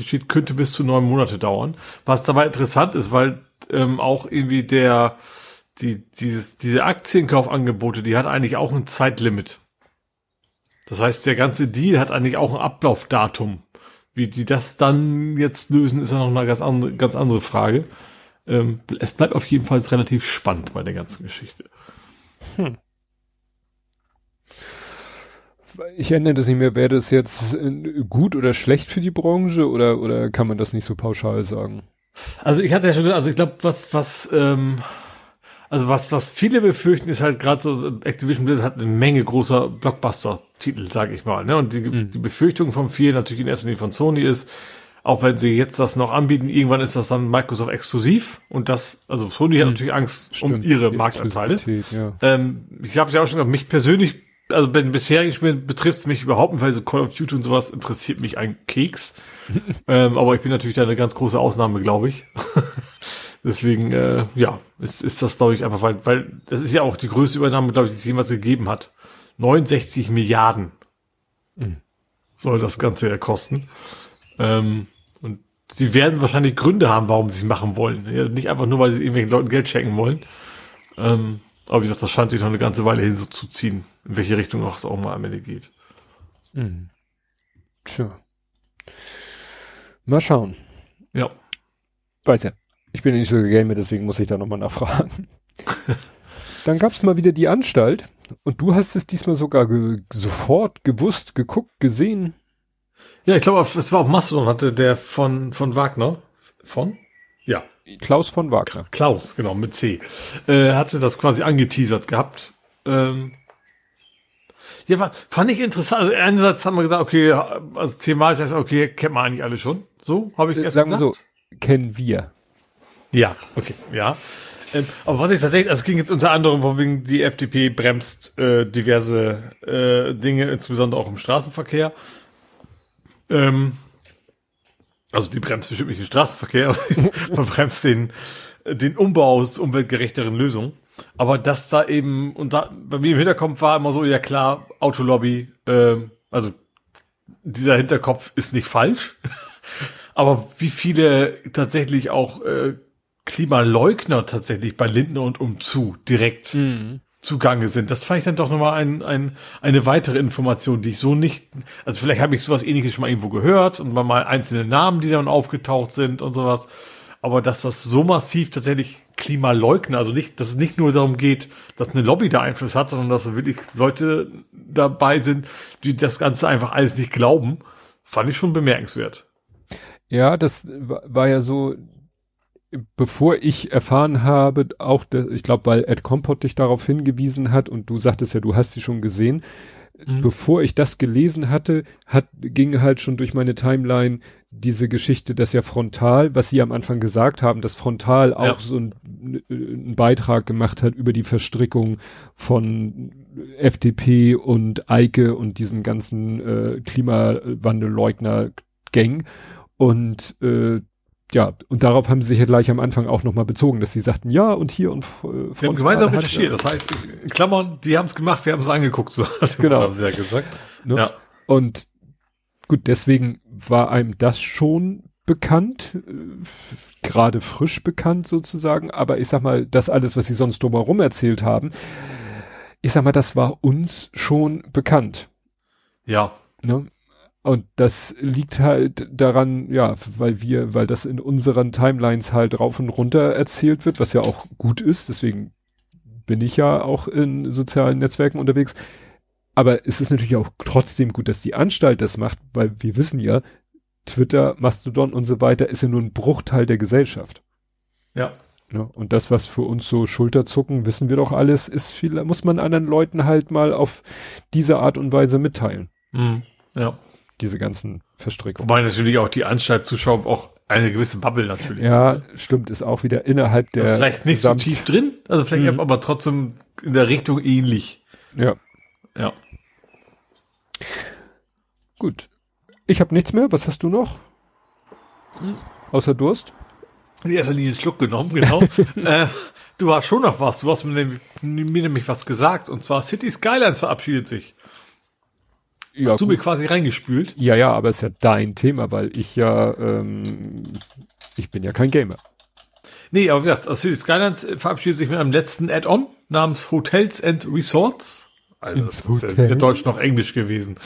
steht, könnte bis zu neun Monate dauern. Was dabei interessant ist, weil ähm, auch irgendwie der die dieses diese Aktienkaufangebote, die hat eigentlich auch ein Zeitlimit. Das heißt, der ganze Deal hat eigentlich auch ein Ablaufdatum. Wie die das dann jetzt lösen, ist ja noch eine ganz andere, ganz andere Frage. Ähm, es bleibt auf jeden Fall relativ spannend bei der ganzen Geschichte. Hm. Ich erinnere das nicht mehr, wäre das jetzt äh, gut oder schlecht für die Branche oder, oder kann man das nicht so pauschal sagen? Also ich hatte ja schon gesagt, also ich glaube, was, was, ähm, Also was, was viele befürchten, ist halt gerade so, Activision Blizzard hat eine Menge großer Blockbuster-Titel, sage ich mal. Ne? Und die, mhm. die Befürchtung von vielen, natürlich in erster Linie von Sony ist, auch wenn sie jetzt das noch anbieten, irgendwann ist das dann Microsoft exklusiv und das, also Sony mhm. hat natürlich Angst Stimmt, um ihre Marktanteile. Ja. Ähm, ich habe ja auch schon gesagt, mich persönlich, also bei den bisherigen Spielen betrifft es mich überhaupt nicht, weil so Call of Duty und sowas interessiert mich ein Keks. [LAUGHS] ähm, aber ich bin natürlich da eine ganz große Ausnahme, glaube ich. [LAUGHS] Deswegen, äh, ja, ist, ist das, glaube ich, einfach, weil, weil das ist ja auch die größte Übernahme, glaube ich, die es jemals gegeben hat. 69 Milliarden mhm. soll das Ganze ja kosten. Ähm, und sie werden wahrscheinlich Gründe haben, warum sie es machen wollen. Ja, nicht einfach nur, weil sie irgendwelchen Leuten Geld schenken wollen. Ähm, aber wie gesagt, das scheint sich noch eine ganze Weile hin so zu ziehen, in welche Richtung auch es auch mal am Ende geht. Mhm. Tja. Mal schauen. Ja. Weiß ja. Ich bin ja nicht so Gamer, deswegen muss ich da nochmal nachfragen. Dann gab's mal wieder die Anstalt und du hast es diesmal sogar ge sofort gewusst, geguckt, gesehen. Ja, ich glaube, es war auf Mastodon, hatte der von, von Wagner. Von? Ja. Klaus von Wagner. Klaus, genau, mit C. Äh, hatte das quasi angeteasert gehabt. Ähm, ja, war, fand ich interessant. Also einerseits haben wir gesagt, okay, also thematisch heißt, okay, kennt man eigentlich alle schon. So, habe ich erst Sagen gedacht. so, kennen wir. Ja, okay, ja. Ähm, aber was ich tatsächlich, also es ging jetzt unter anderem von wegen, die FDP bremst äh, diverse äh, Dinge, insbesondere auch im Straßenverkehr. Ähm, also die bremst bestimmt nicht den Straßenverkehr, aber man [LAUGHS] [LAUGHS] bremst den, den Umbau aus umweltgerechteren Lösungen. Aber das da eben, und da, bei mir im Hinterkopf war immer so, ja klar, Autolobby, ähm, also dieser Hinterkopf ist nicht falsch. [LAUGHS] aber wie viele tatsächlich auch äh, Klimaleugner tatsächlich bei Lindner und umzu direkt mhm. zugange sind. Das fand ich dann doch nochmal ein, ein, eine weitere Information, die ich so nicht, also vielleicht habe ich sowas ähnliches schon mal irgendwo gehört und mal einzelne Namen, die dann aufgetaucht sind und sowas. Aber dass das so massiv tatsächlich Klimaleugner, also nicht, dass es nicht nur darum geht, dass eine Lobby da Einfluss hat, sondern dass wirklich Leute dabei sind, die das Ganze einfach alles nicht glauben, fand ich schon bemerkenswert. Ja, das war ja so, bevor ich erfahren habe, auch, der, ich glaube, weil Ed Compot dich darauf hingewiesen hat und du sagtest ja, du hast sie schon gesehen, mhm. bevor ich das gelesen hatte, hat, ging halt schon durch meine Timeline diese Geschichte, dass ja Frontal, was sie am Anfang gesagt haben, dass Frontal auch ja. so ein, ein Beitrag gemacht hat über die Verstrickung von FDP und Eike und diesen ganzen äh, Klimawandelleugner-Gang. Und äh, ja, und darauf haben sie sich ja gleich am Anfang auch nochmal bezogen, dass sie sagten, ja, und hier und äh, Wir haben gemeinsam recherchiert, das heißt, in Klammern, die haben es gemacht, wir haben es angeguckt, so genau. haben sie ja gesagt. Ne? Ja. Und gut, deswegen war einem das schon bekannt, äh, gerade frisch bekannt sozusagen, aber ich sag mal, das alles, was sie sonst drumherum erzählt haben, ich sag mal, das war uns schon bekannt. Ja. Ne? Und das liegt halt daran, ja, weil wir, weil das in unseren Timelines halt rauf und runter erzählt wird, was ja auch gut ist. Deswegen bin ich ja auch in sozialen Netzwerken unterwegs. Aber es ist natürlich auch trotzdem gut, dass die Anstalt das macht, weil wir wissen ja, Twitter, Mastodon und so weiter ist ja nur ein Bruchteil der Gesellschaft. Ja. ja und das, was für uns so Schulterzucken, wissen wir doch alles, ist viel, muss man anderen Leuten halt mal auf diese Art und Weise mitteilen. Mhm. Ja diese ganzen Verstrickungen. Wobei natürlich auch die Anstaltszuschauer auch eine gewisse Bubble natürlich. Ja, ist, ne? stimmt, ist auch wieder innerhalb der. Also vielleicht nicht Gesamt so tief drin, also vielleicht mhm. aber trotzdem in der Richtung ähnlich. Ja. Ja. Gut. Ich habe nichts mehr. Was hast du noch? Hm. Außer Durst? In erster Linie einen Schluck genommen, genau. [LAUGHS] äh, du hast schon noch was. Du hast mir mir nämlich was gesagt. Und zwar City Skylines verabschiedet sich. Ja, Hast du mir quasi reingespült? Ja, ja, aber es ist ja dein Thema, weil ich ja, ähm, ich bin ja kein Gamer. Nee, aber wie gesagt, also City Skylines verabschiedet sich mit einem letzten Add-on namens Hotels and Resorts. Also Ins das Hotel. ist ja weder Deutsch noch Englisch gewesen.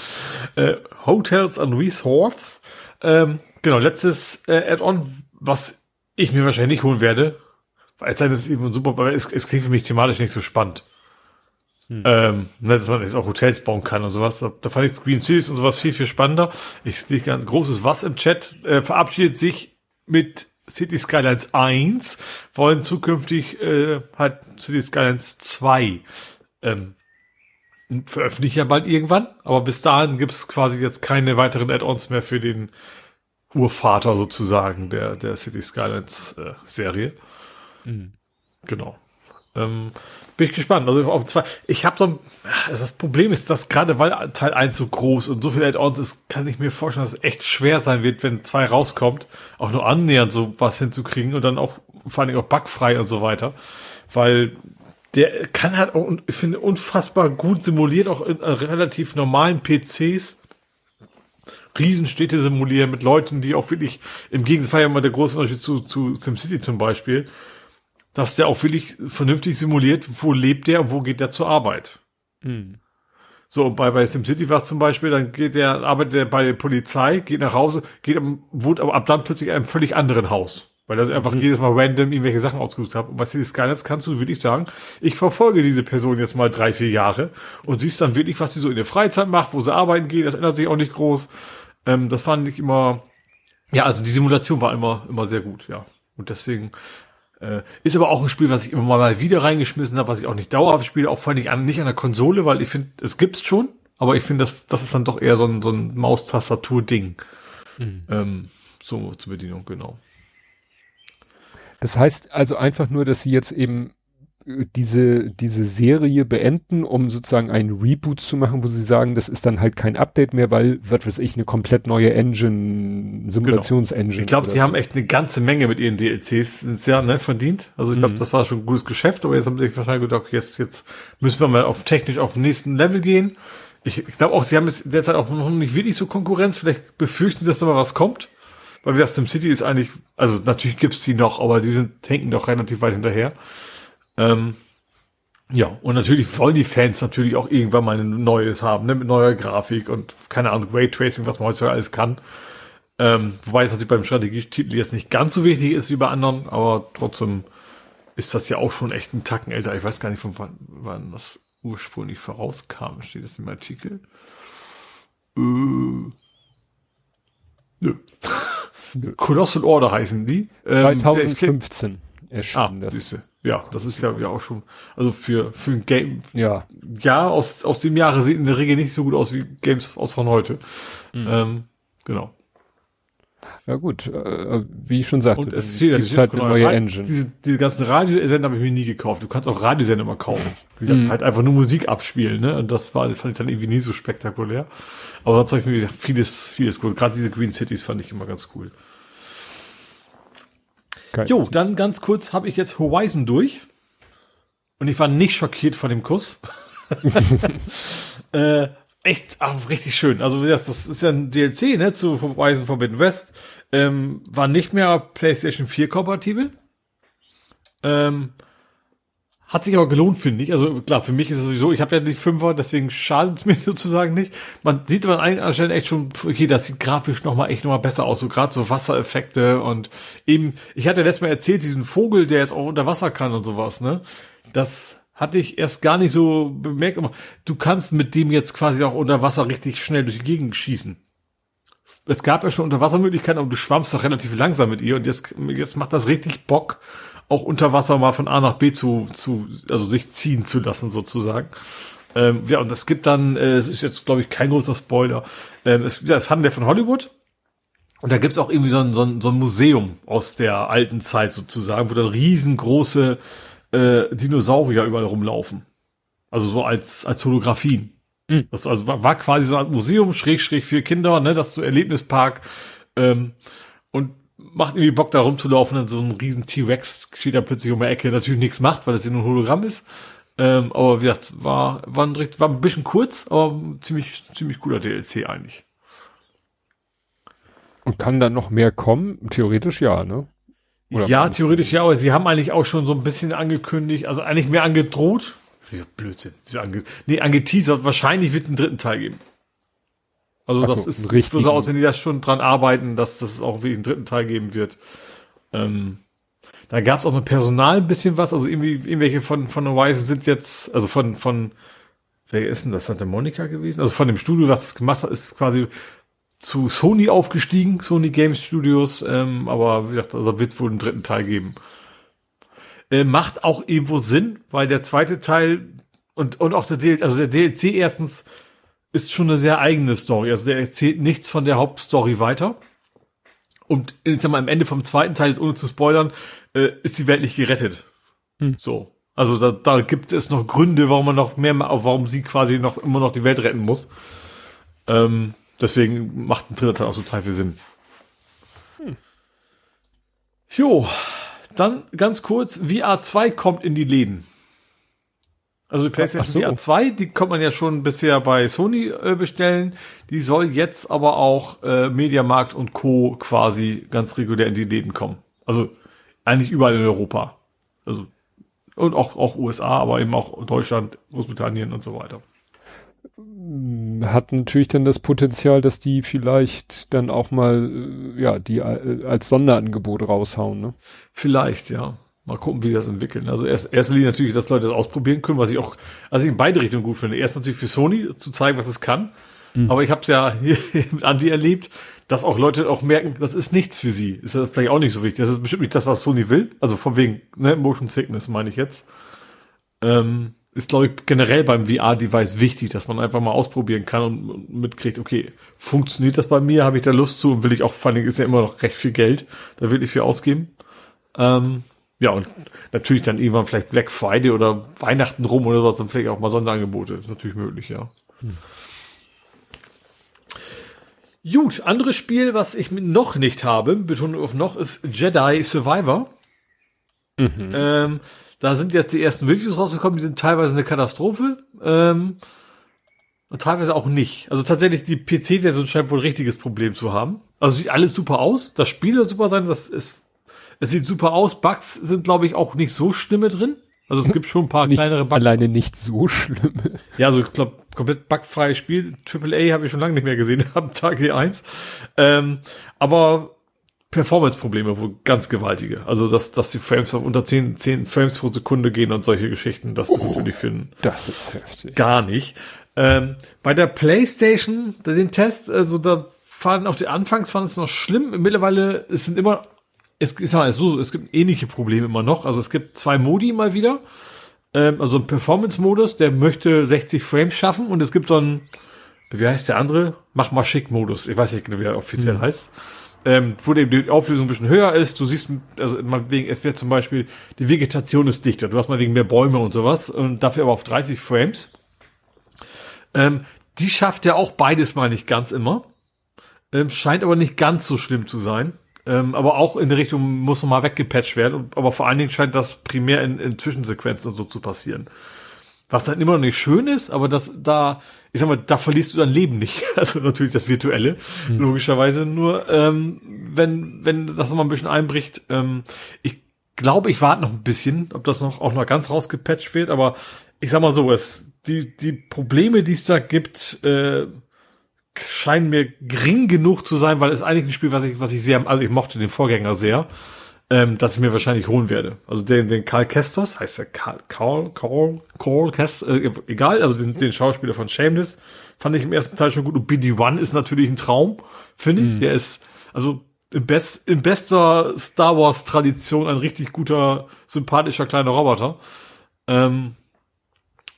Äh, Hotels and Resorts. Ähm, genau, letztes äh, Add-on, was ich mir wahrscheinlich nicht holen werde. Weil es sei denn, es ist eben super, aber es, es klingt für mich thematisch nicht so spannend. Hm. Ähm, ne, dass man jetzt auch Hotels bauen kann und sowas. Da, da fand ich Green Cities und sowas viel, viel spannender. Ich sehe ganz großes Was im Chat. Äh, verabschiedet sich mit City Skylines 1 wollen zukünftig äh, halt City Skylines 2 ähm, veröffentlichen ja bald irgendwann, aber bis dahin gibt's quasi jetzt keine weiteren Add-ons mehr für den Urvater sozusagen der, der City Skylines äh, Serie. Mhm. Genau. Ähm, bin ich gespannt. Also auf zwei. Ich habe so ein. Das Problem ist, dass gerade weil Teil 1 so groß und so viel Add-ons ist, kann ich mir vorstellen, dass es echt schwer sein wird, wenn zwei rauskommt, auch nur annähernd so was hinzukriegen und dann auch vor allem auch bugfrei und so weiter. Weil der kann halt auch, ich finde, unfassbar gut simuliert, auch in relativ normalen PCs. Riesenstädte simulieren mit Leuten, die auch wirklich, im Gegensatz ja immer der große Unterschied zu, zu SimCity zum Beispiel, dass der auch wirklich vernünftig simuliert, wo lebt der und wo geht der zur Arbeit. Mhm. So, und bei, bei SimCity war es zum Beispiel, dann geht der, arbeitet er bei der Polizei, geht nach Hause, geht am, wohnt aber ab dann plötzlich in einem völlig anderen Haus. Weil er einfach mhm. jedes Mal random irgendwelche Sachen ausgesucht hat. Und bei City Skylines kannst du, würde ich sagen, ich verfolge diese Person jetzt mal drei, vier Jahre und siehst dann wirklich, was sie so in der Freizeit macht, wo sie arbeiten geht. Das ändert sich auch nicht groß. Ähm, das fand ich immer, ja, also die Simulation war immer, immer sehr gut, ja. Und deswegen äh, ist aber auch ein Spiel, was ich immer mal wieder reingeschmissen habe, was ich auch nicht dauerhaft spiele, auch vor allem nicht an der Konsole, weil ich finde, es gibt's schon, aber ich finde, das, das ist dann doch eher so ein, so ein Maustastatur-Ding. Mhm. Ähm, so zur Bedienung, genau. Das heißt also einfach nur, dass sie jetzt eben diese, diese Serie beenden, um sozusagen einen Reboot zu machen, wo sie sagen, das ist dann halt kein Update mehr, weil, was weiß ich, eine komplett neue Engine, Simulationsengine. Genau. Ich glaube, sie so. haben echt eine ganze Menge mit ihren DLCs sehr nett verdient. Also ich glaube, mhm. das war schon ein gutes Geschäft, aber jetzt haben sie sich wahrscheinlich gedacht, jetzt, jetzt müssen wir mal auf technisch auf den nächsten Level gehen. Ich, ich glaube auch, sie haben es derzeit auch noch nicht wirklich so Konkurrenz. Vielleicht befürchten sie, dass da mal was kommt. Weil wie gesagt, SimCity ist eigentlich, also natürlich gibt's die noch, aber die sind, tanken doch relativ weit hinterher. Ähm, ja, und natürlich wollen die Fans natürlich auch irgendwann mal ein neues haben, ne, mit neuer Grafik und keine Ahnung, Raytracing, was man heutzutage alles kann. Ähm, wobei es natürlich beim Strategietitel jetzt nicht ganz so wichtig ist wie bei anderen, aber trotzdem ist das ja auch schon echt ein Tacken älter. Ich weiß gar nicht, von wann, wann das ursprünglich vorauskam. Steht das im Artikel? Äh, nö. Colossal Order heißen die. 2015 ähm, erschienen. Ah, siehste. Ja, das ist ja, ja auch schon, also für, für ein Game, ja, ja aus, aus dem Jahre sieht in der Regel nicht so gut aus wie Games aus von heute. Mhm. Ähm, genau. Ja gut, äh, wie ich schon sagte, und es steht, ist halt eine neue Engine. Diese, diese ganzen Radiosender habe ich mir nie gekauft. Du kannst auch Radiosender mal kaufen. Die dann mhm. halt einfach nur Musik abspielen, ne? Und das war, fand ich dann irgendwie nie so spektakulär. Aber sonst habe ich mir gesagt, vieles, vieles gut. Gerade diese Green Cities fand ich immer ganz cool. Geil. Jo, dann ganz kurz habe ich jetzt Horizon durch. Und ich war nicht schockiert von dem Kuss. [LAUGHS] äh, echt, ach, richtig schön. Also, das ist ja ein DLC, ne, zu Horizon Forbidden West. Ähm, war nicht mehr PlayStation 4 kompatibel. Ähm, hat sich aber gelohnt, finde ich. Also klar, für mich ist es sowieso, ich habe ja die Fünfer, deswegen schadet es [LAUGHS] mir sozusagen nicht. Man sieht aber an einigen echt schon, okay, das sieht grafisch nochmal echt nochmal besser aus. So gerade so Wassereffekte und eben, ich hatte letztes Mal erzählt, diesen Vogel, der jetzt auch unter Wasser kann und sowas, ne? Das hatte ich erst gar nicht so bemerkt. Du kannst mit dem jetzt quasi auch unter Wasser richtig schnell durch die Gegend schießen. Es gab ja schon Unterwassermöglichkeiten, aber du schwammst doch relativ langsam mit ihr und jetzt, jetzt macht das richtig Bock auch unter Wasser mal von A nach B zu, zu also sich ziehen zu lassen sozusagen. Ähm, ja, und es gibt dann, äh, es ist jetzt, glaube ich, kein großer Spoiler. Ähm, es, ja, es handelt ja von Hollywood. Und da gibt's auch irgendwie so ein, so, ein, so ein Museum aus der alten Zeit sozusagen, wo dann riesengroße äh, Dinosaurier überall rumlaufen. Also so als, als Holographien. Mhm. Das also war, war quasi so ein Museum, schräg, schräg für Kinder, ne, das so Erlebnispark. Ähm, macht irgendwie Bock, da rumzulaufen und so ein riesen T-Rex steht da plötzlich um die Ecke, natürlich nichts macht, weil es ja nur ein Hologramm ist. Ähm, aber wie gesagt, war, war, ein, war ein bisschen kurz, aber ziemlich, ziemlich cooler DLC eigentlich. Und kann dann noch mehr kommen? Theoretisch ja, ne? Oder ja, theoretisch ja, aber sie haben eigentlich auch schon so ein bisschen angekündigt, also eigentlich mehr angedroht. Blödsinn. Ange nee, angeteasert. Wahrscheinlich wird es einen dritten Teil geben. Also das so, ist richtig so aus, wenn die da schon dran arbeiten, dass, dass es auch wie einen dritten Teil geben wird. Ähm, da gab es auch mit Personal ein bisschen was, also irgendwie irgendwelche von von Horizon sind jetzt, also von von wer ist denn das? Santa Monica gewesen? Also von dem Studio, was es gemacht hat, ist quasi zu Sony aufgestiegen, Sony Games Studios, ähm, aber wie gesagt, also wird wohl einen dritten Teil geben. Äh, macht auch irgendwo Sinn, weil der zweite Teil und, und auch der DLC, also der DLC erstens ist schon eine sehr eigene Story. Also der erzählt nichts von der Hauptstory weiter. Und ich sag mal, am Ende vom zweiten Teil, ohne zu spoilern, äh, ist die Welt nicht gerettet. Hm. So. Also da, da gibt es noch Gründe, warum man noch mehr, warum sie quasi noch immer noch die Welt retten muss. Ähm, deswegen macht ein dritter Teil auch total viel Sinn. Hm. Jo, dann ganz kurz, VR 2 kommt in die Läden. Also die PlayStation so. VR 2, die kommt man ja schon bisher bei Sony äh, bestellen. Die soll jetzt aber auch äh, Mediamarkt und Co. quasi ganz regulär in die Läden kommen. Also eigentlich überall in Europa. Also und auch, auch USA, aber eben auch Deutschland, Großbritannien und so weiter. Hat natürlich dann das Potenzial, dass die vielleicht dann auch mal, äh, ja, die äh, als Sonderangebot raushauen, ne? Vielleicht, ja. Mal gucken, wie das entwickeln. Also erst, erst natürlich, dass Leute das ausprobieren können, was ich auch, also ich in beide Richtungen gut finde. Erst natürlich für Sony zu zeigen, was es kann. Mhm. Aber ich habe es ja hier [LAUGHS] mit Andy erlebt, dass auch Leute auch merken, das ist nichts für sie. Ist das vielleicht auch nicht so wichtig. Das ist bestimmt nicht das, was Sony will. Also von wegen, ne, Motion Sickness meine ich jetzt. Ähm, ist, glaube ich, generell beim VR-Device wichtig, dass man einfach mal ausprobieren kann und mitkriegt, okay, funktioniert das bei mir, habe ich da Lust zu und will ich auch, vor allem ist ja immer noch recht viel Geld, da will ich viel ausgeben. Ähm, ja, und natürlich dann irgendwann vielleicht Black Friday oder Weihnachten rum oder so, dann vielleicht auch mal Sonderangebote. ist natürlich möglich, ja. Hm. Gut, anderes Spiel, was ich noch nicht habe, Betonung auf noch, ist Jedi Survivor. Mhm. Ähm, da sind jetzt die ersten Reviews rausgekommen, die sind teilweise eine Katastrophe. Ähm, und teilweise auch nicht. Also tatsächlich, die PC-Version scheint wohl ein richtiges Problem zu haben. Also sieht alles super aus. Das Spiel soll super sein, das ist es sieht super aus. Bugs sind, glaube ich, auch nicht so schlimme drin. Also es gibt schon ein paar nicht, kleinere Bugs. Alleine nicht so schlimm. Ja, also ich glaube, komplett bugfreies Spiel. AAA habe ich schon lange nicht mehr gesehen [LAUGHS] am Tag E1. Ähm, aber Performance-Probleme wohl ganz gewaltige. Also, dass, dass die Frames auf unter 10, 10 Frames pro Sekunde gehen und solche Geschichten, das oh, ist natürlich für ein das ist heftig. gar nicht. Ähm, bei der PlayStation, den Test, also da fanden auf die Anfangs fand es noch schlimm. Mittlerweile es sind immer es ist halt so, es gibt ähnliche Probleme immer noch. Also es gibt zwei Modi mal wieder. Ähm, also ein Performance-Modus, der möchte 60 Frames schaffen und es gibt so einen, wie heißt der andere? Mach mal schick-Modus. Ich weiß nicht genau, wie er offiziell hm. heißt. Ähm, wo die Auflösung ein bisschen höher ist. Du siehst, also mal wegen, es wird zum Beispiel, die Vegetation ist dichter. Du hast mal wegen mehr Bäume und sowas und dafür aber auf 30 Frames. Ähm, die schafft ja auch beides mal nicht ganz immer. Ähm, scheint aber nicht ganz so schlimm zu sein. Ähm, aber auch in der Richtung muss nochmal weggepatcht werden. Aber vor allen Dingen scheint das primär in, in Zwischensequenzen und so zu passieren. Was dann immer noch nicht schön ist, aber das da, ich sag mal, da verlierst du dein Leben nicht. [LAUGHS] Also natürlich das Virtuelle, mhm. logischerweise. Nur ähm, wenn, wenn das nochmal ein bisschen einbricht, ähm, ich glaube, ich warte noch ein bisschen, ob das noch auch noch ganz rausgepatcht wird, aber ich sag mal so, es, die, die Probleme, die es da gibt, äh, scheinen mir gering genug zu sein, weil es eigentlich ein Spiel, was ich, was ich sehr, also ich mochte den Vorgänger sehr, ähm, dass ich mir wahrscheinlich holen werde. Also den, den Karl Kestos, heißt der Karl, Karl, Karl, Karl Kestos, äh, egal, also den, den Schauspieler von Shameless fand ich im ersten Teil schon gut. Und BD-1 ist natürlich ein Traum, finde ich. Mhm. Der ist, also im, best, in bester Star Wars Tradition ein richtig guter, sympathischer kleiner Roboter. Ähm,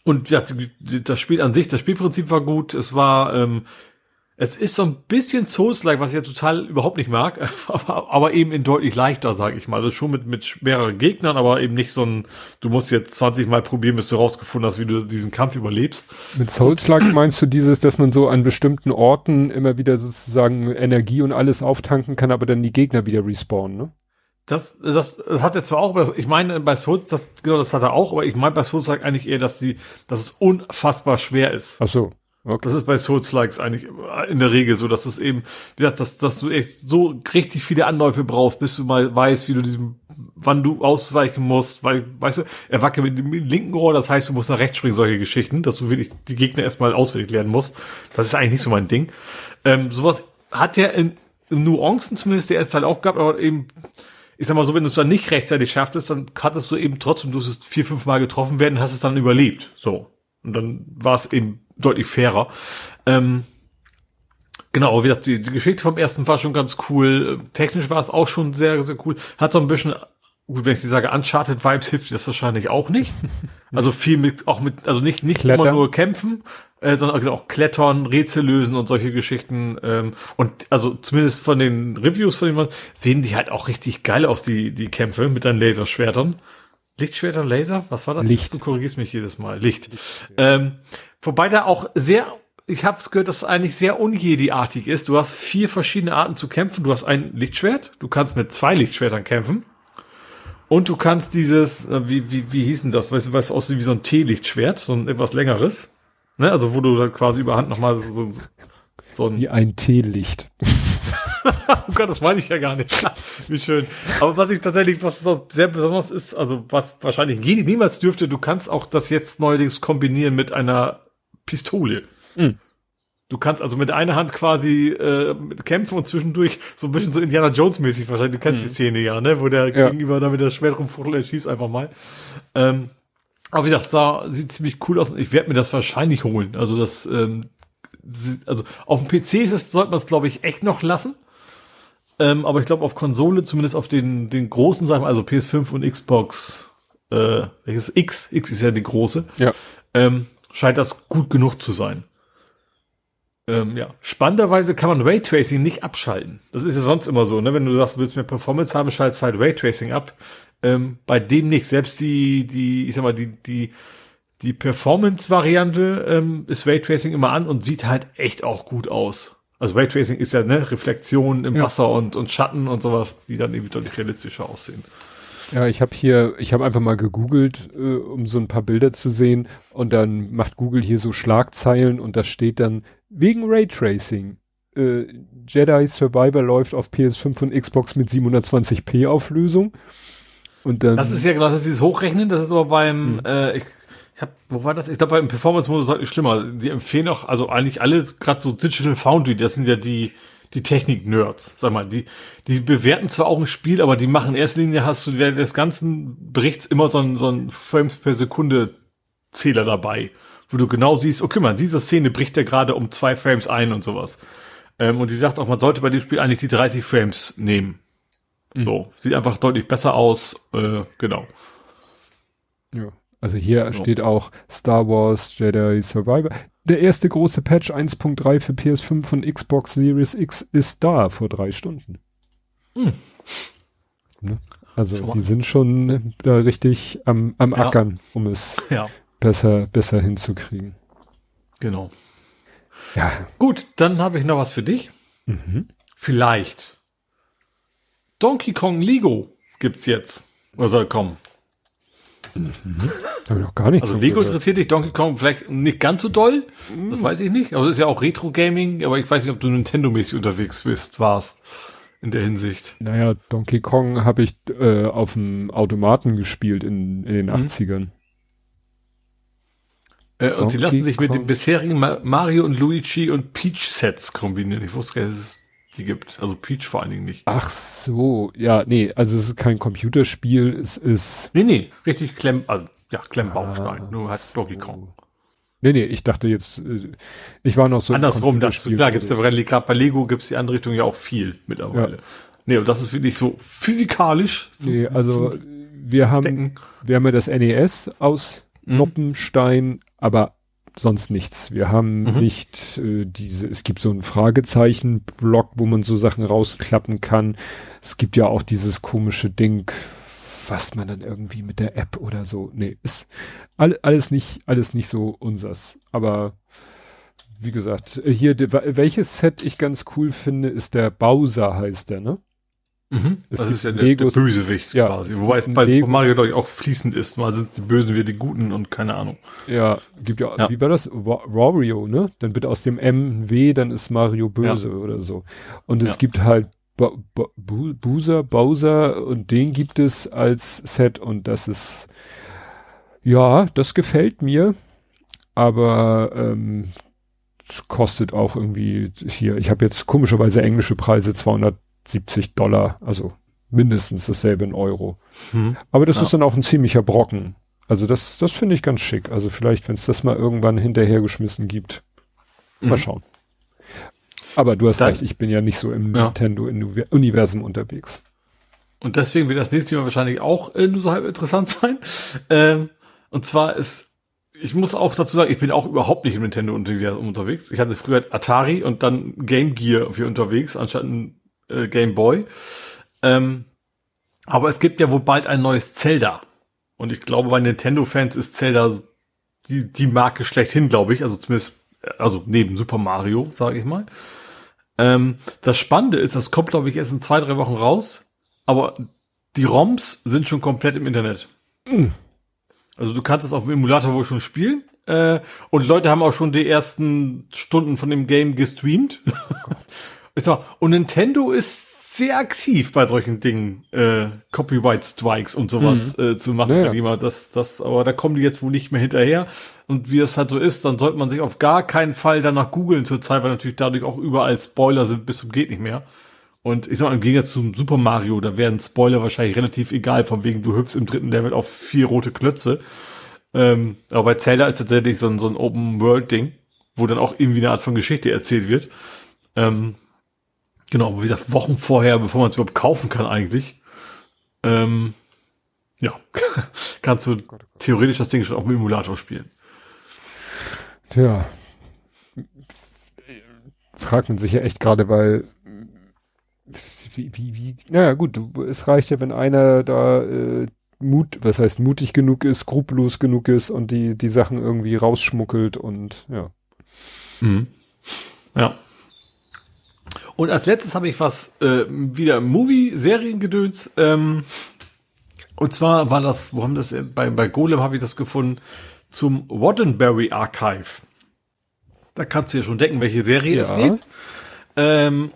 und ja, das Spiel an sich, das Spielprinzip war gut. Es war ähm, es ist so ein bisschen Souls-like, was ich ja total überhaupt nicht mag, [LAUGHS] aber, aber eben in deutlich leichter, sage ich mal. Also schon mit, mit schwereren Gegnern, aber eben nicht so ein, du musst jetzt 20 Mal probieren, bis du rausgefunden hast, wie du diesen Kampf überlebst. Mit Souls-like [CLEARS THROAT] meinst du dieses, dass man so an bestimmten Orten immer wieder sozusagen Energie und alles auftanken kann, aber dann die Gegner wieder respawnen, ne? Das, das, das hat er zwar auch, ich meine bei Souls, das, genau, das hat er auch, aber ich meine bei Souls like eigentlich eher, dass die, dass es unfassbar schwer ist. Ach so. Okay. Das ist bei Souls-Likes eigentlich in der Regel so, dass es eben, wie gesagt, dass, dass du echt so richtig viele Anläufe brauchst, bis du mal weißt, wie du diesem, wann du ausweichen musst, weil, weißt du, er wackelt mit dem linken Ohr, das heißt, du musst nach rechts springen, solche Geschichten, dass du wirklich die Gegner erstmal auswendig lernen musst. Das ist eigentlich nicht so mein Ding. Ähm, sowas hat ja in, in Nuancen zumindest der erste Teil auch gehabt, aber eben, ich sag mal so, wenn du es dann nicht rechtzeitig schaffst, dann hattest du eben trotzdem, du es vier, fünf Mal getroffen werden, hast es dann überlebt. So. Und dann war es eben deutlich fairer. Ähm, Genau, wie gesagt, die, die Geschichte vom ersten war schon ganz cool. Technisch war es auch schon sehr, sehr cool. Hat so ein bisschen, gut, wenn ich die sage, Uncharted Vibes hilft das wahrscheinlich auch nicht. [LAUGHS] Also viel mit, auch mit, also nicht, nicht Klettern. immer nur kämpfen, äh, sondern auch Klettern, Rätsel lösen und solche Geschichten. Ähm, und also zumindest von den Reviews von dem sehen die halt auch richtig geil aus, die, die Kämpfe mit deinen Laserschwertern. Lichtschwerter, Laser? Was war das? Licht. Du korrigierst mich jedes Mal. Licht. Ähm, wobei da auch sehr, ich habe gehört, dass es eigentlich sehr unjedi-artig ist. Du hast vier verschiedene Arten zu kämpfen. Du hast ein Lichtschwert, du kannst mit zwei Lichtschwertern kämpfen. Und du kannst dieses, äh, wie, wie, wie hieß denn das? Weißt du, was aussieht wie so ein Teelichtschwert, so ein etwas längeres. Ne? Also wo du dann quasi überhand nochmal so, so ein Wie ein Teelicht. [LAUGHS] Oh Gott, das meine ich ja gar nicht. [LAUGHS] Wie schön. Aber was ich tatsächlich, was so sehr besonders ist, also was wahrscheinlich jede niemals dürfte, du kannst auch das jetzt neuerdings kombinieren mit einer Pistole. Mhm. Du kannst also mit einer Hand quasi äh, kämpfen und zwischendurch so ein bisschen so Indiana Jones mäßig wahrscheinlich. Du kennst die Szene ja, ne, wo der Ja. gegenüber da mit der Schwert rumfuchtelt, er schießt einfach mal. Ähm, aber wie gesagt, sah, sieht ziemlich cool aus und ich werde mir das wahrscheinlich holen. Also das, ähm, also auf dem PC ist es, sollte man es glaube ich echt noch lassen. Ähm, aber ich glaube auf Konsole, zumindest auf den, den großen Sachen, also PS5 und Xbox, äh, welches X, X ist ja die große, Ja. ähm, scheint das gut genug zu sein. Ähm, ja. Spannenderweise kann man Raytracing nicht abschalten. Das ist ja sonst immer so, ne? Wenn du sagst, du willst mehr Performance haben, schaltest halt Raytracing ab. Ähm, bei dem nicht. Selbst die, die, ich sag mal, die, die, die Performance-Variante ähm, ist Raytracing immer an und sieht halt echt auch gut aus. Also Raytracing ist ja ne Reflexion im Ja. Wasser und, und Schatten und sowas, die dann irgendwie deutlich realistischer aussehen. Ja, ich habe hier, ich habe einfach mal gegoogelt, äh, um so ein paar Bilder zu sehen und dann macht Google hier so Schlagzeilen und da steht dann wegen Raytracing. Äh, Jedi Survivor läuft auf PS5 und Xbox mit 720p Auflösung. Und dann Das ist ja genau, das ist dieses Hochrechnen, das ist aber beim, äh, ich, ich hab, wo war das? Ich glaube beim Performance-Modus deutlich schlimmer. Die empfehlen auch, also eigentlich alle, gerade so Digital Foundry, das sind ja die, die Technik-Nerds, sag mal, die, die bewerten zwar auch ein Spiel, aber die machen in erster Linie, hast du während des ganzen Berichts immer so ein, so ein Frames per Sekunde Zähler dabei, wo du genau siehst, okay, man, diese Szene bricht ja gerade um zwei Frames ein und sowas. Ähm, und sie sagt auch, man sollte bei dem Spiel eigentlich die 30 Frames nehmen. So, sieht einfach deutlich besser aus, äh, genau. Ja. Also hier steht auch Star Wars Jedi Survivor. Der erste große Patch 1.3 für PS5 von Xbox Series X ist da vor drei Stunden. Hm. Ne? Also Schon mal. die sind schon da richtig am, am Ja. Ackern, um es Ja, besser, besser hinzukriegen. genau. Ja. Gut, dann habe ich noch was für dich. Mhm. Vielleicht. Donkey Kong Lego gibt's jetzt. Oder soll kommen. Habe ich noch gar nichts Also Lego gehört. interessiert dich, Donkey Kong vielleicht nicht ganz so doll. Das weiß ich nicht. Also ist ja auch Retro-Gaming, aber ich weiß nicht, ob du Nintendo-mäßig unterwegs bist, warst. In der Hinsicht. Naja, Donkey Kong habe ich äh, auf dem Automaten gespielt in, in den Mhm. 80ern. Äh, und Donkey lassen sich mit Kong. den bisherigen Ma Mario und Luigi und Peach Sets kombinieren. Ich wusste gar nicht, es die gibt. Also Peach vor allen Dingen nicht. Ach so, ja, nee, also es ist kein Computerspiel, es ist Nee, nee, richtig Klemm, also, ja, Klemmbaustein. Ah, nur halt Donkey so. Kong. Nee, nee, ich dachte jetzt, äh, ich war noch so. Andersrum, das, klar gibt's ja gerade bei Lego gibt's die andere Richtung ja auch viel mittlerweile. Ja. Nee, und das ist wirklich so physikalisch. zum- Nee, also wir haben, Stecken. wir haben ja das NES aus Mhm. Noppenstein, aber sonst nichts. Wir haben Mhm. nicht äh, diese, es gibt so einen Fragezeichen-Block, wo man so Sachen rausklappen kann. Es gibt ja auch dieses komische Ding, was man dann irgendwie mit der App oder so. Nee, ist all, alles nicht, alles nicht so unsers. Aber wie gesagt, hier, de- welches Set ich ganz cool finde, ist der Bowser heißt der, ne? Mhm. Das ist ja der, der Bösewicht ja, quasi. Wobei es bei Legos- Mario, glaube ich, auch fließend ist. Mal sind die Bösen wie die Guten und keine Ahnung. Ja, gibt ja, Ja. wie war das? Wa- Wario, ne? Dann wird aus dem M W, dann ist Mario böse oder so. Und es Ja. gibt halt Boozer, Bowser und den gibt es als Set und das ist, ja, das gefällt mir, aber ähm, es kostet auch irgendwie hier, ich habe jetzt komischerweise englische Preise, 270 Dollar, also mindestens dasselbe in Euro. Mhm. Aber das Ja. ist dann auch ein ziemlicher Brocken. Also das, das finde ich ganz schick. Also vielleicht, wenn es das mal irgendwann hinterhergeschmissen gibt. Mal Mhm. schauen. Aber du hast Dann, recht, ich bin ja nicht so im ja. Nintendo-Universum unterwegs. Und deswegen wird das nächste Mal wahrscheinlich auch äh, nur so halb interessant [LAUGHS] sein. Ähm, und zwar ist, ich muss auch dazu sagen, ich bin auch überhaupt nicht im Nintendo-Universum unterwegs. Ich hatte früher Atari und dann Game Gear für unterwegs, anstatt ein äh, Game Boy. Ähm, aber es gibt ja wohl bald ein neues Zelda. Und ich glaube, bei Nintendo-Fans ist Zelda die, die Marke schlechthin, glaube ich. Also zumindest, also neben Super Mario, sage ich mal. Ähm, das Spannende ist, das kommt, glaube ich, erst in zwei, drei Wochen raus. Aber die ROMs sind schon komplett im Internet. Mhm. Also du kannst es auf dem Emulator wohl schon spielen. Äh, und Leute haben auch schon die ersten Stunden von dem Game gestreamt. [LAUGHS] Oh und Nintendo ist sehr aktiv bei solchen Dingen, äh, Copyright Strikes und sowas mhm. äh, zu machen. Ja, ja. Das, das, aber da kommen die jetzt wohl nicht mehr hinterher. Und wie es halt so ist, dann sollte man sich auf gar keinen Fall danach googeln zur Zeit, weil natürlich dadurch auch überall Spoiler sind bis zum geht nicht mehr. Und ich sag mal, im Gegensatz zum Super Mario, da wären Spoiler wahrscheinlich relativ egal, von wegen du hüpfst im dritten Level auf vier rote Klötze. Ähm, aber bei Zelda ist tatsächlich so ein, so ein Open-World-Ding, wo dann auch irgendwie eine Art von Geschichte erzählt wird. Ähm, genau, aber wie gesagt, Wochen vorher, bevor man es überhaupt kaufen kann eigentlich, ähm, ja, [LAUGHS] kannst du theoretisch das Ding schon auf dem Emulator spielen. Tja, fragt man sich ja echt gerade, weil wie, wie, wie, naja gut, es reicht ja, wenn einer da äh, Mut, was heißt mutig genug ist, skrupellos genug ist und die, die Sachen irgendwie rausschmuggelt und ja. Mhm. Ja. Und als letztes habe ich was äh, wieder Movie-Seriengedöns. Ähm, und zwar war das, wo haben das bei, bei Golem habe ich das gefunden, zum Roddenberry Archive. Da kannst du ja schon denken, welche Serie ja. es geht. Ähm,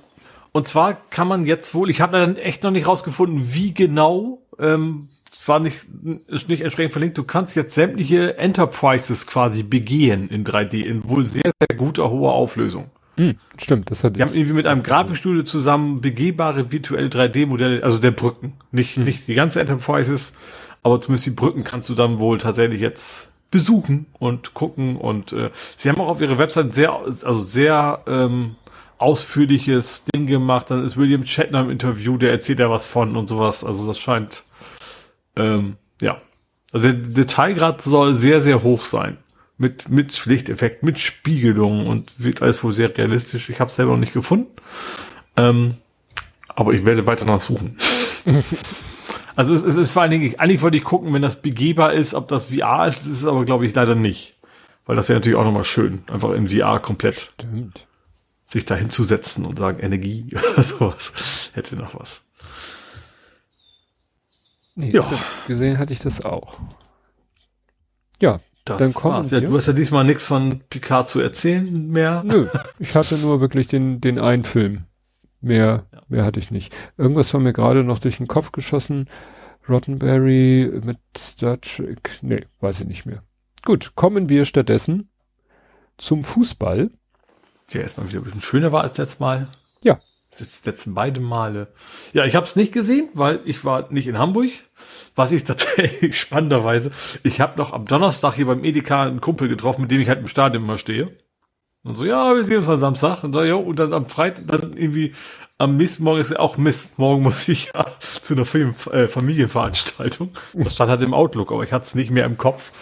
und zwar kann man jetzt wohl, ich habe dann echt noch nicht rausgefunden, wie genau, ähm, es war nicht, ist nicht entsprechend verlinkt, du kannst jetzt sämtliche Enterprises quasi begehen in 3D, in wohl sehr, sehr guter, hoher Auflösung. Hm, stimmt, das hat Die haben irgendwie mit einem Grafikstudio zusammen begehbare virtuelle 3D-Modelle, also der Brücken, nicht, hm. nicht die ganze Enterprises, aber zumindest die Brücken kannst du dann wohl tatsächlich jetzt besuchen und gucken und äh, sie haben auch auf ihrer Website sehr, also sehr ähm, ausführliches Ding gemacht. Dann ist William Shatner im Interview, der erzählt ja was von und sowas. Also das scheint, ähm, ja. Also der Detailgrad soll sehr, sehr hoch sein. Mit, mit Lichteffekt, mit Spiegelung und wird alles wohl sehr realistisch. Ich habe es selber noch nicht gefunden. Ähm, aber ich werde weiter nachsuchen. [LAUGHS] also es, es ist vor allen Dingen, ich, eigentlich wollte ich gucken, wenn das begehbar ist, ob das VR ist. Das ist aber, glaube ich, leider nicht. Weil das wäre natürlich auch nochmal schön. Einfach in VR komplett. Stimmt sich da hinzusetzen und sagen Energie [LAUGHS] oder sowas. Hätte noch was. Nee, ja. gesehen hatte ich das auch. Ja, das dann kommen ja, Du hast ja diesmal nichts von Picard zu erzählen mehr. Nö, [LAUGHS] ich hatte nur wirklich den, den einen Film. Mehr, ja. mehr hatte ich nicht. Irgendwas war mir gerade noch durch den Kopf geschossen. Rottenberry mit Star Trek. Nee, weiß ich nicht mehr. Gut, kommen wir stattdessen zum Fußball ja erstmal wieder ein bisschen schöner war als letztes Mal. Ja. Jetzt letzten beide Male. Ja, ich habe es nicht gesehen, weil ich war nicht in Hamburg. Was ich tatsächlich [LAUGHS] spannenderweise, ich habe noch am Donnerstag hier beim Edeka einen Kumpel getroffen, mit dem ich halt im Stadion immer stehe. Und so, ja, wir sehen uns am Samstag. Und, so, ja, und dann am Freitag, dann irgendwie am nächsten Morgen ist ja auch Mist. Morgen muss ich ja [LAUGHS] zu einer Film, äh, Familienveranstaltung. Das stand halt im Outlook, aber ich hatte es nicht mehr im Kopf.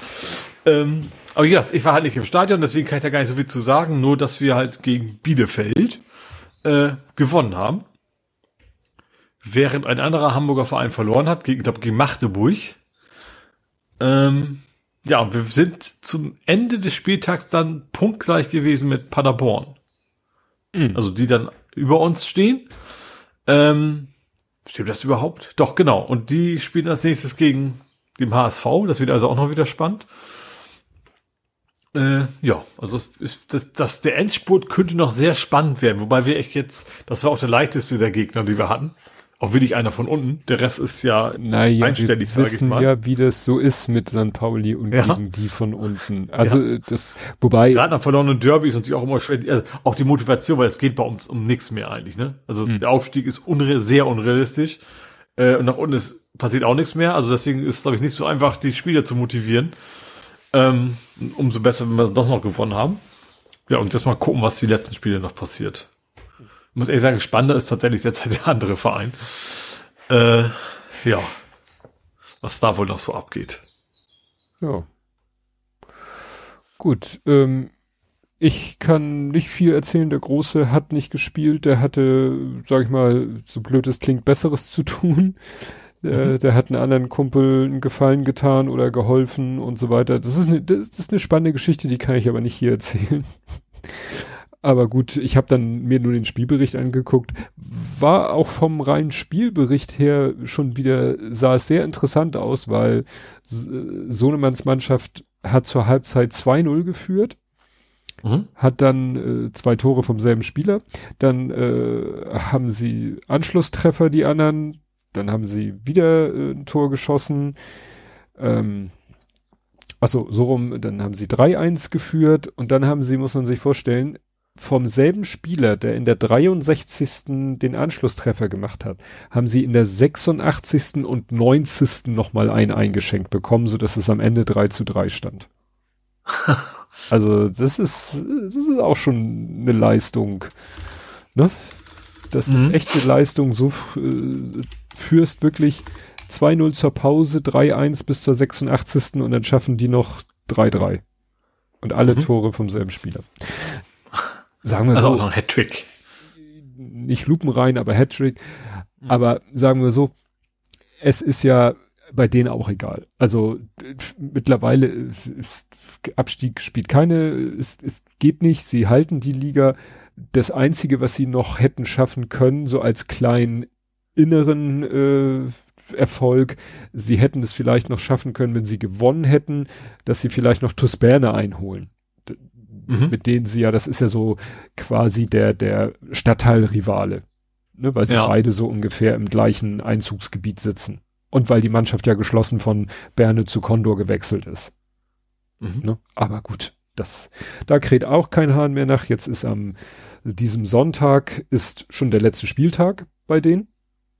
Ähm, aber ja, ich war halt nicht im Stadion, deswegen kann ich da gar nicht so viel zu sagen. Nur, dass wir halt gegen Bielefeld äh, gewonnen haben. Während ein anderer Hamburger Verein verloren hat, gegen, ich glaube, gegen Magdeburg. Ähm, ja, wir sind zum Ende des Spieltags dann punktgleich gewesen mit Paderborn. Mhm. Also die dann über uns stehen. Ähm, stimmt das überhaupt? Doch, genau. Und die spielen als nächstes gegen den HSV. Das wird also auch noch wieder spannend. Äh, ja, also ist, das, das, der Endspurt könnte noch sehr spannend werden, wobei wir echt jetzt, das war auch der leichteste der Gegner, die wir hatten. Auch wirklich einer von unten. Der Rest ist ja naja, einstellig, sage ich mal. Ja, wie das so ist mit St. Pauli und ja. gegen die von unten. Also ja. das, wobei. Gerade nach verlorenen Derby ist natürlich auch immer schwer. Also auch die Motivation, weil es geht bei uns um nichts mehr eigentlich. Ne? Also hm. der Aufstieg ist unre sehr unrealistisch. Äh, und nach unten ist, passiert auch nichts mehr. Also deswegen ist es, glaube ich, nicht so einfach, die Spieler zu motivieren. Ähm, umso besser, wenn wir doch noch gewonnen haben. Ja, und jetzt mal gucken, was die letzten Spiele noch passiert. Muss ehrlich sagen, spannender ist tatsächlich derzeit der andere Verein. Äh, ja, was da wohl noch so abgeht. Ja. Gut, ähm, ich kann nicht viel erzählen. Der Große hat nicht gespielt. Der hatte, sag ich mal, so blöd es klingt, Besseres zu tun. Der, mhm. der hat einen anderen Kumpel einen Gefallen getan oder geholfen und so weiter. Das ist eine, das ist eine spannende Geschichte, die kann ich aber nicht hier erzählen. Aber gut, ich habe dann mir nur den Spielbericht angeguckt. War auch vom reinen Spielbericht her schon wieder, sah es sehr interessant aus, weil Sohnemanns Mannschaft hat zur Halbzeit 2-0 geführt. Mhm. Hat dann äh, zwei Tore vom selben Spieler. Dann äh, haben sie Anschlusstreffer, die anderen. Dann haben sie wieder äh, ein Tor geschossen. Ähm, also so rum, dann haben sie 3-1 geführt und dann haben sie, muss man sich vorstellen, vom selben Spieler, der in der 63. den Anschlusstreffer gemacht hat, haben sie in der 86. und 90. nochmal ein eingeschenkt bekommen, so dass es am Ende 3 zu 3 stand. [LAUGHS] also das ist, das ist auch schon eine Leistung, ne? Das mhm. ist echte Leistung, so äh, führst wirklich 2-0 zur Pause, 3-1 bis zur 86. und dann schaffen die noch 3-3. Und alle mhm. Tore vom selben Spieler. Sagen wir also so. Also auch noch ein Hattrick. Nicht lupenrein, aber Hattrick. Mhm. Aber sagen wir so, es ist ja bei denen auch egal. Also mittlerweile ist, Abstieg spielt keine, es, es geht nicht. Sie halten die Liga. Das einzige, was sie noch hätten schaffen können, so als kleinen inneren äh, Erfolg, sie hätten es vielleicht noch schaffen können, wenn sie gewonnen hätten, dass sie vielleicht noch Tusberne einholen mhm. mit denen sie ja, das ist ja so quasi der, der Stadtteilrivale, ne, weil sie ja. beide so ungefähr im gleichen Einzugsgebiet sitzen. Und weil die Mannschaft ja geschlossen von Berne zu Condor gewechselt ist. Mhm. Ne? Aber gut, das, da kräht auch kein Hahn mehr nach. Jetzt ist am diesem Sonntag ist schon der letzte Spieltag bei denen.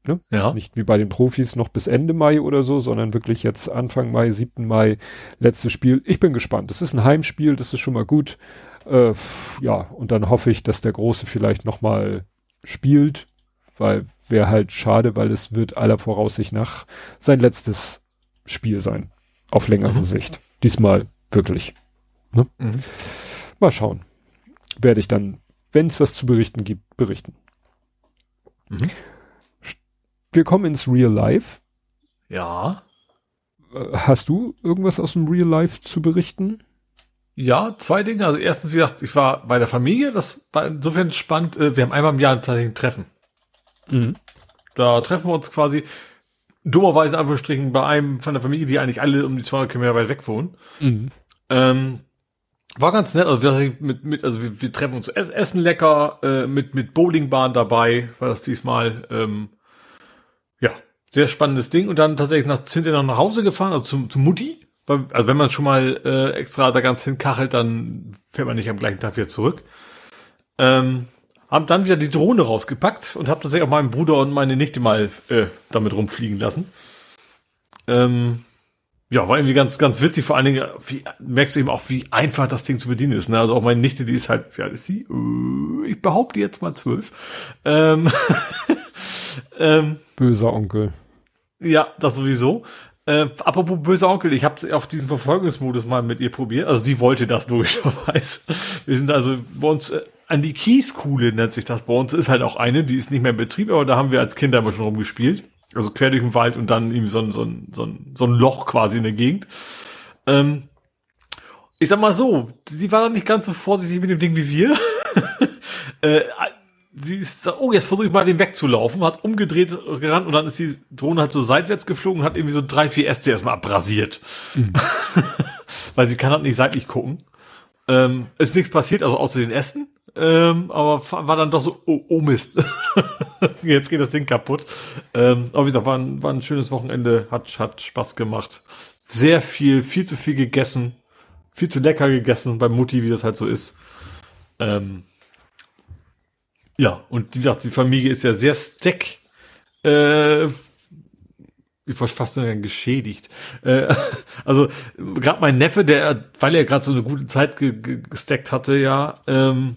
Ne? Ja. Nicht wie bei den Profis noch bis Ende Mai oder so, sondern wirklich jetzt Anfang Mai, 7. Mai, letztes Spiel. Ich bin gespannt. Das ist ein Heimspiel, das ist schon mal gut. Äh, ja, und dann hoffe ich, dass der Große vielleicht nochmal spielt, weil wäre halt schade, weil es wird aller Voraussicht nach sein letztes Spiel sein. Auf längere mhm. Sicht. Diesmal wirklich. Ne? Mhm. Mal schauen. Werde ich dann, wenn es was zu berichten gibt, berichten. Mhm wir kommen ins Real Life. Ja. Äh, hast du irgendwas aus dem Real Life zu berichten? Ja, zwei Dinge. Also erstens, wie gesagt, ich war bei der Familie, das war insofern spannend. Äh, wir haben einmal im Jahr tatsächlich ein Treffen. Mhm. Da treffen wir uns quasi dummerweise einfach strichen bei einem von der Familie, die eigentlich alle um die 200 Kilometer weit weg wohnen. Mhm. Ähm, war ganz nett, also wir, mit, mit, also wir, wir treffen uns essen lecker, äh, mit, mit Bowlingbahn dabei, war das diesmal, ähm, sehr spannendes Ding. Und dann tatsächlich nach, noch nach Hause gefahren, also zum, zum Mutti. Also wenn man schon mal äh, extra da ganz hinkachelt, dann fährt man nicht am gleichen Tag wieder zurück. Ähm, haben dann wieder die Drohne rausgepackt und habe tatsächlich auch meinen Bruder und meine Nichte mal äh, damit rumfliegen lassen. Ähm, ja, war irgendwie ganz, ganz witzig. Vor allen Dingen wie, merkst du eben auch, wie einfach das Ding zu bedienen ist. Ne? Also auch meine Nichte, die ist halt, alt ist sie? Äh, ich behaupte jetzt mal zwölf. Ähm, [LAUGHS] ähm, Böser Onkel. Ja, das sowieso. Äh, apropos böser Onkel, ich habe auch diesen Verfolgungsmodus mal mit ihr probiert. Also sie wollte das logischerweise. Wir sind also bei uns äh, an die Kieskuhle nennt sich das bei uns. Ist halt auch eine, die ist nicht mehr in Betrieb, aber da haben wir als Kinder immer schon rumgespielt. Also quer durch den Wald und dann irgendwie so ein, so ein, so ein, so ein Loch quasi in der Gegend. Ähm, ich sag mal so, sie war dann nicht ganz so vorsichtig mit dem Ding wie wir. [LAUGHS] äh, sie ist, oh, jetzt versuche ich mal den wegzulaufen, hat umgedreht, gerannt und dann ist die Drohne halt so seitwärts geflogen und hat irgendwie so drei, vier Äste erstmal abrasiert. Mhm. [LAUGHS] Weil sie kann halt nicht seitlich gucken. Ähm, ist nichts passiert, also außer den Ästen. Ähm, aber war dann doch so, oh, oh Mist. [LAUGHS] Jetzt geht das Ding kaputt. Ähm, aber wie gesagt, war ein, war ein schönes Wochenende, hat, hat Spaß gemacht. Sehr viel, viel zu viel gegessen. Viel zu lecker gegessen bei Mutti, wie das halt so ist. Ähm, ja, und wie gesagt, die Familie ist ja sehr stack, äh, ich wollte fast sagen, geschädigt. Äh, [LAUGHS] also gerade mein Neffe, der, weil er gerade so eine gute Zeit ge ge gestackt hatte, ja, ähm,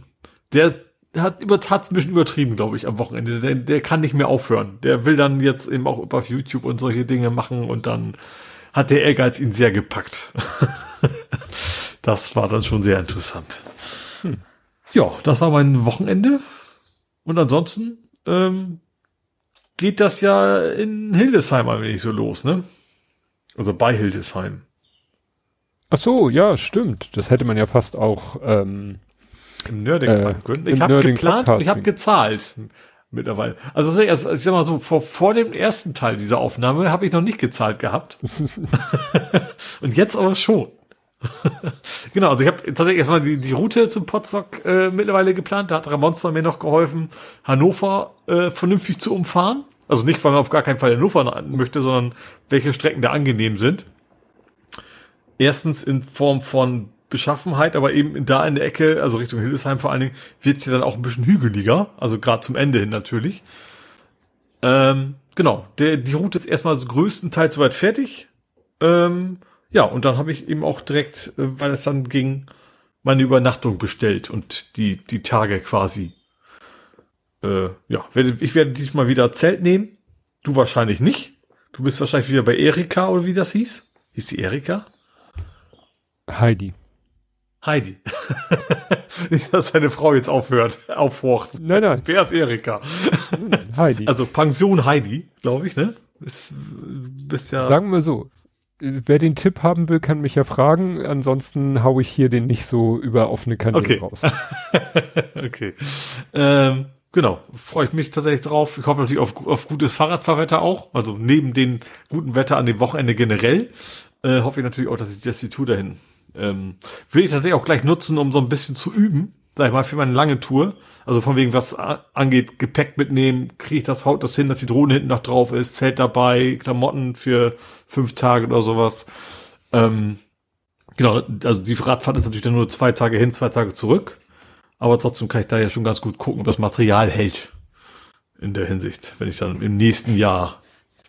der hat über hat's ein bisschen übertrieben, glaube ich, am Wochenende. Der, der kann nicht mehr aufhören. Der will dann jetzt eben auch über YouTube und solche Dinge machen und dann hat der Ehrgeiz ihn sehr gepackt. [LAUGHS] das war dann schon sehr interessant. Hm. Ja, das war mein Wochenende. Und ansonsten ähm, geht das ja in Hildesheim ein wenig so los, ne? Also bei Hildesheim. Ach so, ja, stimmt. Das hätte man ja fast auch ähm, im Nerding äh, können. Ich habe geplant und ich habe gezahlt mittlerweile. Also ich, also ich sag mal so, vor, vor dem ersten Teil dieser Aufnahme habe ich noch nicht gezahlt gehabt. [LAUGHS] [LAUGHS] und jetzt aber schon. [LAUGHS] genau, also ich habe tatsächlich erstmal die, die Route zum Potsdok äh, mittlerweile geplant. Da hat Ramonster mir noch geholfen, Hannover äh, vernünftig zu umfahren. Also nicht, weil man auf gar keinen Fall Hannover möchte, sondern welche Strecken da angenehm sind. Erstens in Form von Beschaffenheit, aber eben da in der Ecke, also Richtung Hildesheim vor allen Dingen, wird's ja dann auch ein bisschen hügeliger, also gerade zum Ende hin natürlich. Ähm, genau, der, die Route ist erstmal so größtenteils soweit fertig. Ähm, ja, und dann habe ich eben auch direkt, äh, weil es dann ging, meine Übernachtung bestellt und die, die Tage quasi. Äh, ja, werde, ich werde diesmal wieder Zelt nehmen. Du wahrscheinlich nicht. Du bist wahrscheinlich wieder bei Erika oder wie das hieß. Hieß die Erika? Heidi. Heidi. [LAUGHS] Nicht, dass seine Frau jetzt aufhört, aufhorcht. Nein, nein. Wer ist Erika? Heidi. Also Pension Heidi, glaube ich, ne? Ist, bist ja Sagen wir so, wer den Tipp haben will, kann mich ja fragen. Ansonsten hau ich hier den nicht so über offene Kanäle okay. raus. [LAUGHS] okay. Ähm, genau. Freue ich mich tatsächlich drauf. Ich hoffe natürlich auf, auf gutes Fahrradfahrwetter auch. Also neben dem guten Wetter an dem Wochenende generell, äh, hoffe ich natürlich auch, dass ich das die Tour dahin ähm, will ich tatsächlich auch gleich nutzen, um so ein bisschen zu üben, sag ich mal, für meine lange Tour. Also von wegen, was angeht, Gepäck mitnehmen, kriege ich das, haut das hin, dass die Drohne hinten noch drauf ist, Zelt dabei, Klamotten für fünf Tage oder sowas. Ähm, genau, also die Radfahrt ist natürlich dann nur zwei Tage hin, zwei Tage zurück. Aber trotzdem kann ich da ja schon ganz gut gucken, ob das Material hält. In der Hinsicht, wenn ich dann im nächsten Jahr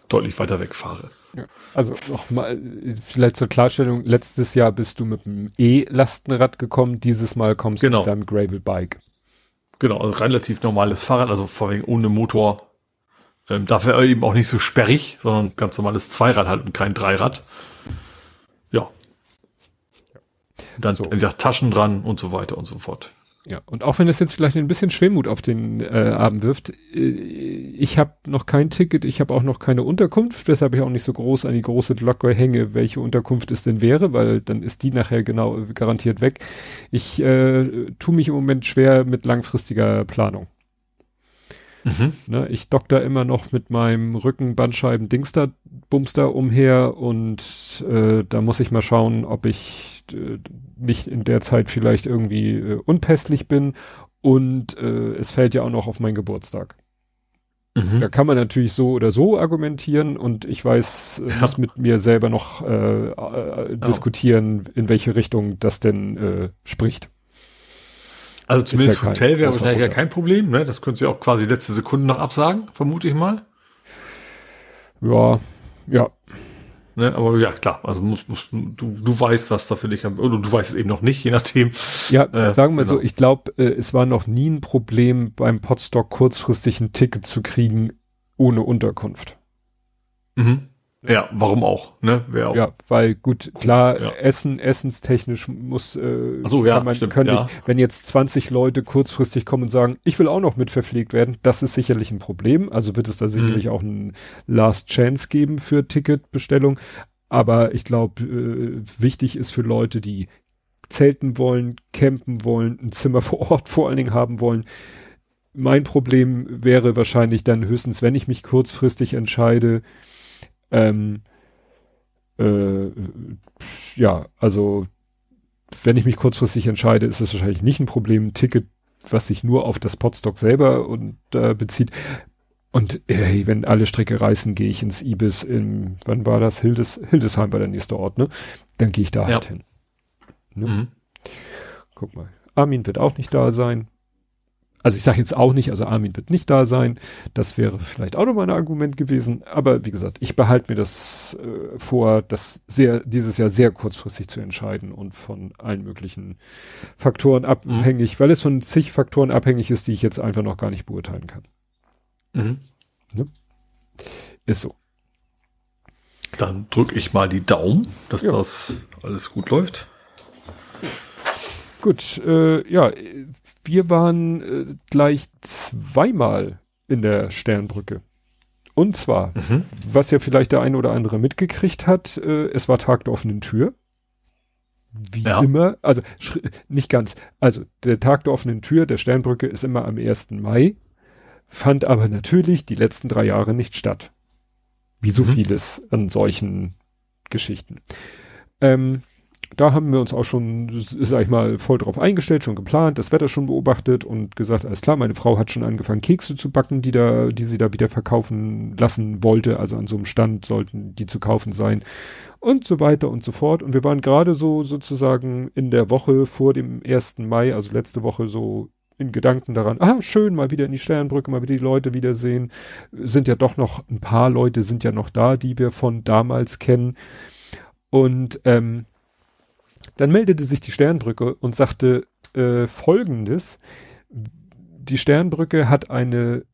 deutlich weiter wegfahre. Ja. Also nochmal, vielleicht zur Klarstellung, letztes Jahr bist du mit dem E-Lastenrad gekommen, dieses Mal kommst genau. du mit deinem Gravel-Bike. Genau, also relativ normales Fahrrad, also vor allem ohne Motor. Ähm, dafür eben auch nicht so sperrig, sondern ganz normales Zweirad halt und kein Dreirad. Ja. Und dann, so. wie gesagt, Taschen dran und so weiter und so fort. Ja, und auch wenn das jetzt vielleicht ein bisschen Schwermut auf den äh, Abend wirft, äh, ich habe noch kein Ticket, ich habe auch noch keine Unterkunft, weshalb ich auch nicht so groß an die große Glocke hänge, welche Unterkunft es denn wäre, weil dann ist die nachher genau garantiert weg. Ich äh, tue mich im Moment schwer mit langfristiger Planung. Mhm. Ne, ich da immer noch mit meinem Rücken Bandscheiben Dingster Bumster umher und äh, da muss ich mal schauen, ob ich äh, nicht in der Zeit vielleicht irgendwie äh, unpässlich bin und äh, es fällt ja auch noch auf meinen Geburtstag. Mhm. Da kann man natürlich so oder so argumentieren und ich weiß, äh, ja. muss mit mir selber noch äh, äh, diskutieren, in welche Richtung das denn äh, spricht. Also zumindest ja Hotel wäre wahrscheinlich ja kein Problem, ne? Das du ja auch quasi letzte Sekunde noch absagen, vermute ich mal. Ja, ja. Ne? Aber ja, klar, also musst, musst, du, du weißt, was da für dich, oder du weißt es eben noch nicht, je nachdem. Ja, äh, sagen wir genau. so, ich glaube, äh, es war noch nie ein Problem, beim Podstock kurzfristig ein Ticket zu kriegen ohne Unterkunft. Mhm. Ja, warum auch, ne? Wer auch. Ja, weil gut, klar, ja. Essen, essenstechnisch muss, äh, Ach so, ja, man, stimmt, können ja. Nicht, wenn jetzt 20 Leute kurzfristig kommen und sagen, ich will auch noch mit verpflegt werden, das ist sicherlich ein Problem. Also wird es da sicherlich mhm. auch ein Last Chance geben für Ticketbestellung. Aber ich glaube, äh, wichtig ist für Leute, die zelten wollen, campen wollen, ein Zimmer [LAUGHS] vor Ort vor allen Dingen haben wollen. Mein Problem wäre wahrscheinlich dann höchstens, wenn ich mich kurzfristig entscheide, ähm, äh, ja, also wenn ich mich kurzfristig entscheide, ist es wahrscheinlich nicht ein Problem. Ein Ticket, was sich nur auf das Podstock selber und äh, bezieht. Und hey, wenn alle Stricke reißen, gehe ich ins Ibis in, wann war das? Hildes, Hildesheim war der nächste Ort, ne? Dann gehe ich da ja. halt hin. Ne? Mhm. Guck mal. Armin wird auch nicht da sein. Also ich sage jetzt auch nicht, also Armin wird nicht da sein. Das wäre vielleicht auch nochmal ein Argument gewesen. Aber wie gesagt, ich behalte mir das äh, vor, das sehr, dieses Jahr sehr kurzfristig zu entscheiden und von allen möglichen Faktoren mhm. abhängig, mhm. weil es von zig Faktoren abhängig ist, die ich jetzt einfach noch gar nicht beurteilen kann. Mhm. Ne? Ist so. Dann drücke ich mal die Daumen, dass ja. das alles gut läuft. Gut, äh, ja, wir waren äh, gleich zweimal in der Sternbrücke. Und zwar, mhm. was ja vielleicht der eine oder andere mitgekriegt hat, äh, es war Tag der offenen Tür. Wie ja. immer, also nicht ganz. Also der Tag der offenen Tür der Sternbrücke ist immer am 1. Mai, fand aber natürlich die letzten drei Jahre nicht statt. Wie so mhm. vieles an solchen Geschichten. Ähm, da haben wir uns auch schon, sag ich mal, voll drauf eingestellt, schon geplant, das Wetter schon beobachtet und gesagt, alles klar, meine Frau hat schon angefangen, Kekse zu backen, die da, die sie da wieder verkaufen lassen wollte. Also an so einem Stand sollten die zu kaufen sein und so weiter und so fort. Und wir waren gerade so sozusagen in der Woche vor dem 1. Mai, also letzte Woche so in Gedanken daran, ah, schön, mal wieder in die Sternbrücke, mal wieder die Leute wiedersehen. Sind ja doch noch, ein paar Leute sind ja noch da, die wir von damals kennen. Und ähm, dann meldete sich die Sternbrücke und sagte äh, folgendes. Die Sternbrücke hat eine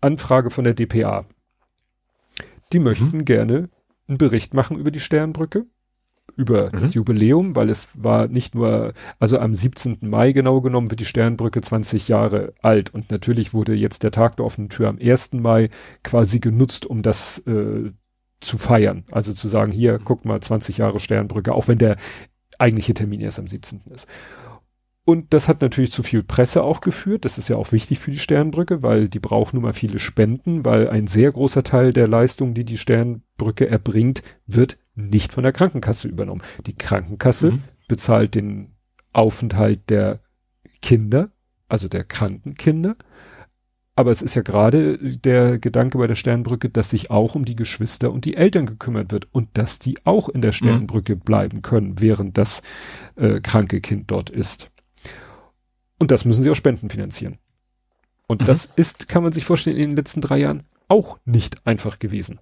Anfrage von der DPA. Die mhm. möchten mhm. gerne einen Bericht machen über die Sternbrücke, über mhm. das Jubiläum, weil es war nicht nur, also am 17. Mai genau genommen wird die Sternbrücke 20 Jahre alt und natürlich wurde jetzt der Tag der offenen Tür am 1. Mai quasi genutzt, um das äh, zu feiern. Also zu sagen, hier, guck mal, 20 Jahre Sternbrücke, auch wenn der eigentliche Termin erst am 17. ist. Und das hat natürlich zu viel Presse auch geführt. Das ist ja auch wichtig für die Sternbrücke, weil die braucht nun mal viele Spenden, weil ein sehr großer Teil der Leistung, die die Sternbrücke erbringt, wird nicht von der Krankenkasse übernommen. Die Krankenkasse mhm. bezahlt den Aufenthalt der Kinder, also der kranken Kinder. Aber es ist ja gerade der Gedanke bei der Sternbrücke, dass sich auch um die Geschwister und die Eltern gekümmert wird und dass die auch in der mhm. Sternbrücke mhm. bleiben können, während das äh, kranke Kind dort ist. Und das müssen sie auch Spenden finanzieren. Und mhm. das ist, kann man sich vorstellen, in den letzten drei Jahren auch nicht einfach gewesen.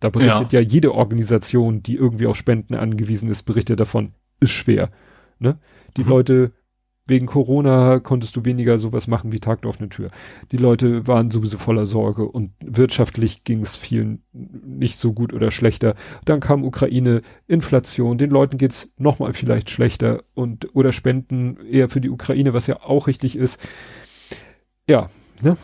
Da berichtet ja, ja jede Organisation, die irgendwie auf Spenden angewiesen ist, berichtet davon, ist schwer. Ne? Die mhm. Leute wegen Corona konntest du weniger sowas machen wie Tag auf eine Tür. Die Leute waren sowieso voller Sorge und wirtschaftlich ging es vielen nicht so gut oder schlechter. Dann kam Ukraine, Inflation, den Leuten geht's nochmal vielleicht schlechter und oder Spenden eher für die Ukraine, was ja auch richtig ist. Ja, ne?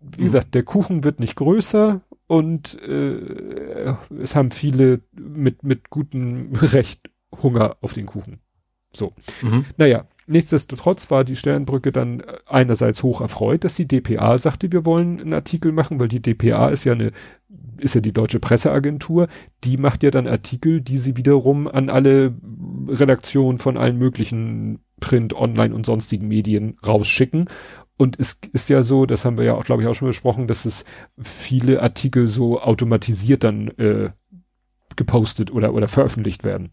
Wie mhm. gesagt, der Kuchen wird nicht größer und äh, es haben viele mit, mit gutem Recht Hunger auf den Kuchen. So. Mhm. Naja, Nichtsdestotrotz war die Sternbrücke dann äh, einerseits hoch erfreut, dass die DPA sagte, wir wollen einen Artikel machen, weil die DPA ist ja eine, ist ja die deutsche Presseagentur, die macht ja dann Artikel, die sie wiederum an alle Redaktionen von allen möglichen Print, Online und sonstigen Medien rausschicken. Und es ist ja so, das haben wir ja auch, glaube ich, auch schon besprochen, dass es viele Artikel so automatisiert dann äh, gepostet oder, oder veröffentlicht werden.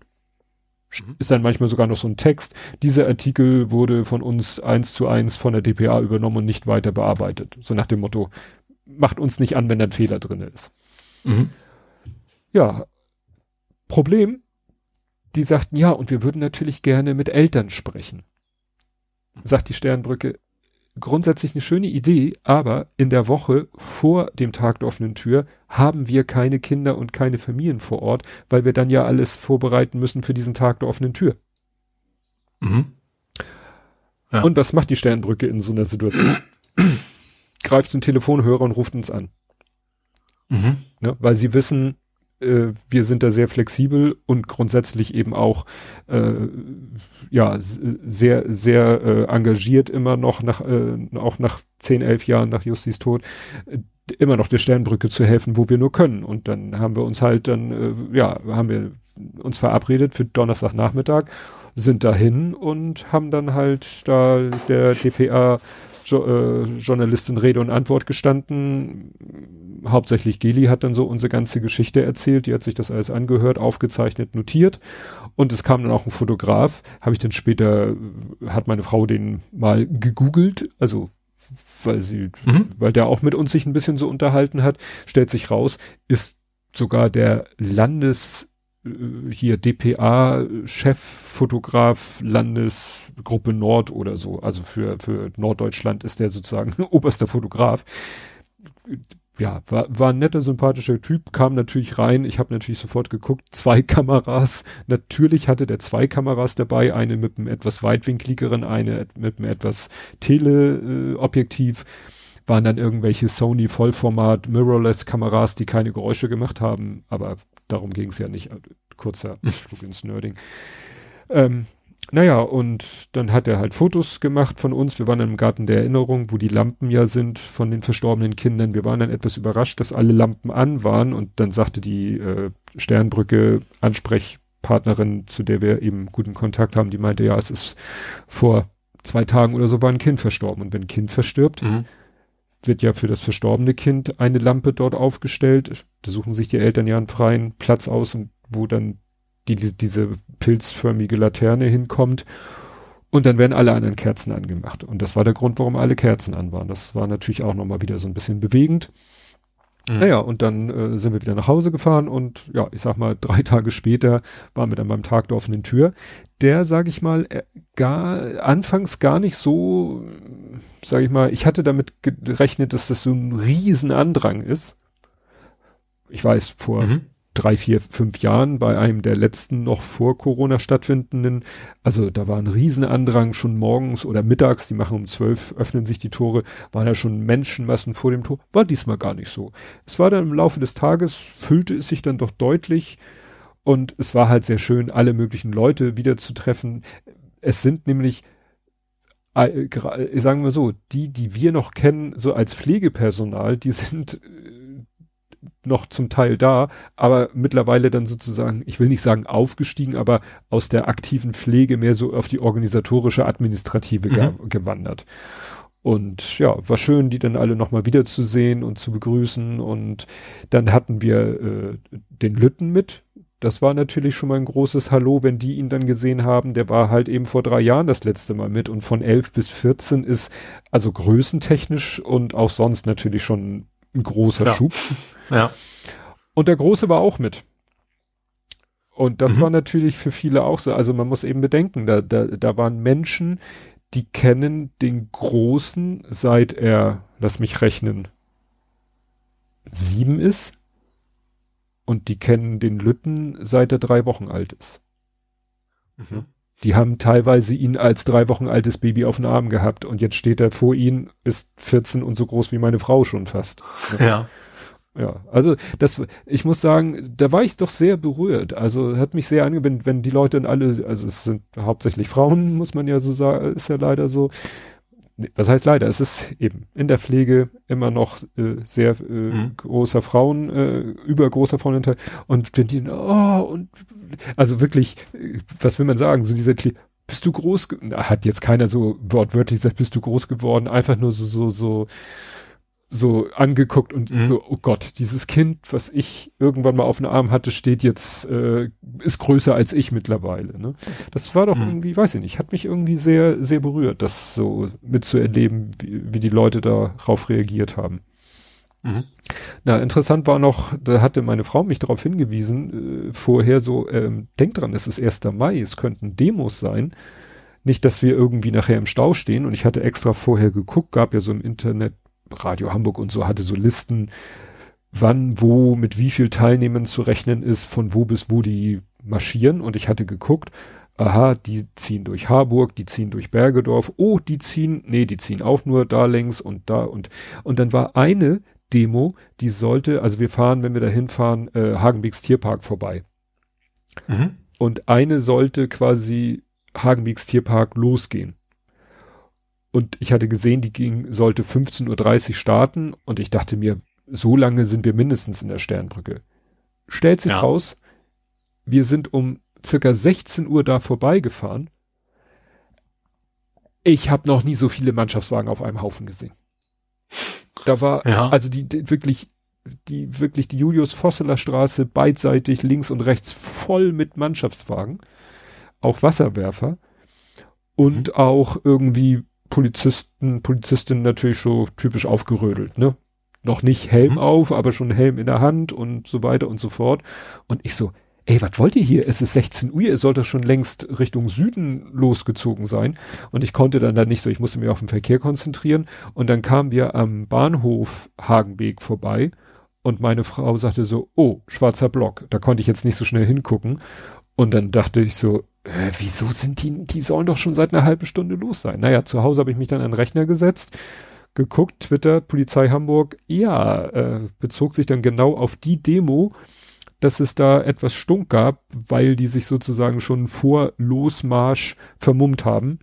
Mhm. ist dann manchmal sogar noch so ein Text. Dieser Artikel wurde von uns eins zu eins von der DPA übernommen und nicht weiter bearbeitet. So nach dem Motto, macht uns nicht an, wenn da ein Fehler drin ist. Mhm. Ja, Problem, die sagten, ja, und wir würden natürlich gerne mit Eltern sprechen. Sagt die Sternbrücke, grundsätzlich eine schöne Idee, aber in der Woche vor dem Tag der offenen Tür haben wir keine Kinder und keine Familien vor Ort, weil wir dann ja alles vorbereiten müssen für diesen Tag der offenen Tür. Mhm. Ja. Und was macht die Sternbrücke in so einer Situation? [CLEARS THROAT] Greift zum Telefonhörer und ruft uns an. Mhm. Ne, weil sie wissen, äh, wir sind da sehr flexibel und grundsätzlich eben auch äh, ja sehr sehr äh, engagiert immer noch nach äh, auch nach zehn elf Jahren nach Justis Tod immer noch der Sternbrücke zu helfen, wo wir nur können. Und dann haben wir uns halt dann äh, ja haben wir uns verabredet für Donnerstagnachmittag sind dahin und haben dann halt da der DPA jo äh, Journalistin Rede und Antwort gestanden. Hauptsächlich Geli hat dann so unsere ganze Geschichte erzählt, die hat sich das alles angehört, aufgezeichnet, notiert. Und es kam dann auch ein Fotograf, habe ich dann später, hat meine Frau den mal gegoogelt, also weil sie, mhm. weil der auch mit uns sich ein bisschen so unterhalten hat, stellt sich raus, ist sogar der Landes äh, hier DPA Cheffotograf Landesgruppe Nord oder so. Also für, für Norddeutschland ist der sozusagen [LAUGHS] oberster Fotograf ja, war, war ein netter, sympathischer Typ, kam natürlich rein. Ich habe natürlich sofort geguckt, zwei [LAUGHS] Kameras. Natürlich hatte der zwei Kameras dabei, eine mit einem etwas weitwinkligeren, eine mit einem etwas Teleobjektiv. Äh, waren dann irgendwelche Sony Vollformat Mirrorless Kameras, die keine Geräusche gemacht haben, aber darum ging es ja nicht. Kurzer [LAUGHS] Flug ins Nerding. Ähm, naja, und dann hat er halt Fotos gemacht von uns. Wir waren im Garten der Erinnerung, wo die Lampen ja sind von den verstorbenen Kindern. Wir waren dann etwas überrascht, dass alle Lampen an waren. Und dann sagte die äh, Sternbrücke Ansprechpartnerin, zu der wir eben guten Kontakt haben, die meinte, ja, es ist vor zwei Tagen oder so war ein Kind verstorben. Und wenn ein Kind verstirbt, mhm. wird ja für das verstorbene Kind eine Lampe dort aufgestellt. Da suchen sich die Eltern ja einen freien Platz aus, und wo dann die, die, diese pilzförmige Laterne hinkommt. Und dann werden alle anderen Kerzen angemacht. Und das war der Grund, warum alle Kerzen an waren. Das war natürlich auch nochmal wieder so ein bisschen bewegend. Mhm. Naja, und dann äh, sind wir wieder nach Hause gefahren und ja, ich sag mal, drei [LAUGHS] Tage später waren wir dann beim Tag der offenen Tür. Der, sag ich mal, äh, gar, anfangs gar nicht so, sag ich mal, ich hatte damit gerechnet, dass das so ein Riesenandrang ist. Ich weiß, vor mhm drei, vier, fünf Jahren bei einem der letzten noch vor Corona stattfindenden. Also da war ein Riesenandrang schon morgens oder mittags, die machen um zwölf, öffnen sich die Tore, waren da schon Menschenmassen vor dem Tor. War diesmal gar nicht so. Es war dann im Laufe des Tages, füllte es sich dann doch deutlich und es war halt sehr schön, alle möglichen Leute wieder zu treffen. Es sind nämlich äh, sagen wir so, die, die wir noch kennen, so als Pflegepersonal, die sind noch zum Teil da, aber mittlerweile dann sozusagen, ich will nicht sagen aufgestiegen, aber aus der aktiven Pflege mehr so auf die organisatorische, administrative mhm. ge gewandert. Und ja, war schön, die dann alle nochmal wiederzusehen und zu begrüßen. Und dann hatten wir äh, den Lütten mit. Das war natürlich schon mal ein großes Hallo, wenn die ihn dann gesehen haben. Der war halt eben vor drei Jahren das letzte Mal mit und von elf bis 14 ist also größentechnisch und auch sonst natürlich schon ein großer ja. Schub. Ja. Und der Große war auch mit. Und das mhm. war natürlich für viele auch so. Also man muss eben bedenken, da, da, da waren Menschen, die kennen den Großen, seit er, lass mich rechnen, sieben ist. Und die kennen den Lütten, seit er drei Wochen alt ist. Mhm. Die haben teilweise ihn als drei Wochen altes Baby auf den Arm gehabt und jetzt steht er vor ihnen, ist 14 und so groß wie meine Frau schon fast. Ja. Ja, also das, ich muss sagen, da war ich doch sehr berührt. Also hat mich sehr angewendet, wenn die Leute dann alle, also es sind hauptsächlich Frauen, muss man ja so sagen, ist ja leider so. Was heißt leider? Es ist eben in der Pflege immer noch äh, sehr äh, mhm. großer Frauen, äh, übergroßer Frauenanteil. Und wenn die, oh, und also wirklich, äh, was will man sagen? So dieser bist du groß, hat jetzt keiner so wortwörtlich gesagt, bist du groß geworden, einfach nur so, so, so, so angeguckt und mhm. so, oh Gott, dieses Kind, was ich irgendwann mal auf dem Arm hatte, steht jetzt, äh, ist größer als ich mittlerweile. Ne? Das war doch mhm. irgendwie, weiß ich nicht, hat mich irgendwie sehr, sehr berührt, das so mitzuerleben, wie, wie die Leute darauf reagiert haben. Mhm. Na, interessant war noch, da hatte meine Frau mich darauf hingewiesen, äh, vorher so, ähm, denkt dran, es ist 1. Mai, es könnten Demos sein. Nicht, dass wir irgendwie nachher im Stau stehen und ich hatte extra vorher geguckt, gab ja so im Internet Radio Hamburg und so hatte so Listen, wann, wo, mit wie viel Teilnehmern zu rechnen ist, von wo bis wo die marschieren. Und ich hatte geguckt, aha, die ziehen durch Harburg, die ziehen durch Bergedorf, oh, die ziehen, nee, die ziehen auch nur da längs und da und, und dann war eine Demo, die sollte, also wir fahren, wenn wir da hinfahren, äh, Hagenbeeks Tierpark vorbei. Mhm. Und eine sollte quasi Hagenbeeks Tierpark losgehen. Und ich hatte gesehen, die ging, sollte 15.30 Uhr starten und ich dachte mir, so lange sind wir mindestens in der Sternbrücke. Stellt sich ja. raus, wir sind um circa 16 Uhr da vorbeigefahren. Ich habe noch nie so viele Mannschaftswagen auf einem Haufen gesehen. Da war, ja. also die, die wirklich die wirklich die Julius Vosseler Straße beidseitig links und rechts voll mit Mannschaftswagen, auch Wasserwerfer und mhm. auch irgendwie Polizisten, Polizistinnen natürlich so typisch aufgerödelt, ne? Noch nicht Helm mhm. auf, aber schon Helm in der Hand und so weiter und so fort. Und ich so, ey, was wollt ihr hier? Es ist 16 Uhr, ihr sollt doch schon längst Richtung Süden losgezogen sein. Und ich konnte dann da nicht so, ich musste mich auf den Verkehr konzentrieren. Und dann kamen wir am Bahnhof Hagenweg vorbei und meine Frau sagte so, oh, schwarzer Block. Da konnte ich jetzt nicht so schnell hingucken. Und dann dachte ich so, äh, wieso sind die, die sollen doch schon seit einer halben Stunde los sein. Naja, zu Hause habe ich mich dann an den Rechner gesetzt, geguckt, Twitter, Polizei Hamburg, ja, äh, bezog sich dann genau auf die Demo, dass es da etwas Stunk gab, weil die sich sozusagen schon vor Losmarsch vermummt haben.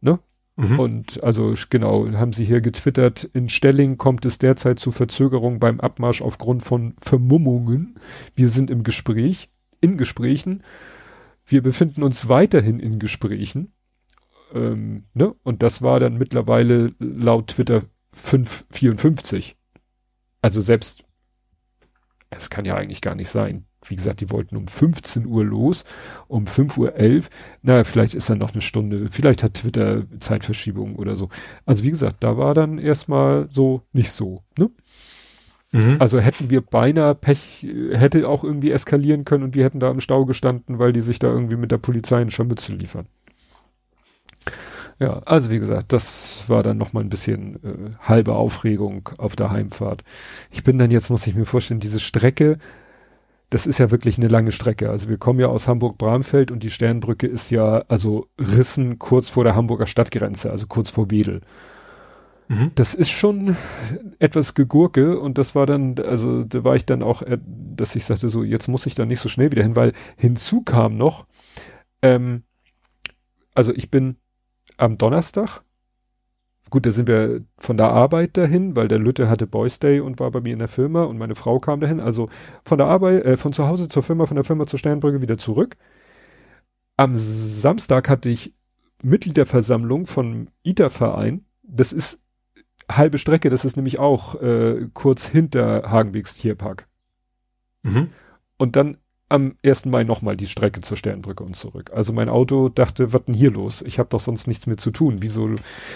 Ne? Mhm. Und also genau, haben sie hier getwittert, in Stelling kommt es derzeit zu Verzögerungen beim Abmarsch aufgrund von Vermummungen. Wir sind im Gespräch, in Gesprächen. Wir befinden uns weiterhin in Gesprächen. Ähm, ne? Und das war dann mittlerweile laut Twitter 554. Also selbst es kann ja eigentlich gar nicht sein. Wie gesagt, die wollten um 15 Uhr los, um 5 Uhr 11. Na, vielleicht ist dann noch eine Stunde, vielleicht hat Twitter Zeitverschiebung oder so. Also wie gesagt, da war dann erstmal so nicht so, ne? Mhm. Also hätten wir beinahe Pech, hätte auch irgendwie eskalieren können und wir hätten da im Stau gestanden, weil die sich da irgendwie mit der Polizei in Scharmützel liefern. Ja, also wie gesagt, das war dann noch mal ein bisschen äh, halbe Aufregung auf der Heimfahrt. Ich bin dann jetzt, muss ich mir vorstellen, diese Strecke, das ist ja wirklich eine lange Strecke. Also wir kommen ja aus Hamburg-Bramfeld und die Sternbrücke ist ja also Rissen kurz vor der Hamburger Stadtgrenze, also kurz vor Wedel. Mhm. Das ist schon etwas Gegurke und das war dann, also da war ich dann auch, äh, dass ich sagte so, jetzt muss ich da nicht so schnell wieder hin, weil hinzu kam noch, ähm, also ich bin am Donnerstag. Gut, da sind wir von der Arbeit dahin, weil der Lütte hatte Boys Day und war bei mir in der Firma und meine Frau kam dahin. Also von der Arbeit, äh, von zu Hause zur Firma, von der Firma zur Sternbrücke wieder zurück. Am Samstag hatte ich Mitgliederversammlung vom ITER-Verein. Das ist halbe Strecke, das ist nämlich auch äh, kurz hinter Hagenwegs Tierpark. Mhm. Und dann am 1. Mai nochmal die Strecke zur Sternbrücke und zurück. Also mein Auto dachte, was denn hier los? Ich habe doch sonst nichts mehr zu tun. Wieso?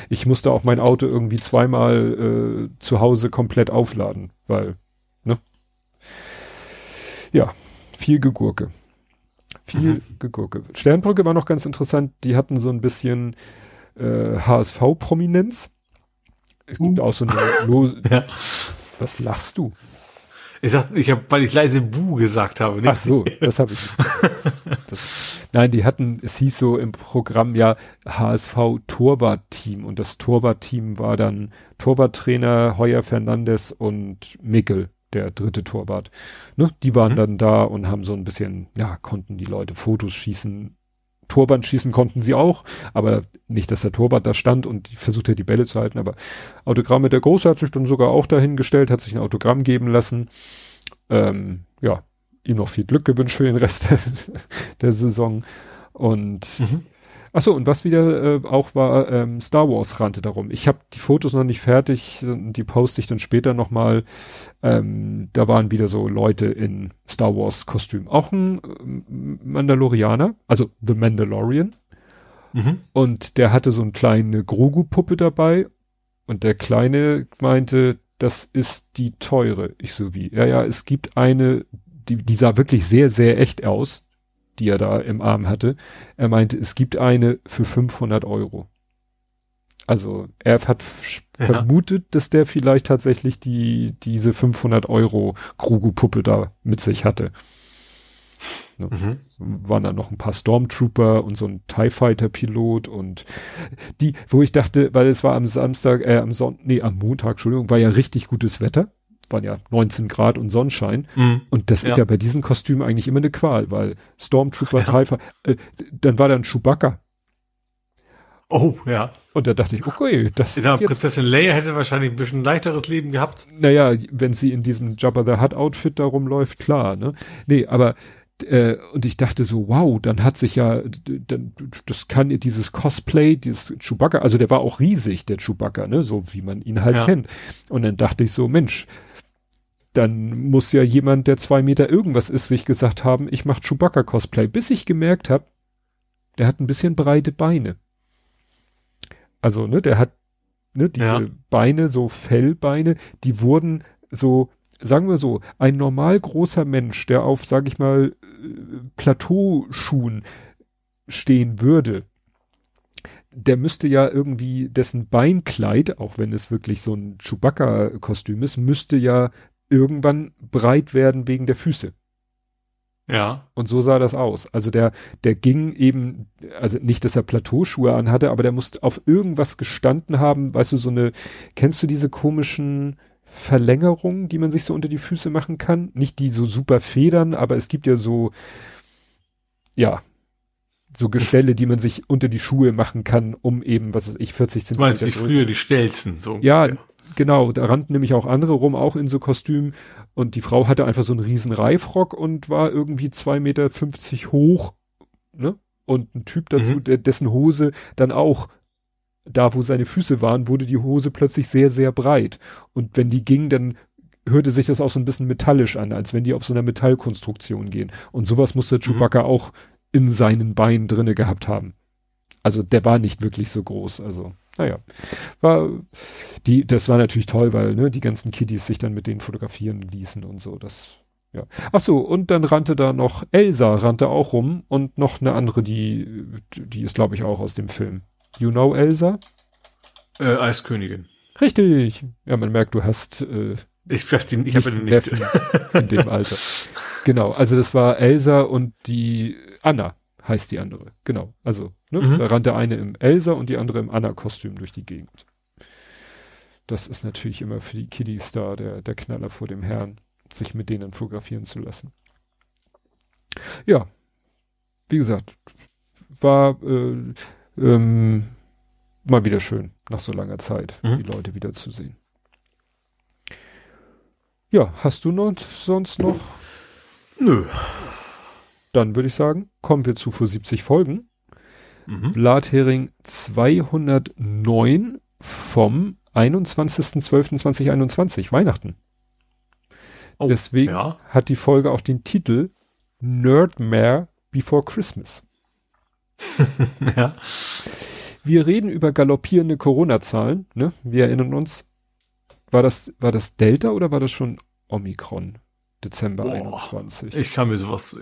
Ich musste auch mein Auto irgendwie zweimal äh, zu Hause komplett aufladen, weil, ne? Ja, viel Gegurke. Viel mhm. Gegurke. Sternbrücke war noch ganz interessant. Die hatten so ein bisschen äh, HSV-Prominenz. Es gibt auch so eine [LAUGHS] Lose. ja. Was lachst du? Ich sag, ich habe, weil ich leise Bu gesagt habe. Nicht? Ach so, das habe ich. [LAUGHS] das, nein, die hatten, es hieß so im Programm ja HSV Torwart-Team und das Torwart-Team war dann Torwarttrainer Heuer Fernandes und Mickel, der dritte Torwart. Ne, die waren mhm. dann da und haben so ein bisschen, ja, konnten die Leute Fotos schießen. Torband schießen konnten sie auch, aber nicht, dass der Torwart da stand und versucht die Bälle zu halten, aber Autogramm mit der Große hat sich dann sogar auch dahingestellt, hat sich ein Autogramm geben lassen ähm, ja, ihm noch viel Glück gewünscht für den Rest [LAUGHS] der, der Saison. Und mhm. Ach so, und was wieder äh, auch war, ähm, Star Wars rannte darum. Ich habe die Fotos noch nicht fertig, die poste ich dann später nochmal. Ähm, da waren wieder so Leute in Star Wars Kostüm. Auch ein äh, Mandalorianer, also The Mandalorian. Mhm. Und der hatte so eine kleine Grogu-Puppe dabei. Und der Kleine meinte, das ist die teure. Ich so wie, ja, ja, es gibt eine, die, die sah wirklich sehr, sehr echt aus, die er da im Arm hatte. Er meinte, es gibt eine für 500 Euro. Also er hat ja. vermutet, dass der vielleicht tatsächlich die diese 500 Euro Krugu-Puppe da mit sich hatte. Ne? Mhm. Waren da noch ein paar Stormtrooper und so ein TIE Fighter Pilot und die, wo ich dachte, weil es war am Samstag, äh, am Son nee, am Montag, Entschuldigung, war ja richtig gutes Wetter. Waren ja 19 Grad und Sonnenschein. Mhm. Und das ja. ist ja bei diesen Kostümen eigentlich immer eine Qual, weil Stormtrooper, [LAUGHS] ja. Fighter, äh, dann war da ein Chewbacca. Oh, ja. Und da dachte ich, okay, das ja, Prinzessin Leia hätte wahrscheinlich ein bisschen leichteres Leben gehabt. Naja, wenn sie in diesem Jabba the Hutt Outfit da rumläuft, klar, ne? Nee, aber äh, und ich dachte so, wow, dann hat sich ja, dann, das kann dieses Cosplay, dieses Chewbacca, also der war auch riesig, der Chewbacca, ne, so wie man ihn halt ja. kennt. Und dann dachte ich so, Mensch, dann muss ja jemand, der zwei Meter irgendwas ist, sich gesagt haben, ich mach Chewbacca-Cosplay, bis ich gemerkt habe, der hat ein bisschen breite Beine. Also, ne, der hat, ne, diese ja. Beine, so Fellbeine, die wurden so, sagen wir so, ein normal großer Mensch, der auf, sag ich mal, Plateauschuhen stehen würde, der müsste ja irgendwie dessen Beinkleid, auch wenn es wirklich so ein Chewbacca-Kostüm ist, müsste ja irgendwann breit werden wegen der Füße. Ja. Und so sah das aus. Also der, der ging eben, also nicht, dass er Plateauschuhe anhatte, aber der musste auf irgendwas gestanden haben, weißt du, so eine, kennst du diese komischen Verlängerungen, die man sich so unter die Füße machen kann? Nicht die so super Federn, aber es gibt ja so, ja, so Gestelle, die man sich unter die Schuhe machen kann, um eben, was weiß ich, 40 Zentimeter. Du meinst wie früher die Stelzen, so. Ja, ja, genau. Da rannten nämlich auch andere rum, auch in so Kostümen. Und die Frau hatte einfach so einen riesen Reifrock und war irgendwie zwei Meter fünfzig hoch, ne? Und ein Typ dazu, mhm. der, dessen Hose dann auch da, wo seine Füße waren, wurde die Hose plötzlich sehr, sehr breit. Und wenn die ging, dann hörte sich das auch so ein bisschen metallisch an, als wenn die auf so einer Metallkonstruktion gehen. Und sowas musste mhm. Chewbacca mhm. auch in seinen Beinen drinne gehabt haben. Also der war nicht wirklich so groß, also naja, war die, das war natürlich toll, weil ne, die ganzen Kiddies sich dann mit denen fotografieren ließen und so. Das ja. Ach so, und dann rannte da noch Elsa rannte auch rum und noch eine andere, die die ist glaube ich auch aus dem Film. You know Elsa? Äh, Eiskönigin. Richtig. Ja, man merkt, du hast äh, ich weiß die, ich habe einen Neffen in dem Alter. Genau, also das war Elsa und die Anna heißt die andere. Genau. Also, ne, mhm. da rannte eine im Elsa und die andere im Anna-Kostüm durch die Gegend. Das ist natürlich immer für die Kiddies da der, der Knaller vor dem Herrn, sich mit denen fotografieren zu lassen. Ja, wie gesagt, war äh, ähm, mal wieder schön, nach so langer Zeit, mhm. die Leute wiederzusehen. Ja, hast du noch sonst noch? Nö. Dann würde ich sagen, kommen wir zu vor 70 Folgen. Mhm. Blathering 209 vom 21.12.2021, Weihnachten. Oh, Deswegen ja. hat die Folge auch den Titel Nerdmare Before Christmas. [LAUGHS] ja. Wir reden über galoppierende Corona-Zahlen, ne? Wir erinnern uns, war das, war das Delta oder war das schon Omikron? Dezember Boah, 21. Ich kann mir sowas,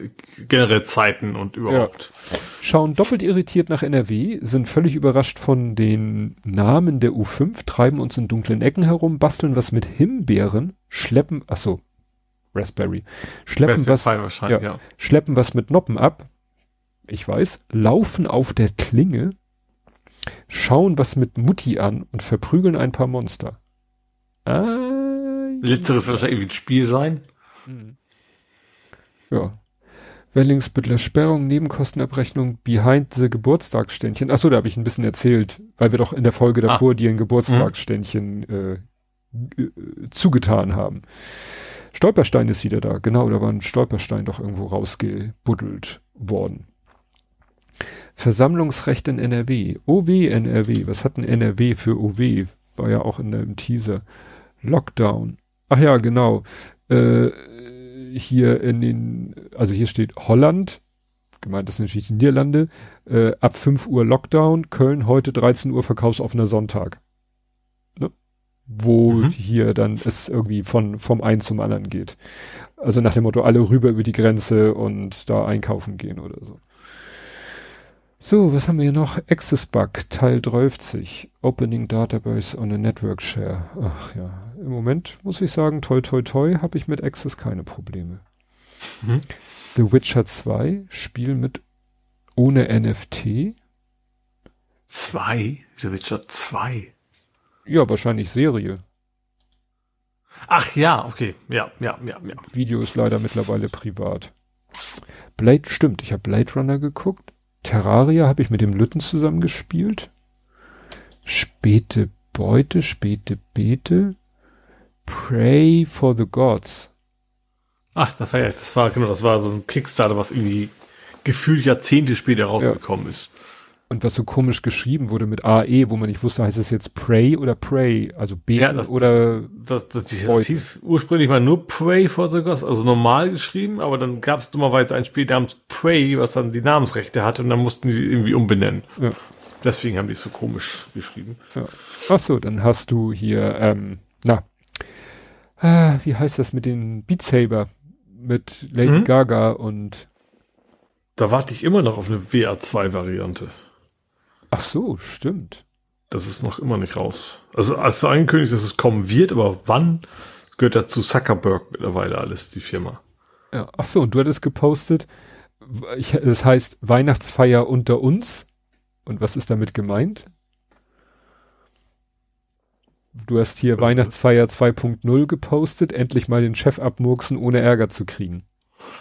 generell Zeiten und überhaupt. Ja. Schauen doppelt irritiert nach NRW, sind völlig überrascht von den Namen der U5, treiben uns in dunklen Ecken herum, basteln was mit Himbeeren, schleppen, ach so, Raspberry, schleppen Raspberry was, ja, ja. schleppen was mit Noppen ab, ich weiß, laufen auf der Klinge, schauen was mit Mutti an und verprügeln ein paar Monster. Ah, Letzteres wird wahrscheinlich irgendwie ein Spiel sein. Mhm. Ja. Wellingsbüttler Sperrung, Nebenkostenabrechnung, behind the Geburtstagsständchen. Achso, da habe ich ein bisschen erzählt, weil wir doch in der Folge davor ah. dir ein Geburtstagsständchen mhm. äh, zugetan haben. Stolperstein ist wieder da, genau, da war ein Stolperstein doch irgendwo rausgebuddelt worden. Versammlungsrecht in NRW. OW NRW. Was hat ein NRW für OW? War ja auch in dem Teaser. Lockdown. Ach ja, genau. Äh, hier in den, also hier steht Holland, gemeint das sind natürlich die Niederlande, äh, ab 5 Uhr Lockdown, Köln heute 13 Uhr verkaufsoffener Sonntag. Ne? Wo mhm. hier dann es irgendwie von, vom einen zum anderen geht. Also nach dem Motto, alle rüber über die Grenze und da einkaufen gehen oder so. So, was haben wir hier noch? Access Bug, Teil 30. Opening Database on a Network Share. Ach ja, im Moment muss ich sagen, toi toi toi, habe ich mit Access keine Probleme. Mhm. The Witcher 2, Spiel mit ohne NFT. Zwei? The Witcher 2? Ja, wahrscheinlich Serie. Ach ja, okay. Ja, ja, ja, ja. Video ist leider mittlerweile privat. Blade, stimmt, ich habe Blade Runner geguckt. Terraria habe ich mit dem Lütten zusammen gespielt. Späte Beute, späte Beete. Pray for the Gods. Ach, das war ja, das war, genau, das war so ein Kickstarter, was irgendwie gefühlt Jahrzehnte später rausgekommen ja. ist. Und was so komisch geschrieben wurde mit AE, wo man nicht wusste, heißt es jetzt Pray oder Pray? Also beten ja, das, oder das, das, das, das hieß ursprünglich mal nur Pray for the Gods, also normal geschrieben, aber dann gab es dummerweise ein Spiel namens Pray, was dann die Namensrechte hatte und dann mussten die irgendwie umbenennen. Ja. Deswegen haben die es so komisch geschrieben. Ja. Ach so, dann hast du hier, ähm, na, äh, wie heißt das mit den Beat Saber? Mit Lady mhm. Gaga und da warte ich immer noch auf eine WA2-Variante. Ach so, stimmt. Das ist noch immer nicht raus. Also als angekündigt, dass es kommen wird, aber wann, gehört ja zu Zuckerberg mittlerweile alles, die Firma. Ja, ach so, und du hattest gepostet, ich, das heißt Weihnachtsfeier unter uns. Und was ist damit gemeint? Du hast hier okay. Weihnachtsfeier 2.0 gepostet, endlich mal den Chef abmurksen, ohne Ärger zu kriegen.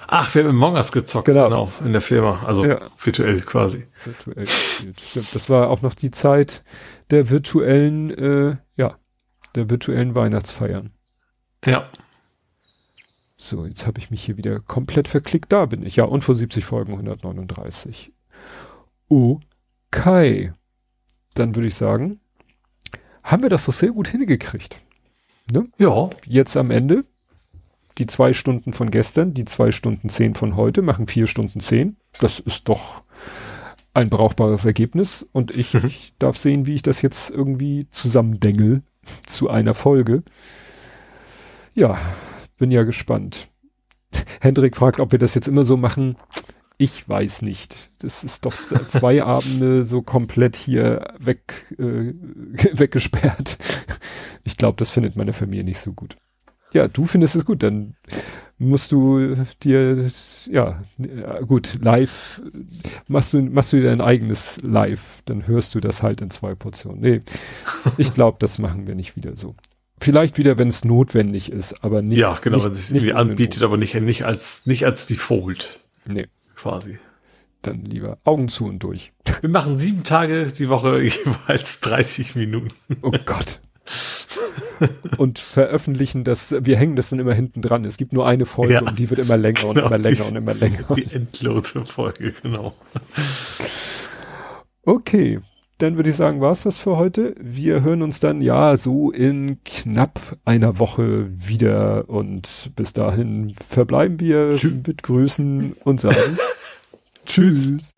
Ach, wir haben Among Us gezockt, genau. genau, in der Firma. Also ja. virtuell quasi. Virtuell Stimmt. Das war auch noch die Zeit der virtuellen, äh, ja, der virtuellen Weihnachtsfeiern. Ja. So, jetzt habe ich mich hier wieder komplett verklickt. Da bin ich. Ja, und vor 70 Folgen 139. Okay. Dann würde ich sagen, haben wir das doch sehr gut hingekriegt. Ne? Ja. Jetzt am Ende die zwei Stunden von gestern, die zwei Stunden zehn von heute machen vier Stunden zehn. Das ist doch ein brauchbares Ergebnis. Und ich, mhm. ich darf sehen, wie ich das jetzt irgendwie zusammendengel zu einer Folge. Ja, bin ja gespannt. Hendrik fragt, ob wir das jetzt immer so machen. Ich weiß nicht. Das ist doch zwei [LAUGHS] Abende so komplett hier weg, äh, [LAUGHS] weggesperrt. Ich glaube, das findet meine Familie nicht so gut. Ja, du findest es gut, dann musst du dir, ja, gut, live, machst du, machst du dir dein eigenes Live, dann hörst du das halt in zwei Portionen. Nee, ich glaube, das machen wir nicht wieder so. Vielleicht wieder, wenn es notwendig ist, aber nicht. Ja, genau, wenn es irgendwie anbietet, aber nicht, nicht als, nicht als Default. Nee. Quasi. Dann lieber Augen zu und durch. Wir machen sieben Tage die Woche [LAUGHS] jeweils 30 Minuten. Oh Gott und veröffentlichen das, wir hängen das dann immer hinten dran. Es gibt nur eine Folge ja, und die wird immer länger und genau, immer länger die, und immer länger. Die endlose Folge, genau. Okay, dann würde ich sagen, war es das für heute. Wir hören uns dann ja so in knapp einer Woche wieder und bis dahin verbleiben wir Tschüss. mit Grüßen und sagen [LAUGHS] Tschüss.